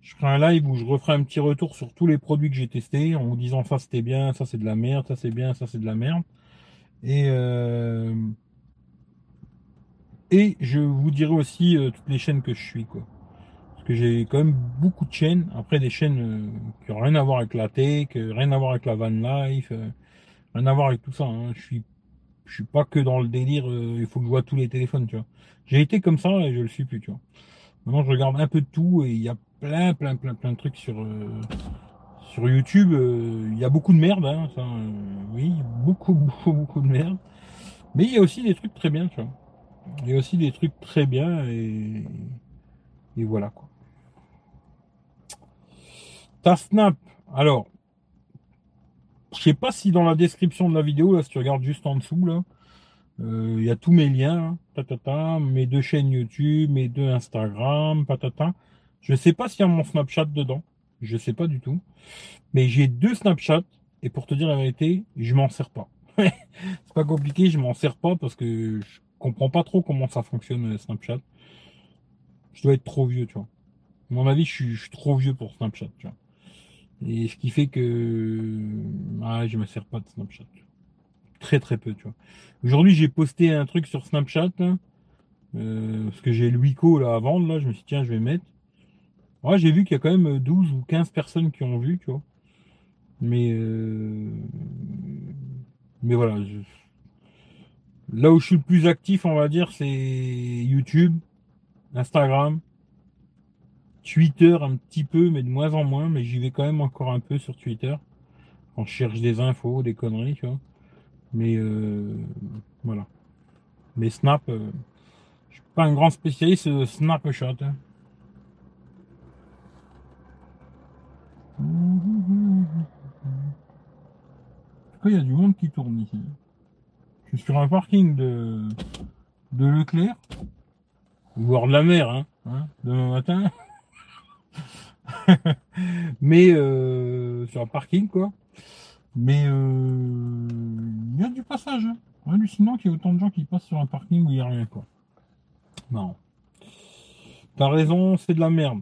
je ferai un live où je referai un petit retour sur tous les produits que j'ai testés en vous disant ça c'était bien, ça c'est de la merde, ça c'est bien, ça c'est de la merde. Et, euh, et je vous dirai aussi toutes les chaînes que je suis, quoi. J'ai quand même beaucoup de chaînes. Après, des chaînes euh, qui n'ont rien à voir avec la tech, rien à voir avec la van life, rien à voir avec tout ça. Hein. Je suis je suis pas que dans le délire, il faut que je vois tous les téléphones, tu vois. J'ai été comme ça et je le suis plus, tu vois. Maintenant, je regarde un peu de tout et il y a plein, plein, plein, plein de trucs sur, euh, sur YouTube. Euh, il y a beaucoup de merde, hein, ça, euh, oui, beaucoup, beaucoup, beaucoup de merde. Mais il y a aussi des trucs très bien, tu vois. Il y a aussi des trucs très bien et, et voilà quoi. Ta Snap, alors, je sais pas si dans la description de la vidéo, là, si tu regardes juste en dessous, là, il y a tous mes liens, patata, mes deux chaînes YouTube, mes deux Instagram, patata. Je sais pas s'il y a mon Snapchat dedans. Je sais pas du tout. Mais j'ai deux Snapchat. Et pour te dire la vérité, je m'en sers pas. c'est pas compliqué, je m'en sers pas parce que je comprends pas trop comment ça fonctionne Snapchat. Je dois être trop vieux, tu vois. À mon avis, je suis, trop vieux pour Snapchat, tu vois. Et ce qui fait que ah, je me sers pas de Snapchat. Très très peu, tu vois. Aujourd'hui, j'ai posté un truc sur Snapchat, euh, parce que j'ai Wico là à vendre, là, je me suis dit, tiens, je vais mettre. Ouais, j'ai vu qu'il y a quand même 12 ou 15 personnes qui ont vu, tu vois. Mais euh, mais voilà. Là où je suis le plus actif, on va dire, c'est YouTube, Instagram, Twitter un petit peu, mais de moins en moins. Mais j'y vais quand même encore un peu sur Twitter. On cherche des infos, des conneries, tu vois. Mais euh, voilà. Mais Snap, euh, je suis pas un grand spécialiste de Snapchat. Hein. il y a du monde qui tourne ici Je suis sur un parking de, de Leclerc, voire de la mer, hein, hein demain matin. Mais euh, sur un parking, quoi. Mais euh, il y a du passage. Hein. Hallucinant qu'il y ait autant de gens qui passent sur un parking où il n'y a rien, quoi. Non. T'as raison, c'est de la merde.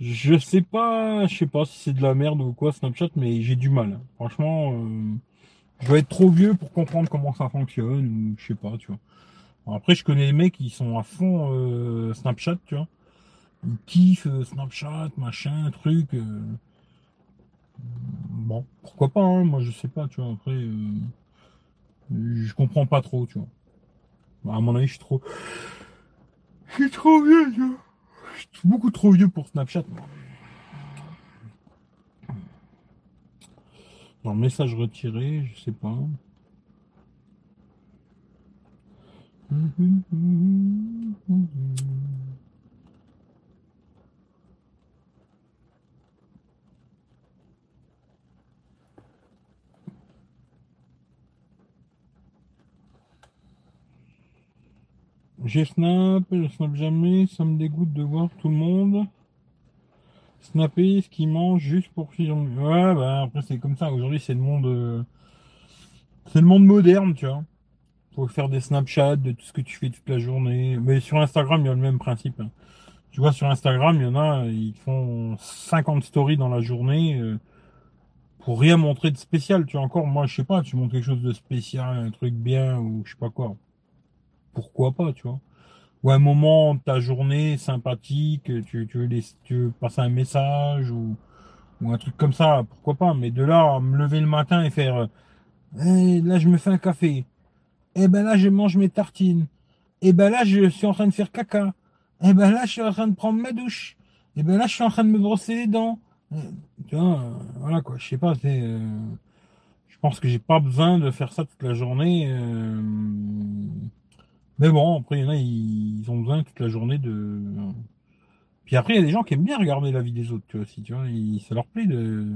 Je sais pas, je sais pas si c'est de la merde ou quoi Snapchat, mais j'ai du mal. Franchement, euh, je dois être trop vieux pour comprendre comment ça fonctionne, ou je sais pas, tu vois. après, je connais des mecs qui sont à fond Snapchat, tu vois. Ils kiffent euh, Snapchat, machin, truc. Bon, pourquoi pas, hein, moi je sais pas, tu vois. Après, je comprends pas trop, tu vois. Bah, à mon avis, je suis trop. Je suis trop vieux. Je suis beaucoup trop vieux pour Snapchat. Non, message retiré, je sais pas. J'ai Snap, je snap jamais, ça me dégoûte de voir tout le monde snapper ce qu'ils mangent juste pour filmer. Ouais, bah après c'est comme ça. Aujourd'hui c'est le monde, euh, c'est le monde moderne, tu vois. Faut faire des Snapchat de tout ce que tu fais toute la journée. Mais sur Instagram il y a le même principe. Tu vois sur Instagram il y en a, ils font 50 stories dans la journée. euh, pour rien montrer de spécial, tu vois encore, moi je sais pas, tu montres quelque chose de spécial, un truc bien ou je sais pas quoi. Pourquoi pas, tu vois ou un moment de ta journée sympathique, tu, tu, veux, passer un message ou, ou un truc comme ça, pourquoi pas. Mais de là à me lever le matin et faire Eh, là je me fais un café, et ben là je mange mes tartines, et ben là je suis en train de faire caca, et ben là je suis en train de prendre ma douche, et ben là je suis en train de me brosser les dents. Euh, Tu vois, euh, voilà quoi, je sais pas, c'est. euh, je pense que j'ai pas besoin de faire ça toute la journée. euh, mais bon, après, il y en a, ils, ont besoin toute la journée de. Puis après, il y a des gens qui aiment bien regarder la vie des autres, tu vois, aussi, tu vois. ça leur plaît de.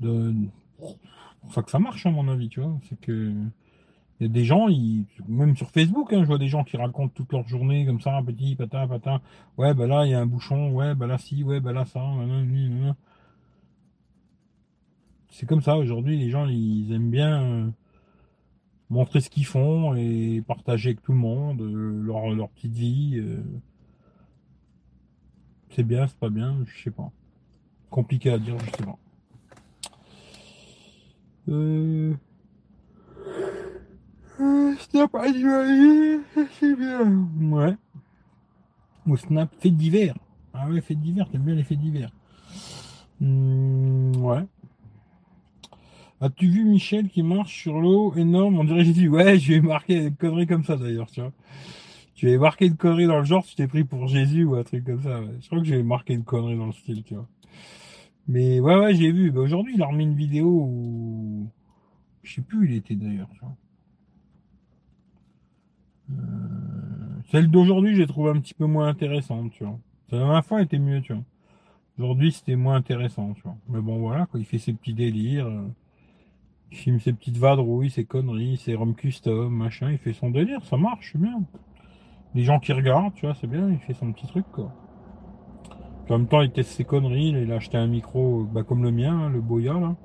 de... Pour ça que ça marche, à mon avis, tu vois. C'est que. Il y a des gens, ils, même sur Facebook, hein, je vois des gens qui racontent toute leur journée comme ça, petit, patin, patin. Ouais, bah là, il y a un bouchon, ouais, bah là, si, ouais, bah là, ça. C'est comme ça, aujourd'hui, les gens, ils aiment bien. Montrer ce qu'ils font et partager avec tout le monde euh, leur, petite vie. euh. C'est bien, c'est pas bien, je sais pas. Compliqué à dire, je sais pas. Euh... Snap c'est bien. Ouais. Ou Snap fait divers. Ah ouais, fait divers, t'aimes bien les faits divers. Hmm, ouais. As-tu vu Michel qui marche sur l'eau énorme? On dirait Jésus. Ouais, je vais marquer une connerie comme ça d'ailleurs, tu vois. Tu vais marquer une connerie dans le genre, tu t'es pris pour Jésus ou un truc comme ça. Je crois que j'ai marqué une connerie dans le style, tu vois. Mais ouais, ouais, j'ai vu. Bah, Aujourd'hui, il a remis une vidéo où... Je sais plus où il était d'ailleurs, tu vois. Euh, Celle d'aujourd'hui, j'ai trouvé un petit peu moins intéressante, tu vois. La dernière fois, elle était mieux, tu vois. Aujourd'hui, c'était moins intéressant, tu vois. Mais bon, voilà, quoi. Il fait ses petits délires. Il filme ses petites vadrouilles, ses conneries, ses roms custom, machin. Il fait son délire, ça marche, c'est bien. Les gens qui regardent, tu vois, c'est bien. Il fait son petit truc, quoi. Puis en même temps, il teste ses conneries. Il a acheté un micro, bah, comme le mien, hein, le Boya, là.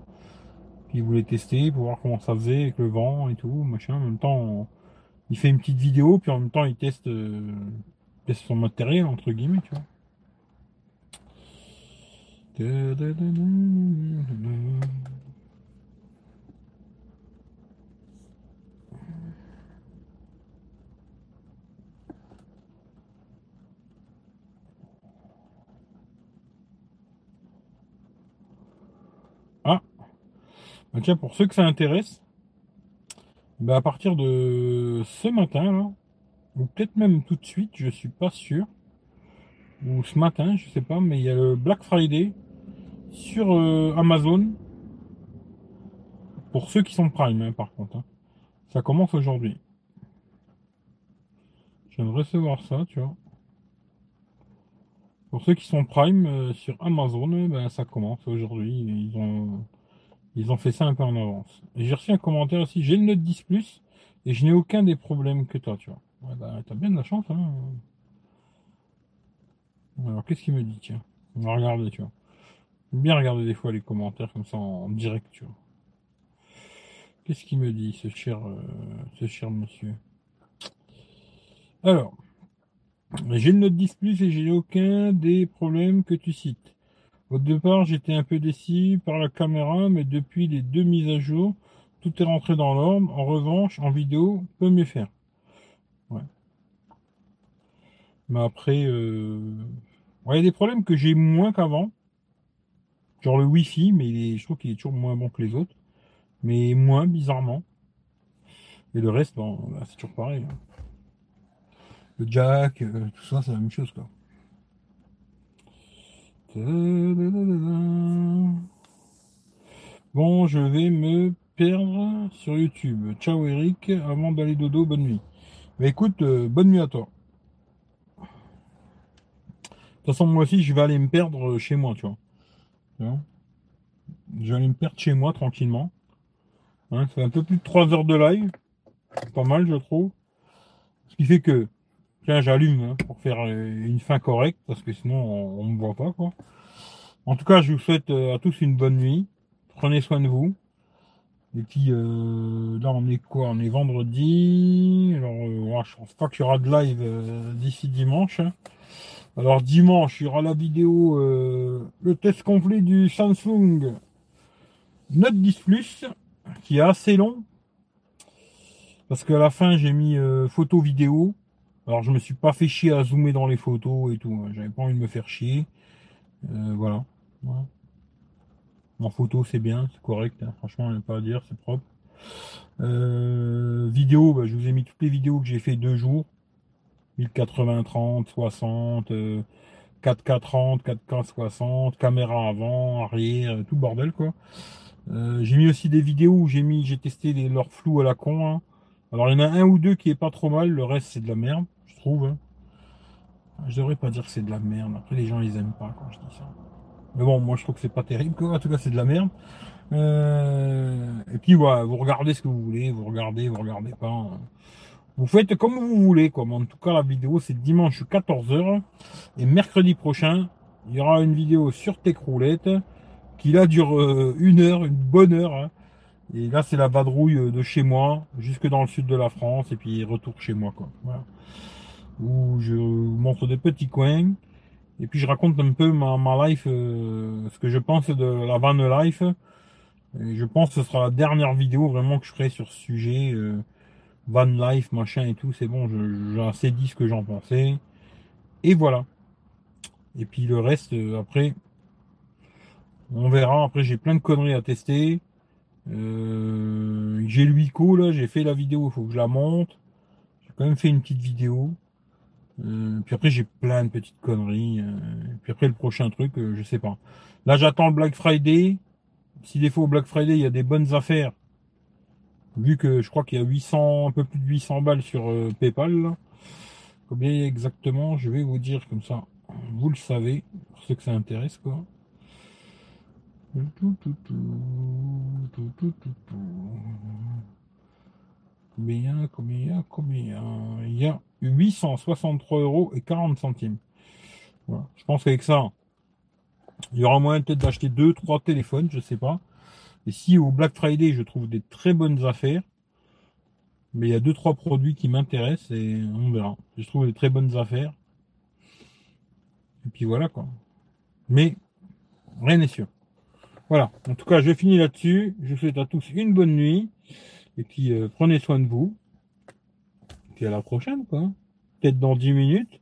Puis il voulait tester pour voir comment ça faisait avec le vent et tout, machin. En même temps, il fait une petite vidéo, puis en même temps, il teste, euh, teste son matériel, entre guillemets, tu vois. Ah, tiens, pour ceux que ça intéresse, bah à partir de ce matin, là, ou peut-être même tout de suite, je suis pas sûr, ou ce matin, je sais pas, mais il y a le Black Friday sur euh, Amazon pour ceux qui sont Prime, hein, par contre. hein. Ça commence aujourd'hui. De recevoir ça, tu vois. Pour ceux qui sont Prime euh, sur Amazon, euh, ben, ça commence aujourd'hui. Ils ont, ils ont fait ça un peu en avance. Et j'ai reçu un commentaire aussi. J'ai le Note 10 Plus et je n'ai aucun des problèmes que toi, tu vois. Ouais, bah, t'as bien de la chance, hein. Alors, qu'est-ce qu'il me dit, tiens? On va regarder, tu vois. Bien regarder des fois les commentaires comme ça en direct, tu vois. Qu'est-ce qu'il me dit, ce cher, euh, ce cher monsieur? Alors, j'ai le Note 10 Plus et j'ai aucun des problèmes que tu cites. Au départ, j'étais un peu déçu par la caméra, mais depuis les deux mises à jour, tout est rentré dans l'ordre. En revanche, en vidéo, peut mieux faire. Ouais. Mais après, euh... ouais, il y a des problèmes que j'ai moins qu'avant. Genre le Wi-Fi, mais il est- je trouve qu'il est toujours moins bon que les autres. Mais moins, bizarrement. Et le reste, bon, bah, c'est toujours pareil. hein. Le jack, euh, tout ça, c'est la même chose, quoi. Bon, je vais me perdre sur YouTube. Ciao Eric, avant d'aller dodo, bonne nuit. Bah écoute, euh, bonne nuit à toi. De toute façon, moi aussi, je vais aller me perdre euh, chez moi, tu vois. Tu vois? Je vais aller me perdre chez moi tranquillement. Hein, c'est un peu plus de 3 heures de live. Pas mal, je trouve. Ce qui fait que J'allume hein, pour faire euh, une fin correcte parce que sinon on, ne me voit pas quoi. En tout cas, je vous souhaite euh, à tous une bonne nuit. Prenez soin de vous. Et puis euh, là, on est quoi? On est vendredi. Alors, euh, je pense pas qu'il y aura de live d'ici dimanche. Alors dimanche, il y aura la vidéo, le test complet du Samsung Note 10 Plus, qui est assez long. Parce qu'à la fin, j'ai mis photo vidéo. Alors je me suis pas fait chier à zoomer dans les photos et tout. Hein. J'avais pas envie de me faire chier. Euh, voilà. En photo c'est bien, c'est correct. Hein. Franchement, il n'y a pas à dire, c'est propre. Euh, vidéo, bah, je vous ai mis toutes les vidéos que j'ai fait deux jours. 1080, 30, 60, 4K 30, 4K 60, caméra avant, arrière, tout bordel quoi. Euh, j'ai mis aussi des vidéos où j'ai mis, j'ai testé les, leur flou à la con. Hein. Alors il y en a un ou deux qui est pas trop mal, le reste c'est de la merde. Hein. Je devrais pas dire que c'est de la merde. Après, les gens, ils aiment pas quand je dis ça. Mais bon, moi, je trouve que c'est pas terrible. En tout cas, c'est de la merde. Euh, et puis, voilà, vous regardez ce que vous voulez. Vous regardez, vous regardez pas. Hein. Vous faites comme vous voulez, quoi. en tout cas, la vidéo, c'est dimanche 14h. Et mercredi prochain, il y aura une vidéo sur Techroulette qui là dure euh, une heure, une bonne heure. Hein. Et là, c'est la vadrouille de chez moi, jusque dans le sud de la France, et puis retour chez moi, quoi. Voilà où je montre des petits coins et puis je raconte un peu ma, ma life, euh, ce que je pense de la van life. Et je pense que ce sera la dernière vidéo vraiment que je ferai sur ce sujet. Euh, van life, machin et tout, c'est bon, j'ai assez dit ce que j'en pensais. Et voilà. Et puis le reste, euh, après, on verra. Après, j'ai plein de conneries à tester. j'ai l'UICO là, j'ai fait la vidéo, il faut que je la monte. J'ai quand même fait une petite vidéo. Euh, puis après, j'ai plein de petites conneries. Euh, puis après, le prochain truc, euh, je sais pas. Là, j'attends le Black Friday. Si des fois au Black Friday, il y a des bonnes affaires. Vu que je crois qu'il y a 800, un peu plus de 800 balles sur PayPal. Combien exactement Je vais vous dire comme ça. Vous le savez, pour ceux que ça intéresse, quoi. Combien, combien, combien? Il y a 863 euros et 40 centimes. Je pense qu'avec ça, il y aura moyen peut-être d'acheter deux, trois téléphones, je sais pas. Et si au Black Friday, je trouve des très bonnes affaires, mais il y a deux, trois produits qui m'intéressent et on verra. Je trouve des très bonnes affaires. Et puis voilà quoi. Mais rien n'est sûr. Voilà. En tout cas, je finis là-dessus. Je vous souhaite à tous une bonne nuit. Et puis, euh, prenez soin de vous. Puis à la prochaine, quoi. Peut-être dans 10 minutes.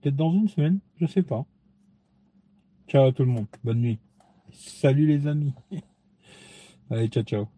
Peut-être dans une semaine. Je sais pas. Ciao à tout le monde. Bonne nuit. Salut les amis. Allez, ciao, ciao.